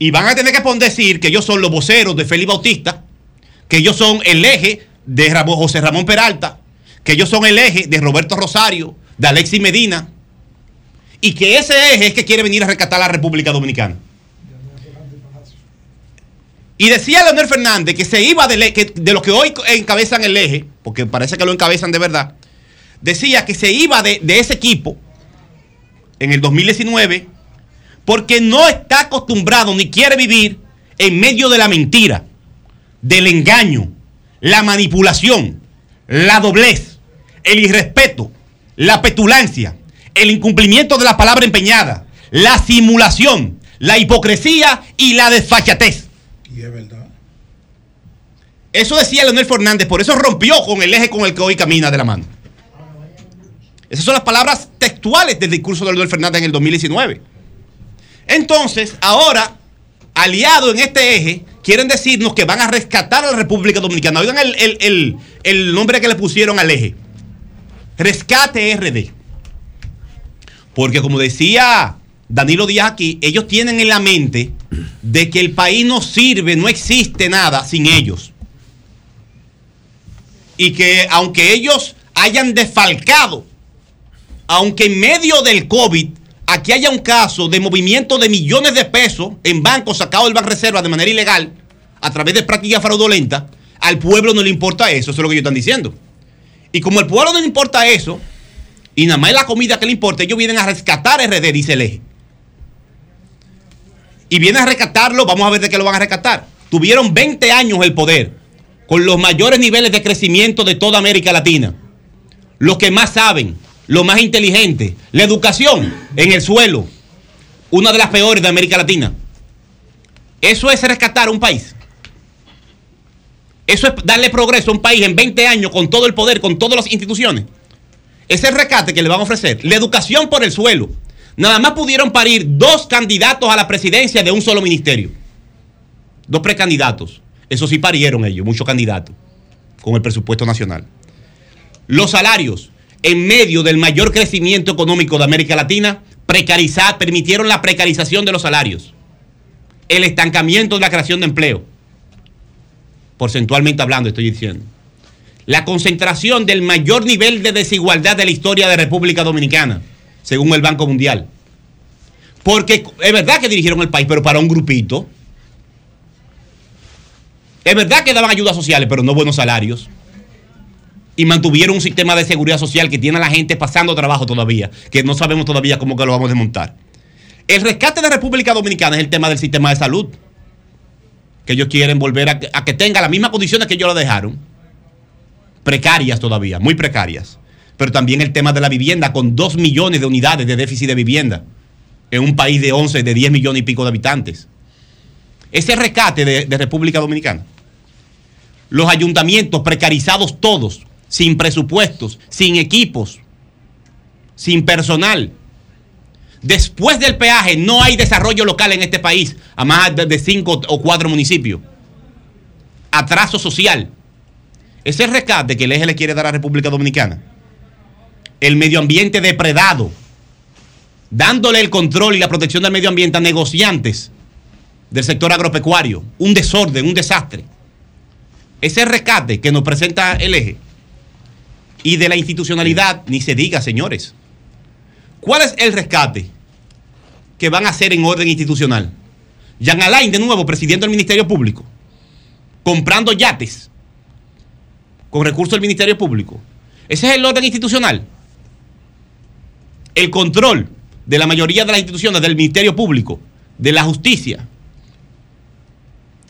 Y van a tener que decir que ellos son los voceros de Félix Bautista, que ellos son el eje de José Ramón Peralta, que ellos son el eje de Roberto Rosario, de Alexis Medina, y que ese eje es que quiere venir a rescatar a la República Dominicana. Y decía Leonel Fernández que se iba del e- que- de los que hoy encabezan el eje, porque parece que lo encabezan de verdad, decía que se iba de, de ese equipo en el 2019 porque no está acostumbrado ni quiere vivir en medio de la mentira, del engaño, la manipulación, la doblez, el irrespeto, la petulancia, el incumplimiento de la palabra empeñada, la simulación, la hipocresía y la desfachatez. Y es verdad. Eso decía Leonel Fernández, por eso rompió con el eje con el que hoy camina de la mano. Esas son las palabras textuales del discurso de Leonel Fernández en el 2019. Entonces, ahora, aliados en este eje, quieren decirnos que van a rescatar a la República Dominicana. Oigan el, el- el- el nombre que le pusieron al eje. Rescate RD. Porque como decía Danilo Díaz aquí, ellos tienen en la mente de que el país no sirve, no existe nada sin ellos. Y que aunque ellos hayan desfalcado, aunque en medio del COVID aquí haya un caso de movimiento de millones de pesos en bancos sacados del Banco Reserva de manera ilegal, a través de prácticas fraudulentas, al pueblo no le importa eso, eso es lo que ellos están diciendo. Y como al pueblo no le importa eso, y nada más es la comida que le importa, ellos vienen a rescatar RD, dice el eje. Y vienen a rescatarlo, vamos a ver de qué lo van a rescatar. Tuvieron 20 años el poder, con los mayores niveles de crecimiento de toda América Latina. Los que más saben, los más inteligentes. La educación en el suelo, una de las peores de América Latina. Eso es rescatar un país. Eso es darle progreso a un país en 20 años con todo el poder, con todas las instituciones. Ese rescate que le van a ofrecer. La educación por el suelo. Nada más pudieron parir dos candidatos a la presidencia de un solo ministerio. Dos precandidatos. Eso sí parieron ellos, muchos candidatos, con el presupuesto nacional. Los salarios, en medio del mayor crecimiento económico de América Latina, permitieron la precarización de los salarios. El estancamiento de la creación de empleo. Porcentualmente hablando, estoy diciendo. La concentración del mayor nivel de desigualdad de la historia de República Dominicana, según el Banco Mundial. Porque es verdad que dirigieron el país, pero para un grupito. Es verdad que daban ayudas sociales, pero no buenos salarios. Y mantuvieron un sistema de seguridad social que tiene a la gente pasando trabajo todavía, que no sabemos todavía cómo que lo vamos a desmontar. El rescate de República Dominicana es el tema del sistema de salud. Que ellos quieren volver a, a que tenga las mismas condiciones que ellos lo dejaron. Precarias todavía, muy precarias. Pero también el tema de la vivienda, con dos millones de unidades de déficit de vivienda. en un país de 11, de 10 millones y pico de habitantes. Ese rescate de, de República Dominicana. Los ayuntamientos precarizados todos, sin presupuestos, sin equipos, sin personal. Después del peaje no hay desarrollo local en este país, a más de- de cinco o cuatro municipios. Atraso social. Ese rescate que el eje le quiere dar a República Dominicana. El medio ambiente depredado. Dándole el control y la protección del medio ambiente a negociantes del sector agropecuario. Un desorden, un desastre. Ese rescate que nos presenta el eje. Y de la institucionalidad, ni se diga, señores. ¿Cuál es el rescate que van a hacer en orden institucional? Jean Alain, de nuevo, presidiendo el Ministerio Público, comprando yates con recursos del Ministerio Público. Ese es el orden institucional. El control de la mayoría de las instituciones del Ministerio Público, de la justicia.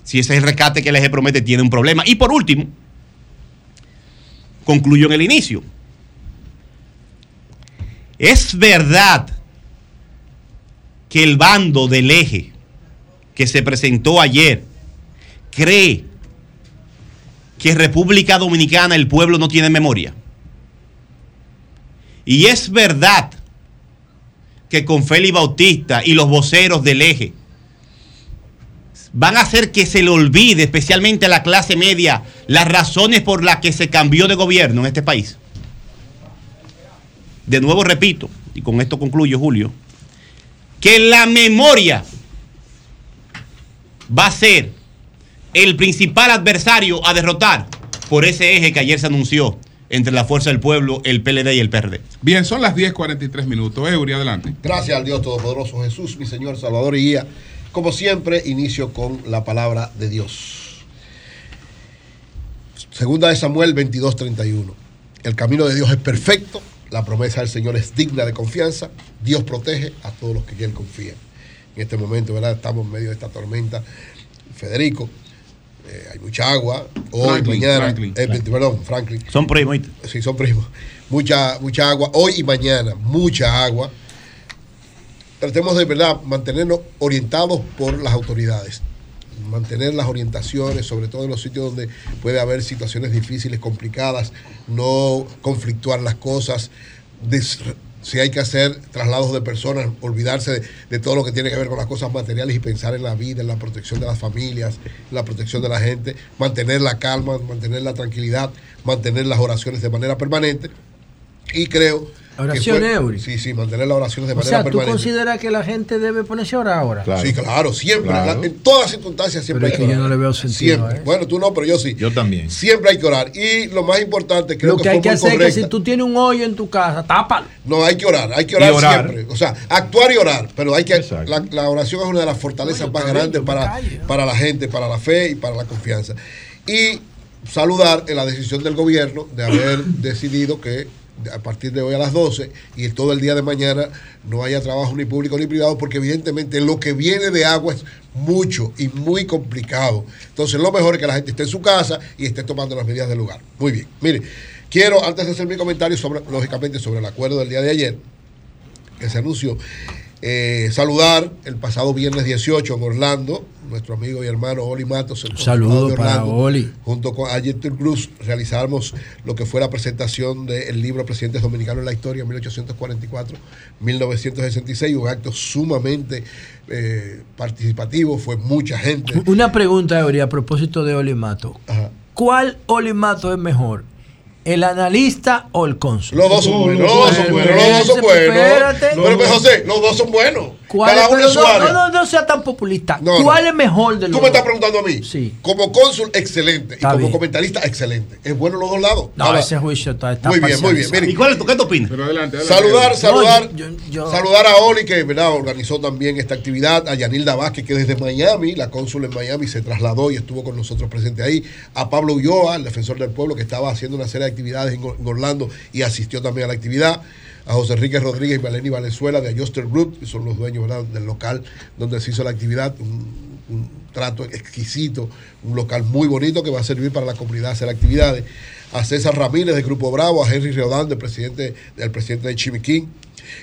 Si ese es el rescate que el eje promete, tiene un problema. Y por último, concluyo en el inicio. Es verdad que el bando del eje que se presentó ayer cree que República Dominicana, el pueblo no tiene memoria. Y es verdad que con Félix Bautista y los voceros del eje van a hacer que se le olvide, especialmente a la clase media, las razones por las que se cambió de gobierno en este país. De nuevo repito, y con esto concluyo, Julio, que la memoria va a ser el principal adversario a derrotar por ese eje que ayer se anunció entre la Fuerza del Pueblo, el PLD y el PRD. Bien, son las 10.43 minutos. Eury, adelante. Gracias al Dios Todopoderoso Jesús, mi Señor, Salvador y Guía. Como siempre, inicio con la palabra de Dios. Segunda de Samuel 22:31. El camino de Dios es perfecto, la promesa del Señor es digna de confianza, Dios protege a todos los que en Él confían. En este momento, ¿verdad? Estamos en medio de esta tormenta. Federico, eh, hay mucha agua. Hoy, Franklin, mañana. Franklin. eh, perdón, Franklin. Son primos. Sí, son primos. Mucha, mucha agua. Hoy y mañana, mucha agua. Tratemos de verdad mantenernos orientados por las autoridades. Mantener las orientaciones, sobre todo en los sitios donde puede haber situaciones difíciles, complicadas, no conflictuar las cosas. Si hay que hacer traslados de personas, olvidarse de todo lo que tiene que ver con las cosas materiales y pensar en la vida, en la protección de las familias, en la protección de la gente, mantener la calma, mantener la tranquilidad, mantener las oraciones de manera permanente. Y creo. Que Oraciones, fue- Eury. Sí, sí, mantener las oraciones de O manera sea, ¿tú permanente. consideras que la gente debe ponerse a orar ahora? Sí, claro, siempre. Claro. en todas circunstancias siempre Pero es hay que yo orar. no le veo sentido Siempre. eso. Bueno, tú no, pero yo sí. Yo también. Siempre hay que orar. Y lo más importante, creo Lo que, hay fue que hacer es que si tú tienes un hoyo en tu casa, tápalo. No, hay que orar, hay que orar, siempre. O sea, actuar y orar, pero hay que la, la oración es una de las fortalezas más grandes para, para la gente, para la fe y para la confianza. Y saludar en la decisión del gobierno de haber decidido que a partir de hoy a las 12 y todo el día de mañana no haya trabajo ni público ni privado, porque evidentemente lo que viene de agua es mucho y muy complicado. Entonces, lo mejor es que la gente esté en su casa y esté tomando las medidas del lugar. Muy bien. Mire, quiero, antes de hacer mi comentario, sobre, lógicamente, sobre el acuerdo del día de ayer, que se anunció, eh, saludar el pasado viernes 18 en Orlando, nuestro amigo y hermano Oli Matos. el Saludo de para Oli. Junto con Ayetur Cruz realizamos lo que fue la presentación del libro Presidentes Dominicanos en la Historia, 1844-1966, un acto sumamente eh, participativo, fue mucha gente. Una pregunta, Eury, a propósito de Olimato. ¿Cuál Olimato es mejor? ¿El analista o el cónsul? Los dos son buenos, los dos son buenos, los dos son buenos. Pero, pues, José, los dos son buenos. ¿Cuál Cada es, uno pero es su no, área. no, no, no sea tan populista. No, no. ¿Cuál es mejor de los Tú me estás dos? preguntando a mí. Sí. Como cónsul, excelente. Está y como bien. comentarista, excelente. Es bueno los dos lados. No, Ahora, ese juicio está, está muy bien, muy bien. ¿Y cuál es tu, qué te opinas? Pero adelante, adelante. Saludar, saludar, yo- yo- saludar a Oli, que ¿verdad? organizó también esta actividad, a Yanilda Vázquez, que desde Miami, la cónsul en Miami, se trasladó y estuvo con nosotros presente ahí, a Pablo Ulloa, el defensor del pueblo, que estaba haciendo una serie de actividades en Orlando y asistió también a la actividad, a José Enrique Rodríguez y Valenzuela de Adjuster Group, que son los dueños del local donde se hizo la actividad, un, un trato exquisito, un local muy bonito que va a servir para la comunidad hacer actividades, a César Ramírez de Grupo Bravo, a Henry Reodán, del presidente, del presidente de Chimiquín,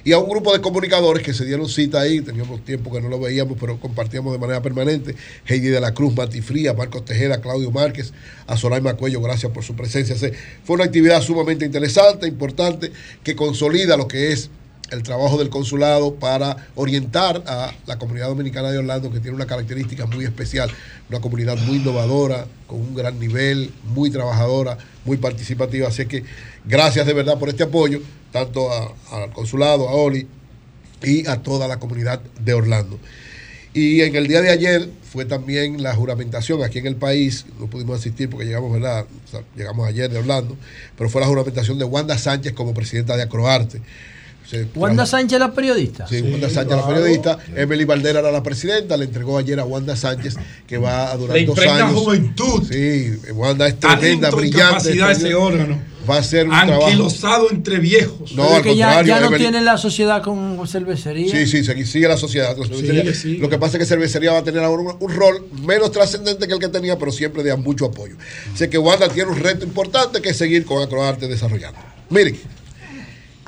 y a un grupo de comunicadores que se dieron cita ahí, teníamos tiempo que no lo veíamos, pero compartíamos de manera permanente, Heidi de la Cruz, Mati Fría, Marcos Tejera, Claudio Márquez, a Soraima Cuello, gracias por su presencia. Se- Fue una actividad sumamente interesante, importante, que consolida lo que es el trabajo del consulado para orientar a la comunidad dominicana de Orlando, que tiene una característica muy especial, una comunidad muy innovadora, con un gran nivel, muy trabajadora, muy participativa. Así que gracias de verdad por este apoyo, tanto al consulado, a Oli y a toda la comunidad de Orlando. Y en el día de ayer fue también la juramentación aquí en el país, no pudimos asistir porque llegamos, ¿verdad? Llegamos ayer de Orlando, pero fue la juramentación de Wanda Sánchez como presidenta de Acroarte. Se- Wanda Sánchez, la periodista. Sí, Wanda Sánchez, la periodista. Emily Valdera era la presidenta, le entregó ayer a Wanda Sánchez, que va a durar dos años. juventud. Sí, Wanda es tremenda, brillante. capacidad de ese órgano. Va a ser un trabajo. Anquilosado entre viejos. No, Pero al que contrario, ya no tienen la sociedad con cervecería. Sí, sí, sigue, sigue la sociedad. La cervecería. Lo que pasa es que cervecería va a tener ahora un, un rol menos trascendente que el que tenía, pero siempre de mucho apoyo. Así que Wanda tiene un reto importante que es seguir con Acroarte desarrollando. Miren,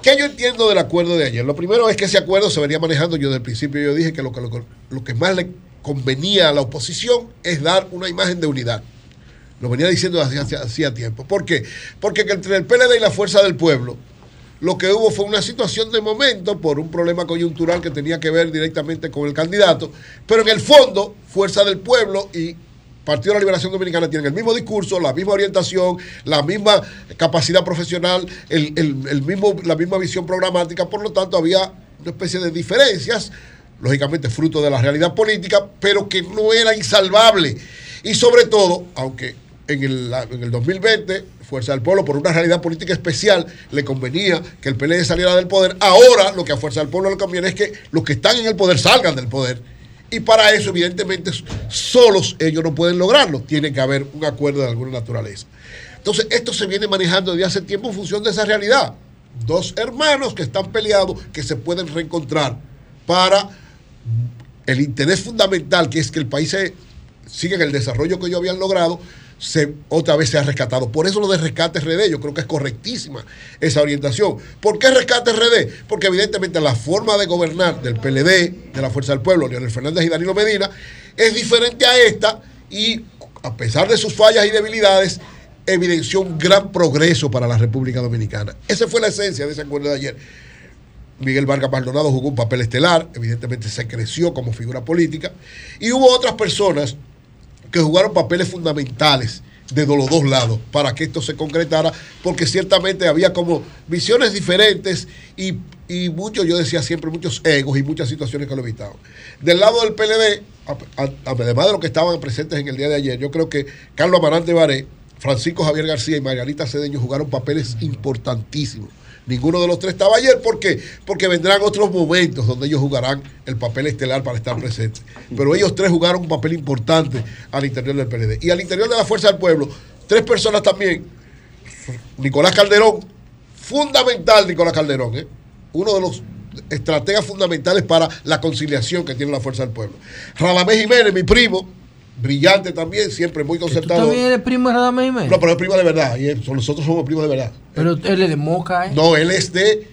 ¿qué yo entiendo del acuerdo de ayer? Lo primero es que ese acuerdo se venía manejando. Yo desde el principio yo dije que lo, que lo, que más le convenía a la oposición es dar una imagen de unidad. Lo venía diciendo hacía, tiempo. ¿Por qué? Porque que entre el PLD y la Fuerza del Pueblo, lo que hubo fue una situación de momento por un problema coyuntural que tenía que ver directamente con el candidato, pero en el fondo, Fuerza del Pueblo y Partido de la Liberación Dominicana tienen el mismo discurso, la misma orientación, la misma capacidad profesional, el- el- el mismo, la misma visión programática, por lo tanto había una especie de diferencias, lógicamente fruto de la realidad política, pero que no era insalvable. Y sobre todo, aunque en el, en el 2020, Fuerza del Pueblo, por una realidad política especial, le convenía que el PLD saliera del poder. Ahora lo que a Fuerza del Pueblo le conviene es que los que están en el poder salgan del poder. Y para eso, evidentemente, solos ellos no pueden lograrlo. Tiene que haber un acuerdo de alguna naturaleza. Entonces, esto se viene manejando desde hace tiempo en función de esa realidad. Dos hermanos que están peleados, que se pueden reencontrar para el interés fundamental, que es que el país siga en el desarrollo que ellos habían logrado, se, otra vez se ha rescatado. Por eso lo de rescate RD, yo creo que es correctísima esa orientación. ¿Por qué rescate RD? Porque evidentemente la forma de gobernar del PLD, de la Fuerza del Pueblo, Leonel Fernández y Danilo Medina, es diferente a esta y a pesar de sus fallas y debilidades, evidenció un gran progreso para la República Dominicana. Esa fue la esencia de ese acuerdo de ayer. Miguel Vargas Maldonado jugó un papel estelar, evidentemente se creció como figura política, y hubo otras personas que jugaron papeles fundamentales de los dos lados para que esto se concretara, porque ciertamente había como visiones diferentes y, y muchos, yo decía siempre, muchos egos y muchas situaciones que lo evitaban. Del lado del PLD, además de los que estaban presentes en el día de ayer, yo creo que Carlos Amarante Baré, Francisco Javier García y Margarita Cedeño jugaron papeles importantísimos. Ninguno de los tres estaba ayer. ¿Por qué? Porque vendrán otros momentos donde ellos jugarán el papel estelar para estar presentes. Pero ellos tres jugaron un papel importante al interior del PLD. Y al interior de la Fuerza del Pueblo, tres personas también. Nicolás Calderón, fundamental Nicolás Calderón, ¿eh? uno de los estrategas fundamentales para la conciliación que tiene la Fuerza del Pueblo. Radamés Jiménez, mi primo, brillante también, siempre muy ¿Tú concertado. también eres primo de Radamés Jiménez? No, pero es primo de verdad. Y él- nosotros somos primos de verdad. Pero él es de Moca, ¿eh? No, él es de.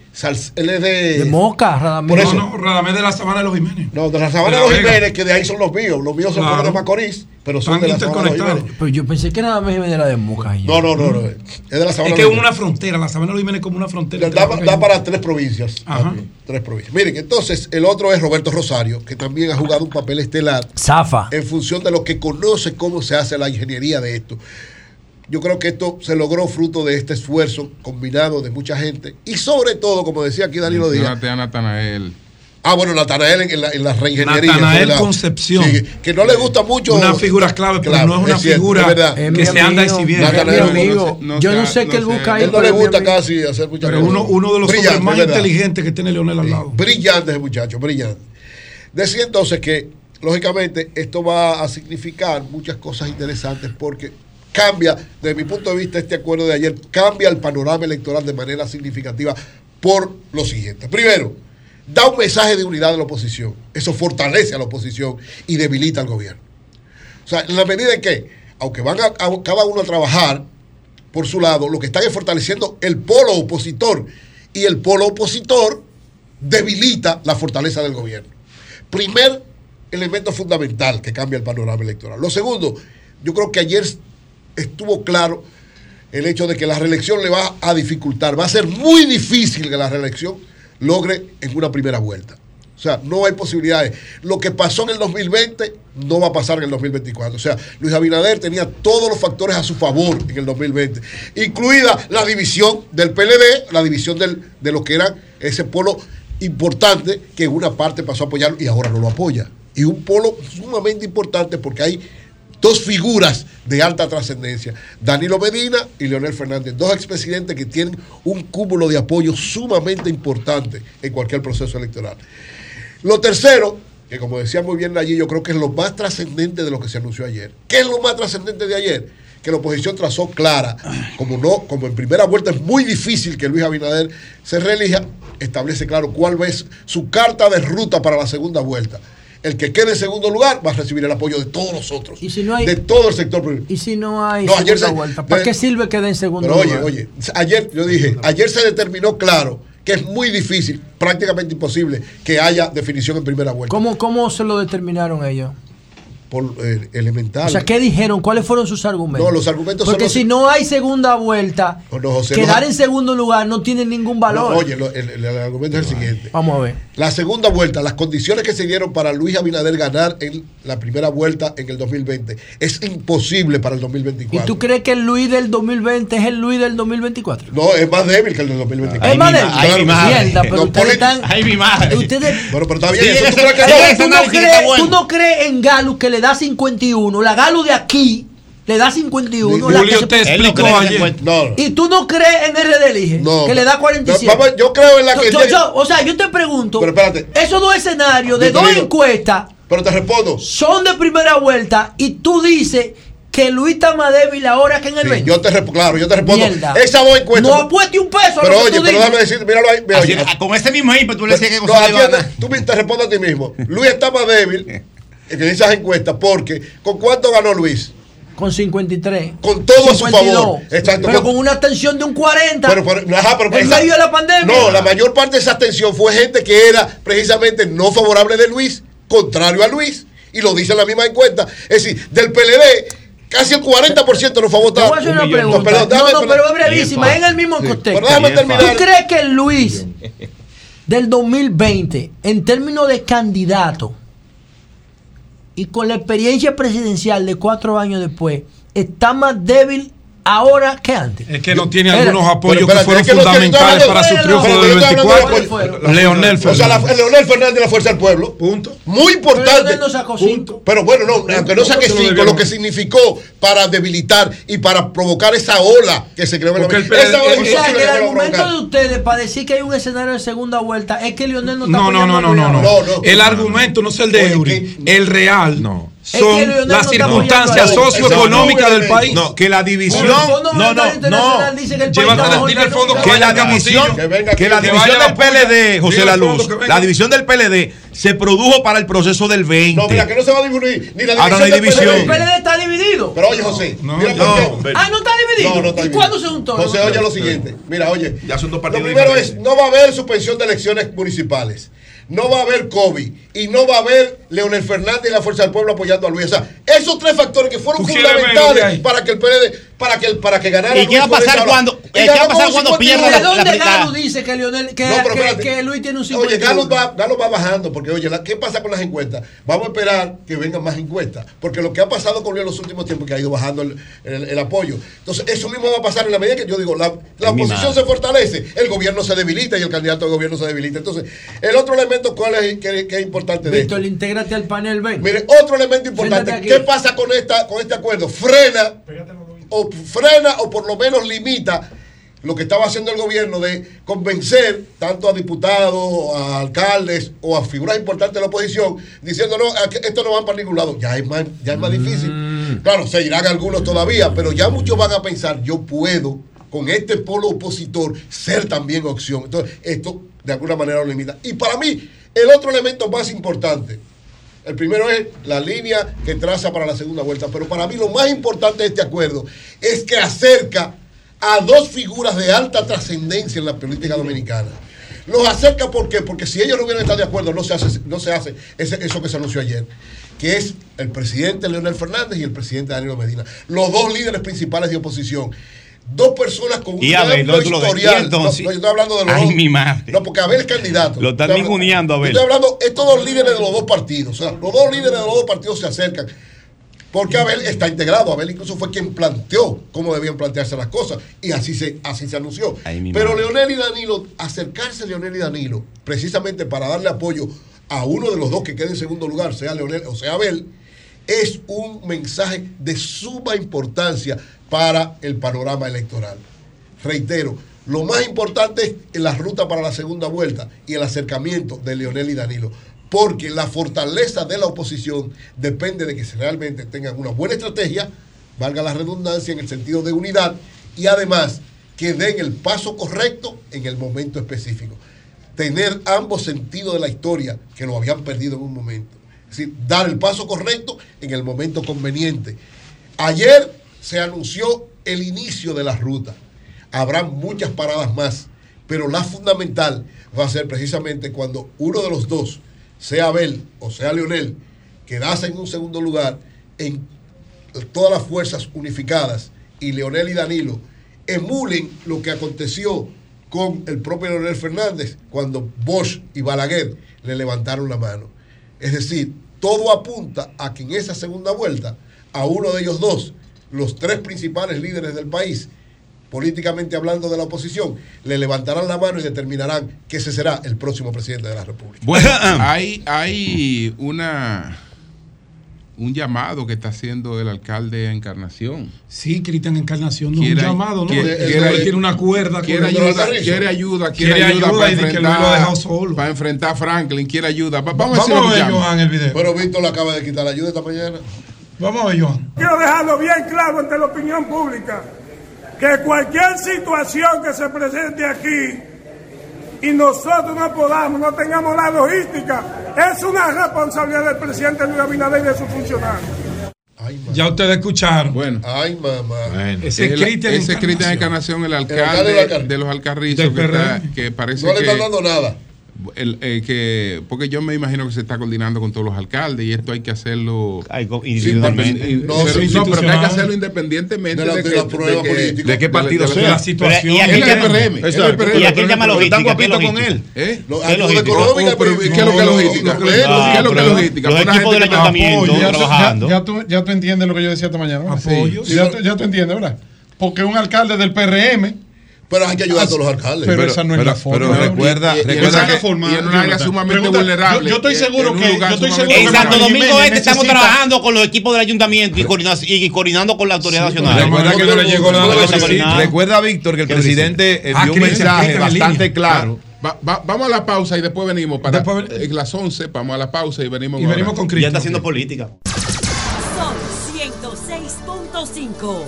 Él es de. De Moca, Radamés. Por eso. No, no, Radamés de la Sabana de los Jiménez. No, de la Sabana De los Vega. Jiménez, que de ahí son los míos. Los míos son Claro. de Macorís, pero son Están de la Sabana de los. Jiménez. Pero yo pensé que Radamés Jiménez era de Moca. No, no, no, no. Es de la Sabana Es de que es una frontera, la Sabana de los Jiménez es como una frontera. Da, da para tres provincias. Ajá. también, Tres provincias. Miren, entonces, el otro es Roberto Rosario, que también ha jugado un papel estelar. Zafa. En función de lo que conoce cómo se hace la ingeniería de esto. Yo creo que esto se logró fruto de este esfuerzo combinado de mucha gente. Y sobre todo, como decía aquí Danilo Díaz. Natanael. Ah, bueno, Natanael en, en la, en la reingeniería. Natanael ¿verdad? Concepción. Sí, que no le gusta mucho. Una figura clave, pero Claro, no es una cierto, figura es verdad. que se anda exhibiendo. amigo. no Yo no sé, qué él no busca ahí. Él no le gusta amigo. casi hacer muchas Pero cosas. uno, uno de los hombres más inteligentes que tiene Leonel al lado. Brillante ese muchacho, brillante. Decía entonces que, lógicamente, esto va a significar muchas cosas interesantes porque cambia, desde mi punto de vista, este acuerdo de ayer, cambia el panorama electoral de manera significativa por lo siguiente. Primero, da un mensaje de unidad de la oposición. Eso fortalece a la oposición y debilita al gobierno. O sea, en la medida en que, aunque van a, a- cada uno a trabajar por su lado, lo que están es fortaleciendo el polo opositor. Y el polo opositor debilita la fortaleza del gobierno. Primer elemento fundamental que cambia el panorama electoral. Lo segundo, yo creo que ayer estuvo claro el hecho de que la reelección le va a dificultar. Va a ser muy difícil que la reelección logre en una primera vuelta. O sea, no hay posibilidades. Lo que pasó en el 2020 no va a pasar en el 2024. O sea, Luis Abinader tenía todos los factores a su favor en el 2020, incluida la división del PLD, la división del- de lo que era ese polo importante que en una parte pasó a apoyarlo y ahora no lo apoya. Y un polo sumamente importante porque hay dos figuras de alta trascendencia, Danilo Medina y Leonel Fernández, dos expresidentes que tienen un cúmulo de apoyo sumamente importante en cualquier proceso electoral. Lo tercero, que como decía muy bien allí, yo creo que es lo más trascendente de lo que se anunció ayer. ¿Qué es lo más trascendente de ayer? Que la oposición trazó clara, como no, como en primera vuelta es muy difícil que Luis Abinader se reelija, establece claro cuál es su carta de ruta para la segunda vuelta. El que quede en segundo lugar va a recibir el apoyo de todos los otros, de todo el sector público. Y si no hay No, ayer segunda se- vuelta, ¿para de- qué sirve que en segundo Pero oye, lugar? oye, ayer yo dije, ayer se determinó claro que es muy difícil, prácticamente imposible, que haya definición en primera vuelta. ¿Cómo, ¿Cómo se lo determinaron ellos? Por eh, elemental. O sea, ¿qué dijeron? ¿Cuáles fueron sus argumentos? No, los argumentos son Porque los- si no hay segunda vuelta, No, no, José, quedar los- en segundo lugar no tiene ningún valor. No, oye, lo- el, el- el argumento es el siguiente. Vamos a ver. La segunda vuelta, las condiciones que se dieron para Luis Abinader ganar en la primera vuelta en el 2020 es imposible para el ¿Y 2024. tú crees que el Luis del 2020 es el Luis del 2024? No, es más débil que el del 2024. Es más débil. Ay, madre. Mierda, pero ustedes políticos- están- Ay, mi madre. Ustedes- Bueno, pero está bien. Sí, eso ese-. ¿tú, no crees, tú no crees en Galo que le da 51. La Galo de aquí le da 51. la que se- No. Y tú no crees en RD Elige, No. que le da 47. No, vamos, yo creo en la que- Yo- yo- o sea, yo te pregunto, Pero espérate. esos dos escenarios de te dos encuestas Pero te respondo. son de primera vuelta y tú dices que Luis está más débil ahora que en el Sí, 20. yo te claro, yo te respondo. Mierda. Esa dos encuestas. No apueste un peso a Pero oye, tú pero dices. déjame decir, míralo ahí. mira, Así- oye. con ese mismo ímpetu tú le decías que No, Gonzalo atiende, ganar. tú te respondo a ti mismo. Luis está más débil en esas encuestas porque ¿con cuánto ganó Luis? Con 53. Con todo a su 52. favor. Exacto. Pero con una abstención de un 40. Pero, pero- ajá, pero- en medio de la pandemia. No, la mayor parte de esa abstención fue gente que era precisamente no favorable de Luis, contrario a Luis, y lo dice la misma encuesta. Es decir, del PLD, casi el 40% no fue a Te votar. voy a hacer una millón. pregunta. No, perdón, déjame- no, no, pero es brevísima, es en el mismo Sí. contexto. Pero déjame terminar. ¿Tú crees que Luis del 2020, en términos de candidato y con la experiencia presidencial de cuatro años después, está más débil ahora que antes? Es que no tiene algunos apoyos Pero que fueron es que no tiene- fundamentales para su triunfo del yo estoy hablando de 24. apoyo. Leonel O sea, Fernández. la, Leonel Fernández de la Fuerza del Pueblo. Punto. Muy importante. Pero Leonel no sacó cinco. Pero bueno, no, aunque no saque ¿Cómo te lo cinco, debieron? lo que significó para debilitar y para provocar esa ola que se creó en la Porque el Esa ola O sea, que el argumento de ustedes para decir que hay un escenario de segunda vuelta es que Lionel no está No, no, no, no, no, no. El argumento no es el de Eury, el real. Que Son no las circunstancias socioeconómicas del país. No, que la división. Pero el Fondo No, no, Internacional no. dice que la- división, que la división del. PLD, José La Luz, la división del PLD se produjo para el proceso del 20. No, mira, que no se va a dividir ni la división. Ahora no hay del división. El PLD está dividido. Pero oye, José, mira no, por qué. Ah, no está dividido. No, no está ¿Y dividido. cuándo se juntó? José, oye lo siguiente. Mira, oye. Ya son dos Lo partidos primero es, no va a haber suspensión de elecciones municipales. No va a haber COVID. Y no va a haber Leonel Fernández y la Fuerza del Pueblo apoyando a Luis. O sea, esos tres factores que fueron ¿Tú quieres verlo de fundamentales para que el PLD, para que, para que ganara ¿Y qué va a pasar cuando- eh, Y qué va a pasar cuando 51. pierda ¿De la- dónde la- Galo dice que, Lionel, que, No, que- Luis tiene un 51? Oye, Galo va, Galo va bajando porque, oye, la- ¿qué pasa con las encuestas? Vamos a esperar que vengan más encuestas, porque lo que ha pasado con Luis en los últimos tiempos es que ha ido bajando el, el- el apoyo. Entonces, eso mismo va a pasar en la medida que yo digo, la, la oposición se fortalece, el gobierno se debilita y el candidato de gobierno se debilita. Entonces, el otro elemento, ¿cuál es que, que es importante de esto? Víctor, intégrate al panel, ven. Mire, otro elemento importante. ¿qué pasa con, esta, con este acuerdo? Frena o frena o por lo menos limita lo que estaba haciendo el gobierno de convencer tanto a diputados, a alcaldes o a figuras importantes de la oposición diciendo no, esto no va para ningún lado. Ya es más, ya es más difícil. Claro, se irán algunos todavía, pero ya muchos van a pensar, yo puedo con este polo opositor ser también opción. Entonces, esto de alguna manera lo limita. Y para mí, el otro elemento más importante, el primero es la línea que traza para la segunda vuelta, pero para mí lo más importante de este acuerdo es que acerca a dos figuras de alta trascendencia en la política dominicana. Los acerca, ¿por qué? Porque si ellos no hubieran estado de acuerdo, no se hace, no se hace eso que se anunció ayer, que es el presidente Leonel Fernández y el presidente Danilo Medina, los dos líderes principales de oposición. Dos personas con un historial. ¿Y entonces? No, no, yo estoy hablando de los Ay, dos. mi madre. No, porque Abel es candidato. Lo están ninguneando, Abel. Estoy hablando, estos dos líderes de los dos partidos. O sea, los dos líderes de los dos partidos se acercan. Porque Abel está integrado. Abel incluso fue quien planteó cómo debían plantearse las cosas. Y así se, así se anunció. Pero. Leonel y Danilo, acercarse a Leonel y Danilo, precisamente para darle apoyo a uno de los dos que quede en segundo lugar, sea Leonel o sea Abel, es un mensaje de suma importancia para el panorama electoral. Reitero, lo más importante es la ruta para la segunda vuelta y el acercamiento de Leonel y Danilo. Porque la fortaleza de la oposición depende de que realmente tengan una buena estrategia, valga la redundancia en el sentido de unidad, y además que den el paso correcto en el momento específico. Tener ambos sentidos de la historia que lo habían perdido en un momento. Es decir, dar el paso correcto en el momento conveniente. Ayer se anunció el inicio de la ruta. Habrá muchas paradas más, pero la fundamental va a ser precisamente cuando uno de los dos, sea Abel o sea Leonel, quedase en un segundo lugar en todas las fuerzas unificadas y Leonel y Danilo emulen lo que aconteció con el propio Leonel Fernández cuando Bosch y Balaguer le levantaron la mano. Es decir, todo apunta a que en esa segunda vuelta, a uno de ellos dos, los tres principales líderes del país, políticamente hablando de la oposición, le levantarán la mano y determinarán que ese será el próximo presidente de la República. Bueno, *laughs* hay, hay una un llamado que está haciendo el alcalde de Encarnación. Sí, Cristian Encarnación, no es un Quiere- llamado, ¿no? quiere- Él quiere- una cuerda. Quiere ayuda, quiere ayuda, quiere, ayuda, ayuda para y de que enfrentar, lo ha dejado solo. para enfrentar a Franklin, quiere ayuda. Va- Vamos Vamos, a ver. Johan, el video. Pero Víctor le acaba de quitar la ayuda esta mañana. Vamos a ver, Johan. Quiero dejarlo bien claro ante la opinión pública que cualquier situación que se presente aquí y nosotros no podamos, no tengamos la logística, es una responsabilidad del presidente Luis Abinader y de sus funcionarios. Ya ustedes escucharon. Bueno. Ay, mamá. Ese El- es Cristian ese es Cristian Encarnación. El alcalde alcalde del Alcar- de los Alcarrizos, que, está- que parece No le que... están dando nada. El, eh, que, porque yo me imagino que se está coordinando con todos los alcaldes y esto hay que hacerlo individualmente. Sí, No, pero- sí, no, pero que hay que hacerlo independientemente De la- de que- la prueba que-. ¿De qué partido de sea? la situación. ¿y a Él quién es el PRM, él es el Exacto. PRM. ¿Y a quién llama Pero logística? están guapitos ¿Qué con él. logística? ¿Eh? Lo- ¿Qué logística? ¿Qué es lo que logística? no, ¿Qué es lo- no, qué es lo que logística? los equipos del que- ayuntamiento Apoyo. Ya tú- trabajando. Ya, entiendes lo que yo decía esta mañana. Apoyo. Ya, tú, ya tú entiendes, ¿verdad? Porque un alcalde del PRM. Pero hay que ayudar a todos los alcaldes. Pero, Pero- esa no es pero- la forma. pero recuerda- Y- y- y recuerda que- forma, y en un área sumamente Pregunta, vulnerable, Yo, yo estoy seguro un que. lugar Yo estoy sumamente seguro En Santo Domingo Este estamos trabajando con los equipos del ayuntamiento y, coordina- y coordinando con la autoridad nacional. Recuerda que no le llegó nada a la Coordinado. visita. Recuerda, Víctor, que el ¿Qué presidente eh, Ah, dio un Cristian, mensaje bastante claro. Va- va- vamos a la pausa y después venimos. Para eh, las 11, vamos a la pausa y venimos. Y venimos con Ya está haciendo política. Son 106.5.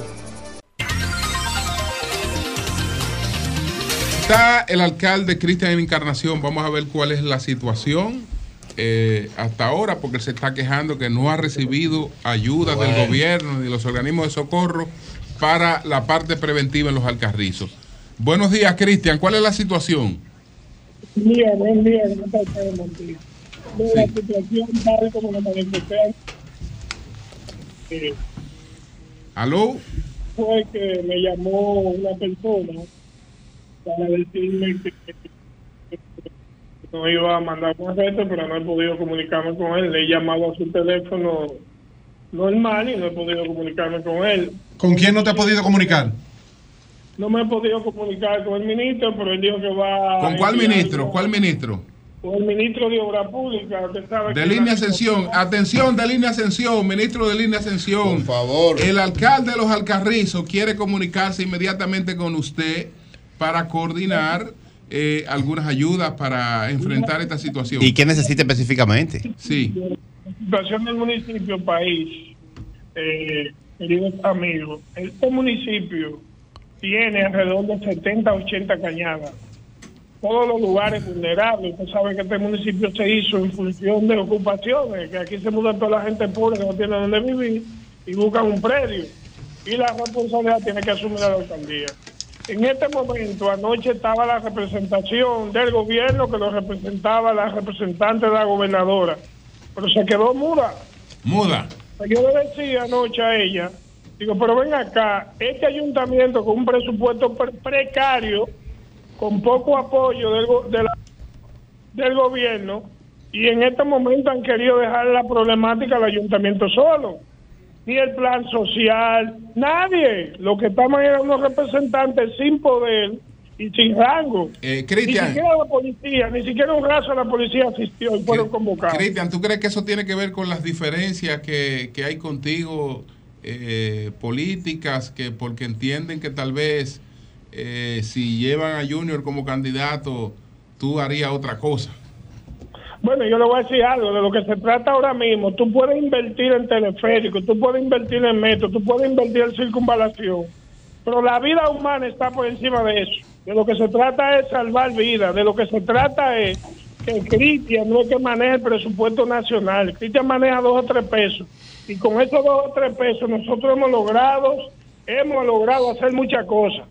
Está el alcalde Cristian Encarnación. Vamos a ver cuál es la situación eh, hasta ahora, porque él se está quejando que no ha recibido ayuda del gobierno ni de los organismos de socorro para la parte preventiva en los alcarrizos. Buenos días, Cristian. ¿Cuál es la situación? Bien, bien, bien, no. De La situación tal como lo manifesté eh, ¿Aló? fue que me llamó una persona para decirme que no iba a mandar un reto, pero no he podido comunicarme con él. Le he llamado a su teléfono normal y no he podido comunicarme con él. ¿Con quién no te ha podido comunicar? No me he podido comunicar con el ministro, pero él dijo que va... ¿Con cuál ministro? ¿Cuál ministro? Con el ministro de Obra Pública. Usted sabe que De línea Ascensión, atención de línea Ascensión, ministro de línea Ascensión. Por favor. El alcalde de los Alcarrizos quiere comunicarse inmediatamente con usted para coordinar eh, algunas ayudas para enfrentar esta situación. ¿Y qué necesita específicamente? Sí. La situación del municipio país, eh, queridos amigos, este municipio tiene alrededor de 70, 80 cañadas. Todos los lugares vulnerables. Usted sabe que este municipio se hizo en función de ocupaciones, que aquí se muda toda la gente pobre que no tiene donde vivir y buscan un predio. Y la responsabilidad tiene que asumir la alcaldía. En este momento, anoche estaba la representación del gobierno que lo representaba la representante de la gobernadora, pero se quedó muda. Muda. Yo le decía anoche a ella, digo, pero ven acá, este ayuntamiento con un presupuesto pre- precario, con poco apoyo del, go- de la- del gobierno, y en este momento han querido dejar la problemática al ayuntamiento solo. Ni el plan social, nadie. Lo que estaban eran unos representantes sin poder y sin rango. Eh, Ni Cristian. siquiera la policía, ni siquiera un raso de la policía asistió y fueron convocados. Cristian, ¿tú crees que eso tiene que ver con las diferencias que, que hay contigo eh, políticas, que porque entienden que tal vez eh, si llevan a Junior como candidato, tú harías otra cosa? Bueno, yo le voy a decir algo, de lo que se trata ahora mismo, tú puedes invertir en teleférico, tú puedes invertir en metro, tú puedes invertir en circunvalación, pero la vida humana está por encima de eso. De lo que se trata es salvar vidas, de lo que se trata es que Cristian no es que maneje el presupuesto nacional, Cristian maneja dos o tres pesos, y con esos dos o tres pesos nosotros hemos logrado, hemos logrado hacer muchas cosas.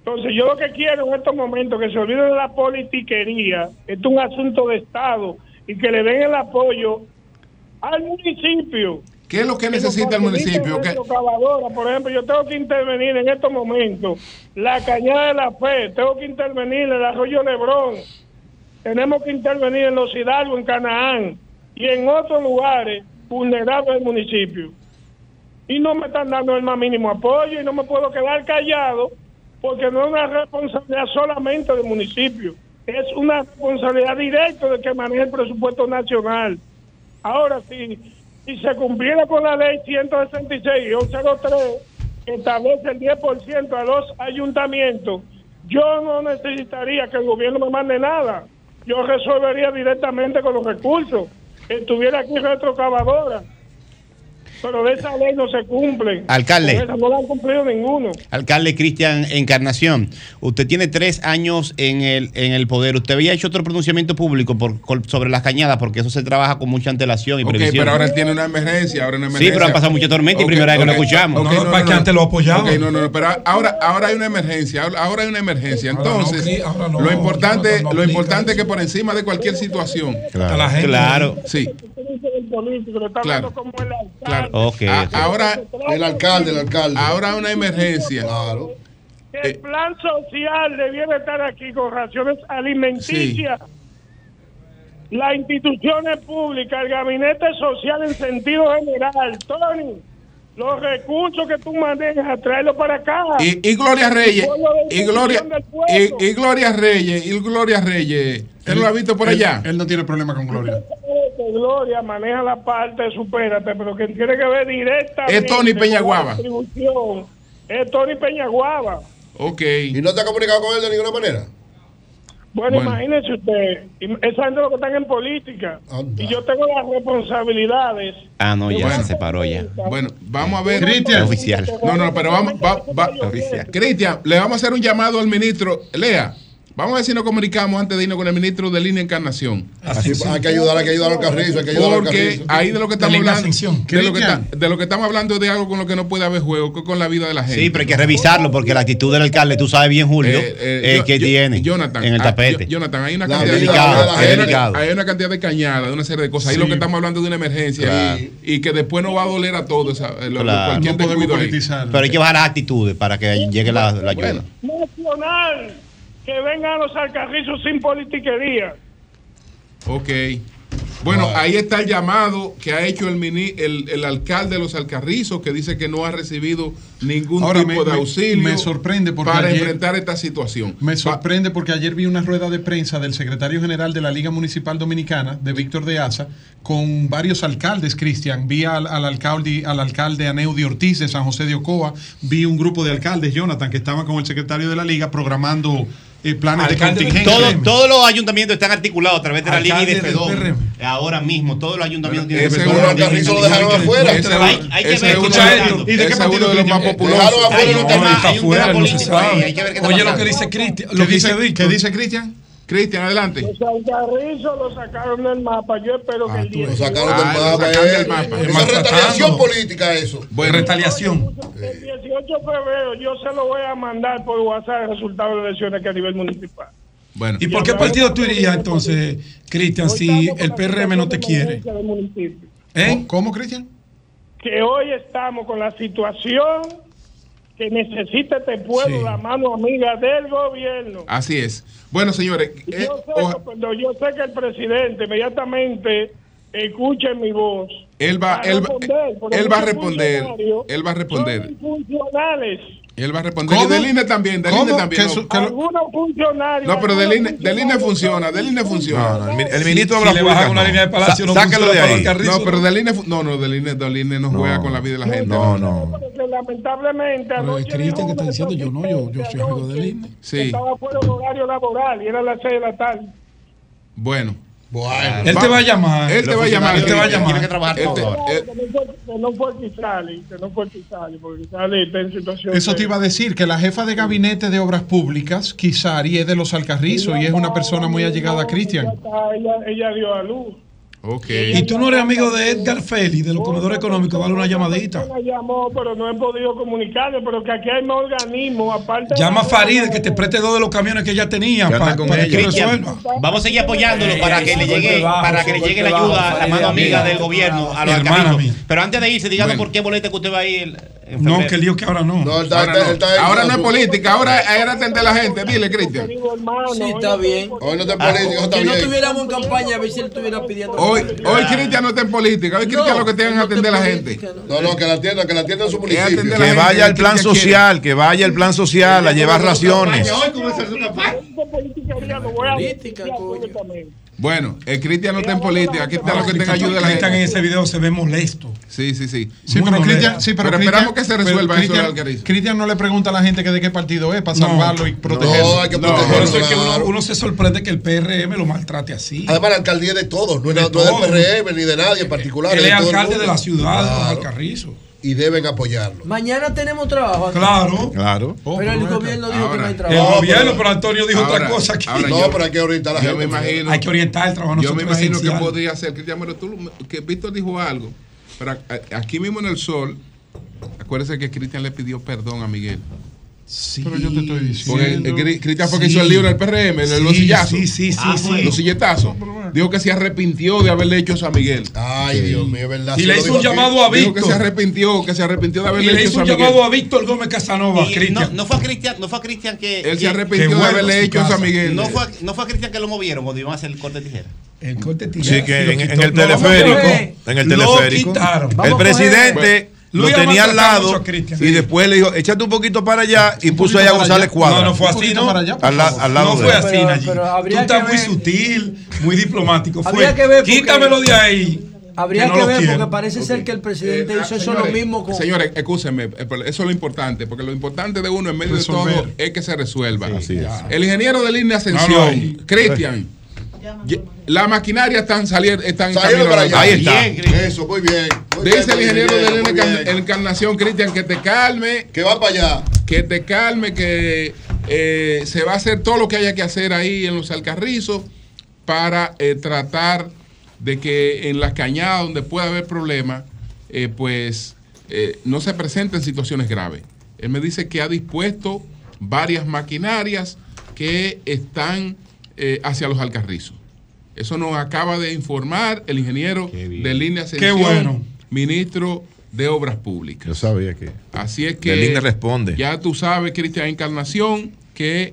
Entonces, yo lo que quiero en estos momentos que se olviden de la politiquería, esto es un asunto de Estado y que le den el apoyo al municipio. ¿Qué es lo que necesita el municipio? ¿Qué-. Por ejemplo, yo tengo que intervenir en estos momentos la Cañada de la Fe, tengo que intervenir en el Arroyo Lebrón, tenemos que intervenir en Los Hidalgo, en Canaán y en otros lugares vulnerables del municipio. Y no me están dando el más mínimo apoyo y no me puedo quedar callado porque no es una responsabilidad solamente del municipio, es una responsabilidad directa de que maneja el presupuesto nacional. Ahora, si, si se cumpliera con la ley 166 y 803, que establece el 10% a los ayuntamientos, yo no necesitaría que el gobierno me mande nada. Yo resolvería directamente con los recursos. Estuviera aquí retrocavadora. Pero de esa ley no se cumple. Alcalde. Esa no la han cumplido ninguno. Alcalde Cristian Encarnación, usted tiene tres años en el, en el poder. ¿Usted había hecho otro pronunciamiento público por- sobre las cañadas? Porque eso se trabaja con mucha antelación y Ok, previsión. pero ahora él tiene una emergencia, ahora una Sí, emergencia. pero han pasado mucha tormenta y primera vez que lo escuchamos. ok, No, no, para no, que no. antes lo no, no, no, pero ahora, ahora hay una emergencia, ahora- hay una emergencia. Ahora no, Entonces, Cri- ahora no, lo importante, lo importante es que por encima de cualquier situación, Claro. La gente. Claro. Sí. El político, lo está Claro. hablando como el alcalde. Claro. Ok, A- ok. Ahora, El alcalde, el alcalde. ahora una emergencia. Claro. Que el plan social debiera estar aquí con raciones alimenticias. Las instituciones públicas, el gabinete social en sentido general, Tony, los recursos que tú manejas, tráelos para acá. Y, y Gloria Reyes, y Gloria, y, y Gloria Reyes, y Gloria Reyes, ¿usted lo ha visto por allá? Él no tiene problema con Gloria. Que Gloria maneja la parte, supérate, pero que tiene que ver directamente. Es Tony Peñaguaba. Es Tony Peñaguaba. Ok. ¿Y no te ha comunicado con él de ninguna manera? Bueno, Bueno. imagínense usted, esa gente lo que están en política. Y yo tengo las responsabilidades. Ah, no, ya se separó ya. Bueno, vamos a ver. Cristian. Oficial. No, no, pero vamos, va- va- Oficial. Cristian, le vamos a hacer un llamado al ministro. Lea, vamos a ver si nos comunicamos antes de irnos con el ministro de Línea Encarnación. Así, hay que ayudar, hay que ayudar al Carrizo, hay que ayudar al Porque Carrizo. ahí de lo que estamos hablando, Ascensión. de lo, que Cristian. está- de lo que estamos hablando es de algo con lo que no puede haber juego, que con la vida de la gente. Sí, pero hay que revisarlo porque la actitud del alcalde, tú sabes bien, Julio, Eh, eh, eh, que yo- tiene Jonathan, en el ah, tapete. Jonathan, hay una La cantidad de vida cañadas, de la hay, gente. una, hay una cantidad de cañadas, de una serie de cosas. Ahí Sí. lo que estamos hablando de una emergencia Claro. y, y que después no va a doler a todos. Claro. cualquier descuido ahí. Pero hay que bajar las actitudes para que llegue la, la ayuda. Nacional, que vengan los alcarrizos sin politiquería. Ok. Bueno, ahí está el llamado que ha hecho el, mini- el, el alcalde de los Alcarrizos, que dice que no ha recibido ningún Ahora, tipo me- de auxilio me sorprende porque para ayer- enfrentar esta situación. Me sorprende porque ayer vi una rueda de prensa del secretario general de la Liga Municipal Dominicana, de Víctor de Asa, con varios alcaldes, Cristian. Vi al, al alcalde, al alcalde Aneudi Ortiz de San José de Ocoa, vi un grupo de alcaldes, Jonathan, que estaban con el secretario de la Liga programando eh, planes de contingencia. Todo- todos los ayuntamientos están articulados a través de la línea Alcalde del FEDOM. PRM. Ahora mismo, todos los ayuntamientos Ese tienen es FEDOM. uno, Alcarrizo lo dejaron afuera. Hay- Hay, que ver qué. ¿Y de qué partido de los más Cristian? populares. Hay un No, tema- político ahí, sabe. hay que ver qué está Oye lo que dice Cristian. ¿Qué Cristian, adelante. Los Algarrizos lo sacaron del mapa. Yo espero que ah, el día. Lo sacaron ah, eh. del mapa. Es, retaliación política, eso. Bueno, retaliación. El 18 de febrero yo se lo voy a mandar por WhatsApp el resultado de elecciones que a nivel municipal. Bueno. ¿Y, ¿Y por qué partido tú irías entonces, Cristian, si el PRM no te quiere? ¿Eh? ¿Cómo, Cristian? Que hoy estamos con la situación que necesita este pueblo la mano amiga del gobierno. Así es. Bueno, señores. Yo, eh, sé, yo sé que el presidente inmediatamente escuche mi voz. Él va, él, va, él va a responder. Él va a responder. Funcionales. Y él va a responder. ¿Cómo? Y Deline también, Deline también. ¿Qué no? Funcionarios. No, pero Deline, Deline funciona, Deline funciona. No, no, el, el ministro de si baja una línea de palacio, sácalo de ahí. No, pero Deline, no, no, Deline, Deline no juega con la vida de la gente. No, no. Lamentablemente. Pero es Cristian que está diciendo, yo no, yo, yo soy amigo de Deline. Sí. Estaba fuera del horario laboral y era las 6 de la tarde. Bueno. Bueno, él te va a llamar. Él te va a llamar. Él te va a llamar. Tiene que trabajar todo. Que no fue Quisali, no fue Quisali, porque Quisali está en situación. Eso te iba a decir, que la jefa de gabinete de obras públicas, Quisari, es de los Alcarrizos y es una persona muy allegada a Cristian. Ella dio a luz. Okay. Y tú no eres amigo de Edgar Félix, de los comedores económicos, vale una llamadita. Me llamó, pero no he podido comunicarle, pero que aquí hay más organismos, aparte. Llama a Farid que te preste dos de los camiones que ella tenía para, para que resuelva. Vamos a seguir apoyándolo para que le llegue, para que le llegue la ayuda a la mano amiga del gobierno, a los caminos. Pero antes de irse, díganos por qué boleta que usted va a ir no, que lío que ahora no. no, está, ahora, está, no. Está, ahora, no. es política, ahora era atender a la gente. Dile, Cristian. Sí, está bien. Hoy no ah, está en política. Si no tuviéramos campaña, a ver si él estuviera pidiendo. Hoy, hoy Cristian no está en política. Hoy Cristian lo que tengan que atender a la gente. No, no, que la atienda, que la atienda en su municipio. Que, que vaya al plan social, que vaya al plan social a llevar raciones. Hoy comenzar su campaña. Política, coño. Bueno, el Cristian no está en política. Aquí está lo que tenga ayuda la gente. Cristian en ese video se ve molesto. Sí, sí, sí. Sí, pero, Cristian, sí, pero, pero esperamos que se resuelva eso Christian. Cristian no le pregunta a la gente que de qué partido es para salvarlo y protegerlo. No, hay que protegerlo. Por eso es que uno, uno, se sorprende que el PRM lo maltrate así. Además, la alcaldía es de todos, no es, de todo. del PRM ni de nadie en particular. Es, alcalde de la ciudad, de claro. Alcarrizo y deben apoyarlo. Mañana tenemos trabajo. Aquí. Claro, claro. Pero el gobierno dijo que no hay trabajo. El gobierno, pero Antonio dijo otra cosa aquí. No, yo, pero hay que orientar a la yo gente. Me imagino, hay que orientar el trabajo. Yo me imagino que podría ser, Cristian, pero tú, que Víctor dijo algo. Pero aquí mismo en el sol, acuérdese que Cristian le pidió perdón a Miguel. Sí, pero yo te estoy eh, diciendo. Porque, Cristian fue que hizo el libro del PRM, el sí, bolsillazo. Sí, sí, sí. Ah, sí. Los silletazos. Dijo que se arrepintió de haberle hecho eso a Miguel. Ay, Dios mío, verdad. Y le hizo un llamado a Víctor. Dijo que se arrepintió, que se arrepintió de haberle hecho eso. Y le hizo un llamado a Víctor Gómez Casanova, No, no, fue a Cristian, no fue a Cristian que. Él que, se arrepintió de haberle hecho eso a Miguel. No fue, no fue a Cristian que lo movieron cuando iban a hacer el corte de tijera. El corte de tijera. Sí, que en, en, el teleférico. En el teleférico. El presidente lo tenía al lado y después le dijo, échate un poquito para allá y puso allá a González allá. No, no fue así, ¿no? Al, al, lado no fue de así, Tú estás muy sutil, muy diplomático. Fue, que ver quítamelo de ahí. Habría que, ver, porque parece ser que el presidente eh, hizo ah, eso lo mismo con. Señores, escúsenme, eh, eso es lo importante, porque lo importante de uno en medio de todo es que se resuelva. Así es. El ingeniero de línea Ascensión, Cristian la maquinaria están saliendo, están para allá. Ahí está. Eso, muy bien. Dice el ingeniero de Encarnación, Cristian, que te calme. Que va para allá. Que te calme, que eh, se va a hacer todo lo que haya que hacer ahí en los alcarrizos para eh, tratar de que en las cañadas donde pueda haber problemas, eh, pues no se presenten situaciones graves. Él me dice que ha dispuesto varias maquinarias que están eh, hacia los Alcarrizos. Eso nos acaba de informar el ingeniero de Línea Ascensión, Qué bueno. ministro de Obras Públicas. Yo sabía que. Así es que. Línea responde. Ya tú sabes, Cristian Encarnación, que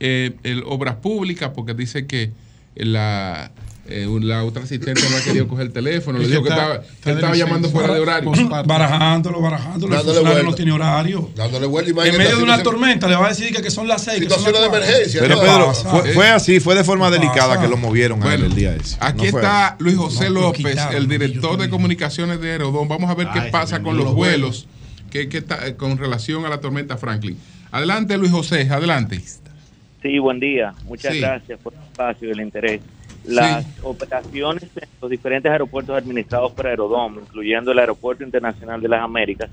eh, el Obras Públicas, porque dice que la eh, la otra asistente no ha querido coger el teléfono, le dijo que, estaba, llamando fuera de horario. *laughs* Barajándolo, barajándolo. Dándole el vuelta. no tiene horario. Dándole vuelta En medio de una tormenta le va a decir que, que son las seis. Situación de emergencia. Pero Pedro, fue, eh, así, fue de forma delicada que lo movieron bueno, el día ese. Aquí está Luis José López, el director de comunicaciones de Aerodón. Vamos a ver qué pasa con los vuelos que, que eh, con relación a la tormenta Franklin. Adelante, Luis José, adelante. Sí, buen día. Muchas gracias por el espacio y el interés las operaciones en los diferentes aeropuertos administrados por Aerodom, incluyendo el Aeropuerto Internacional de las Américas,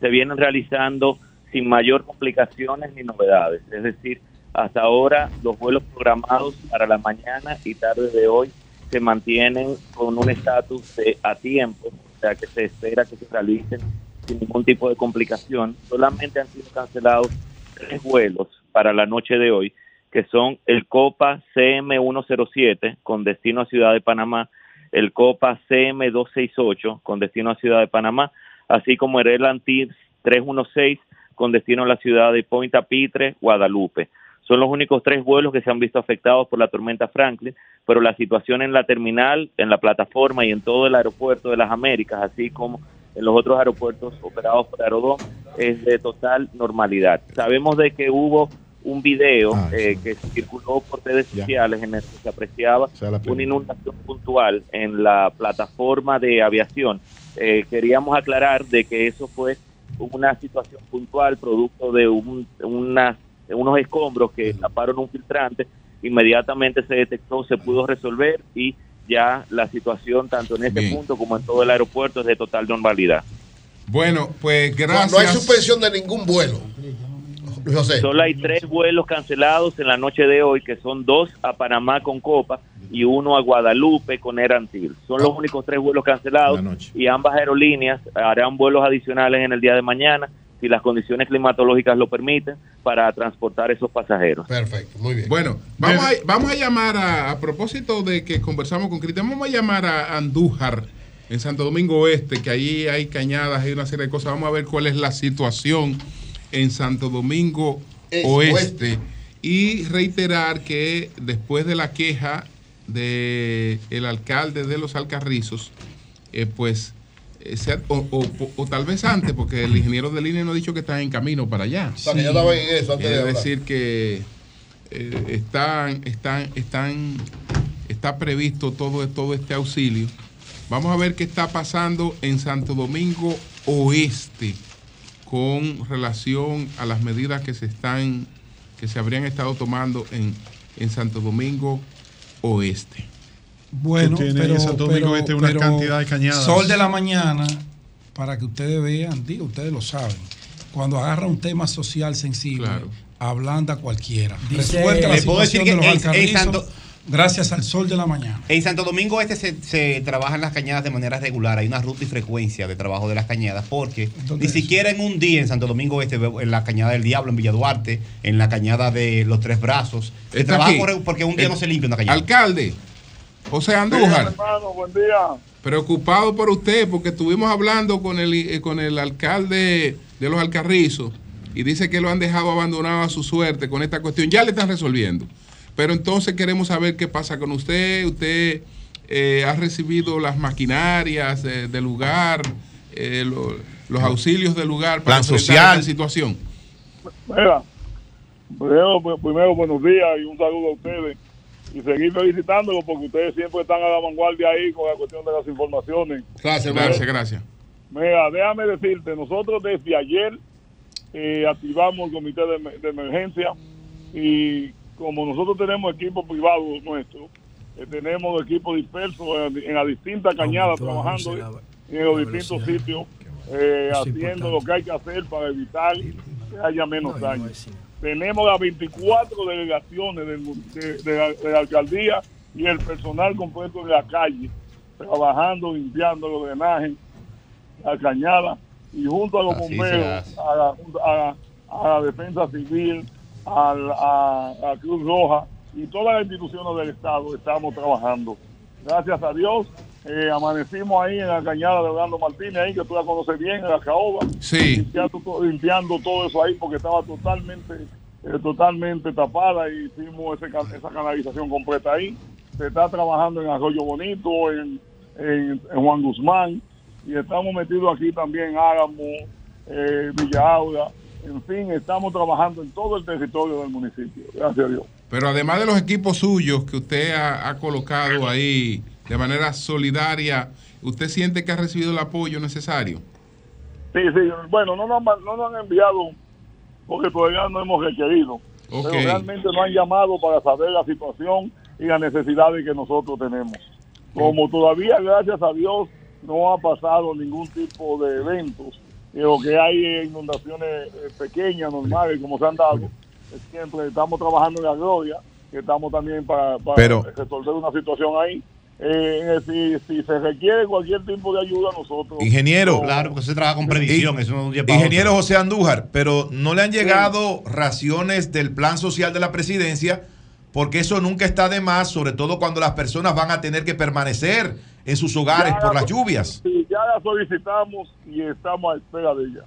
se vienen realizando sin mayor complicaciones ni novedades. Es decir, hasta ahora los vuelos programados para la mañana y tarde de hoy se mantienen con un estatus de a tiempo, o sea que se espera que se realicen sin ningún tipo de complicación. Solamente han sido cancelados tres vuelos para la noche de hoy que son el Copa CM107 con destino a Ciudad de Panamá, el Copa CM268 con destino a Ciudad de Panamá, así como el Atlantis 316 con destino a la ciudad de Pointe Pitre, Guadalupe. Son los únicos tres vuelos que se han visto afectados por la tormenta Franklin, pero la situación en la terminal, en la plataforma y en todo el aeropuerto de las Américas, así como en los otros aeropuertos operados por Aerodón, es de total normalidad. Sabemos de que hubo un video eh, que circuló por redes sociales en el que se apreciaba una inundación puntual en la plataforma de aviación. Eh, queríamos aclarar de que eso fue una situación puntual producto de un, unas, unos escombros que taparon un filtrante, inmediatamente se detectó, se pudo resolver y ya la situación tanto en este punto como en todo el aeropuerto es de total normalidad. Bueno, pues No, gracias. no hay suspensión de ningún vuelo. Luis José. Solo hay tres vuelos cancelados en la noche de hoy, que son dos a Panamá con Copa y uno a Guadalupe con Air Antilles. Son los únicos tres vuelos cancelados y ambas aerolíneas harán vuelos adicionales en el día de mañana si las condiciones climatológicas lo permiten para transportar esos pasajeros. Perfecto, muy bien. Bueno, vamos a, vamos a llamar a, a propósito de que conversamos con Cristian, vamos a llamar a Andújar en Santo Domingo Oeste, que ahí hay cañadas, hay una serie de cosas. Vamos a ver cuál es la situación en Santo Domingo Es Oeste. Y reiterar que después de la queja del el alcalde de los Alcarrizos, eh, pues, eh, o, o- o tal vez antes, porque el ingeniero de línea nos ha dicho que está en camino para allá. O sea, que ya estaba en eso antes de decir, que eh, están, están, están, está previsto todo, todo este auxilio. Vamos a ver qué está pasando en Santo Domingo Oeste con relación a las medidas que se están, que se habrían estado tomando en, en Santo Domingo Oeste. Bueno, tiene pero, Santo Domingo pero- Este una pero cantidad de cañadas. Sol de la mañana, para que ustedes vean, digo, ustedes lo saben, cuando agarra un tema social sensible, ablanda cualquiera. Dice- la Le puedo decir situación de que los en- en Santo- gracias al sol de la mañana. En Santo Domingo Este se, se trabajan las cañadas de manera regular. Hay una ruta y frecuencia de trabajo de las cañadas porque ni siquiera en un día en Santo Domingo Este, en la cañada del Diablo en Villa Duarte, en la cañada de los Tres Brazos, se Está trabaja por- porque un día El- no se limpia una cañada. Alcalde, José Andújar. hermano, buen día. Preocupado por usted, porque estuvimos hablando con el, eh, con el alcalde de los Alcarrizos y dice que lo han dejado abandonado a su suerte con esta cuestión. Ya le están resolviendo. Pero entonces queremos saber qué pasa con usted. Usted eh, ha recibido las maquinarias eh, del lugar, eh, lo- los auxilios del lugar para social. esta situación. Mira, primero, primero buenos días y un saludo a ustedes. Y seguir felicitándolos porque ustedes siempre están a la vanguardia ahí con la cuestión de las informaciones. Gracias, gracias, gracias. Mira, déjame decirte, nosotros desde ayer eh, activamos el comité de, de emergencia y como nosotros tenemos equipos privados nuestros, eh, tenemos equipos dispersos en, en las distintas cañadas trabajando en los distintos sitios, eh, haciendo lo que hay que hacer para evitar que haya menos daño. Tenemos las 24 delegaciones de, de la, de la alcaldía y el personal completo en la calle, trabajando, limpiando los drenajes, la cañada, y junto a los Así bomberos, hace. a la, a, a la defensa civil, al- a, a Cruz Roja y todas las instituciones del Estado estamos trabajando. Gracias a Dios, eh, amanecimos ahí en la cañada de Orlando Martínez, ahí que tú la conoces bien, en la caoba, Sí. limpiando, limpiando todo eso ahí porque estaba totalmente eh, totalmente tapada y hicimos ese esa canalización completa ahí. Se está trabajando en Arroyo Bonito, en, en- en Juan Guzmán y estamos metidos aquí también en Álamo, eh, Villa Aura. En fin, estamos trabajando en todo el territorio del municipio. Gracias a Dios. Pero además de los equipos suyos que usted ha, ha colocado ahí de manera solidaria, ¿usted siente que ha recibido el apoyo necesario? Sí, sí. Bueno, no nos, no nos han enviado porque todavía no hemos requerido. Ok. Pero realmente nos han llamado para saber la situación y las necesidades que nosotros tenemos. Como todavía, gracias a Dios, no ha pasado ningún tipo de eventos, lo que hay es inundaciones eh, pequeñas, normales, como se han dado, siempre estamos trabajando en la gloria, que estamos también para, para Pero- resolver una situación ahí. Eh, si, si se requiere cualquier tipo de ayuda, nosotros. Ingeniero. Claro, porque se trabaja con previsión. Y- eso no Ingeniero otro. José Andújar, pero no le han llegado raciones del plan social de la presidencia, porque eso nunca está de más, sobre todo cuando las personas van a tener que permanecer en sus hogares Ya por la- las lluvias. Sí, ya la solicitamos y estamos a espera de ella.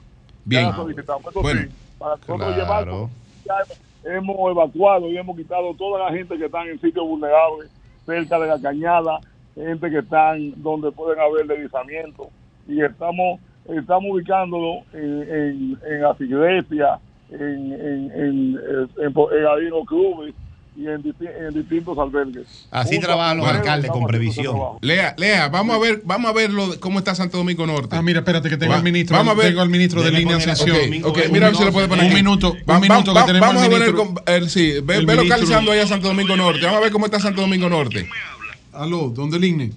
Bien. Ya la solicitamos. Eso Bueno, sí, para nosotros claro. ya hemos evacuado y hemos quitado toda la gente que está en sitios vulnerables, cerca de la cañada, gente que están donde pueden haber deslizamientos. Y estamos estamos ubicándolo en, en, en las iglesias, en, en, en, en, en, clubes y en, disti- en distintos albergues. Así trabajan los alcaldes con previsión. Lea, Lea, vamos a ver, vamos a ver lo cómo está Santo Domingo Norte. Ah, mira, espérate que tengo al ministro, Vamos a ver. tengo al ministro de línea sesión. Ok, ok, mira a ver si lo puede poner Un minuto, Va- un minuto va- que tenemos Vamos al a ver, el, sí, ve, El ve localizando allá Santo Domingo Norte. Vamos a ver cómo está Santo Domingo Norte. Aló, ¿dónde el INE?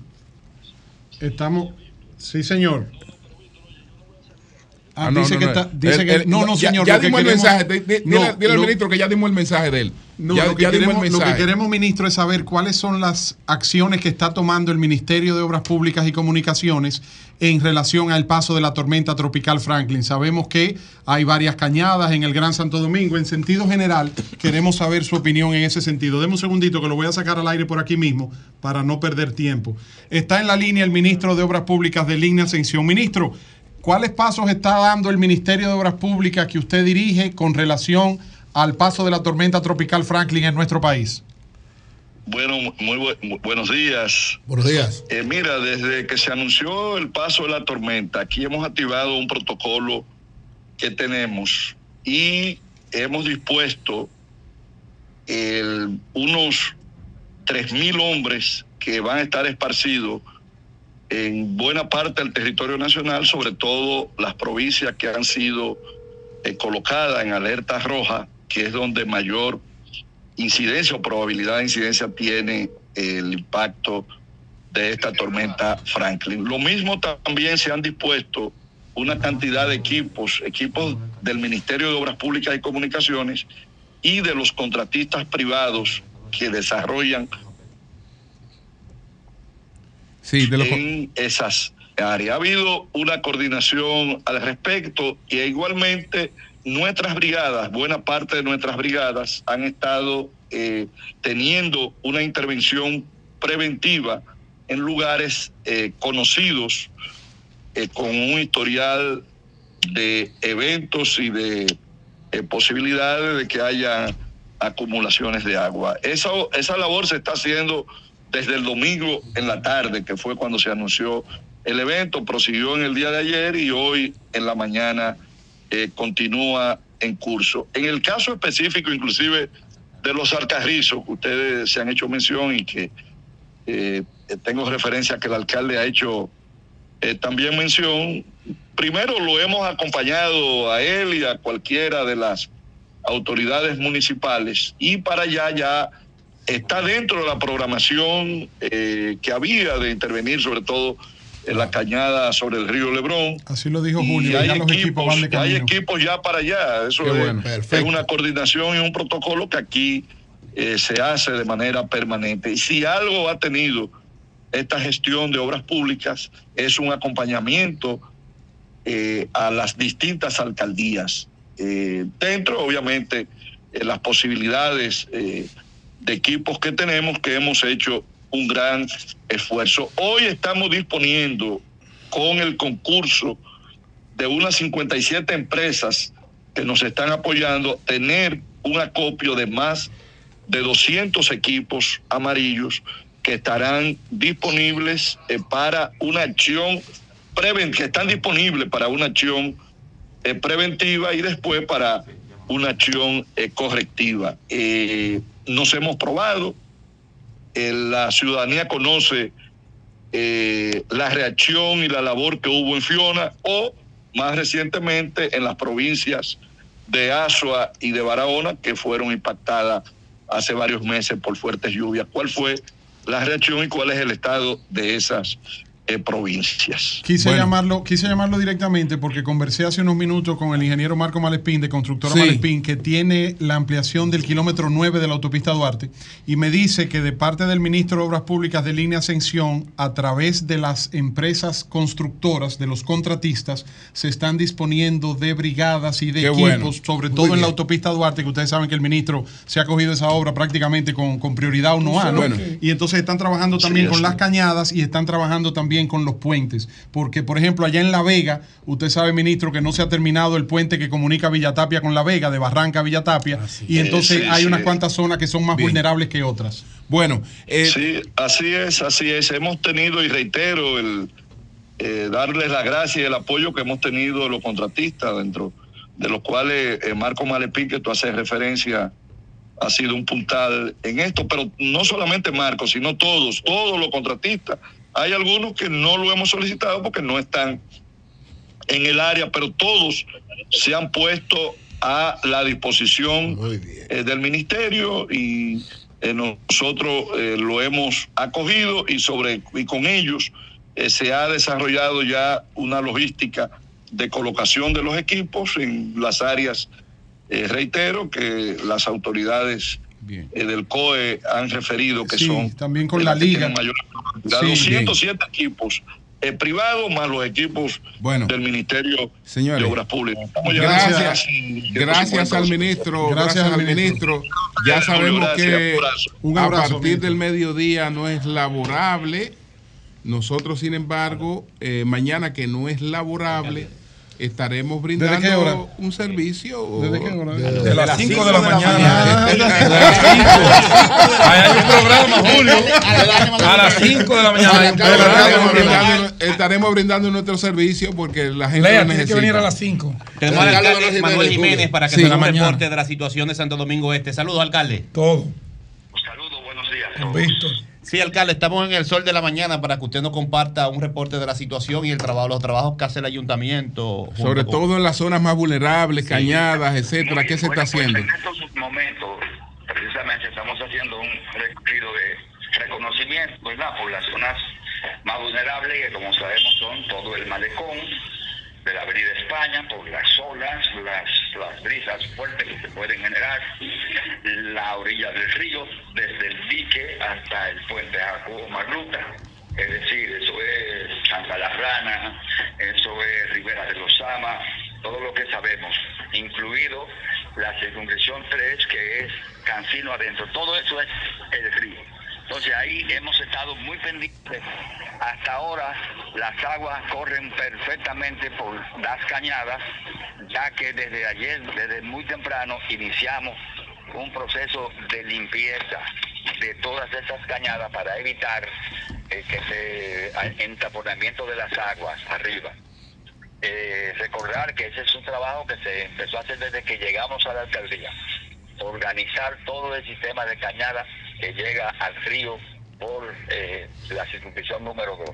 Estamos. Sí, señor. Ah, Ah, no, dice no, que no. está. Dice El- que, el- no, no, ya- señor. Ya dimos el mensaje. No, Dile dile al lo- ministro que ya dimos el mensaje de él. No, ya, lo, que ya queremos, lo que queremos, ministro, es saber cuáles son las acciones que está tomando el Ministerio de Obras Públicas y Comunicaciones en relación al paso de la tormenta tropical Franklin. Sabemos que hay varias cañadas en el Gran Santo Domingo. En sentido general, queremos saber su opinión en ese sentido. Deme un segundito que lo voy a sacar al aire por aquí mismo para no perder tiempo. Está en la línea el ministro de Obras Públicas de Línea Ascensión. Ministro, ¿cuáles pasos está dando el Ministerio de Obras Públicas que usted dirige con relación al paso de la tormenta tropical Franklin en nuestro país? Bueno, muy bu- mu- buenos días. Buenos días. Eh, mira, desde que se anunció el paso de la tormenta, aquí hemos activado un protocolo que tenemos y hemos dispuesto el- unos 3.000 hombres que van a estar esparcidos en buena parte del territorio nacional, sobre todo las provincias que han sido eh, colocadas en alerta roja, que es donde mayor incidencia o probabilidad de incidencia tiene el impacto de esta tormenta Franklin. Lo mismo también se han dispuesto una cantidad de equipos, equipos del Ministerio de Obras Públicas y Comunicaciones y de los contratistas privados que desarrollan Sí, de los en esas áreas. Ha habido una coordinación al respecto y igualmente nuestras brigadas, buena parte de nuestras brigadas han estado eh, teniendo una intervención preventiva en lugares eh, conocidos eh, con un historial de eventos y de eh, posibilidades de que haya acumulaciones de agua. Esa, esa labor se está haciendo desde el domingo en la tarde, que fue cuando se anunció el evento, prosiguió en el día de ayer y hoy en la mañana eh, continúa en curso. En el caso específico, inclusive de los alcarrizos, que ustedes se han hecho mención y que eh, tengo referencia que el alcalde ha hecho eh, también mención, primero lo hemos acompañado a él y a cualquiera de las autoridades municipales y para allá ya está dentro de la programación eh, que había de intervenir sobre todo en la cañada sobre el río Lebrón. Así lo dijo Y Julio, hay ya los equipos van de equipos, hay equipos ya para allá. Eso es, una coordinación y un protocolo que aquí eh, se hace de manera permanente. Y si algo ha tenido esta gestión de obras públicas es un acompañamiento eh, a las distintas alcaldías. Eh, dentro, obviamente, eh, las posibilidades eh, de equipos que tenemos, que hemos hecho un gran esfuerzo. Hoy estamos disponiendo con el concurso de unas 57 empresas que nos están apoyando, tener un acopio de más de 200 equipos amarillos que estarán disponibles eh, para una acción preventiva, que están disponibles para una acción eh, preventiva y después para una acción eh, correctiva. Nos hemos probado, eh, la ciudadanía conoce eh, la reacción y la labor que hubo en Fiona o más recientemente en las provincias de Asua y de Barahona que fueron impactadas hace varios meses por fuertes lluvias. ¿Cuál fue la reacción y cuál es el estado de esas eh, provincias. Quise, llamarlo, quise llamarlo directamente porque conversé hace unos minutos con el ingeniero Marco Malespín de Constructora Sí. Malespín, que tiene la ampliación del kilómetro 9 de la autopista Duarte, y me dice que de parte del ministro de Obras Públicas de Línea Ascensión, a través de las empresas constructoras, de los contratistas, se están disponiendo de brigadas y de Qué equipos, bueno. sobre todo en la autopista Duarte, que ustedes saben que el ministro se ha cogido esa obra prácticamente con, con prioridad 1A, ¿no? Bueno. Y entonces están trabajando también Sí, con las cañadas y están trabajando también con los puentes. Porque, por ejemplo, allá en La Vega, usted sabe, ministro, que no se ha terminado el puente que comunica Villatapia con La Vega, de Barranca a Villatapia. y entonces Sí, sí, hay unas sí. cuantas zonas que son más vulnerables que otras. Bueno, sí, así es, así es. Hemos tenido, y reitero, el eh, darles la gracia y el apoyo que hemos tenido de los contratistas, dentro de los cuales eh, Marco Malepín, que tú haces referencia, ha sido un puntal en esto, pero no solamente Marco, sino todos, todos los contratistas. Hay algunos que no lo hemos solicitado porque no están en el área, pero todos se han puesto a la disposición eh, del ministerio y eh, nosotros eh, lo hemos acogido y sobre y con ellos se ha desarrollado ya una logística de colocación de los equipos en las áreas reitero que las autoridades eh, del COE han referido que Sí, son también con la liga. mayor. Sí, 207 equipos eh, privados más los equipos del Ministerio Señores, de Obras Públicas. Gracias, gracias al 150. ministro, gracias, al ministro. Ya sabemos Gracias, que un abrazo. Un a partir ministro. del mediodía no es laborable. Nosotros, sin embargo, eh, mañana que no es laborable, estaremos brindando qué hora? un servicio. ¿Desde qué hora? De, De las cinco cinco de la mañana. *laughs* Ahí hay un programa, Julio. *laughs* A las cinco de la mañana. Estaremos brindando, nuestro servicio porque la gente Lea, lo tiene que necesita. venir a las 5. Tenemos al alcalde Manuel Jiménez para que Sí, nos reporte de la situación de Santo Domingo Este. Saludos, alcalde. Todo. Con Víctor. Sí, alcalde, estamos en el sol de la mañana para que usted nos comparta un reporte de la situación y el trabajo, los trabajos que hace el ayuntamiento. Sobre con- todo en las zonas más vulnerables, cañadas, etcétera. ¿Qué se está haciendo? En estos momentos, precisamente estamos haciendo un recorrido de reconocimiento, ¿verdad? Por las zonas más vulnerables, que como sabemos son todo el malecón de la Avenida España, por las olas, las, las brisas fuertes que se pueden generar, la orilla del río, desde el dique hasta el puente Jacobo Magluta. Es decir, eso es Santa La Rana, eso es Rivera de los Sama, todo lo que sabemos, incluido la circunscripción 3, que es Cancino adentro. Todo eso es el río. Entonces ahí hemos estado muy pendientes. Hasta ahora las aguas corren perfectamente por las cañadas, ya que desde ayer, desde muy temprano, iniciamos un proceso de limpieza de todas estas cañadas para evitar eh, que se entaponamiento de las aguas arriba. Eh, recordar que ese es un trabajo que se empezó a hacer desde que llegamos a la alcaldía. Organizar todo el sistema de cañadas que llega al río por eh, la circunscripción número 2.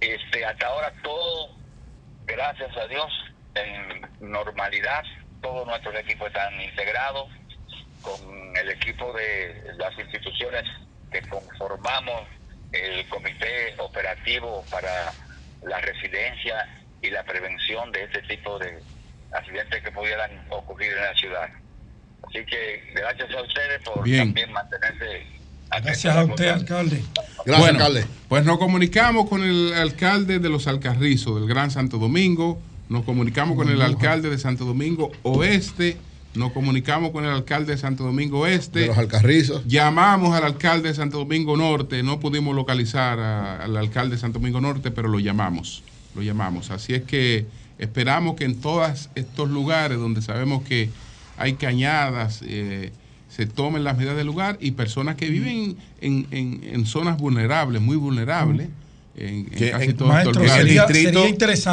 Este, hasta ahora todo, gracias a Dios, en normalidad, todos nuestros equipos están integrados con el equipo de las instituciones que conformamos el comité operativo para la residencia y la prevención de este tipo de accidentes que pudieran ocurrir en la ciudad. Así que gracias a ustedes por Bien. también mantenerse Gracias a usted, alcalde. bueno, Pues nos comunicamos con el alcalde de los Alcarrizos, del Gran Santo Domingo, nos comunicamos con el alcalde de Santo Domingo Oeste, nos comunicamos con el alcalde de Santo Domingo Este. De los Alcarrizos. Llamamos al alcalde de Santo Domingo Norte, no pudimos localizar a- al alcalde de Santo Domingo Norte, pero lo llamamos, lo llamamos. Así es que esperamos que en todos estos lugares donde sabemos que hay cañadas, eh, se tomen las medidas del lugar y personas que viven en, en- en zonas vulnerables, muy vulnerables. En, en Que casi en, todos estos que en el distrito,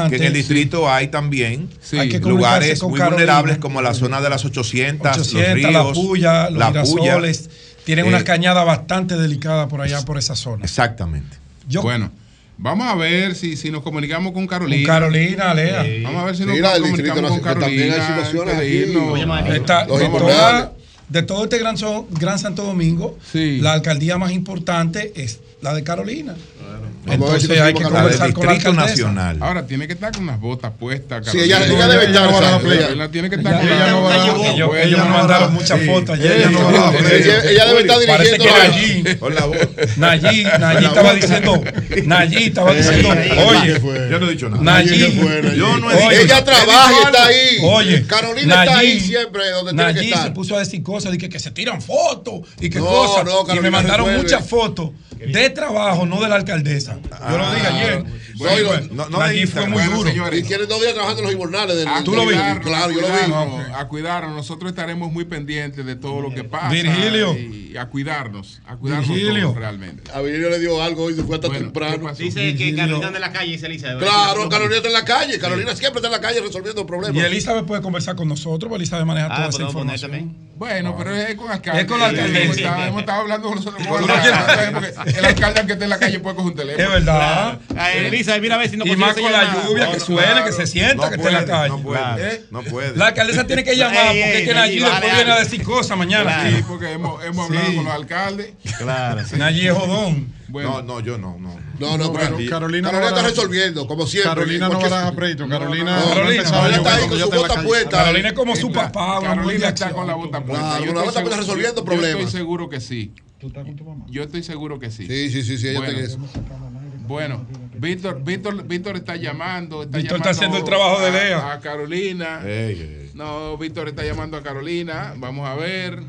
que en el distrito hay también Sí. Hay que lugares muy Carolina. vulnerables como la zona de las 800, 800, los ríos, la puya, los la girasoles. Tienen Eh, una cañada bastante delicada por allá, por esa zona. Exactamente. bueno, vamos a ver si, si nos comunicamos con Carolina. Con Carolina, Lea. Sí. Vamos a ver si nos comunicamos con Nacional, también Carolina. hay situaciones aquí. Mario, Está- Los de, toda- de todo este gran, so- gran Santo Domingo, la alcaldía más importante es la de Carolina. Entonces, hay que conversar nacional. Ahora tiene que estar con unas botas puestas. Sí, ella, ella debe estar con las playas. Tiene que estar ella. No va ellos, me mandaron muchas fotos ayer. Ella, debe estar dirigiendo. Nayí. Nayí, estaba diciendo. Nayí estaba diciendo. Oye, yo no he dicho nada. Nayí. Yo Ella trabaja y está ahí. Oye, Carolina está ahí siempre donde tiene que se puso a decir cosas, dije que se tiran fotos y que cosas. Y me mandaron muchas fotos de trabajo, no de la alcaldesa. Ah, Yo lo dije ayer. Ah, bueno, bueno, no, no allí fue muy duro. Señores, y tiene dos días trabajando en los inbornales. Del, ¿Tú lo viste? Claro, yo lo vi. A cuidarnos. Nosotros estaremos muy pendientes de todo lo que pasa. Virgilio. Y a cuidarnos. A cuidarnos Virgilio. Todos, realmente. A Virgilio le dio algo y se fue hasta bueno, temprano. Dice que Carolina está en la calle, dice Elizabeth. Claro, Carolina está en la calle. Carolina sí. siempre está en la calle resolviendo problemas. Y Elizabeth puede conversar con nosotros, porque Elizabeth maneja ah, toda esa información. Bueno, pero es con la alcaldesa. Es con la alcaldesa. Hemos estado hablando con nosotros. El alcalde que esté en la calle puede coger un teléfono. Es verdad. Eh, Elisa, mira a ver si no Y más con la lluvia, que suene, que se sienta, que esté en la calle. No puede, no eh, puede. La alcaldesa tiene que llamar porque es que Nayib después viene a decir cosas mañana. Sí, porque hemos hablado con los alcaldes. Claro. Nayib es jodón. No, no, yo no, no. No, no, pero Carolina, está resolviendo, como siempre. Carolina no va a pleito. Carolina, no, Carolina, Carolina está ahí con su bota puesta. Carolina es como su papá. Carolina está con la bota puesta. Claro, yo la bota puesta resolviendo problemas. Estoy seguro que sí. ¿Tú estás con tu mamá? Yo estoy seguro que sí. Sí, sí, sí, sí ella bueno. está bueno, Víctor, Víctor, Víctor está llamando. Está Víctor llamando está haciendo el trabajo de Leo. A, Carolina. No, Víctor está llamando a Carolina. Vamos a ver.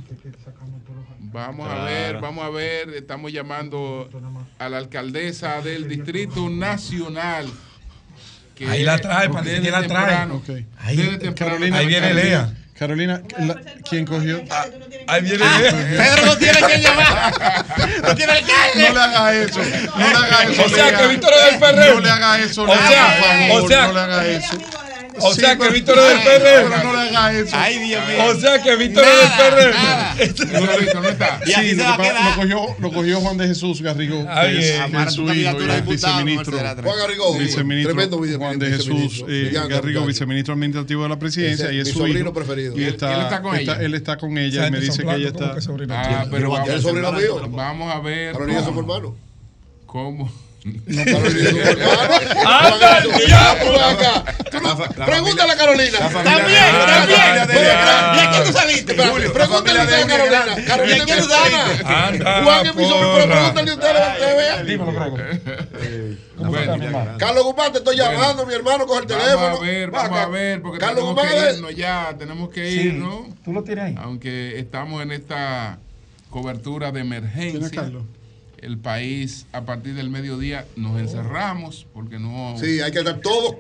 Vamos a ver, vamos a ver. Estamos llamando a la alcaldesa del Distrito Nacional. ahí la trae, parece que la trae. Ahí, Carolina, ahí viene Lea. Carolina, ¿quién cogió? Ah, ahí viene. Ah, Pedro no tiene que llamar. No tiene que llamar. *laughs* No le haga eso. No le haga eso. O sea, que Víctor es del Ferrer. No le haga eso. O sea, o sea, no le haga eso. O sí, sea que pues, Víctor es del PRD. No, no le eso. Ay, Dios mío. O sea que Víctor es del PRD. *laughs* Este no, Víctor no está. Sí, lo, lo, cogió, lo cogió Juan de Jesús Garrigó. Ay, es, eh, es su hijo, viceministro. Juan Garrigó. Viceministro. Tremendo viceministro. Juan de Jesús eh, Garrigó, viceministro administrativo de la presidencia. y es su sobrino preferido. Y está, con ella. él está con ella. y me dice que ella está. Ah, pero vamos a ver. Vamos a ver. Pero su hermano. ¿Cómo? No, Pregúntale a Carolina. También, también. ¿Y a quién tú saliste? Pregúntale a Carolina. Carolina, ¿quién tú saliste? Juan es pero pregúntale a vea. Dímelo, eh, Carlos Guzmán, te estoy llamando, mi hermano, coge el teléfono. Vamos a ver, vamos a ver, porque tenemos que irnos ya, tenemos que irnos. Tú lo tienes ahí. Aunque estamos en esta cobertura de emergencia el país a partir del mediodía nos oh. encerramos porque no. Sí, hay que estar todos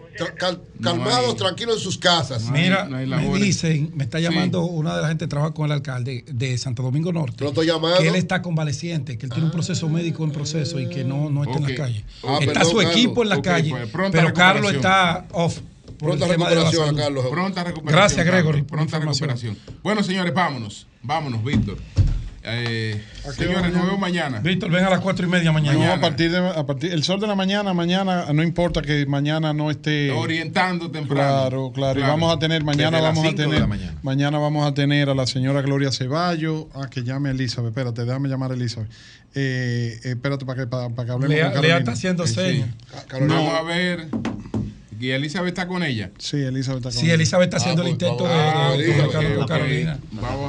calmados, tranquilos en sus casas. Mira, me dicen, me está llamando una de la gente que trabaja con el alcalde de Santo Domingo Norte. Lo estoy llamando. Que él está convaleciente, que él tiene un ah. proceso médico en proceso y que no, no está en la calle. Ah, está su equipo en la okay, calle, pues, pero Carlos está off. Pronta recuperación, Carlos. Pronta recuperación. Gracias, Gregory. Pronta recuperación. Bueno, señores, vámonos. Vámonos, Víctor. Eh, señores, nos vemos mañana. Víctor, ven a las cuatro y media mañana. a partir de a partir, el sol de la mañana, mañana, no importa que mañana no esté. Orientando temprano. Claro, claro. Y vamos a tener, mañana vamos a tener. Mañana. mañana. vamos a tener a la señora Gloria Ceballos. Ah, que llame a Elizabeth. Espérate, déjame llamar a Elizabeth. Eh, eh, espérate para que, para, para que hablemos. Lea, con Lea está haciendo eh, señas. Vamos a ver. ¿Y Elizabeth está con ella? Sí, Elizabeth está con Sí, Elizabeth está haciendo ah, pues, el intento de, de, de, Carolina.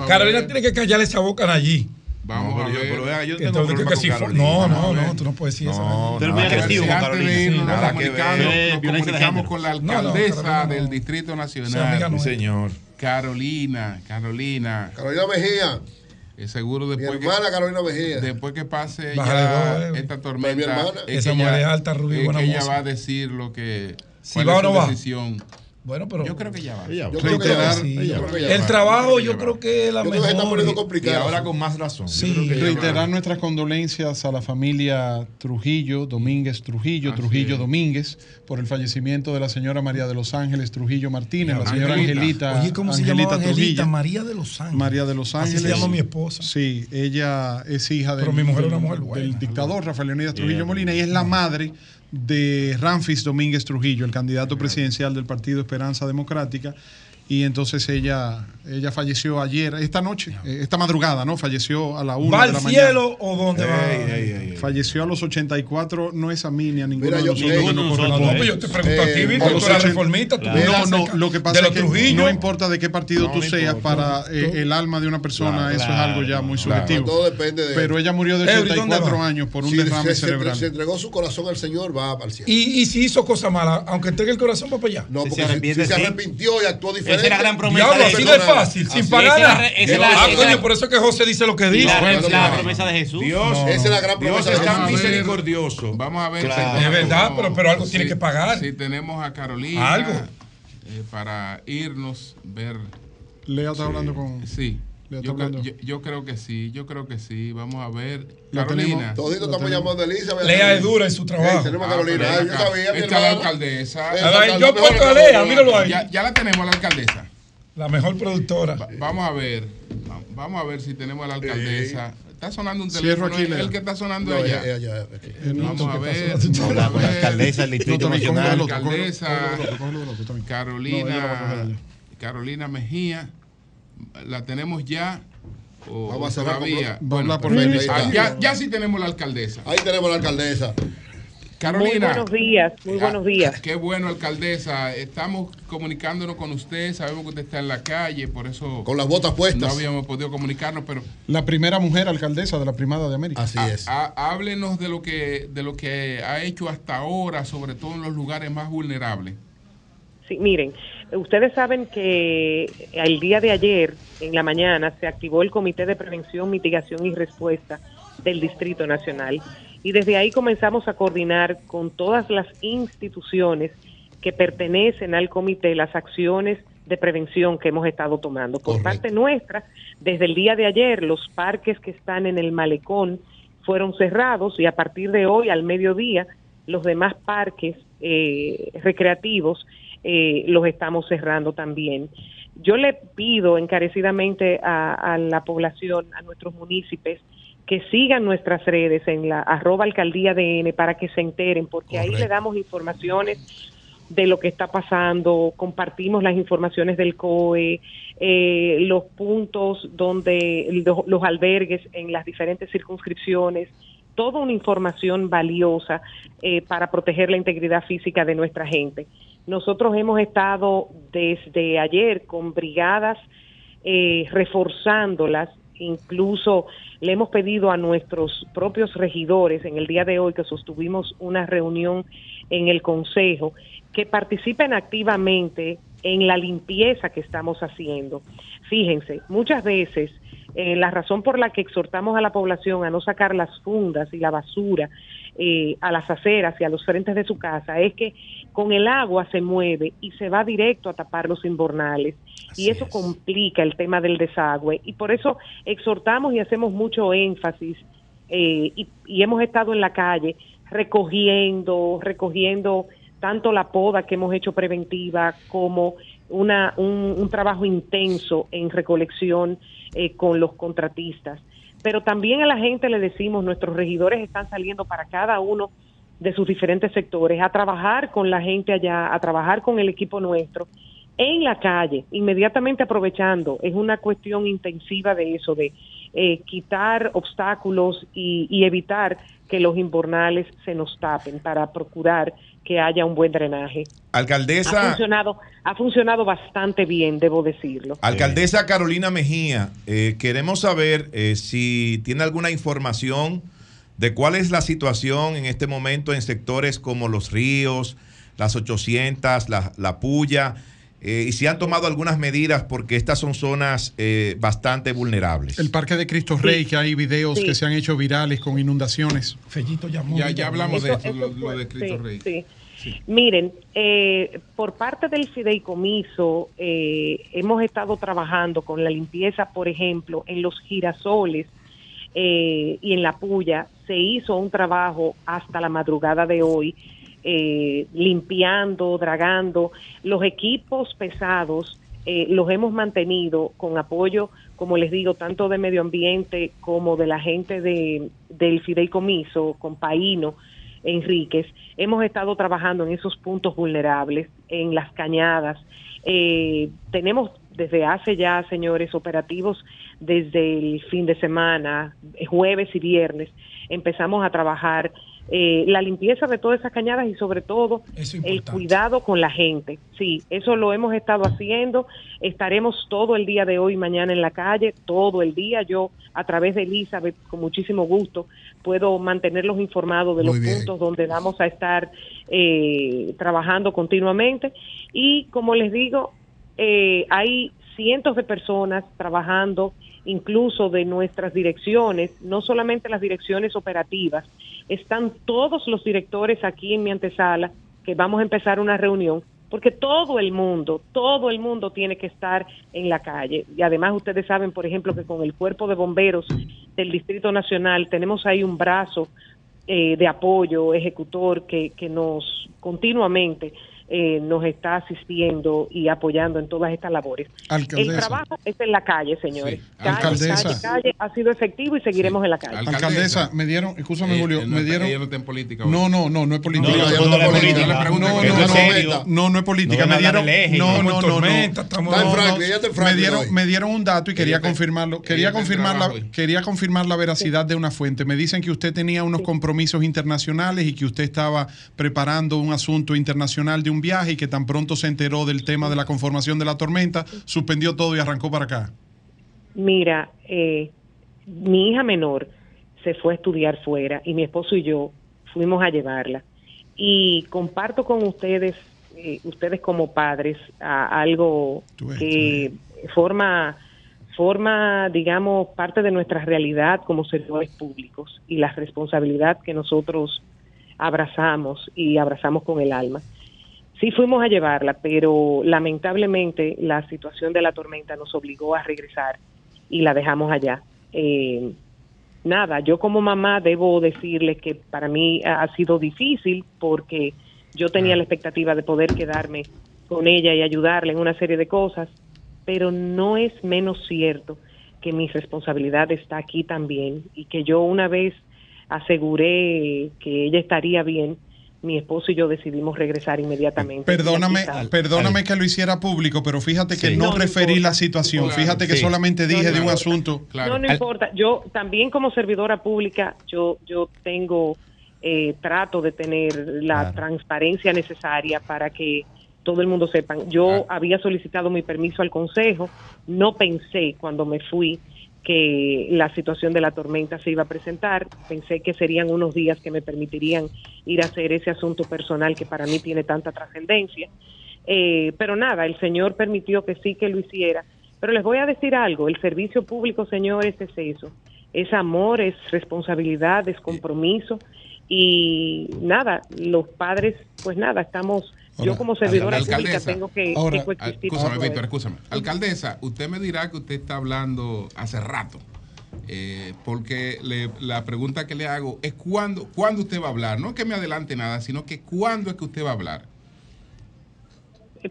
Carolina tiene que callar esa boca allí. Vamos no, a ver. Yo, pero yo tengo que si Carolina, no, no, no, tú no puedes decir eso. No, no, nada, agresivo, Carolina. Nada que ver. Nos comunicamos con la alcaldesa del Distrito Nacional. señor. Carolina, Carolina. Carolina Mejía. Eh, seguro después. Mi hermana que, Carolina Mejía. Después que pase ya eh. esta tormenta. Mi hermana. Es esa mujer es alta, rubia, buena Ella va a decir lo que si va o no va. Bueno, pero yo creo que ya va. Yo creo que va. El trabajo yo creo que es la mejor. Y ahora con más razón. Reiterar nuestras condolencias a la familia Trujillo, Domínguez Trujillo, Trujillo. Domínguez, por el fallecimiento de la señora María de los Ángeles Trujillo Martínez, la, señora Angelita. Angelita. ¿cómo se Angelita Angelita María de los Ángeles. María de los Ángeles. Así se llama mi esposa. Sí, ella es hija del, dictador Rafael Leonidas Trujillo. Molina y es la madre de Ramfis Domínguez Trujillo, el candidato presidencial del Partido Esperanza Democrática. Y entonces ella ella falleció ayer, esta noche, eh, esta madrugada, ¿no? Falleció a la una ¿Va de al la cielo mañana. o dónde va? Falleció a los 84, no es a mí ni a ninguno Mira, de yo- nosotros que no no, yo te pregunto a ti, Eh, Víctor, a los tú eres 80 reformista, tú No, no, lo que pasa es que Trujillo. no importa de qué partido No, tú seas, para eh, el alma de una persona Claro, eso es algo ya muy claro. subjetivo. Todo depende de- Pero ella murió de Eury, ¿dónde 84 va? años por un Si derrame se- cerebral. Se entregó su corazón al Señor, va al cielo. Y, y si hizo cosas malas, aunque entregue el corazón, va para allá. No, porque si, si se arrepintió y actuó diferente. Esa es la gran promesa Diablo, de así Jesús. de fácil, sin pagar. Ah, coño, por eso es que José dice lo que dice. La- promesa de Jesús. Dios, esa es la gran Dios promesa es de tan misericordioso. Vamos a ver. Es verdad, pero- algo tiene que pagar. Si tenemos a Carolina. Algo. eh, para irnos, ver. Lea está hablando con. Sí. Yo, creo- hablando. yo- yo creo que sí, yo creo que sí. Vamos a ver. Carolina. Todito estamos llamando a Elizabeth. Lea es dura en su trabajo. Tenemos a Ah, Carolina. yo sabía, Está la alcaldesa. Yo puesto a que Lea, míralo ahí. Ya, ya la tenemos a la alcaldesa. La mejor productora. Va- vamos a ver. va- Vamos a ver si tenemos a la alcaldesa. Está sonando un teléfono. aquí, el, que está sonando No, allá. ella- ella- aquí. Vamos a ver. No, la, la alcaldesa del Distrito Nacional. alcaldesa Carolina. Carolina Mejía, ¿la tenemos ya? O, Vamos a cerrar todavía? Bueno, por. Ah, ya, ya sí tenemos la alcaldesa. Ahí tenemos la alcaldesa. Carolina. Muy buenos días, muy buenos días. Qué bueno, alcaldesa. Estamos comunicándonos con usted. Sabemos que usted está en la calle, por eso. Con las botas puestas. No habíamos podido comunicarnos, pero La primera mujer alcaldesa de la Primada de América. Así es. há- háblenos de lo que de lo que ha hecho hasta ahora, sobre todo en los lugares más vulnerables. Sí, miren, ustedes saben que el día de ayer, en la mañana, se activó el Comité de Prevención, Mitigación y Respuesta del Distrito Nacional. Y desde ahí comenzamos a coordinar con todas las instituciones que pertenecen al comité las acciones de prevención que hemos estado tomando. Por parte nuestra, desde el día de ayer, los parques que están en el malecón fueron cerrados y a partir de hoy, al mediodía, los demás parques eh, recreativos eh, los estamos cerrando también. Yo le pido encarecidamente a, a la población, a nuestros municipios, que sigan nuestras redes en la arroba alcaldía DN para que se enteren, porque ahí le damos informaciones de lo que está pasando, compartimos las informaciones del COE, eh, los puntos donde los, los albergues en las diferentes circunscripciones, toda una información valiosa eh, para proteger la integridad física de nuestra gente. Nosotros hemos estado desde ayer con brigadas eh, reforzándolas, incluso le hemos pedido a nuestros propios regidores en el día de hoy que sostuvimos una reunión en el Consejo que participen activamente en la limpieza que estamos haciendo. Fíjense, muchas veces eh, la razón por la que exhortamos a la población a no sacar las fundas y la basura eh, a las aceras y a los frentes de su casa es que con el agua se mueve y se va directo a tapar los inbornales y eso complica el tema del desagüe. Y por eso exhortamos y hacemos mucho énfasis eh, y, y hemos estado en la calle recogiendo, recogiendo tanto la poda que hemos hecho preventiva como una, un, un trabajo intenso en recolección eh, con los contratistas. Pero también a la gente le decimos, nuestros regidores están saliendo para cada uno de sus diferentes sectores a trabajar con la gente allá, a trabajar con el equipo nuestro en la calle, inmediatamente aprovechando. Es una cuestión intensiva de eso, de eh, quitar obstáculos y, y evitar que los inbornales se nos tapen para procurar que haya un buen drenaje. Ha Alcaldesa, funcionado, ha funcionado bastante bien, debo decirlo. alcaldesa Carolina Mejía, eh, queremos saber eh, si tiene alguna información de cuál es la situación en este momento en sectores como Los Ríos, las 800, la, la Puya, eh, y si han tomado algunas medidas porque estas son zonas eh, bastante vulnerables. El Parque de Cristo Rey, que hay videos Sí. que se han hecho virales con inundaciones. Fellito llamó. Ya, ya hablamos de Eso- esto, lo, de Cristo sí, Rey. sí. Miren, eh, por parte del fideicomiso eh, hemos estado trabajando con la limpieza, por ejemplo, en los girasoles eh, y en la puya. Se hizo un trabajo hasta la madrugada de hoy, eh, limpiando, dragando. Los equipos pesados eh, los hemos mantenido con apoyo, como les digo, tanto de medio ambiente como de la gente de, del fideicomiso, con Paíno, Enríquez. Hemos estado trabajando en esos puntos vulnerables, en las cañadas, Eh, tenemos desde hace ya, señores, operativos desde el fin de semana, jueves y viernes, empezamos a trabajar eh, la limpieza de todas esas cañadas y sobre todo el cuidado con la gente. Sí, eso lo hemos estado haciendo. Estaremos todo el día de hoy y mañana en la calle, todo el día. Yo, a través de Elizabeth, con muchísimo gusto, puedo mantenerlos informados de los puntos donde vamos a estar eh, trabajando continuamente. Y como les digo, eh, hay cientos de personas trabajando incluso de nuestras direcciones, no solamente las direcciones operativas, están todos los directores aquí en mi antesala, que vamos a empezar una reunión, porque todo el mundo, todo el mundo tiene que estar en la calle. Y además ustedes saben, por ejemplo, que con el cuerpo de bomberos del Distrito Nacional tenemos ahí un brazo eh, de apoyo ejecutor que, que nos continuamente eh, nos está asistiendo y apoyando en todas estas labores. Alcaldesa. El trabajo es en la calle, señores. Calle, Alcaldesa. calle, calle, ha sido efectivo y seguiremos en la calle. Alcaldesa, me dieron, escúchame Eh, Julio, no me está- dieron. ella no está en política. No, no, no, no es política. No, no, no, no, no, política. No, no, no es no, serio. no, no es política. No Me dieron, no, no, no, no. Está está me dieron, me dieron un dato y quería está- confirmarlo. Quería está confirmar la, quería confirmar la veracidad de una fuente. Me dicen que usted tenía unos compromisos internacionales y que usted estaba preparando un asunto internacional de un viaje y que tan pronto se enteró del tema de la conformación de la tormenta, suspendió todo y arrancó para acá. Mira, eh, mi hija menor se fue a estudiar fuera y mi esposo y yo fuimos a llevarla. Y comparto con ustedes, eh, ustedes como padres, a- algo que forma, forma, digamos, parte de nuestra realidad como servidores públicos y la responsabilidad que nosotros abrazamos y abrazamos con el alma. Sí fuimos a llevarla, pero lamentablemente la situación de la tormenta nos obligó a regresar y la dejamos allá. Eh, nada, yo como mamá debo decirles que para mí ha sido difícil porque yo tenía la expectativa de poder quedarme con ella y ayudarla en una serie de cosas, pero no es menos cierto que mi responsabilidad está aquí también y que yo una vez aseguré que ella estaría bien, mi esposo y yo decidimos regresar inmediatamente. Perdóname, perdóname que lo hiciera público, pero fíjate que Sí. no, referí importa. la situación. Claro, Fíjate que sí. solamente dije no de un asunto. No, no importa. Yo también como servidora pública, yo, yo tengo, eh, trato de tener la transparencia necesaria para que todo el mundo sepa. Yo había solicitado mi permiso al Consejo, no pensé cuando me fui que la situación de la tormenta se iba a presentar, pensé que serían unos días que me permitirían ir a hacer ese asunto personal que para mí tiene tanta trascendencia. Eh, pero nada, el Señor permitió que sí que lo hiciera. Pero les voy a decir algo, el servicio público, señores, es eso. Es amor, es responsabilidad, es compromiso. Y nada, los padres, pues nada, estamos, yo como servidora pública tengo que, que coexistir con Escúchame, Víctor, escúchame. Alcaldesa, usted me dirá que usted está hablando hace rato. eh, porque le- la pregunta que le hago es cuándo, cuándo usted va a hablar. No que me adelante nada, sino que cuándo es que usted va a hablar.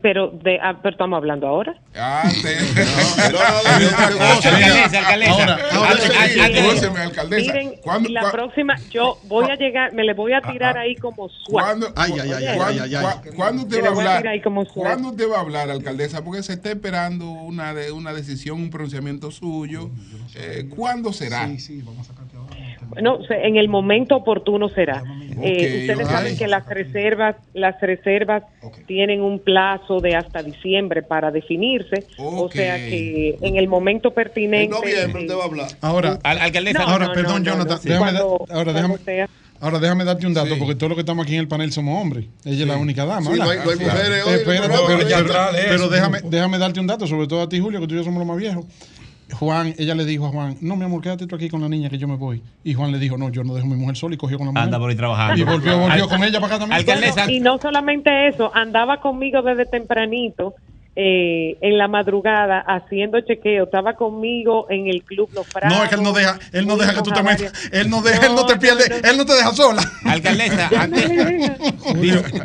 Pero, de, ah, pero estamos hablando ahora. Ah. *laughs* Alcaldesa, alcaldesa. Sí, alcaldesa. Miren, ¿Cuándo- y la próxima, yo voy a llegar, me le voy a tirar ahí como suave. ¿Cuándo, cuándo- cuándo- cuándo usted va a le voy a hablar? tirar ahí como suave. ¿Cuándo usted va a hablar, alcaldesa? Porque se está esperando una, de, una decisión, un pronunciamiento suyo. Eh, ¿Cuándo será? No, en el momento oportuno será. Eh, ustedes saben que las reservas, las reservas tienen un plazo de hasta diciembre para definirse, o sea que en el momento pertinente. eh, Ahora, Al- alcaldesa. ahora No, perdón, no, no, Jonathan, sí. déjame, da- ahora déjame, sea. ahora déjame darte un dato, porque todos los que estamos aquí en el panel somos hombres. Ella es la única dama. Sí, no hay- no hay mujeres hoy en Espérate, pero, déjame, déjame darte un dato, sobre todo a ti, Julio, que tú y yo somos los más viejos. Juan, ella le dijo a Juan, no, mi amor, quédate tú aquí con la niña que yo me voy. Y Juan le dijo, no, yo no dejo a mi mujer sola y cogió con la mujer. Anda por ahí trabajando. Y volvió, volvió con ella para acá también. Bueno, y no solamente eso, andaba conmigo desde tempranito eh, en la madrugada haciendo chequeo. Estaba conmigo en el club Los Prados. No, es que él no deja, él no deja que tú te metas. Él no deja, él no te pierde, él no te deja sola. Alcaldesa, *laughs* antes,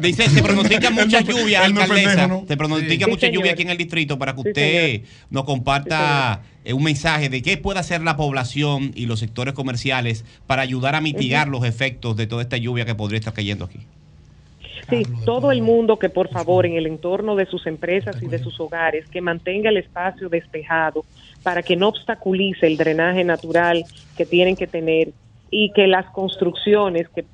dice, se pronostica mucha lluvia, alcaldesa. pendejo, ¿no? Se pronostica Sí. mucha Sí, lluvia aquí en el distrito para que Sí, usted nos comparta un mensaje de qué puede hacer la población y los sectores comerciales para ayudar a mitigar los efectos de toda esta lluvia que podría estar cayendo aquí. Sí, todo el mundo que por favor. en el entorno de sus empresas y de sus hogares que mantenga el espacio despejado para que no obstaculice el drenaje natural que tienen que tener y que las construcciones que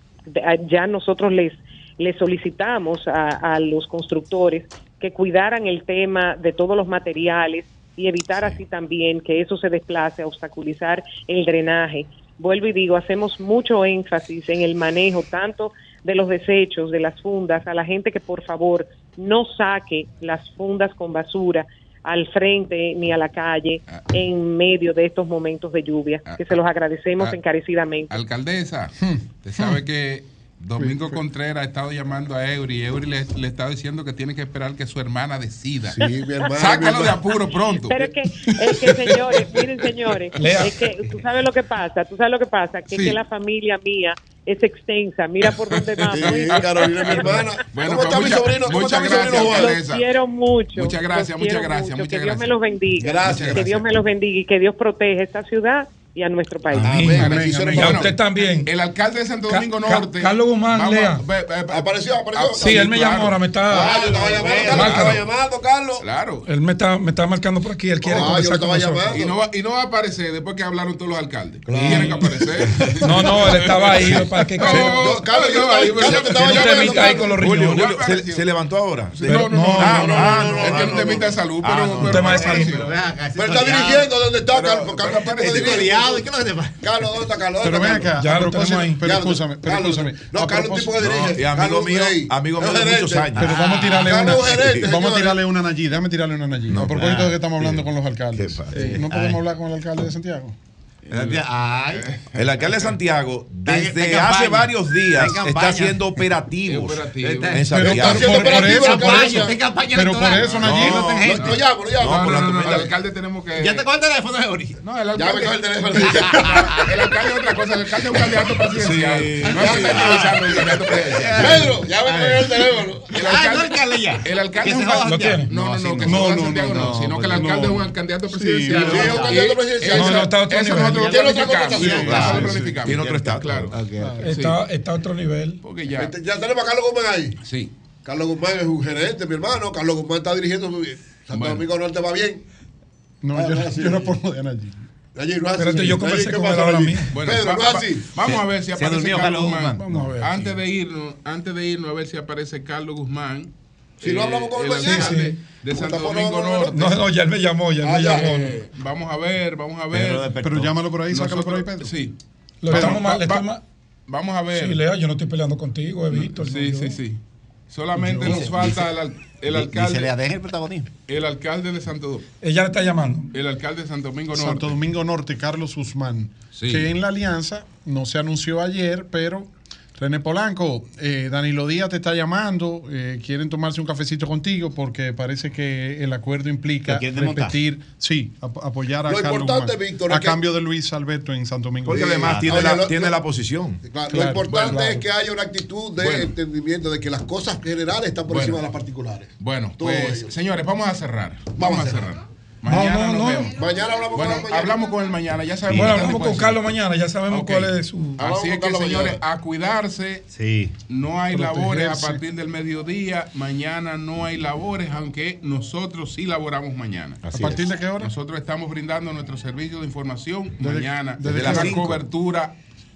ya nosotros les les solicitamos a, a los constructores que cuidaran el tema de todos los materiales y evitar así también que eso se desplace a obstaculizar el drenaje. Vuelvo y digo, hacemos mucho énfasis en el manejo tanto de los desechos, de las fundas, a la gente que por favor no saque las fundas con basura al frente ni a la calle en medio de estos momentos de lluvia, que se los agradecemos ah, encarecidamente. Alcaldesa, usted sabe que Domingo Contreras ha estado llamando a Eury y Eury le, le está diciendo que tiene que esperar que su hermana decida. Sí, mi hermana, Sácalo mi de apuro pronto. Pero es que, es que señores, miren señores, Lea. es que tú sabes lo que pasa, tú sabes lo que pasa, que, es que la familia mía es extensa, mira por dónde vamos. Sí, Carolina, mi hermana. Bueno, ¿Cómo pues está mi mucha- sobrino? ¿Cómo muchas está mi sobrino gracias, Juan? alcaldesa. Los quiero mucho. Muchas gracias, muchas gracias, mucho. muchas que Dios gracias. me los bendiga. Gracias. Que Dios me los bendiga y que Dios proteja esta ciudad y a nuestro país. Amén, amén, amén. amén. Y a Bueno, usted también. El alcalde de Santo Domingo Ca- Norte. Carlos Guzmán, Vamos a- lea. Apareció, apareció. Ah, Sí, él me claro. llamó ahora, me está. Ah, yo estaba llamando, Carlos, Márcalo. estaba llamando, Carlos. Claro. Él me está, me está marcando por aquí, él quiere Ah, yo con nosotros. Y no, va, y no va a aparecer después que hablaron todos los alcaldes. Claro. Tienen que aparecer. *laughs* No, no, él estaba ahí para que No, *laughs* Carlos- Yo, Carlos, yo ahí, Carlos, te estaba llamando, ahí con los Julio, ¿se, levantó ahora? No, no, no, No, no, no, no, no, Él tiene no, un temita de salud, Ah, pero. no, un pero tema de apareció. salud. Pero está dirigiendo donde está Carlos. Carlos. ¿qué es lo que te pasa? Carlos, ¿dónde está Carlos? Pero ¿Dónde ven acá, Ya lo tenemos ahí. pero escúchame, pero escúchame. No, Carlos, un tipo que dirige. Y amigo Carlos mío, amigo mío Es de muchos años. Pero vamos a tirarle Carlos una. Vamos a tirarle una a Nayi. Déjame tirarle una. No, a propósito ah, de que estamos hablando con los alcaldes. ¿No podemos hablar con el alcalde de Santiago? Ay. El alcalde de Santiago, desde hace varios días, Está haciendo operativos Operativo. en Pero Santiago. por, por- por eso, por campaña, eso. Pero por eso. No, Lo lo llamo, lo llamo. No, el alcalde tenemos que. ¿Ya te coge el teléfono Ori? No, el Ya me coge el teléfono. el alcalde es otra cosa. El alcalde es un candidato presidencial. Sí. No es que está improvisando un candidato presidencial. Pedro, ya me cogió el teléfono. El Ah, alcalde, no, alcalde ya. el alcalde es se un. No, no, No, no, no. No, Santiago no, no, no, sino que el no. alcalde es un candidato presidencial. sí, es un candidato presidencial. No, no, está a otro Eso nivel. Nosotros Tiene otra planificamos. connotación. Claro, sí. planificamos. Tiene otro estatus. Claro. Está, está a otro nivel. Porque ya. Este, Ya tenemos a Carlos Guzmán ahí. Sí. Carlos Guzmán es un gerente, mi hermano. Carlos Guzmán está dirigiendo muy bien. Santo Bueno. Domingo Norte va bien. No, Ah, yo, no, sí, yo no sí. pongo de. Allí no es así. Espérate, yo ¿qué con pasó él ahora allí? mismo. Bueno, Pedro, va- no es va- así. vamos a ver si aparece Carlos Guzmán. Guzmán. Vamos a ver. Antes de irnos, antes de irnos a ver si aparece Carlos Guzmán. Si no hablamos con el mañana. alcalde Sí, de Santo Domingo Norte. No, no, ya él me llamó, ya él Ah, me ya. llamó. Eh, Vamos a ver, vamos a ver. Pero llámalo por ahí, sácalo por ahí, Nosotros- Pedro. Sí. Lo estamos mal, va-. Vamos a ver. Sí, Lea, yo no estoy peleando contigo, he visto. Sí, no, sí, sí. Solamente Yo- nos falta el, el Y se le alcalde. deja el protagonismo. El alcalde de Santo Domingo. Ella le está llamando. El alcalde de Santo Domingo Norte. Santo Domingo Norte, Carlos Guzmán. Sí. Que en la alianza no se anunció ayer, pero René Polanco, eh, Danilo Díaz te está llamando, eh, quieren tomarse un cafecito contigo porque parece que el acuerdo implica repetir, sí, ap- apoyar a Lo Carlos importante, Guzmán, Víctor, a que- cambio de Luis Alberto en Santo Domingo. Porque además tiene, Oye, la, lo- tiene lo- la posición. Claro, Claro, lo importante bueno, es que haya una actitud de Bueno. entendimiento de que las cosas generales están por Bueno. encima de las particulares. Bueno, Todo pues, ello. señores, vamos a cerrar. Vamos, Vamos a a cerrar. Mañana No, no, nos no. vemos. Mañana hablamos Bueno, con él mañana. hablamos con él mañana. Ya sabemos. Bueno, hablamos con Carlos mañana, ya sabemos Ok. cuál es su. Así es que, Carlos señores, mañana. a cuidarse. Sí. No hay labores a partir del mediodía. Mañana no hay labores, aunque nosotros sí laboramos mañana. ¿A partir de qué hora? Nosotros estamos brindando nuestro servicio de información Desde- mañana desde cinco. cobertura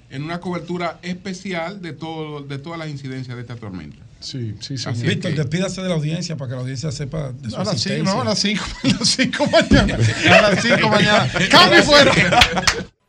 en una cobertura especial de todo de todas las incidencias de esta tormenta. Sí, sí, sí. Víctor, despídase de la audiencia para que la audiencia sepa de su A las 5, existencia. no, a las 5, a las 5 mañana. *laughs* A las 5 mañana. *laughs* ¡Cambio fuera! *laughs*